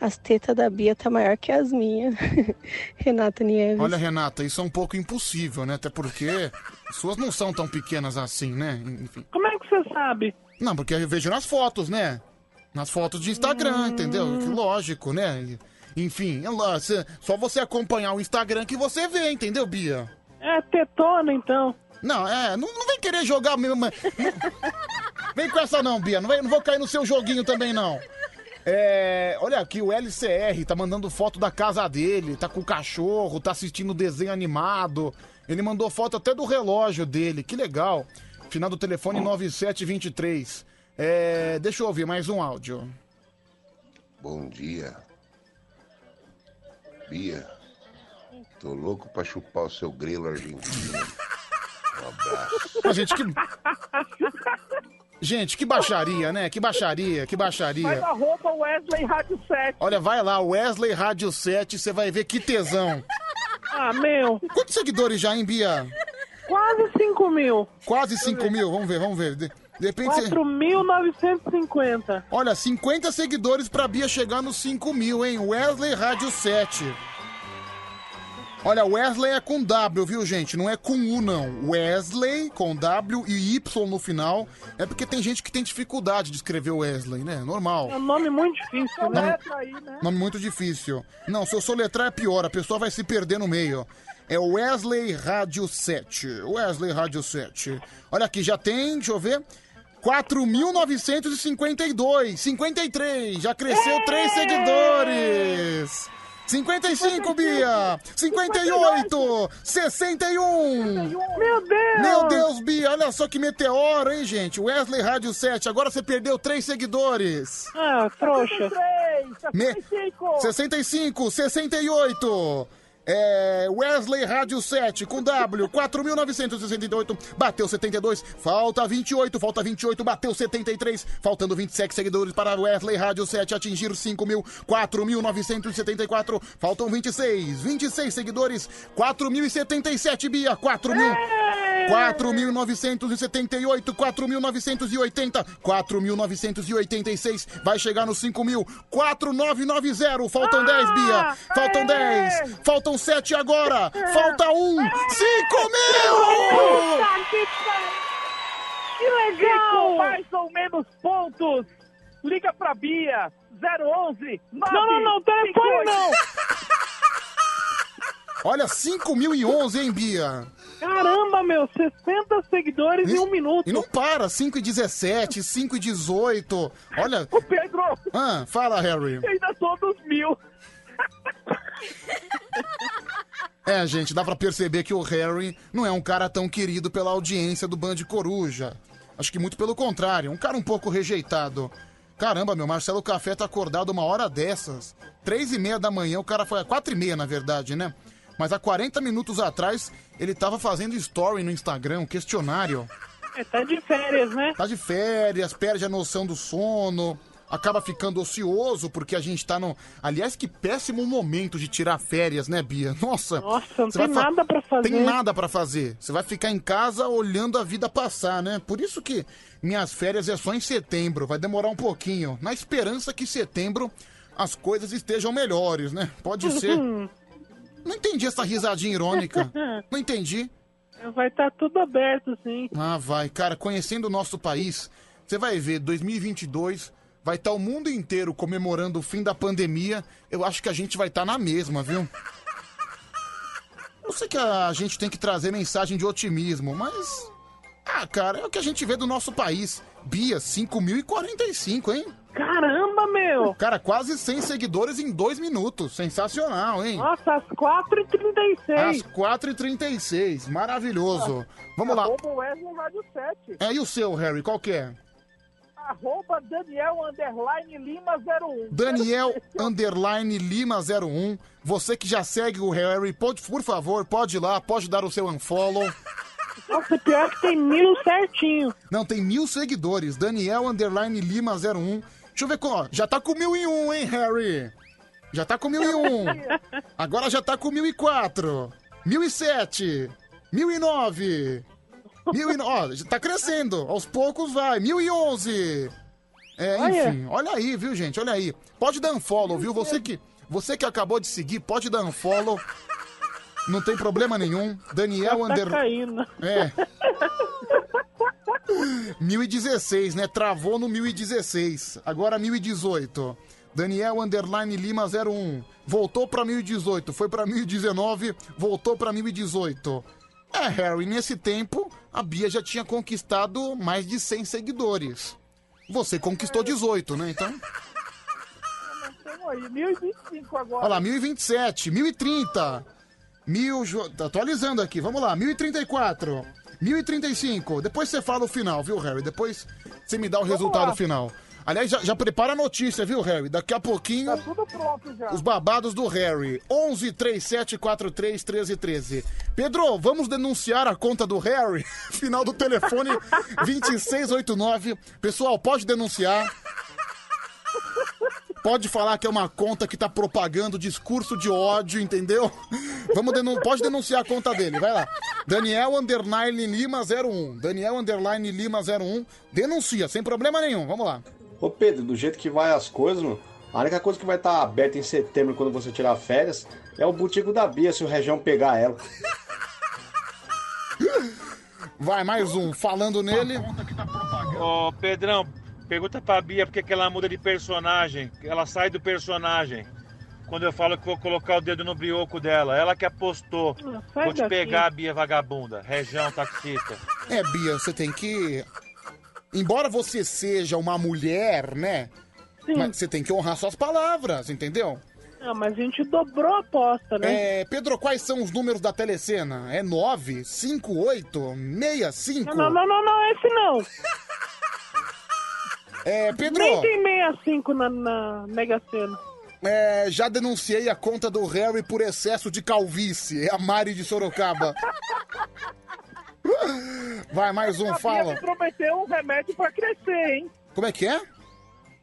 as tetas da Bia tá maior que as minhas. Renata Nieves. Olha, Renata, isso é um pouco impossível, né? Até porque suas não são tão pequenas assim, né? Enfim. Como é que você sabe? Não, porque eu vejo nas fotos, né? Nas fotos de Instagram, entendeu? Que lógico, né? Enfim, é lá, cê- só você acompanhar o Instagram que você vê, entendeu, Bia? É tetona, então. Não, é, não, não vem querer jogar mesmo. mas- Vem com essa não, Bia. Não, vem- não vou cair no seu joguinho também, não. É, olha aqui, o LCR tá mandando foto da casa dele, tá com o cachorro, tá assistindo desenho animado. Ele mandou foto até do relógio dele, que legal. Final do telefone 9723. É, deixa eu ouvir mais um áudio. Bom dia. Bia, tô louco pra chupar o seu grelo argentino. Um abraço. Mas, gente, que. Gente, que baixaria, né? Que baixaria, que Mas baixaria. arroba Wesley Rádio 7. Olha, vai lá, Wesley Rádio 7, você vai ver que tesão. Ah, meu. Quantos seguidores já, hein, Bia? Quase 5 mil. Quase 5 mil, vamos ver, vamos ver. De, de repente você... 4.950. Olha, 50 seguidores pra Bia chegar nos 5 mil, hein? Wesley Rádio 7. Olha, Wesley é com W, viu, gente? Não é com U, não. Wesley com W e Y no final. É porque tem gente que tem dificuldade de escrever Wesley, né? Normal. É um nome muito difícil, né? Nome muito difícil. Não, se eu soletrar é pior, a pessoa vai se perder no meio. É Wesley Rádio 7. Wesley Rádio 7. Olha aqui, já tem, deixa eu ver. 4.952. 53. Já cresceu 3 seguidores. 55, Bia! 58! 61! Meu Deus! Meu Deus, Bia, olha só que meteoro, hein, gente? Wesley Rádio 7, agora você perdeu 3 seguidores. Ah, trouxa. Me... 65, 68. É, Wesley Rádio 7 com W, 4.968, bateu 72, falta 28, falta 28, bateu 73, faltando 27 seguidores para Wesley Rádio 7 atingir 5.000, 4.974, faltam 26, 26 seguidores, 4.077, Bia, 4.000, 4.978, 4.980, 4.986, vai chegar nos 5.000, 4.990, faltam 10, Bia, faltam 10, faltam 7 agora, falta 1, 5 mil! Que legal! Com mais ou menos pontos. Liga pra Bia. 011 Não, não, não, telefone não! Olha, 5.011, hein, Bia? Caramba, meu, 60 seguidores em um minuto. E não para, 5 e 17, 5 e 18. Olha. Ô, Pedro! Ah, fala, Harry. Eu ainda tô dos mil. É, gente, dá pra perceber que o Harry não é um cara tão querido pela audiência do Band Coruja. Acho que muito pelo contrário, um cara um pouco rejeitado. Caramba, meu, Marcelo Café tá acordado uma hora dessas. Três e meia da manhã, o cara foi... Quatro e meia, na verdade, né? Mas há 40 minutos atrás, ele tava fazendo story no Instagram, um questionário. É, tá de férias, né? Tá de férias, perde a noção do sono, acaba ficando ocioso porque a gente tá no. Aliás, que péssimo momento de tirar férias, né, Bia? Nossa! Nossa, não tem fa- nada pra fazer. Tem nada pra fazer. Você vai ficar em casa olhando a vida passar, né? Por isso que minhas férias é só em setembro, vai demorar um pouquinho. Na esperança que em setembro as coisas estejam melhores, né? Pode ser. Não entendi essa risadinha irônica. Não entendi. Vai estar tudo aberto, sim. Ah, vai. Cara, conhecendo o nosso país, você vai ver, 2022 vai estar o mundo inteiro comemorando o fim da pandemia. Eu acho que a gente vai estar na mesma, viu? Eu sei que a gente tem que trazer mensagem de otimismo, mas. Ah, cara, é o que a gente vê do nosso país. Bia, 5.045, hein? Caramba, meu! Cara, quase 100 seguidores em dois minutos. Sensacional, hein? Nossa, às 4h36. Às 4h36. Maravilhoso. Vamos lá. Arroba Wesley Rádio 7. É, e o seu, Harry, qual que é? Arroba Daniel Underline Lima 01. Daniel Underline Lima 01. Você que já segue o Harry, pode, por favor, pode ir lá, pode dar o seu unfollow. Nossa, pior que tem mil certinho. Não, tem mil seguidores. Daniel Underline Lima 01. Deixa eu ver qual. Já tá com mil e um, hein, Harry? Já tá com mil e um. Agora já tá com mil e quatro. 1007, 1009, 1009, ó, tá crescendo, aos poucos vai, 1011. É, Olha. enfim, olha aí, viu, gente, olha aí. Pode dar unfollow, viu? Você que, você que acabou de seguir, pode dar unfollow. Não tem problema nenhum. Daniel tá Under... caindo. É. 1016, né? Travou no 1016. Agora 1018. Daniel Underline Lima 01. Voltou pra 1018. Foi pra 1019. Voltou pra 1018. É, Harry, nesse tempo, a Bia já tinha conquistado mais de 100 seguidores. Você conquistou 18, né? Então. Aí, 1025 agora. Olha lá, 1027, 1030. Mil, jo- tá atualizando aqui, vamos lá, 1034, 1035. Depois você fala o final, viu, Harry? Depois você me dá o resultado lá. final. Aliás, já, já prepara a notícia, viu, Harry? Daqui a pouquinho, Tá tudo pronto já. os babados do Harry. 11 37 43 13 13. Pedro, vamos denunciar a conta do Harry? Final do telefone 2689. Pessoal, pode denunciar. Pode falar que é uma conta que tá propagando discurso de ódio, entendeu? Vamos denun pode denunciar a conta dele, vai lá. Daniel Underline Lima 01. Daniel Underline Lima 01. Denuncia, sem problema nenhum. Vamos lá. Ô Pedro, do jeito que vai as coisas, mano, a única coisa que vai estar aberta em setembro quando você tirar férias é o botico da Bia se o região pegar ela. Vai, mais um. Falando nele. Ô, Pedrão, pergunta pra Bia por que ela muda de personagem. Ela sai do personagem. Quando eu falo que vou colocar o dedo no brioco dela. Ela que apostou. sai vou te daqui. pegar, Bia vagabunda. Região taxista. É, Bia, você tem que. Embora você seja uma mulher, né? Mas você tem que honrar suas palavras, entendeu? Não, mas a gente dobrou a aposta, né? É, Pedro, quais são os números da telecena? É 9, 5, 8, 65? Não, não, não, não, não, esse não. É, Pedro. Nem tem 65 na, na Mega Sena. É, já denunciei a conta do Harry por excesso de calvície. É a Mari de Sorocaba. Vai, mais um, A Bia fala. me prometeu um remédio pra crescer, hein? Como é que é?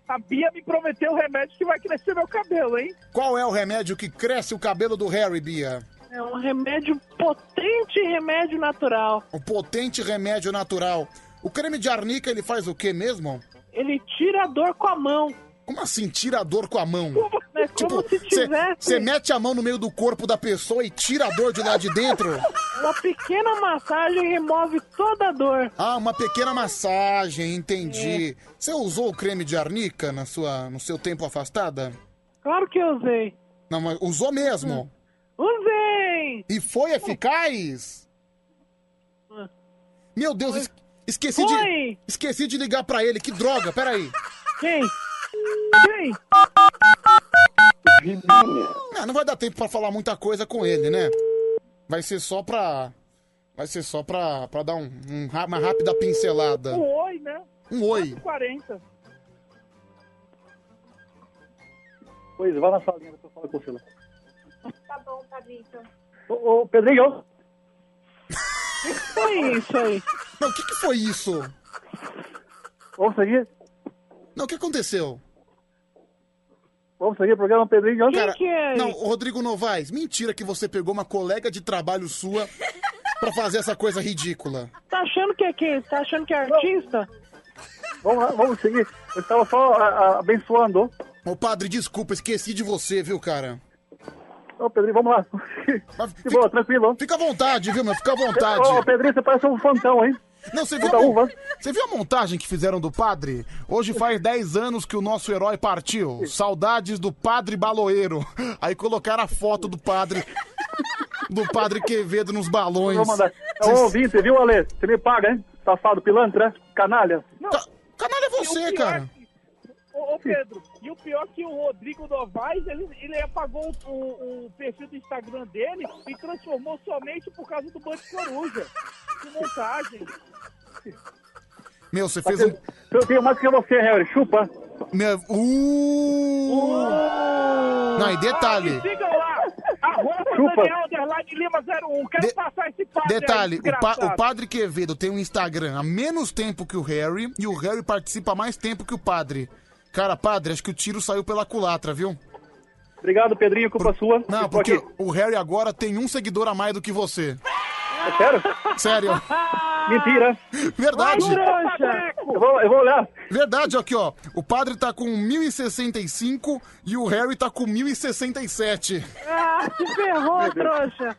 A Bia me prometeu um remédio que vai crescer meu cabelo, hein? Qual é o remédio que cresce o cabelo do Harry, Bia? É um remédio potente remédio natural. O potente remédio natural. O creme de arnica, ele faz o quê mesmo? Ele tira a dor com a mão. Como assim, tira a dor com a mão? É como se tivesse... Você mete a mão no meio do corpo da pessoa e tira a dor de lá de dentro? Uma pequena massagem remove toda a dor. Ah, uma pequena massagem, entendi. Você usou o creme de arnica na sua, no seu tempo afastada? Claro que eu usei. Não, mas usou mesmo. Usei! E foi eficaz? Meu Deus, es- esqueci de, Foi. esqueci de ligar pra ele. Que droga, peraí. Quem? Quem? Não, não vai dar tempo pra falar muita coisa com ele, né? Vai ser só pra... Vai ser só pra, pra dar um, um ra- uma rápida pincelada. Um oi, né? Um oi. 40. Pois, vai na salinha, depois fala com você lá. Tá bom, Pablito. Ô, ô Pedrinho, que foi isso aí? Não, o que, que foi isso? vamos seguir? Não, o que aconteceu? Vamos seguir o programa Pedrinho. Cara, não, Rodrigo Novaes, mentira que você pegou uma colega de trabalho sua pra fazer essa coisa ridícula. Tá achando que é quem? Tá achando que é artista? Vamos, lá, vamos seguir. Eu estava só a- a- abençoando. Ô padre, desculpa, esqueci de você, viu, cara? Ô, Pedrinho, vamos lá. De boa, tranquilo. Fica à vontade, viu, meu? Fica à vontade. Ô, Pedrinho, você parece um fantão, hein? Não, você viu, a, mon- você viu a montagem que fizeram do padre? Hoje faz 10 anos que o nosso herói partiu. Saudades do padre baloeiro. Aí colocaram a foto do padre. Do padre Quevedo nos balões. Vou mandar. É um ouvinte, viu, Ale? Você me paga, hein? Safado, pilantra, canalha. Canalha é você, cara. Ô, ô, Pedro, e o pior é que o Rodrigo Novaes, ele, ele apagou o, o- o perfil do Instagram dele e transformou somente por causa do Band Coruja. Que montagem. Meu, você fez um. Eu tenho mais que você, Harry. Chupa. Meu, uh... Não, e detalhe. Ah, me sigam lá, arroba Chupa. Daniel Underline Lima 01. Quero passar esse padre Detalhe, aí, o, pa- o padre Quevedo tem um Instagram há menos tempo que o Harry e o Harry participa há mais tempo que o padre. Cara, padre, acho que o tiro saiu pela culatra, viu? Obrigado, Pedrinho, culpa sua. Não, porque aqui. o Harry agora tem um seguidor a mais do que você. É sério? Sério. Mentira. Verdade. Eu vou, eu vou olhar. Verdade, aqui, ó. O padre tá com 1065 e o Harry tá com 1067. Ah, se ferrou, trouxa.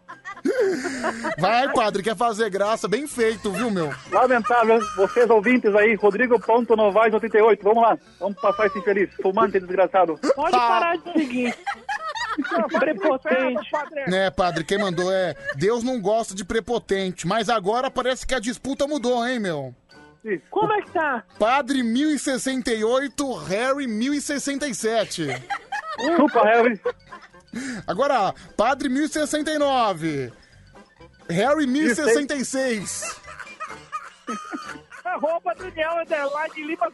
Vai, padre, quer fazer graça? Bem feito, viu, meu? Lamentável, vocês ouvintes aí, Rodrigo.novaes88, vamos lá, vamos passar esse infeliz, fumante desgraçado. Pode parar de seguir. Prepotente. Né, padre, quem mandou é Deus não gosta de prepotente, mas agora parece que a disputa mudou, hein, meu? Como é que tá? Padre 1068, Harry 1067. Desculpa, Harry. Agora, Padre 1069. Harry 1066. Arroba Daniel Underline Lima 01,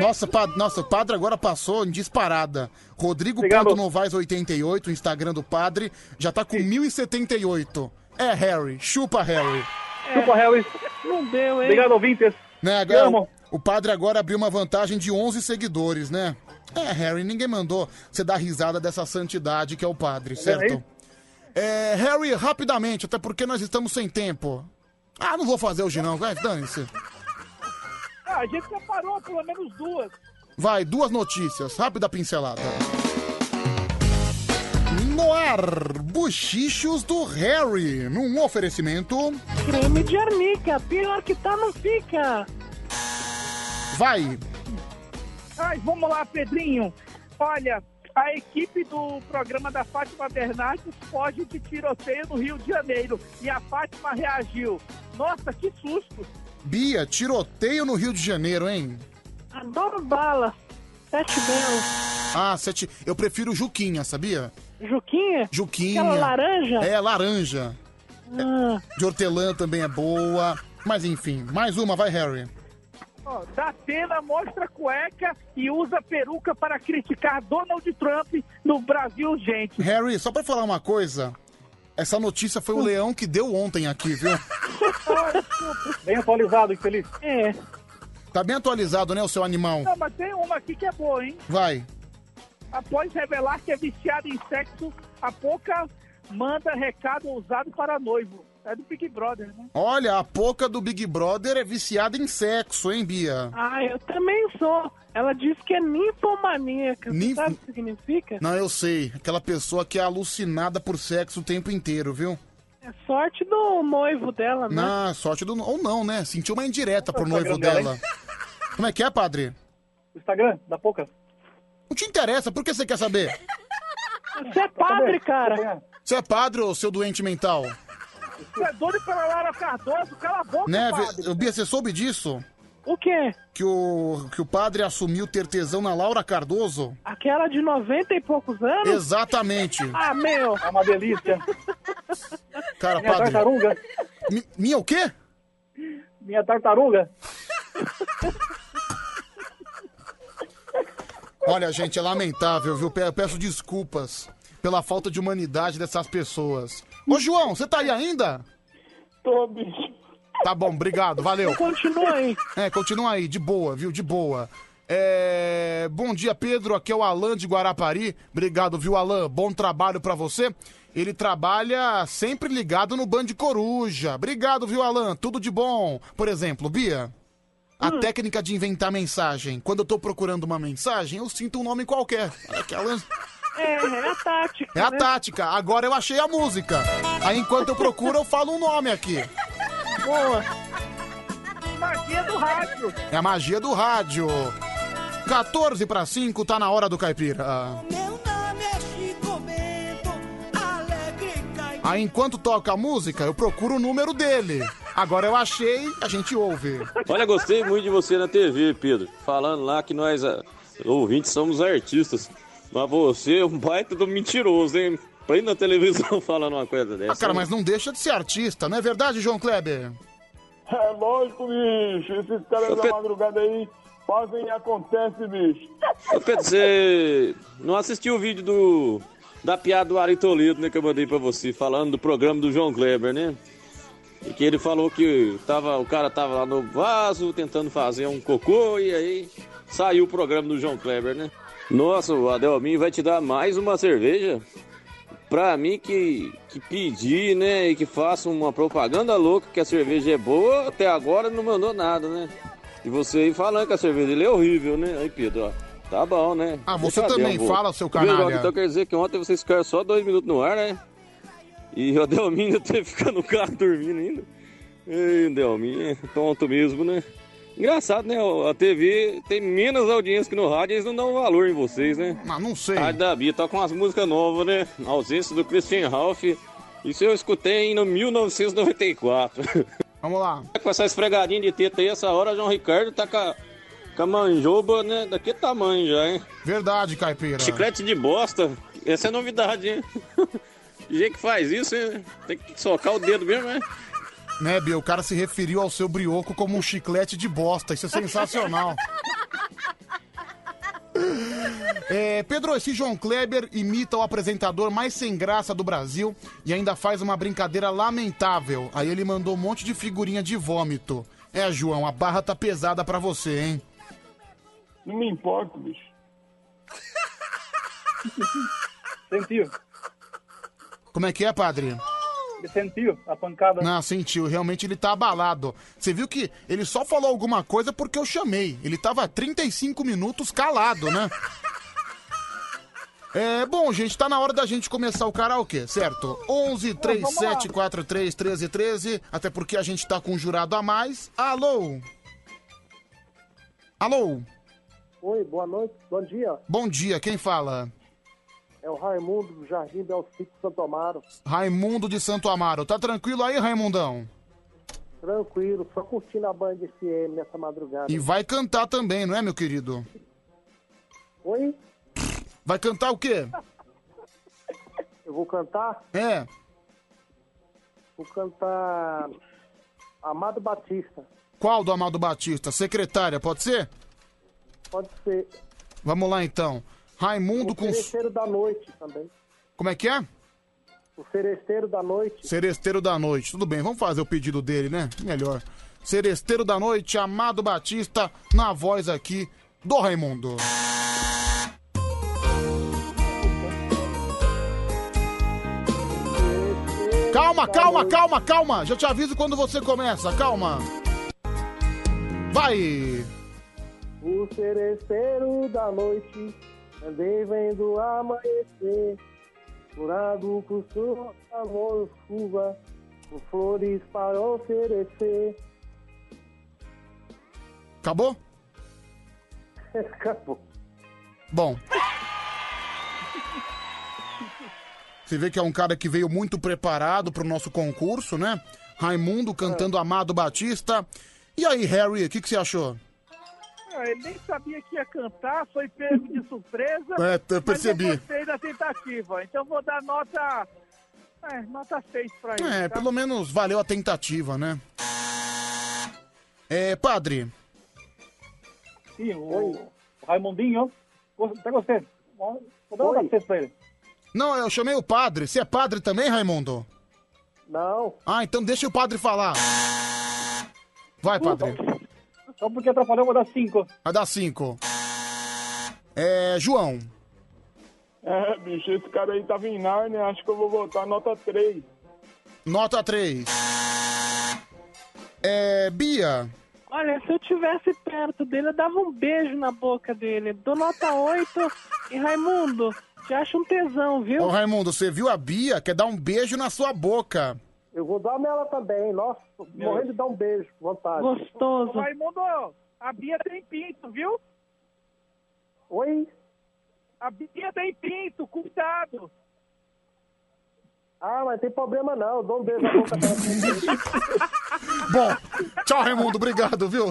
hein? Nossa, pa- nossa, o padre agora passou em disparada. Rodrigo Obrigado. Ponto Novaes 88, o Instagram do padre, já tá com 1078. É, Harry, chupa Harry. Chupa, Harry. Não deu, hein? Obrigado, ouvintes. Né, agora, amo. o padre agora abriu uma vantagem de 11 seguidores, né? É, Harry, ninguém mandou você dar risada dessa santidade que é o padre, certo? É, Harry, rapidamente, até porque nós estamos sem tempo. Ah, não vou fazer hoje não, vai, dane-se. Ah, a gente separou pelo menos duas. Vai, duas notícias, rápida pincelada. No ar, bochichos do Harry, num oferecimento. Creme de arnica, pior que tá, não fica. Vai, Ai, vamos lá, Pedrinho. Olha, a equipe do programa da Fátima Bernardes foge de tiroteio no Rio de Janeiro. E a Fátima reagiu. Nossa, que susto. Bia, tiroteio no Rio de Janeiro, hein? Adoro bala. Sete belo. Ah, sete. Eu prefiro Juquinha, sabia? Juquinha? Juquinha. Aquela laranja? É, laranja. Ah, De hortelã também é boa. Mas enfim, mais uma, vai, Harry. Ó, Datena mostra cueca e usa peruca para criticar Donald Trump no Brasil, gente. Harry, só pra falar uma coisa. Essa notícia foi o leão que deu ontem aqui, viu? Bem atualizado, infeliz. É. Tá bem atualizado, né, o seu animal? Não, mas tem uma aqui que é boa, hein? Vai. Após revelar que é viciada em sexo, a Poca manda recado ousado para noivo. É do Big Brother, né? Olha, a Poca do Big Brother é viciada em sexo, hein, Bia? Ah, eu também sou. Ela disse que é ninfomaníaca. Ninf- Você sabe o que significa? Não, eu sei. Aquela pessoa que é alucinada por sexo o tempo inteiro, viu? É sorte do noivo dela, né? Na sorte do. Ou não, né? Sentiu uma indireta pro noivo dela. Como é que é, padre? Instagram, da Poca. Não te interessa, por que você quer saber? Você é padre, cara. Você é padre ou seu doente mental? Você é doido pela Lara Cardoso? Cala a boca, Né, padre. Vê- Bia, você soube disso? O quê? Que o, que o padre assumiu ter tesão na Laura Cardoso? Aquela de 90 e poucos anos? Exatamente. Ah, meu. É uma delícia. Cara, Minha padre. tartaruga. Mi- minha o quê? Minha tartaruga. Olha, gente, é lamentável, viu? Pe- Peço desculpas pela falta de humanidade dessas pessoas. Ô, João, você tá aí ainda? Tô, bicho. Tá bom, obrigado, valeu. Continua aí. É, continua aí, de boa, viu? De boa. É... Bom dia, Pedro. Aqui é o Alan de Guarapari. Obrigado, viu, Alan? Bom trabalho pra você. Ele trabalha sempre ligado no Band Coruja. Obrigado, viu, Alan? Tudo de bom. Por exemplo, Bia, a técnica de inventar mensagem. Quando eu tô procurando uma mensagem, eu sinto um nome qualquer. Olha que Alan... É, é a tática. É a né? tática. Agora eu achei a música. Aí enquanto eu procuro, eu falo um nome aqui. Boa. Magia do rádio. É a magia do rádio. 14 para 5, tá na hora do caipira. Aí enquanto toca a música, eu procuro o número dele. Agora eu achei, a gente ouve. Olha, gostei muito de você na TV, Pedro. Falando lá que nós, ah, ouvintes, somos artistas. Mas você é um baita do mentiroso, hein? Pra ir na televisão falando uma coisa dessa. Ah, cara, mas não deixa de ser artista, não é verdade, João Kleber? É lógico, bicho. Esses caras da madrugada aí fazem e acontece, bicho. Ô, Pedro, você não assistiu o vídeo do da piada do Ari Toledo, né, que eu mandei pra você, falando do programa do João Kleber, né? E que ele falou que tava, o cara tava lá no vaso tentando fazer um cocô e aí saiu o programa do João Kleber, né? Nossa, o Adelmin vai te dar mais uma cerveja? Pra mim que, que pedir, né, e que faça uma propaganda louca que a cerveja é boa, até agora não mandou nada, né? E você aí falando que a cerveja dele é horrível, né? Aí, Pedro, ó, tá bom, né? Ah, você Deixa também fala, seu canalha. Então quer dizer que ontem vocês ficaram só dois minutos no ar, né? E o Adelmin ainda teve que ficar no carro dormindo ainda. Ei, Adelmin, é tonto mesmo, né? Engraçado, né? A TV tem menos audiência que no rádio, eles não dão valor em vocês, né? Mas não sei. A Rádio da Bia tá com umas músicas novas, né? Na ausência do Christian Ralph. Isso eu escutei em 1994. Vamos lá. Com essa esfregadinha de teta aí, essa hora, João Ricardo tá com a, com a manjoba, né? Daquele tamanho já, hein? Verdade, caipira. Chiclete de bosta. Essa é novidade, hein? Jeito que faz isso, hein? Tem que socar o dedo mesmo, né? Né, Bia? O cara se referiu ao seu brioco como um chiclete de bosta. Isso é sensacional. É, Pedro, esse João Kleber imita o apresentador mais sem graça do Brasil e ainda faz uma brincadeira lamentável. Aí ele mandou um monte de figurinha de vômito. É, João, a barra tá pesada pra você, hein? Não me importa, bicho. Sentiu? Como é que é, padre? Ele sentiu a pancada? Não, sentiu. Realmente ele tá abalado. Você viu que ele só falou alguma coisa porque eu chamei. Ele tava 35 minutos calado, né? É, bom, gente, tá na hora da gente começar o karaokê, certo? 11 37 43 13 13, até porque a gente tá com um jurado a mais. Alô? Alô? Oi, boa noite, bom dia. Bom dia, quem fala? É o Raimundo do Jardim Belcito Santo Amaro. Raimundo de Santo Amaro. Tá tranquilo aí, Raimundão? Tranquilo, só curtindo a Band FM nessa madrugada. E vai cantar também, não é, meu querido? Oi? Vai cantar o quê? Eu vou cantar? É. Vou cantar Amado Batista. Qual do Amado Batista? Secretária, pode ser? Pode ser. Vamos lá então. Raimundo o com. Seresteiro da Noite também. Como é que é? O Seresteiro da Noite. Seresteiro da Noite. Tudo bem, vamos fazer o pedido dele, né? Melhor. Seresteiro da Noite, Amado Batista, na voz aqui do Raimundo. Calma, calma, calma, calma. Já te aviso quando você começa. Calma. Vai. O seresteiro da noite, andei vendo amanhecer, curado com sua amor chuva, com flores para oferecer. Acabou? Acabou. Bom. Você vê que é um cara que veio muito preparado pro nosso concurso, né? Raimundo cantando Amado Batista. E aí, Harry, o que, que você achou? Ah, ele nem sabia que ia cantar, foi pego de surpresa. É, eu percebi. Mas eu gostei da tentativa. Então vou dar nota. É, nota 6 pra ele. É, tá? pelo menos valeu a tentativa, né? É, padre. Sim, o, o Raimundinho. Até gostei. Vou dar Oi. uma cesta pra ele. Não, eu chamei o padre. Você é padre também, Raimundo? Não. Ah, então deixa o padre falar. Vai, padre. Só porque atrapalhou, eu vou dar cinco. Vai dar cinco. É, João. É, bicho, esse cara aí tava em Narnia, acho que eu vou botar nota 3. Nota 3. É, Bia. Olha, se eu tivesse perto dele, eu dava um beijo na boca dele. Dou nota 8 e Raimundo, te acho um tesão, viu? Ô, Raimundo, você viu a Bia? Quer dar um beijo na sua boca. Eu vou dar nela também. Nossa, morrendo de dar um beijo, vontade. Gostoso. Ô, Raimundo, a Bia tem pinto, viu? Oi? A Bia tem pinto, cuidado. Ah, mas tem problema não. Eu dou um beijo na boca dela. Bom, tchau, Raimundo. Obrigado, viu?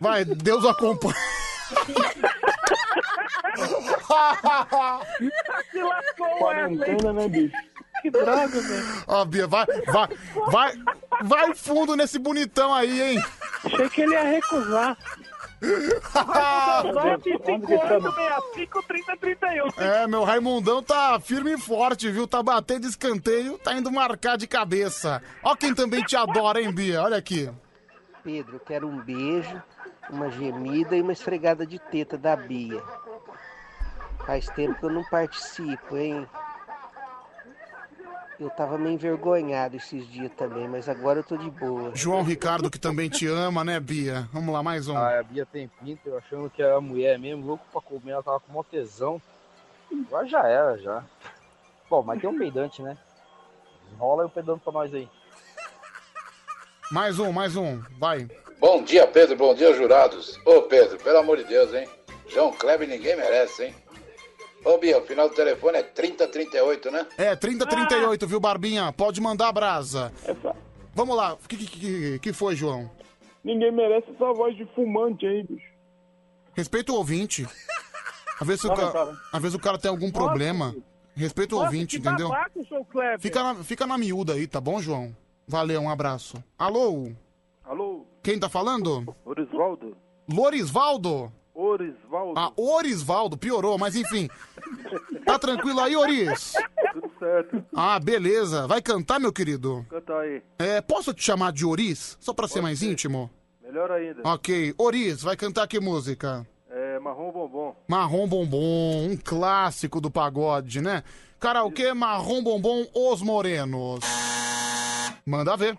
Vai, Deus o acompanhe. Se lascou, Quarentena, né, bicho? Que droga, velho. Ó, Bia, vai, vai, vai, vai fundo nesse bonitão aí, hein? Achei que ele ia recusar. 95865 3031. É, meu Raimundão tá firme e forte, viu? Tá batendo escanteio, tá indo marcar de cabeça. Ó quem também te adora, hein, Bia? Olha aqui. Pedro, eu quero um beijo, uma gemida e uma esfregada de teta da Bia. Faz tempo que eu não participo, hein? Eu tava meio envergonhado esses dias também, mas agora eu tô de boa. João Ricardo, que também te ama, né, Bia? Vamos lá, mais um. Ah, a Bia tem pinta, eu achando que era mulher mesmo, louco pra comer, ela tava com mó tesão. Agora já era, já. Bom, mas tem um peidante, né? Enrola aí o peidante pra nós aí. Mais um, mais um. Vai. Bom dia, Pedro. Bom dia, jurados. Ô, Pedro, pelo amor de Deus, hein? João Kleber ninguém merece, hein? Ô, Bia, o final do telefone é 3038, né? É, 3038, viu, Barbinha? Pode mandar a brasa. Vamos lá. O que, que, que, que foi, João? Ninguém merece essa voz de fumante aí, bicho. Respeita o ouvinte. Às vezes, o cara, às vezes o cara tem algum problema. Respeita o Nossa, ouvinte, que entendeu? babaca, seu Kleber. Fica na, fica na miúda aí, tá bom, João? Valeu, um abraço. Alô? Alô, Quem tá falando? Orisvaldo? Lorisvaldo? Orisvaldo? Ah, Orisvaldo, piorou, mas enfim. Tá tranquilo aí, Oris? Tudo certo. Ah, beleza. Vai cantar, meu querido? Canta aí. É, posso te chamar de Oris? Só pra ser Pode mais ser. íntimo? Melhor ainda. Ok. Oris, vai cantar que música? É marrom bombom. Marrom Bombom, um clássico do pagode, né? Karaokê Marrom Bombom Os Morenos. Manda ver.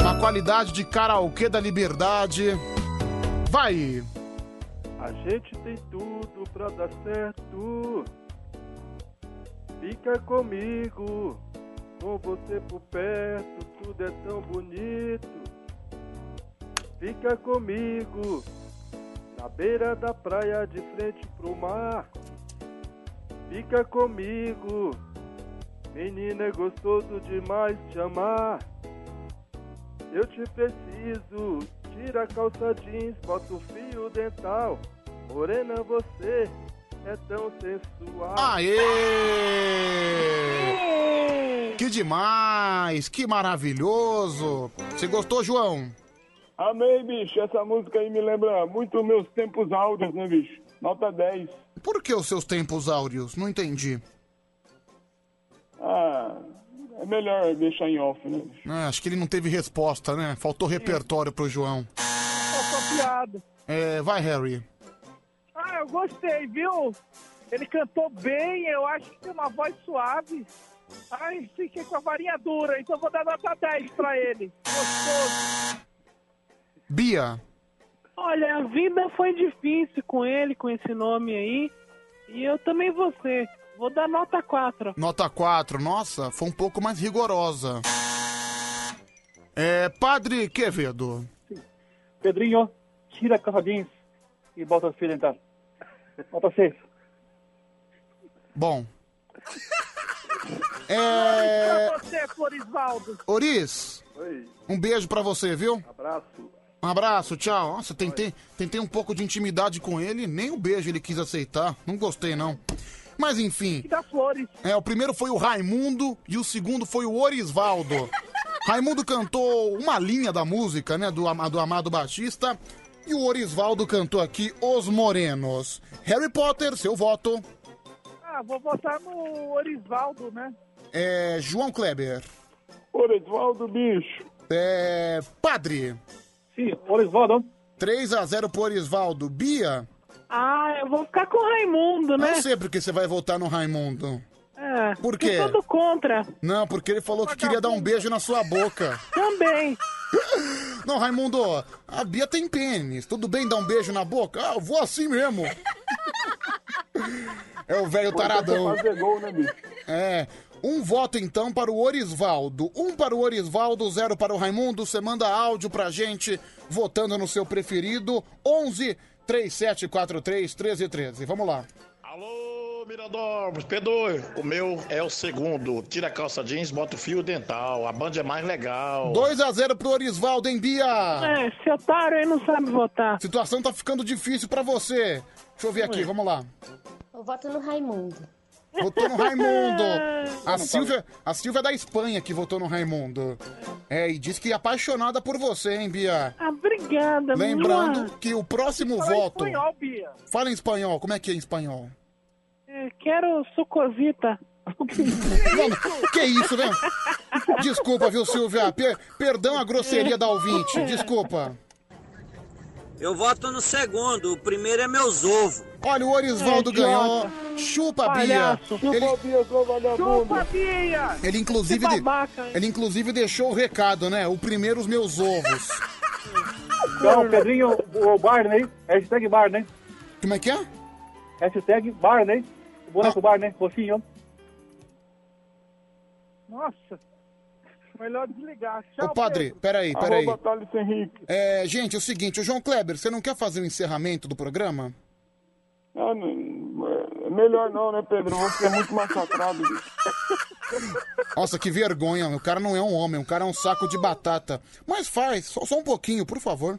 A qualidade de karaokê da liberdade. Vai! A gente tem tudo pra dar certo. Fica comigo, com você por perto, tudo é tão bonito. Fica comigo, na beira da praia de frente pro mar. Fica comigo, menina é gostoso demais te amar. Eu te preciso, tira a calça jeans, bota o fio dental. Morena, você é tão sensual. Aê! Que demais! Que maravilhoso! Você gostou, João? Amei, bicho. Essa música aí me lembra muito meus tempos áureos, né, bicho? Nota 10. Por que os seus tempos áureos? Não entendi. Ah, é melhor deixar em off, né? bicho? Ah, acho que ele não teve resposta, né? Faltou repertório pro João. Faltou piada. É, vai, Harry. Ah, eu gostei, viu? Ele cantou bem, eu acho que tem uma voz suave. Ai, fiquei com a varinha dura, então vou dar nota 10 pra ele. Gostoso. Bia. Olha, a vida foi difícil com ele, com esse nome aí. E eu também vou ser. Vou dar nota 4. Nota 4. Nossa, foi um pouco mais rigorosa. É, Padre Quevedo. Pedrinho, tira a calça jeans e bota o fio dental. Nota 6. Bom. É. Pra você, Florisvaldo. Oris, Oi, um beijo pra você, viu? abraço. Um abraço, tchau. Nossa, tentei, tentei um pouco de intimidade com ele, nem o beijo ele quis aceitar. Não gostei, não. Mas enfim. Da Flores. É, o primeiro foi o Raimundo e o segundo foi o Orisvaldo. Raimundo cantou uma linha da música, né, do, do Amado Batista. E o Orisvaldo cantou aqui Os Morenos. Harry Potter, seu voto. Ah, vou votar no Orisvaldo, né? É, João Kleber. Orisvaldo, bicho. É, Padre. Sim, Orisvaldo. 3 a 0 pro Orisvaldo. Bia. Ah, eu vou ficar com o Raimundo, né? Não sei porque você vai votar no Raimundo. É, Por quê? Eu sou do contra. Não, porque ele falou que queria dar um beijo na sua boca. Também. Não, Raimundo, a Bia tem pênis. Tudo bem dar um beijo na boca? Ah, eu vou assim mesmo. É o velho taradão. Fazer gol, né? É. Um voto então para o Orisvaldo. Um para o Orisvaldo, zero para o Raimundo. Você manda áudio pra gente votando no seu preferido. 11 3743 1313. Vamos lá. Alô, Mirador, Pedro, o meu é o segundo. Tira a calça jeans, bota o fio dental. A banda é mais legal. 2 a 0 pro Orisvaldo, hein, Bia? É, esse otário aí não sabe votar. Situação tá ficando difícil pra você. Deixa eu ver aqui, vamos lá. Eu voto no Raimundo. Votou no Raimundo. A Silvia, a Silvia é da Espanha que votou no Raimundo. É, e diz que é apaixonada por você, hein, Bia? Ah, obrigada, Lembrando mua. que o próximo Fala voto. espanhol, Bia. Fala em espanhol, como é que é em espanhol? Quero sucosita. Mano, que isso, né? Desculpa, viu, Silvia? Per- perdão a grosseria da ouvinte, desculpa. Eu voto no segundo. O primeiro é meus ovos. Olha, o Orisvaldo É, ganhou. Chupa, Bia. Ele. Chupa, Bia! ele inclusive, de- ele inclusive deixou o recado, né? O primeiro os meus ovos. Então, Pedrinho, o Barney, hashtag Barney. Como é que é? Hashtag Barney, o boneco Barney, fofinho. Nossa, melhor desligar. Tchau, Ô, padre, Pedro. peraí, peraí. Arroba Thales Henrique. É, gente, é o seguinte, o João Kleber, você não quer fazer o encerramento do programa? Não, é melhor não, né, Pedro? Você é muito massacrado. bicho. Nossa, que vergonha, o cara não é um homem, o cara é um saco de batata. Mas faz, só, só um pouquinho, por favor.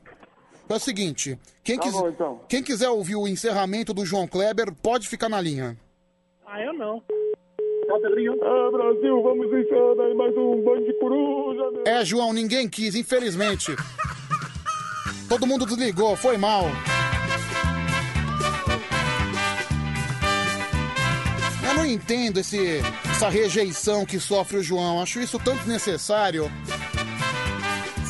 É o seguinte, quem, Tá quis- bom, então. quem quiser ouvir o encerramento do João Kleber, pode ficar na linha. Ah, eu não. Pedrinho. Ah, Brasil, vamos encerrando aí mais um bando de coruja, meu. É, João, ninguém quis, infelizmente. Todo mundo desligou, foi mal. Eu não entendo esse, essa rejeição que sofre o João. Acho isso tão desnecessário.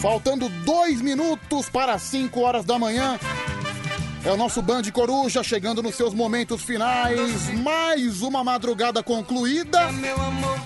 Faltando dois minutos para 5 horas da manhã. É o nosso Band Coruja chegando nos seus momentos finais. Mais uma madrugada concluída.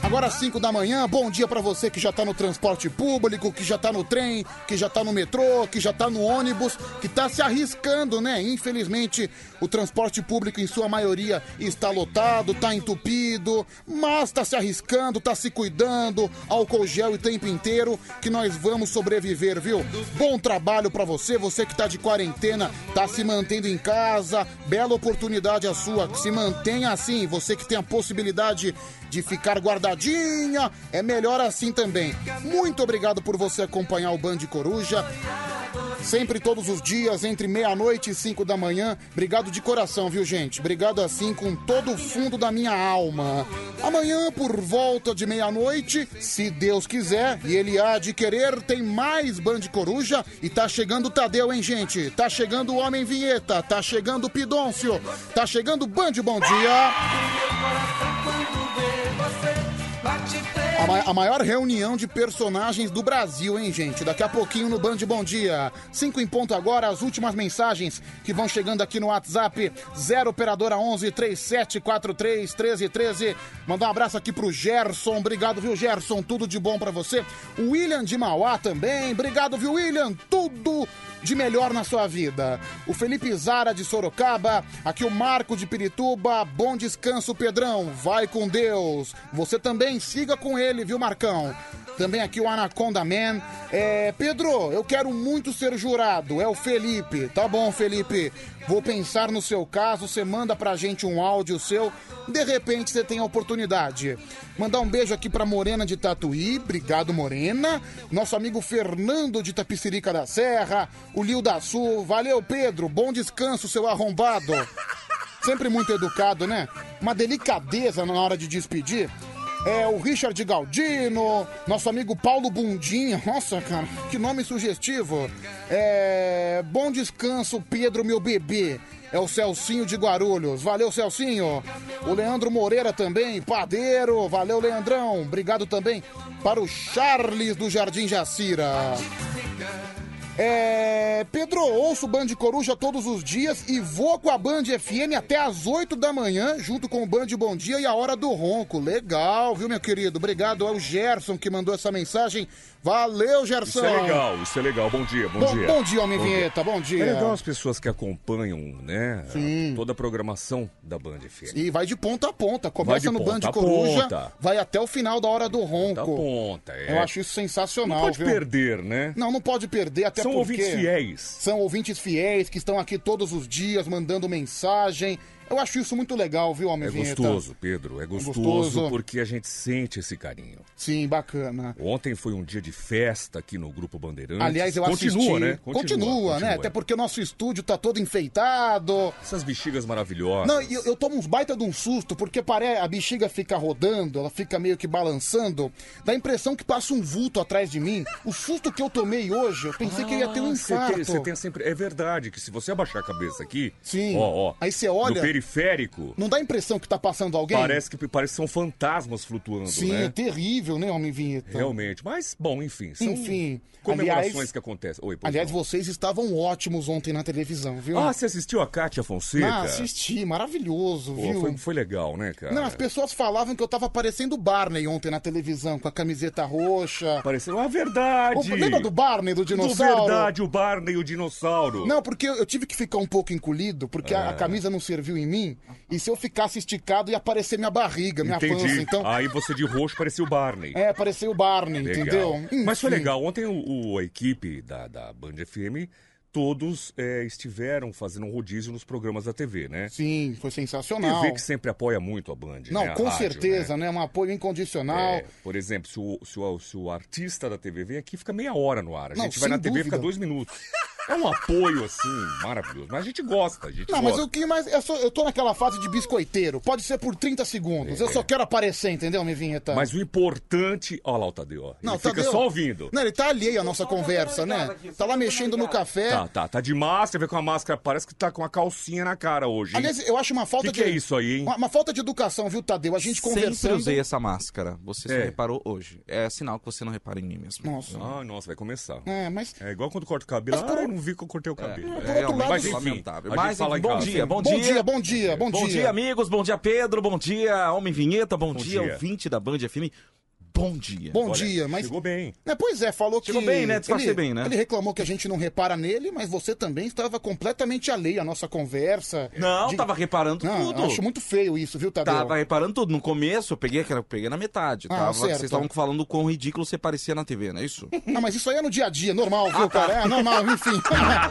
Agora às 5 da manhã, bom dia pra você que já tá no transporte público, que já tá no trem, que já tá no metrô, que já tá no ônibus, que tá se arriscando, né? Infelizmente, o transporte público em sua maioria está lotado, tá entupido, mas tá se arriscando, tá se cuidando, álcool gel o tempo inteiro, que nós vamos sobreviver, viu? Bom trabalho pra você, você que tá de quarentena, tá se mantendo em casa, bela oportunidade a sua, se mantenha assim, você que tem a possibilidade de ficar guardadinha, é melhor assim também. Muito obrigado por você acompanhar o Band Coruja. Sempre todos os dias, entre meia-noite e cinco da manhã. Obrigado de coração, viu, gente? Obrigado assim com todo o fundo da minha alma. Amanhã, por volta de meia-noite, se Deus quiser, e ele há de querer, tem mais Band Coruja. E tá chegando o Tadeu, hein, gente? Tá chegando o Homem Vinheta, tá chegando o Pidôncio, tá chegando o Band Bom Dia quero ver você. Bate a, ma- a maior reunião de personagens do Brasil, hein, gente? Daqui a pouquinho no Band Bom Dia. Cinco em ponto agora, as últimas mensagens que vão chegando aqui no WhatsApp. 0 Operadora 11 3743 1313. Mandar um abraço aqui pro Gerson. Obrigado, viu, Gerson? Tudo de bom pra você. O William de Mauá também. Obrigado, viu, William? Tudo de melhor na sua vida. O Felipe Zara de Sorocaba, aqui o Marco de Pirituba, bom descanso, Pedrão, vai com Deus. Você também siga com ele, viu, Marcão? Também aqui o Anaconda Man. É, Pedro, eu quero muito ser jurado. É o Felipe. Tá bom, Felipe. Vou pensar no seu caso. Você manda pra gente um áudio seu. De repente você tem a oportunidade. Mandar um beijo aqui pra Morena de Tatuí. Obrigado, Morena. Nosso amigo Fernando de Tapicirica da Serra. O Lio da Sul. Valeu, Pedro. Bom descanso, seu arrombado. Sempre muito educado, né? Uma delicadeza na hora de despedir. É o Richard Galdino, nosso amigo Paulo Bundinha. Nossa, cara, que nome sugestivo. É. Bom descanso, Pedro, meu bebê. É o Celcinho de Guarulhos. Valeu, Celcinho. O Leandro Moreira também, padeiro. Valeu, Leandrão. Obrigado também para o Charles do Jardim Jacira. É, Pedro, ouço o Band Coruja todos os dias e vou com a Band FM até às 8 da manhã, junto com o Band Bom Dia e a Hora do Ronco. Legal, viu, meu querido? Obrigado ao Gerson que mandou essa mensagem. Valeu, Gerson. Isso é legal, isso é legal. Bom dia, bom, Bom- dia. bom dia, Homem Vinheta, bom dia. É legal as pessoas que acompanham, né? Toda a programação da Band FM. E vai de ponta a ponta. Começa no ponta Band Coruja, ponta. vai até o final da Hora do Ronco. ponta, é. Eu acho isso sensacional, Não pode viu? perder, né? Não, não pode perder, até São porque... ouvintes fiéis. São ouvintes fiéis que estão aqui todos os dias mandando mensagem. Eu acho isso muito legal, viu, Homem É Vinheta? gostoso, Pedro. É gostoso, gostoso. porque a gente sente esse carinho. Sim, bacana. Ontem foi um dia de festa aqui no Grupo Bandeirantes. Aliás, eu continua, assisti. né? Continua, né? Até porque o nosso estúdio tá todo enfeitado. Essas bexigas maravilhosas. Não, eu, eu tomo uns baita de um susto, porque pare... a bexiga fica rodando, ela fica meio que balançando. Dá a impressão que passa um vulto atrás de mim. O susto que eu tomei hoje, eu pensei que eu ia ter um Ah, Você infarto. tem, você tem sempre. É verdade que se você abaixar a cabeça aqui. Sim. Ó, ó. Aí você olha- periférico. Não dá a impressão que tá passando alguém? Parece que parece que são fantasmas flutuando, Sim, né? é terrível, né, Homem Vinheta? Realmente. Mas, bom, enfim. São Enfim. comemorações aliás- que acontecem. Oi, Aliás, não. vocês estavam ótimos ontem na televisão, viu? Ah, você assistiu a Kátia Fonseca? Ah, assisti, maravilhoso, Pô, viu? foi, foi legal, né, cara? Não, as pessoas falavam que eu tava parecendo o Barney ontem na televisão, com a camiseta roxa. Pareceu a verdade. O- lembra do Barney, do Do dinossauro? verdade, o Barney e o dinossauro. Não, porque eu tive que ficar um pouco encolhido, porque a, a É. camisa não serviu em mim, e se eu ficasse esticado ia aparecer minha barriga, minha Entendi. pança, então... Aí você de roxo parecia o Barney. É, pareceu o Barney, Legal. entendeu? Mas foi legal. Ontem o, o- a equipe da, da Band FM, todos é, estiveram fazendo um rodízio nos programas da TV, né? Sim, foi sensacional. TV que sempre apoia muito a Band, Não, né? A com rádio, certeza, né? Um apoio incondicional. É, por exemplo, se o, se, o, se o artista da TV vem aqui, fica meia hora no ar. A Não, gente vai na TV e fica dúvida. dois minutos. É um apoio, assim, maravilhoso. Mas a gente gosta, a gente Não, mas gosta. o que mais. Eu, sou- eu tô naquela fase de biscoiteiro. Pode ser por 30 segundos. Eu só quero aparecer, entendeu, minha vinheta? É. Mas o importante. Olha lá o Tadeu, ó. Não, Ele fica Tadeu- só ouvindo. Não, ele tá alheio à nossa conversa, né? Tá lá mexendo no café. Tá, tá, tá de máscara, vê com a máscara, parece que tá com a calcinha na cara hoje. hein? Aliás, eu acho uma falta que de. que é isso aí, hein? Uma, uma falta de educação, viu, Tadeu? A gente Sempre conversando. usei essa máscara. Você só É. reparou hoje. É sinal que você não repara em mim mesmo. Nossa. Ah, nossa, vai começar. É, mas. É igual quando corta o cabelo. Mas por- Ah, eu não vi que eu cortei o cabelo. É, É, realmente mas enfim, lamentável. a Mas fala em bom casa. dia, bom, Bom dia, bom dia, bom, Bom dia, amigos. Bom dia, Pedro. Bom dia, Homem Vinheta. Bom, dia, dia. ouvinte da Band FM. Bom dia. Bom Olha, dia, mas. Chegou bem. É, pois é, falou Chegou que. bem, né? Disfarcei ele, bem, né? Ele reclamou que a gente não repara nele, mas você também estava completamente alheio à nossa conversa. Não, De- tava reparando Não, tudo. eu acho muito feio isso, viu, Tadeu? Tava reparando tudo. No começo, eu peguei eu peguei na metade. Ah, tava, certo. vocês estavam falando quão ridículo você parecia na TV, não é isso? Não, mas isso aí é no dia a dia, normal, viu, cara? É normal, enfim.